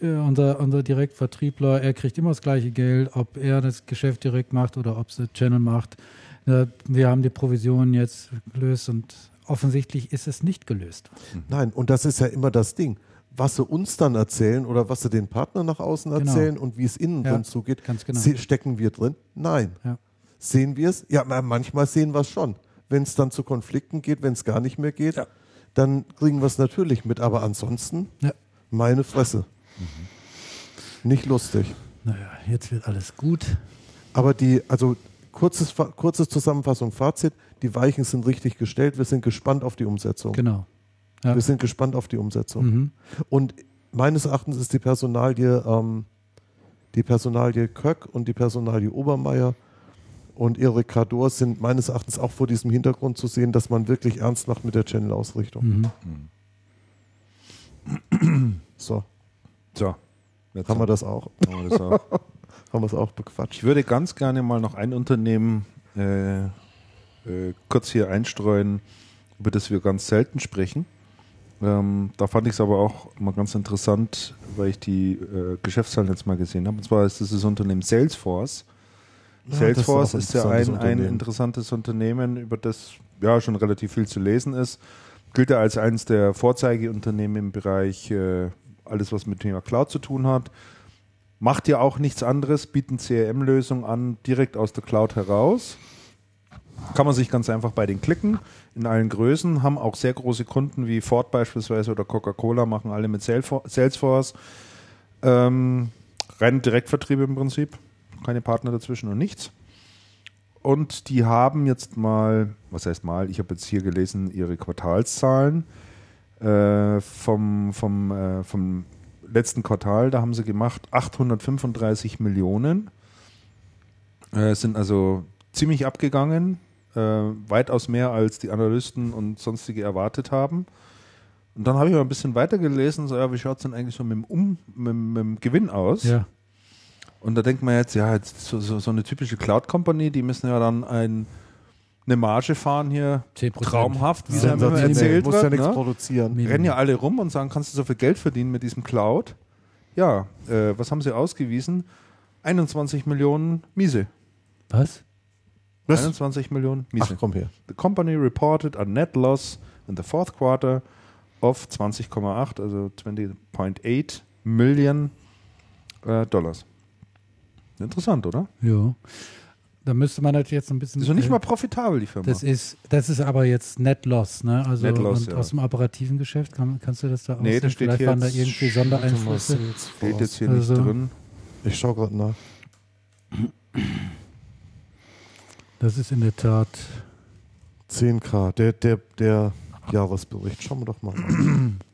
äh, unser, unser Direktvertriebler, er kriegt immer das gleiche Geld, ob er das Geschäft direkt macht oder ob es Channel macht wir haben die Provision jetzt gelöst und offensichtlich ist es nicht gelöst. Nein, und das ist ja immer das Ding. Was sie uns dann erzählen oder was sie den Partner nach außen genau. erzählen genau. und wie es innen ja, drin zugeht, genau. stecken wir drin? Nein. Ja. Sehen wir es? Ja, manchmal sehen wir es schon. Wenn es dann zu Konflikten geht, wenn es gar nicht mehr geht, ja. dann kriegen wir es natürlich mit. Aber ansonsten, meine Fresse. Mhm. Nicht lustig. Naja, jetzt wird alles gut. Aber die, also kurzes, kurzes Zusammenfassung, Fazit, die Weichen sind richtig gestellt, wir sind gespannt auf die Umsetzung. Genau. Ja. Wir sind gespannt auf die Umsetzung. Mhm. Und meines Erachtens ist die Personalie, ähm, die Personalie Köck und die Personalie Obermeier und Erik Kador sind meines Erachtens auch vor diesem Hintergrund zu sehen, dass man wirklich ernst macht mit der Channel-Ausrichtung. Mhm. So. So. Jetzt haben wir das auch. Haben wir das auch. Haben wir es auch bequatscht. Ich würde ganz gerne mal noch ein Unternehmen äh, äh, kurz hier einstreuen, über das wir ganz selten sprechen. Ähm, da fand ich es aber auch mal ganz interessant, weil ich die äh, Geschäftszahlen jetzt mal gesehen habe. Und zwar ist das das Unternehmen Salesforce. Ja, Salesforce ist, ist, ja ein, ein interessantes Unternehmen, über das ja schon relativ viel zu lesen ist. Gilt ja als eines der Vorzeigeunternehmen im Bereich äh, alles, was mit dem Thema Cloud zu tun hat. Macht ja auch nichts anderes, bieten CRM-Lösungen an, direkt aus der Cloud heraus. Kann man sich ganz einfach bei den klicken, in allen Größen, haben auch sehr große Kunden wie Ford beispielsweise oder Coca-Cola, machen alle mit Salesforce. Ähm, rein Direktvertrieb im Prinzip, keine Partner dazwischen und nichts. Und die haben jetzt mal, was heißt mal, ich habe jetzt hier gelesen, ihre Quartalszahlen äh, vom, vom, äh, vom letzten Quartal, da haben sie gemacht 835 Millionen. Äh, sind also ziemlich abgegangen, äh, weitaus mehr als die Analysten und sonstige erwartet haben. Und dann habe ich mal ein bisschen weitergelesen, so, ja, wie schaut es denn eigentlich so mit dem, um, mit, mit dem Gewinn aus? Ja. Und da denkt man jetzt, ja, jetzt so, so, so eine typische Cloud-Company, die müssen ja dann ein eine Marge fahren hier 10%. traumhaft, wie es ja immer erzählt muss wird. ja nichts ne? produzieren. Rennen ja alle rum und sagen, kannst du so viel Geld verdienen mit diesem Cloud? Ja, äh, was haben sie ausgewiesen? 21 Millionen Miese. Was? 21 Millionen Miese. Ach, komm her. The company reported a net loss in the fourth quarter of 20,8, also 20.8 Million äh, Dollars. Interessant, oder? Ja. Da müsste man natürlich jetzt ein bisschen. Ist noch nicht äh, mal profitabel, die Firma. Das ist, das ist aber jetzt Net Loss, ne? Also Net Loss, und ja. aus dem operativen Geschäft kann, kannst du das da Nee, aussehen? das steht Vielleicht hier waren da irgendwie Sondereinflüsse. Steht jetzt hier Also- nicht drin. Ich schaue gerade nach. Das ist in der Tat. 10k, der, der, der Jahresbericht. Schauen wir doch mal an.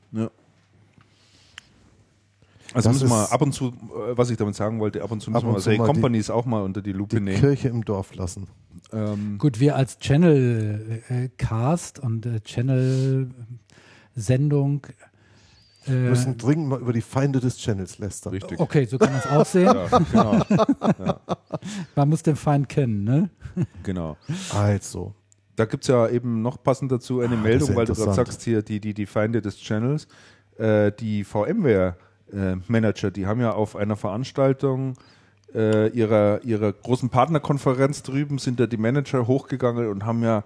Also Das müssen wir ab und zu, äh, was ich damit sagen wollte, ab und zu müssen wir mal die- Companies auch mal unter die Lupe Die nehmen. Kirche im Dorf lassen. Ähm, Gut, wir als Channel äh, Cast und äh, Channel Sendung. Wir Äh, müssen dringend mal über die Feinde des Channels lästern. richtig. okay, so kann man es auch sehen. Ja, genau, Man muss den Feind kennen, ne? genau. Also, Da gibt es ja eben noch passend dazu eine Ah, das Meldung, weil du gerade sagst hier, die, die, die Feinde des Channels, äh, die VMware-Manager, die haben ja auf einer Veranstaltung äh, ihrer, ihrer großen Partnerkonferenz drüben, sind da die Manager hochgegangen und haben ja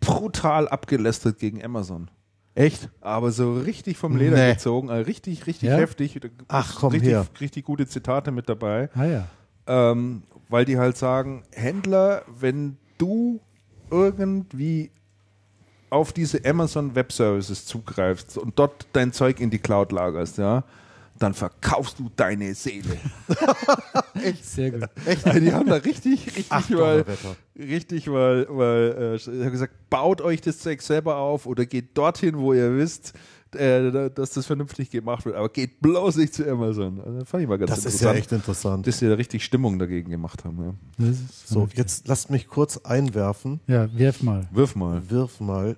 brutal abgelästert gegen Amazon. echt? Aber so richtig vom Leder Nee. gezogen, also richtig, richtig Ja? heftig. Ach, komm richtig, her. richtig gute Zitate mit dabei. Ah ja. Ähm, weil die halt sagen, Händler, wenn du irgendwie auf diese Amazon Web Services zugreifst und dort dein Zeug in die Cloud lagerst, ja, dann verkaufst du deine Seele. Sehr gut. Also die haben da richtig, richtig, Ach, weil, Donnerwetter. richtig, weil, weil äh, ich habe gesagt, baut euch das Zeug selber auf oder geht dorthin, wo ihr wisst, äh, dass das vernünftig gemacht wird, aber geht bloß nicht zu Amazon. Also, das fand ich mal ganz Das ist interessant, ja echt interessant. dass sie da richtig Stimmung dagegen gemacht haben. Ja. Das ist So, jetzt lasst mich kurz einwerfen. Ja, wirf mal. Wirf mal. Wirf mal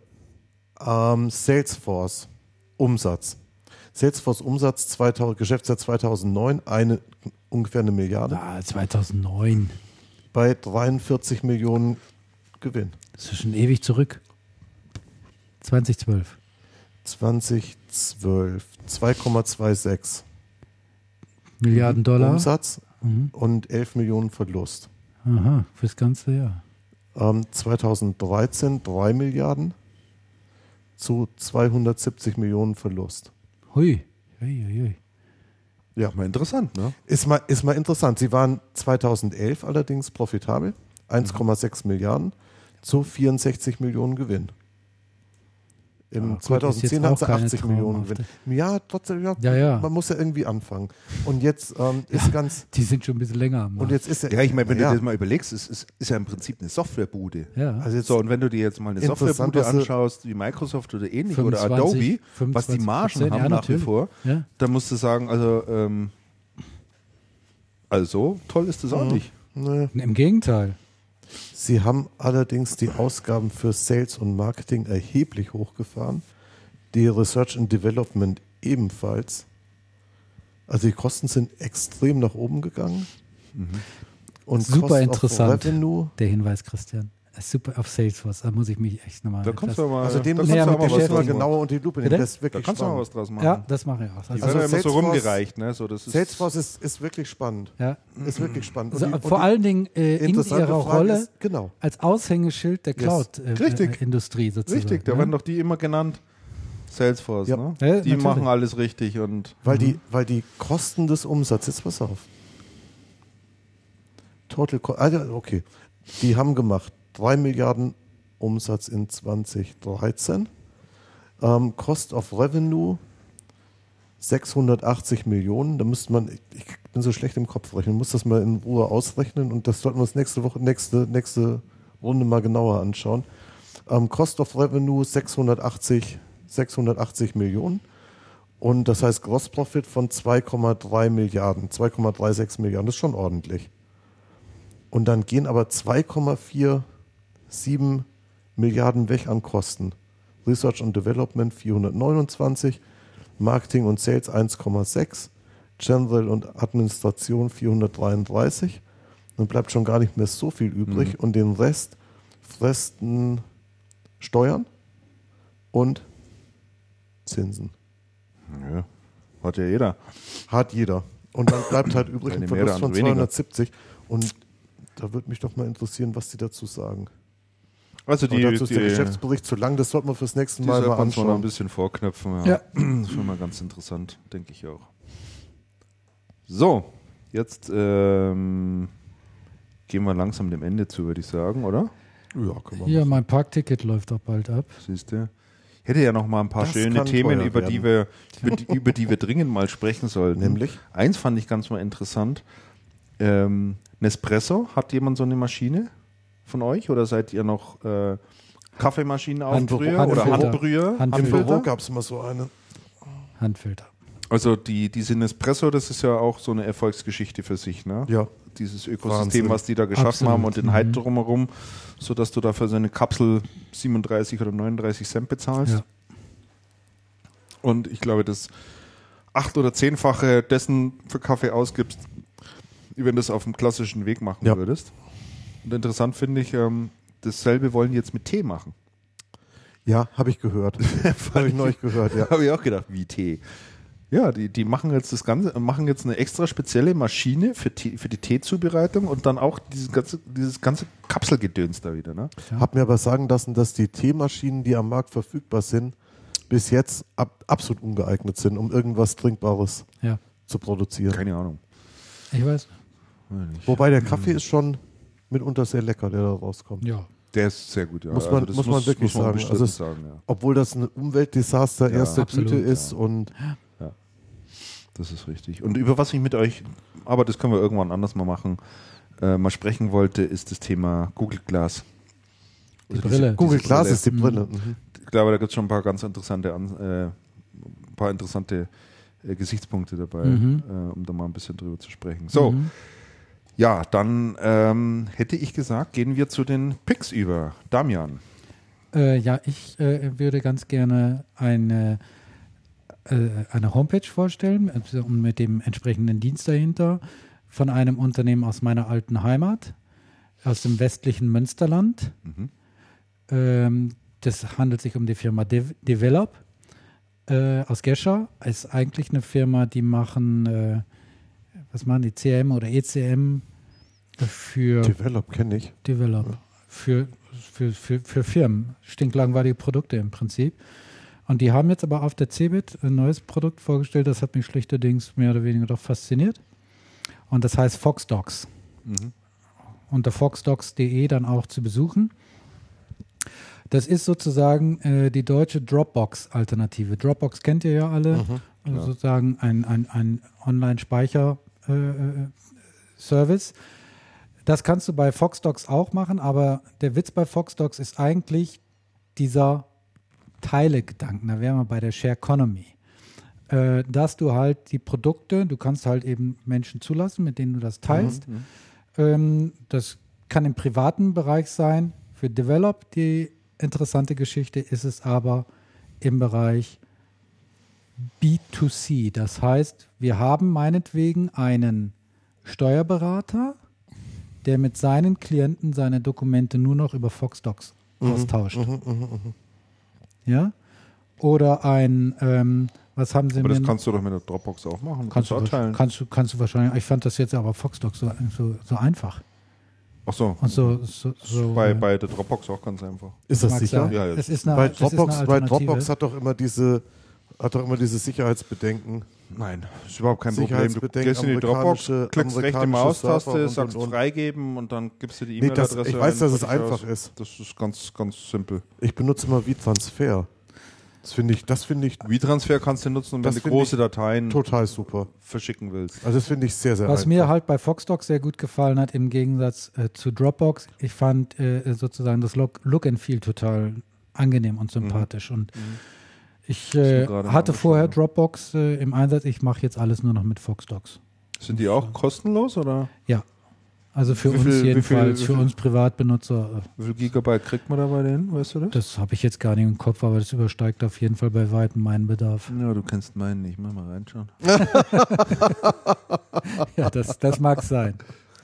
ähm, Salesforce Umsatz. Salesforce Umsatz 2000, Geschäftsjahr 2009 eine, ungefähr eine Milliarde Ah, 2009. bei 43 Millionen Gewinn. Das ist schon ewig zurück. 2012. 2012 2,26 Milliarden Dollar. Umsatz Mhm. und 11 Millionen Verlust. Aha, fürs ganze Jahr. Ähm, 2013 3 Milliarden zu 270 Millionen Verlust. Hui. Hui, hui, hui. Ja, Mal interessant, ne? ist mal, ist mal interessant. Sie waren 2011 allerdings profitabel, 1,6 Milliarden zu 64 Millionen Gewinn. Im Ja, gut, ist 2010 jetzt hatten auch sie keine 80 Millionen Gewinn. Ja, trotzdem, ja, Ja, ja. man muss ja irgendwie anfangen. Und jetzt ähm, ist ganz, Die sind schon ein bisschen länger am und Markt. jetzt ist ja, Ja, ich meine, wenn ja, du dir das mal überlegst, es ist, ist ja im Prinzip eine Softwarebude. Ja. also jetzt, So, und wenn du dir jetzt mal eine Softwarebude anschaust, wie Microsoft oder ähnlich oder 25, Adobe, was die 25%, Margen ja, haben nach wie natürlich. vor, ja. dann musst du sagen, also, ähm, also toll ist das auch Mhm. nicht. ne, Im Gegenteil. Sie haben allerdings die Ausgaben für Sales und Marketing erheblich hochgefahren. Die Research and Development ebenfalls. Also die Kosten sind extrem nach oben gegangen. Und Super Cost interessant. Der Hinweis, Christian. Äh, Super auf Salesforce. Da muss ich mich echt nochmal. Da kommst du mal, also da näher wir mit mal, wir beschäftigen. genauer unter die Lupe nehmen. Das ist Da wirklich kannst du mal spannend. was draus machen. Ja, das mache ich auch. Also, ja immer so Salesforce- rumgereicht, ne? So, das ist, Salesforce ist, ist wirklich spannend. ja. Ist wirklich spannend. Und So, die- vor allen Dingen äh, in interessante ihrer Frage Rolle Ist, genau. als Aushängeschild der Yes. Richtig. Cloud-Industrie sozusagen. richtig, da ne? werden doch die immer genannt. Salesforce, Ja. ne? Ja, die natürlich. machen alles richtig und Weil, die, weil die Kosten des Umsatzes, jetzt pass auf. Total ja, okay. Die haben gemacht 3 Milliarden Umsatz in 2013. Ähm, Cost of Revenue 680 Millionen. Da müsste man, ich bin so schlecht im Kopf rechnen, muss das mal in Ruhe ausrechnen und das sollten wir uns nächste Woche, nächste, nächste Runde mal genauer anschauen. Ähm, Cost of Revenue 680, 680 Millionen. Und das heißt Gross Profit von 2,3 Milliarden, 2,36 Milliarden, das ist schon ordentlich. Und dann gehen aber 2,47 Milliarden weg an Kosten. Research and Development 429, Marketing und Sales 1,6, General und Administration 433. Dann bleibt schon gar nicht mehr so viel übrig. Und den Rest fressen Steuern und Zinsen. ja, hat ja jeder. Hat jeder. Und dann bleibt halt übrig ein Verlust von andere weniger. 270. Und da würde mich doch mal interessieren, was die dazu sagen. Also Die, dazu ist der die, Geschäftsbericht zu lang, das sollten wir fürs nächste Mal mal uns mal ein anschauen. bisschen vorknöpfen. Ja. Ja. Das ist schon mal ganz interessant, denke ich auch. So, Jetzt ähm, gehen wir langsam dem Ende zu, würde ich sagen, oder? Ja, können wir Hier, machen. mein Parkticket läuft auch bald ab. Siehst du? Ich hätte ja noch mal ein paar Das schöne kann Themen, über die, wir, über, die, über die wir dringend mal sprechen sollten. Nämlich? Eins fand ich ganz mal interessant. Ähm, Nespresso, hat jemand so eine Maschine von euch? Oder seid ihr noch äh, Kaffeemaschinen-Aufbrüher Hand- oder Handfilter. Handbrüher? Handfilter. Im Handfilter? Büro gab es mal so eine. Handfilter. Also die, diese Nespresso, das ist ja auch so eine Erfolgsgeschichte für sich, ne? Ja, Dieses Ökosystem, Wahnsinn. was die da geschaffen Absolut. haben und den Hype Mhm. drumherum, sodass du dafür so eine Kapsel 37 oder 39 Cent bezahlst. Ja. Und ich glaube, das acht- oder zehnfache dessen für Kaffee ausgibst, wie wenn du das auf dem klassischen Weg machen Ja. würdest. Und interessant finde ich, ähm, dasselbe wollen die jetzt mit Tee machen. ja, habe ich gehört. habe ich neulich gehört, ja. Habe ich auch gedacht, wie Tee. Ja, die, die machen jetzt das Ganze, machen jetzt eine extra spezielle Maschine für, Tee, für die Teezubereitung und dann auch dieses ganze, dieses ganze Kapselgedöns da wieder. Ne? Ja. Hab mir aber sagen lassen, dass die Teemaschinen, die am Markt verfügbar sind, bis jetzt ab, absolut ungeeignet sind, um irgendwas Trinkbares ja. zu produzieren. Keine Ahnung. Ich weiß. Wobei der Kaffee ist schon mitunter sehr lecker, der da rauskommt. Ja. Der ist sehr gut, ja. Muss man- das muss man wirklich sagen. unbestritten Also es- sagen ja. Obwohl das ein Umweltdesaster Ja, erster absolut, Güte ist ja. und Das ist richtig. Und über was ich mit euch, aber das können wir irgendwann anders mal machen, äh, mal sprechen wollte, ist das Thema Google Glass. Die Also Brille. Google diese Glass Brille. ist die Mhm. Brille. Mhm. Ich glaube, da gibt es schon ein paar ganz interessante, An äh, ein paar interessante äh, Gesichtspunkte dabei, Mhm. äh, um da mal ein bisschen drüber zu sprechen. So, Mhm. Ja, dann ähm, hätte ich gesagt, gehen wir zu den Picks über. Damian. Äh, ja, ich äh, würde ganz gerne eine, äh, eine Homepage vorstellen also mit dem entsprechenden Dienst dahinter von einem Unternehmen aus meiner alten Heimat, aus dem westlichen Münsterland. Mhm. Ähm, das handelt sich um die Firma Dev Develop äh, aus Gescher. Ist eigentlich eine Firma, die machen, äh, was machen die, CM oder ECM für Develop kenne ich. Develop für, für, für, für Firmen. Stinklangweilige Produkte im Prinzip. Und die haben jetzt aber auf der CeBIT ein neues Produkt vorgestellt, das hat mich schlichterdings mehr oder weniger doch fasziniert. Und das heißt Foxdocs. Mhm. Unter foxdocs.de dann auch zu besuchen. Das ist sozusagen äh, die deutsche Dropbox-Alternative. Dropbox kennt ihr ja alle. also sozusagen ein, ein, ein Online-Speicher-Service. das kannst du bei Foxdocs auch machen, aber der Witz bei Foxdocs ist eigentlich dieser Teile-Gedanken. Da wären wir bei der Share Economy. Äh, dass du halt die Produkte, du kannst halt eben Menschen zulassen, mit denen du das teilst. Ähm, das kann im privaten Bereich sein. Für Develop die interessante Geschichte ist es aber im Bereich B2C. Das heißt, wir haben meinetwegen einen Steuerberater, der mit seinen Klienten seine Dokumente nur noch über Foxdocs austauscht. Ja? Oder ein, ähm, was haben Sie Aber das kannst du doch mit der Dropbox auch machen. kannst, du, auch teilen. kannst, du, kannst du wahrscheinlich, ich fand das jetzt aber Foxdocs so, so, so einfach. Ach so. Und so, so, so bei, äh, bei der Dropbox auch ganz einfach. Ist das mag sicher? sein. Ja. Es ist eine, Bei es ist eine Dropbox, bei. Dropbox hat doch immer diese hat doch immer diese Sicherheitsbedenken. Nein, ist überhaupt kein Problem. Du Sicherheitsbedenken, gehst in die Dropbox, klickst rechte Maustaste, sagst und, und. freigeben und dann gibst du die Nee, das- E-Mail-Adresse ich weiß, ein, dass es einfach aus. ist. Das ist ganz, ganz simpel. Ich benutze immer WeTransfer. Das finde ich, das finde ich WeTransfer kannst du nutzen, wenn Das du große Dateien total super. verschicken willst. Also das finde ich sehr, sehr Was einfach. mir halt bei Foxdocs sehr gut gefallen hat, im Gegensatz äh, zu Dropbox, ich fand äh, sozusagen das Look, Look and Feel total angenehm und sympathisch. Und ich äh, hatte vorher Dropbox äh, im Einsatz, ich mache jetzt alles nur noch mit Foxdocs. Sind die auch kostenlos oder Ja. Also für uns viel- wie jedenfalls, viel- für viel- uns Privatbenutzer, äh, wie viel Gigabyte kriegt man da bei denen, weißt du das? das habe ich jetzt gar nicht im Kopf, aber das übersteigt auf jeden Fall bei weitem meinen Bedarf. Ja, du kennst meinen nicht. Mach mal reinschauen. Ja, das, das mag sein.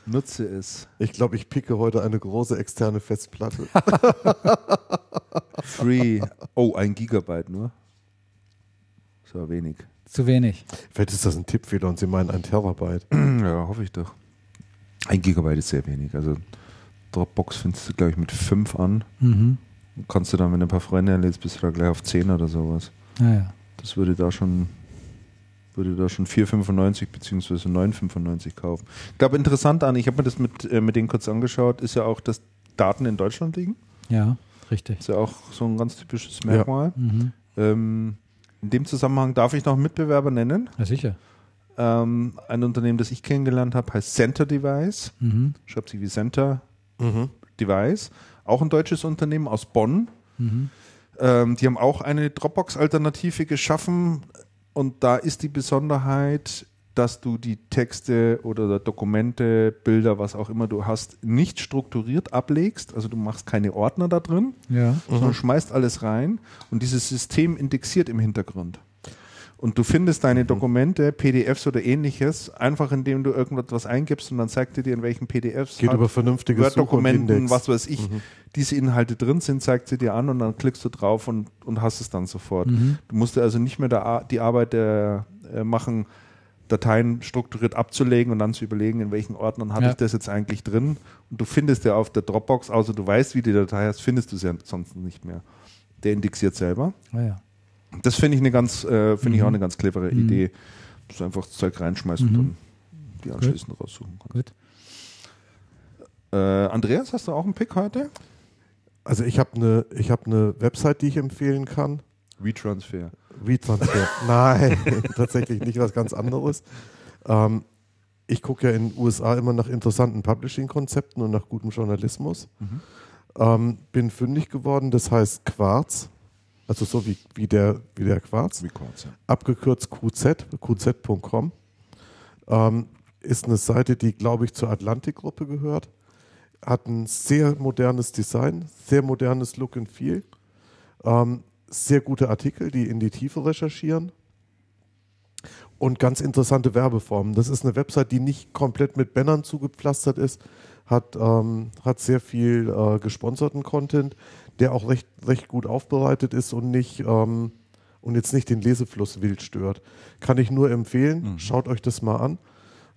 Nutze es. Ich glaube, ich picke heute eine große externe Festplatte. Free. Oh, ein Gigabyte nur. Das war wenig. Zu wenig. Vielleicht ist das ein Tippfehler und Sie meinen ein Terabyte. Ja, hoffe ich doch. Ein Gigabyte ist sehr wenig. Also Dropbox findest du, glaube ich, mit 5 an. Mhm. Kannst du dann, wenn du ein paar Freunde erlädst, bist du da gleich auf 10 oder sowas. Naja. Das würde da schon würde da schon 4,95 bzw. 9,95 kaufen. Ich glaube, interessant an, ich habe mir das mit, äh, mit denen kurz angeschaut, ist ja auch, dass Daten in Deutschland liegen. Ja, richtig. Ist ja auch so ein ganz typisches Merkmal. Mhm. Ähm, in dem Zusammenhang darf ich noch einen Mitbewerber nennen. Ja, sicher. Ähm, ein Unternehmen, das ich kennengelernt habe, heißt Center Device. Mhm. Schreibt sich wie Center Device. Auch ein deutsches Unternehmen aus Bonn. Mhm. Ähm, die haben auch eine Dropbox-Alternative geschaffen und da ist die Besonderheit, dass du die Texte oder Dokumente, Bilder, was auch immer du hast, nicht strukturiert ablegst. Also du machst keine Ordner da drin, Ja. sondern schmeißt alles rein und dieses System indexiert im Hintergrund. Und du findest deine Dokumente, PDFs oder ähnliches, einfach indem du irgendwas eingibst und dann zeigt er dir, in welchen PDFs Geht über vernünftige Word-Dokumenten, was weiß ich, diese Inhalte drin sind, zeigt sie dir an und dann klickst du drauf und, und hast es dann sofort. Du musst also nicht mehr da, die Arbeit der, äh, machen, Dateien strukturiert abzulegen und dann zu überlegen, in welchen Ordnern habe Ja. ich das jetzt eigentlich drin. Und du findest ja auf der Dropbox, außer du weißt, wie die Datei heißt, findest du sie ja sonst nicht mehr. Der indexiert selber. Ah, ja. Das finde ich eine ganz, äh, finde ich auch eine ganz clevere Idee. Dass du einfach das Zeug reinschmeißt und dann die anschließend raussuchen kannst. Gut. Äh, Andreas, hast du auch einen Pick heute? Also ich habe eine ich hab ne Website, die ich empfehlen kann. WeTransfer. WeTransfer. Nein, tatsächlich nicht was ganz anderes. Ähm, ich gucke ja in den USA immer nach interessanten Publishing-Konzepten und nach gutem Journalismus. Ähm, bin fündig geworden, das heißt Quarz, also so wie, wie, der, wie der Quarz, Wie kurz, ja. abgekürzt QZ, qz.com. Ähm, ist eine Seite, die, glaube ich, zur Atlantik-Gruppe gehört. Hat ein sehr modernes Design, sehr modernes Look and Feel. Ähm, sehr gute Artikel, die in die Tiefe recherchieren. Und ganz interessante Werbeformen. Das ist eine Website, die nicht komplett mit Bannern zugepflastert ist, hat, ähm, hat sehr viel äh, gesponserten Content, der auch recht, recht gut aufbereitet ist und nicht ähm, und jetzt nicht den Lesefluss wild stört. Kann ich nur empfehlen, schaut euch das mal an.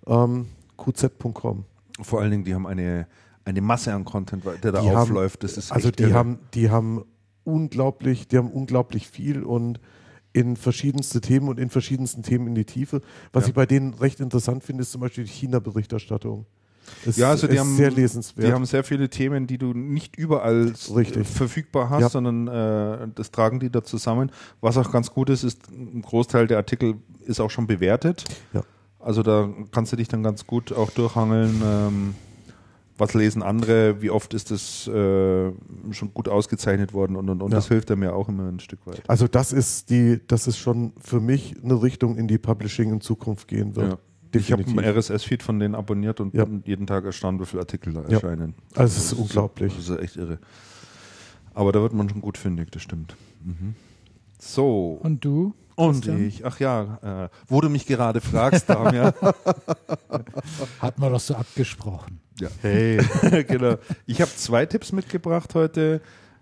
Ähm, qz.com. Vor allen Dingen, die haben eine, eine Masse an Content, der da Die haben- aufläuft. Ist Also die irre. haben, die haben unglaublich, die haben unglaublich viel und in verschiedenste Themen und in verschiedensten Themen in die Tiefe. Was Ja. ich bei denen recht interessant finde, ist zum Beispiel die China-Berichterstattung. Das Ja, also die ist haben, sehr lesenswert. die haben sehr viele Themen, die du nicht überall s- Richtig. verfügbar hast, Ja. sondern äh, das tragen die da zusammen. Was auch ganz gut ist, ist, ein Großteil der Artikel ist auch schon bewertet. Ja. Also da kannst du dich dann ganz gut auch durchhangeln. Ähm, was lesen andere, wie oft ist das äh, schon gut ausgezeichnet worden und, und, und Ja. das hilft mir auch immer ein Stück weit. also das ist die, das ist schon für mich eine Richtung, in die Publishing in Zukunft gehen wird. Ja. Ich habe Definitiv. einen RSS-Feed von denen abonniert und Ja. bin jeden Tag erstaunt, wie viele Artikel da Ja. erscheinen. Also es ist unglaublich. Das ist echt irre. Aber da wird man schon gut fündig, das stimmt. Mhm. So. Und du? Und Christian? ich, ach ja, äh, wo du mich gerade fragst, Damian. Hat man doch so abgesprochen. ja. Hey, genau. Ich habe zwei Tipps mitgebracht heute.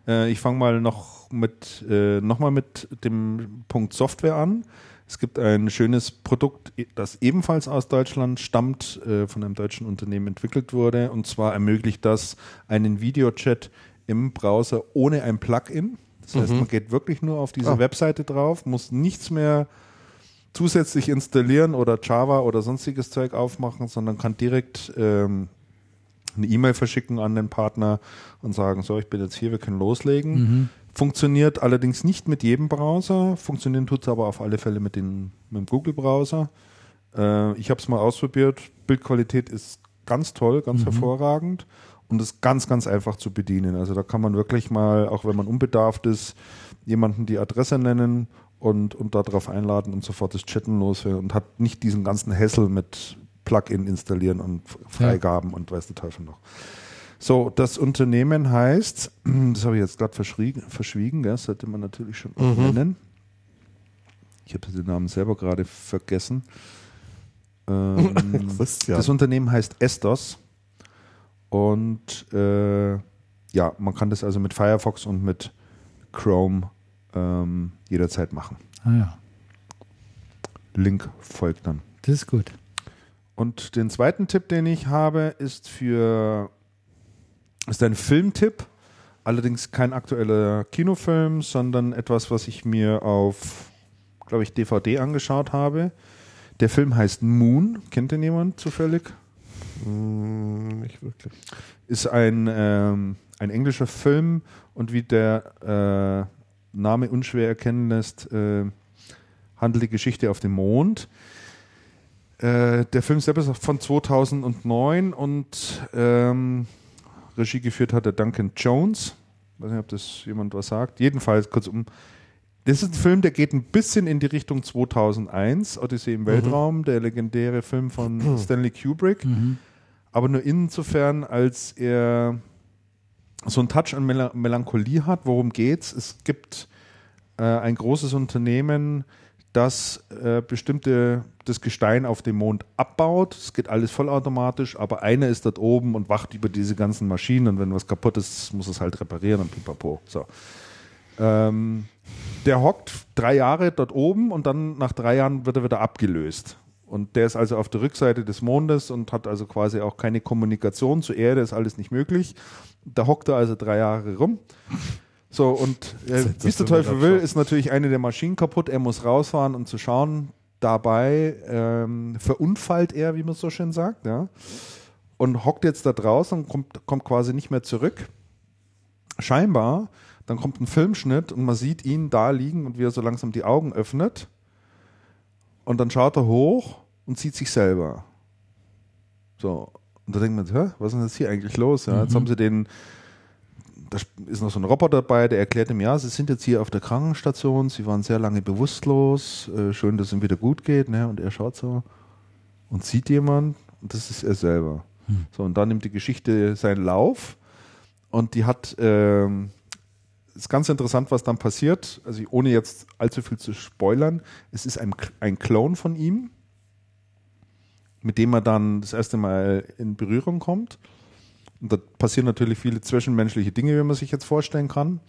Äh, ich fange mal noch mit äh, nochmal mit dem Punkt Software an. Es gibt ein schönes Produkt, das ebenfalls aus Deutschland stammt, äh, von einem deutschen Unternehmen entwickelt wurde. Und zwar ermöglicht das einen Videochat im Browser ohne ein Plugin. Das heißt, man geht wirklich nur auf diese Ah. Webseite drauf, muss nichts mehr zusätzlich installieren oder Java oder sonstiges Zeug aufmachen, sondern kann direkt ähm, eine E-Mail verschicken an den Partner und sagen, so, ich bin jetzt hier, wir können loslegen. Funktioniert allerdings nicht mit jedem Browser, funktionieren tut es aber auf alle Fälle mit, den, mit dem Google-Browser. Äh, ich habe es mal ausprobiert, Bildqualität ist ganz toll, ganz hervorragend und ist ganz, ganz einfach zu bedienen. Also da kann man wirklich mal, auch wenn man unbedarft ist, jemanden die Adresse nennen und, und darauf einladen und sofort das Chatten loswerden und hat nicht diesen ganzen Hassel mit Plugin installieren und Freigaben und weiß der Teufel noch. So, das Unternehmen heißt, das habe ich jetzt gerade verschwiegen, verschwiegen gell, das sollte man natürlich schon auch nennen. Ich habe den Namen selber gerade vergessen. Ähm, das Unternehmen heißt Estos und äh, ja, man kann das also mit Firefox und mit Chrome ähm, jederzeit machen. Ah ja, Link folgt dann. das ist gut. Und den zweiten Tipp, den ich habe, ist für ist ein Filmtipp. Allerdings kein aktueller Kinofilm, sondern etwas, was ich mir auf, glaube ich, DVD angeschaut habe. Der Film heißt Moon. Kennt den jemand zufällig? Hm, nicht wirklich. Ist ein, ähm, ein englischer Film und wie der äh, Name unschwer erkennen lässt, äh, handelt die Geschichte auf dem Mond. Äh, der Film selber ist von 2009 und ähm, Regie geführt hat der Duncan Jones. Ich weiß nicht, ob das jemand was sagt. Jedenfalls, kurzum, das ist ein Film, der geht ein bisschen in die Richtung 2001, Odyssee im Weltraum, der legendäre Film von Stanley Kubrick. Aber nur insofern, als er so einen Touch an Mel Melancholie hat. Worum geht's? Es gibt äh, ein großes Unternehmen, das äh, bestimmte das Gestein auf dem Mond abbaut. Es geht alles vollautomatisch, aber einer ist dort oben und wacht über diese ganzen Maschinen und wenn was kaputt ist, muss es halt reparieren und pipapo. So. Ähm, der hockt drei Jahre dort oben und dann nach drei Jahren wird er wieder abgelöst. Und der ist also auf der Rückseite des Mondes und hat also quasi auch keine Kommunikation zur Erde, ist alles nicht möglich. Da hockt er also drei Jahre rum. So, und äh, es der Teufel will, ist natürlich eine der Maschinen kaputt. Er muss rausfahren, um zu schauen. Dabei ähm, verunfallt er, wie man so schön sagt, ja. Und hockt jetzt da draußen und kommt, kommt quasi nicht mehr zurück. Scheinbar, dann kommt ein Filmschnitt und man sieht ihn da liegen und wie er so langsam die Augen öffnet. Und dann schaut er hoch und sieht sich selber. So. Und da denkt man, Hä, was ist denn jetzt hier eigentlich los? Ja, jetzt haben sie den, da ist noch so ein Roboter dabei, der erklärt ihm, ja, sie sind jetzt hier auf der Krankenstation, sie waren sehr lange bewusstlos, äh, schön, dass es ihm wieder gut geht, ne? Und er schaut so und sieht jemand und das ist er selber. So, und dann nimmt die Geschichte seinen Lauf und die hat, ähm, ist ganz interessant, was dann passiert, also ohne jetzt allzu viel zu spoilern, es ist ein, ein Clone von ihm, mit dem er dann das erste Mal in Berührung kommt. Und da passieren natürlich viele zwischenmenschliche Dinge, wie man sich jetzt vorstellen kann.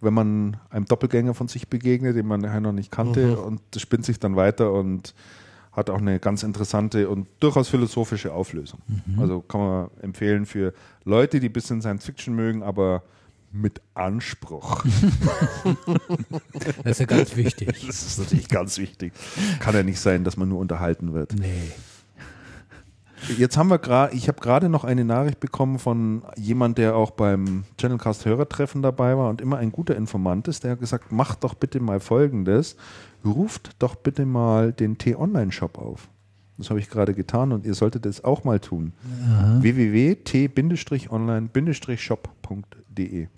Wenn man einem Doppelgänger von sich begegnet, den man nachher noch nicht kannte, und das spinnt sich dann weiter und hat auch eine ganz interessante und durchaus philosophische Auflösung. Also kann man empfehlen für Leute, die ein bisschen Science Fiction mögen, aber mit Anspruch. Das ist ja ganz wichtig. Das ist natürlich ganz wichtig. Kann ja nicht sein, dass man nur unterhalten wird. Nee. Jetzt haben wir gerade, ich habe gerade noch eine Nachricht bekommen von jemand, der auch beim Channelcast Hörertreffen dabei war und immer ein guter Informant ist, der hat gesagt, macht doch bitte mal folgendes, ruft doch bitte mal den T-Online-Shop auf. Das habe ich gerade getan und ihr solltet es auch mal tun. www.t-online-shop.de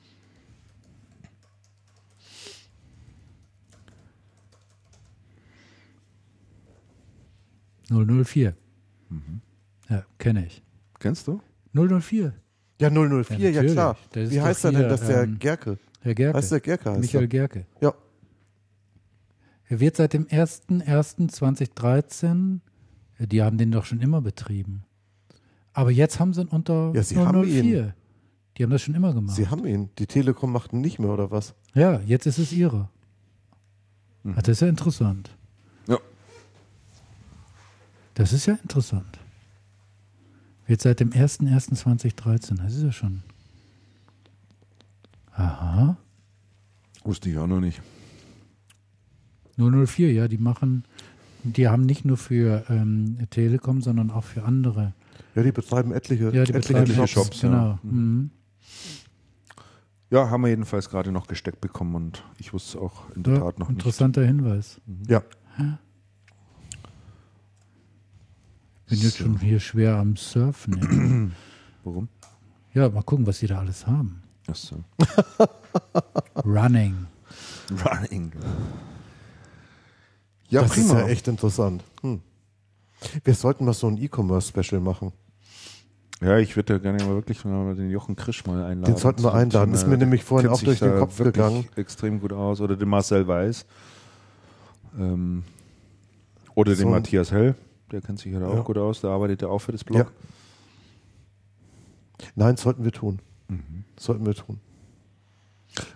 004. Ja, kenne ich. Kennst du? 004. Ja, 004, ja, natürlich. klar. Wie heißt er denn? hier, Das ist der ähm, Gerke. Herr Gerke. Heißt der Gerke? Heißt Michael er. Gerke. Ja. Er wird seit dem 01.01.2013, ja, die haben den doch schon immer betrieben. Aber jetzt haben sie ihn unter Ja, sie haben 004. Die haben das schon immer gemacht. Sie haben ihn. Die Telekom macht ihn nicht mehr, oder was? ja, jetzt ist es ihre. Ach, das ist ja interessant. Das ist ja interessant. Wird seit dem 01.01.2013, das ist ja schon. Aha. Wusste ich auch noch nicht. 004, ja, die machen, die haben nicht nur für ähm, Telekom, sondern auch für andere. Ja, die betreiben etliche, Ja, die etliche betreiben Shops, Shops, ja. genau. Mhm. Ja, haben wir jedenfalls gerade noch gesteckt bekommen und ich wusste es auch in der Ja, Tat noch nicht. interessanter Hinweis. Ja. Bin jetzt schon hier schwer am Surfen. Ja. Warum? ja, mal gucken, was die da alles haben. Achso. Running. Running. Ja, das prima. ist ja echt interessant. Hm. Wir sollten mal so ein E-Commerce-Special machen. Ja, ich würde gerne mal wirklich mal den Jochen Krisch mal einladen. Den sollten wir einladen. Ist mir nämlich vorhin auch durch den Kopf gegangen. extrem gut aus. Oder den Marcel Weiß. Ähm, oder So den Matthias Hell. Der kennt sich ja da Ja. auch gut aus. Der arbeitet ja auch für das Blog. Ja. Nein, sollten wir tun. Mhm. Sollten wir tun.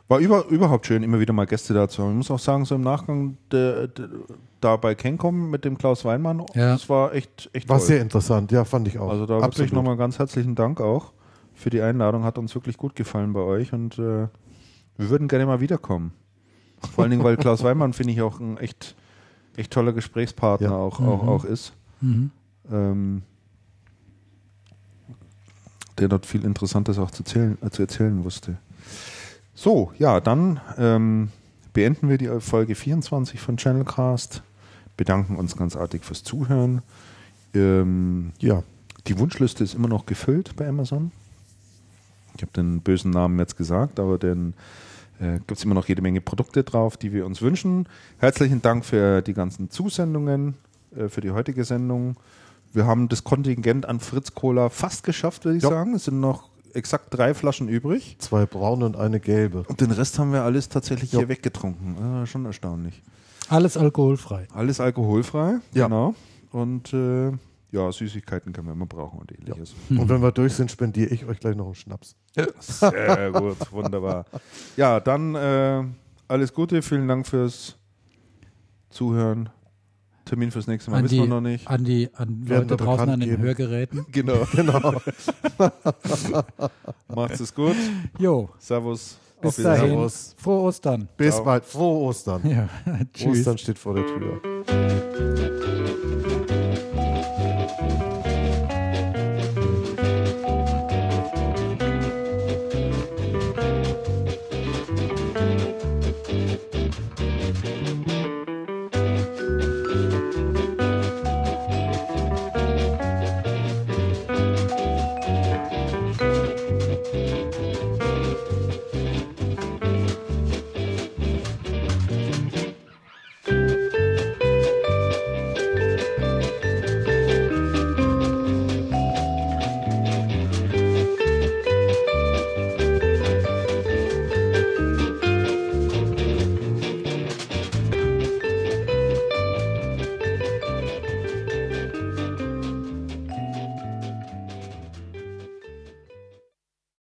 War über, überhaupt schön, immer wieder mal Gäste da zu haben. Ich muss auch sagen, so im Nachgang der, der, da bei Kencom mit dem Klaus Weinmann, Ja. das war echt, echt War toll. sehr interessant, ja, fand ich auch. Also da wirklich nochmal ganz herzlichen Dank auch für die Einladung. Hat uns wirklich gut gefallen bei euch und äh, wir würden gerne mal wiederkommen. Vor allen Dingen, weil Klaus Weimann finde ich auch ein echt echt toller Gesprächspartner Ja. auch, auch, auch ist. Mhm. Ähm, der dort viel Interessantes auch zu, erzählen, äh, zu erzählen wusste. So, ja, dann ähm, beenden wir die Folge 24 von Channelcast, bedanken uns ganz artig fürs Zuhören. Ähm, Ja, die Wunschliste ist immer noch gefüllt bei Amazon. Ich habe den bösen Namen jetzt gesagt, aber dann äh, gibt es immer noch jede Menge Produkte drauf, die wir uns wünschen. Herzlichen Dank für die ganzen Zusendungen, äh, für die heutige Sendung. Wir haben das Kontingent an Fritz Cola fast geschafft, würde ich Ja. sagen. Es sind noch exakt drei Flaschen übrig. zwei braune und eine gelbe. Und den Rest haben wir alles tatsächlich Ja. hier weggetrunken. Ah, schon erstaunlich. Alles alkoholfrei. Alles alkoholfrei. Ja. Genau. Und äh, ja, Süßigkeiten können wir immer brauchen und ähnliches. Und wenn wir durch sind, spendiere ich euch gleich noch einen Schnaps. Sehr gut, wunderbar. Ja, dann äh, alles Gute, vielen Dank fürs Zuhören. Termin fürs nächste Mal An wissen die, wir noch nicht. an die an Leute draußen an den geben. Hörgeräten. Genau. Genau. Macht's es gut. Jo, Servus. bis dahin. Servus. Frohe Ostern. Bis Ciao. bald. Frohe Ostern. Ja, tschüss. Ostern steht vor der Tür.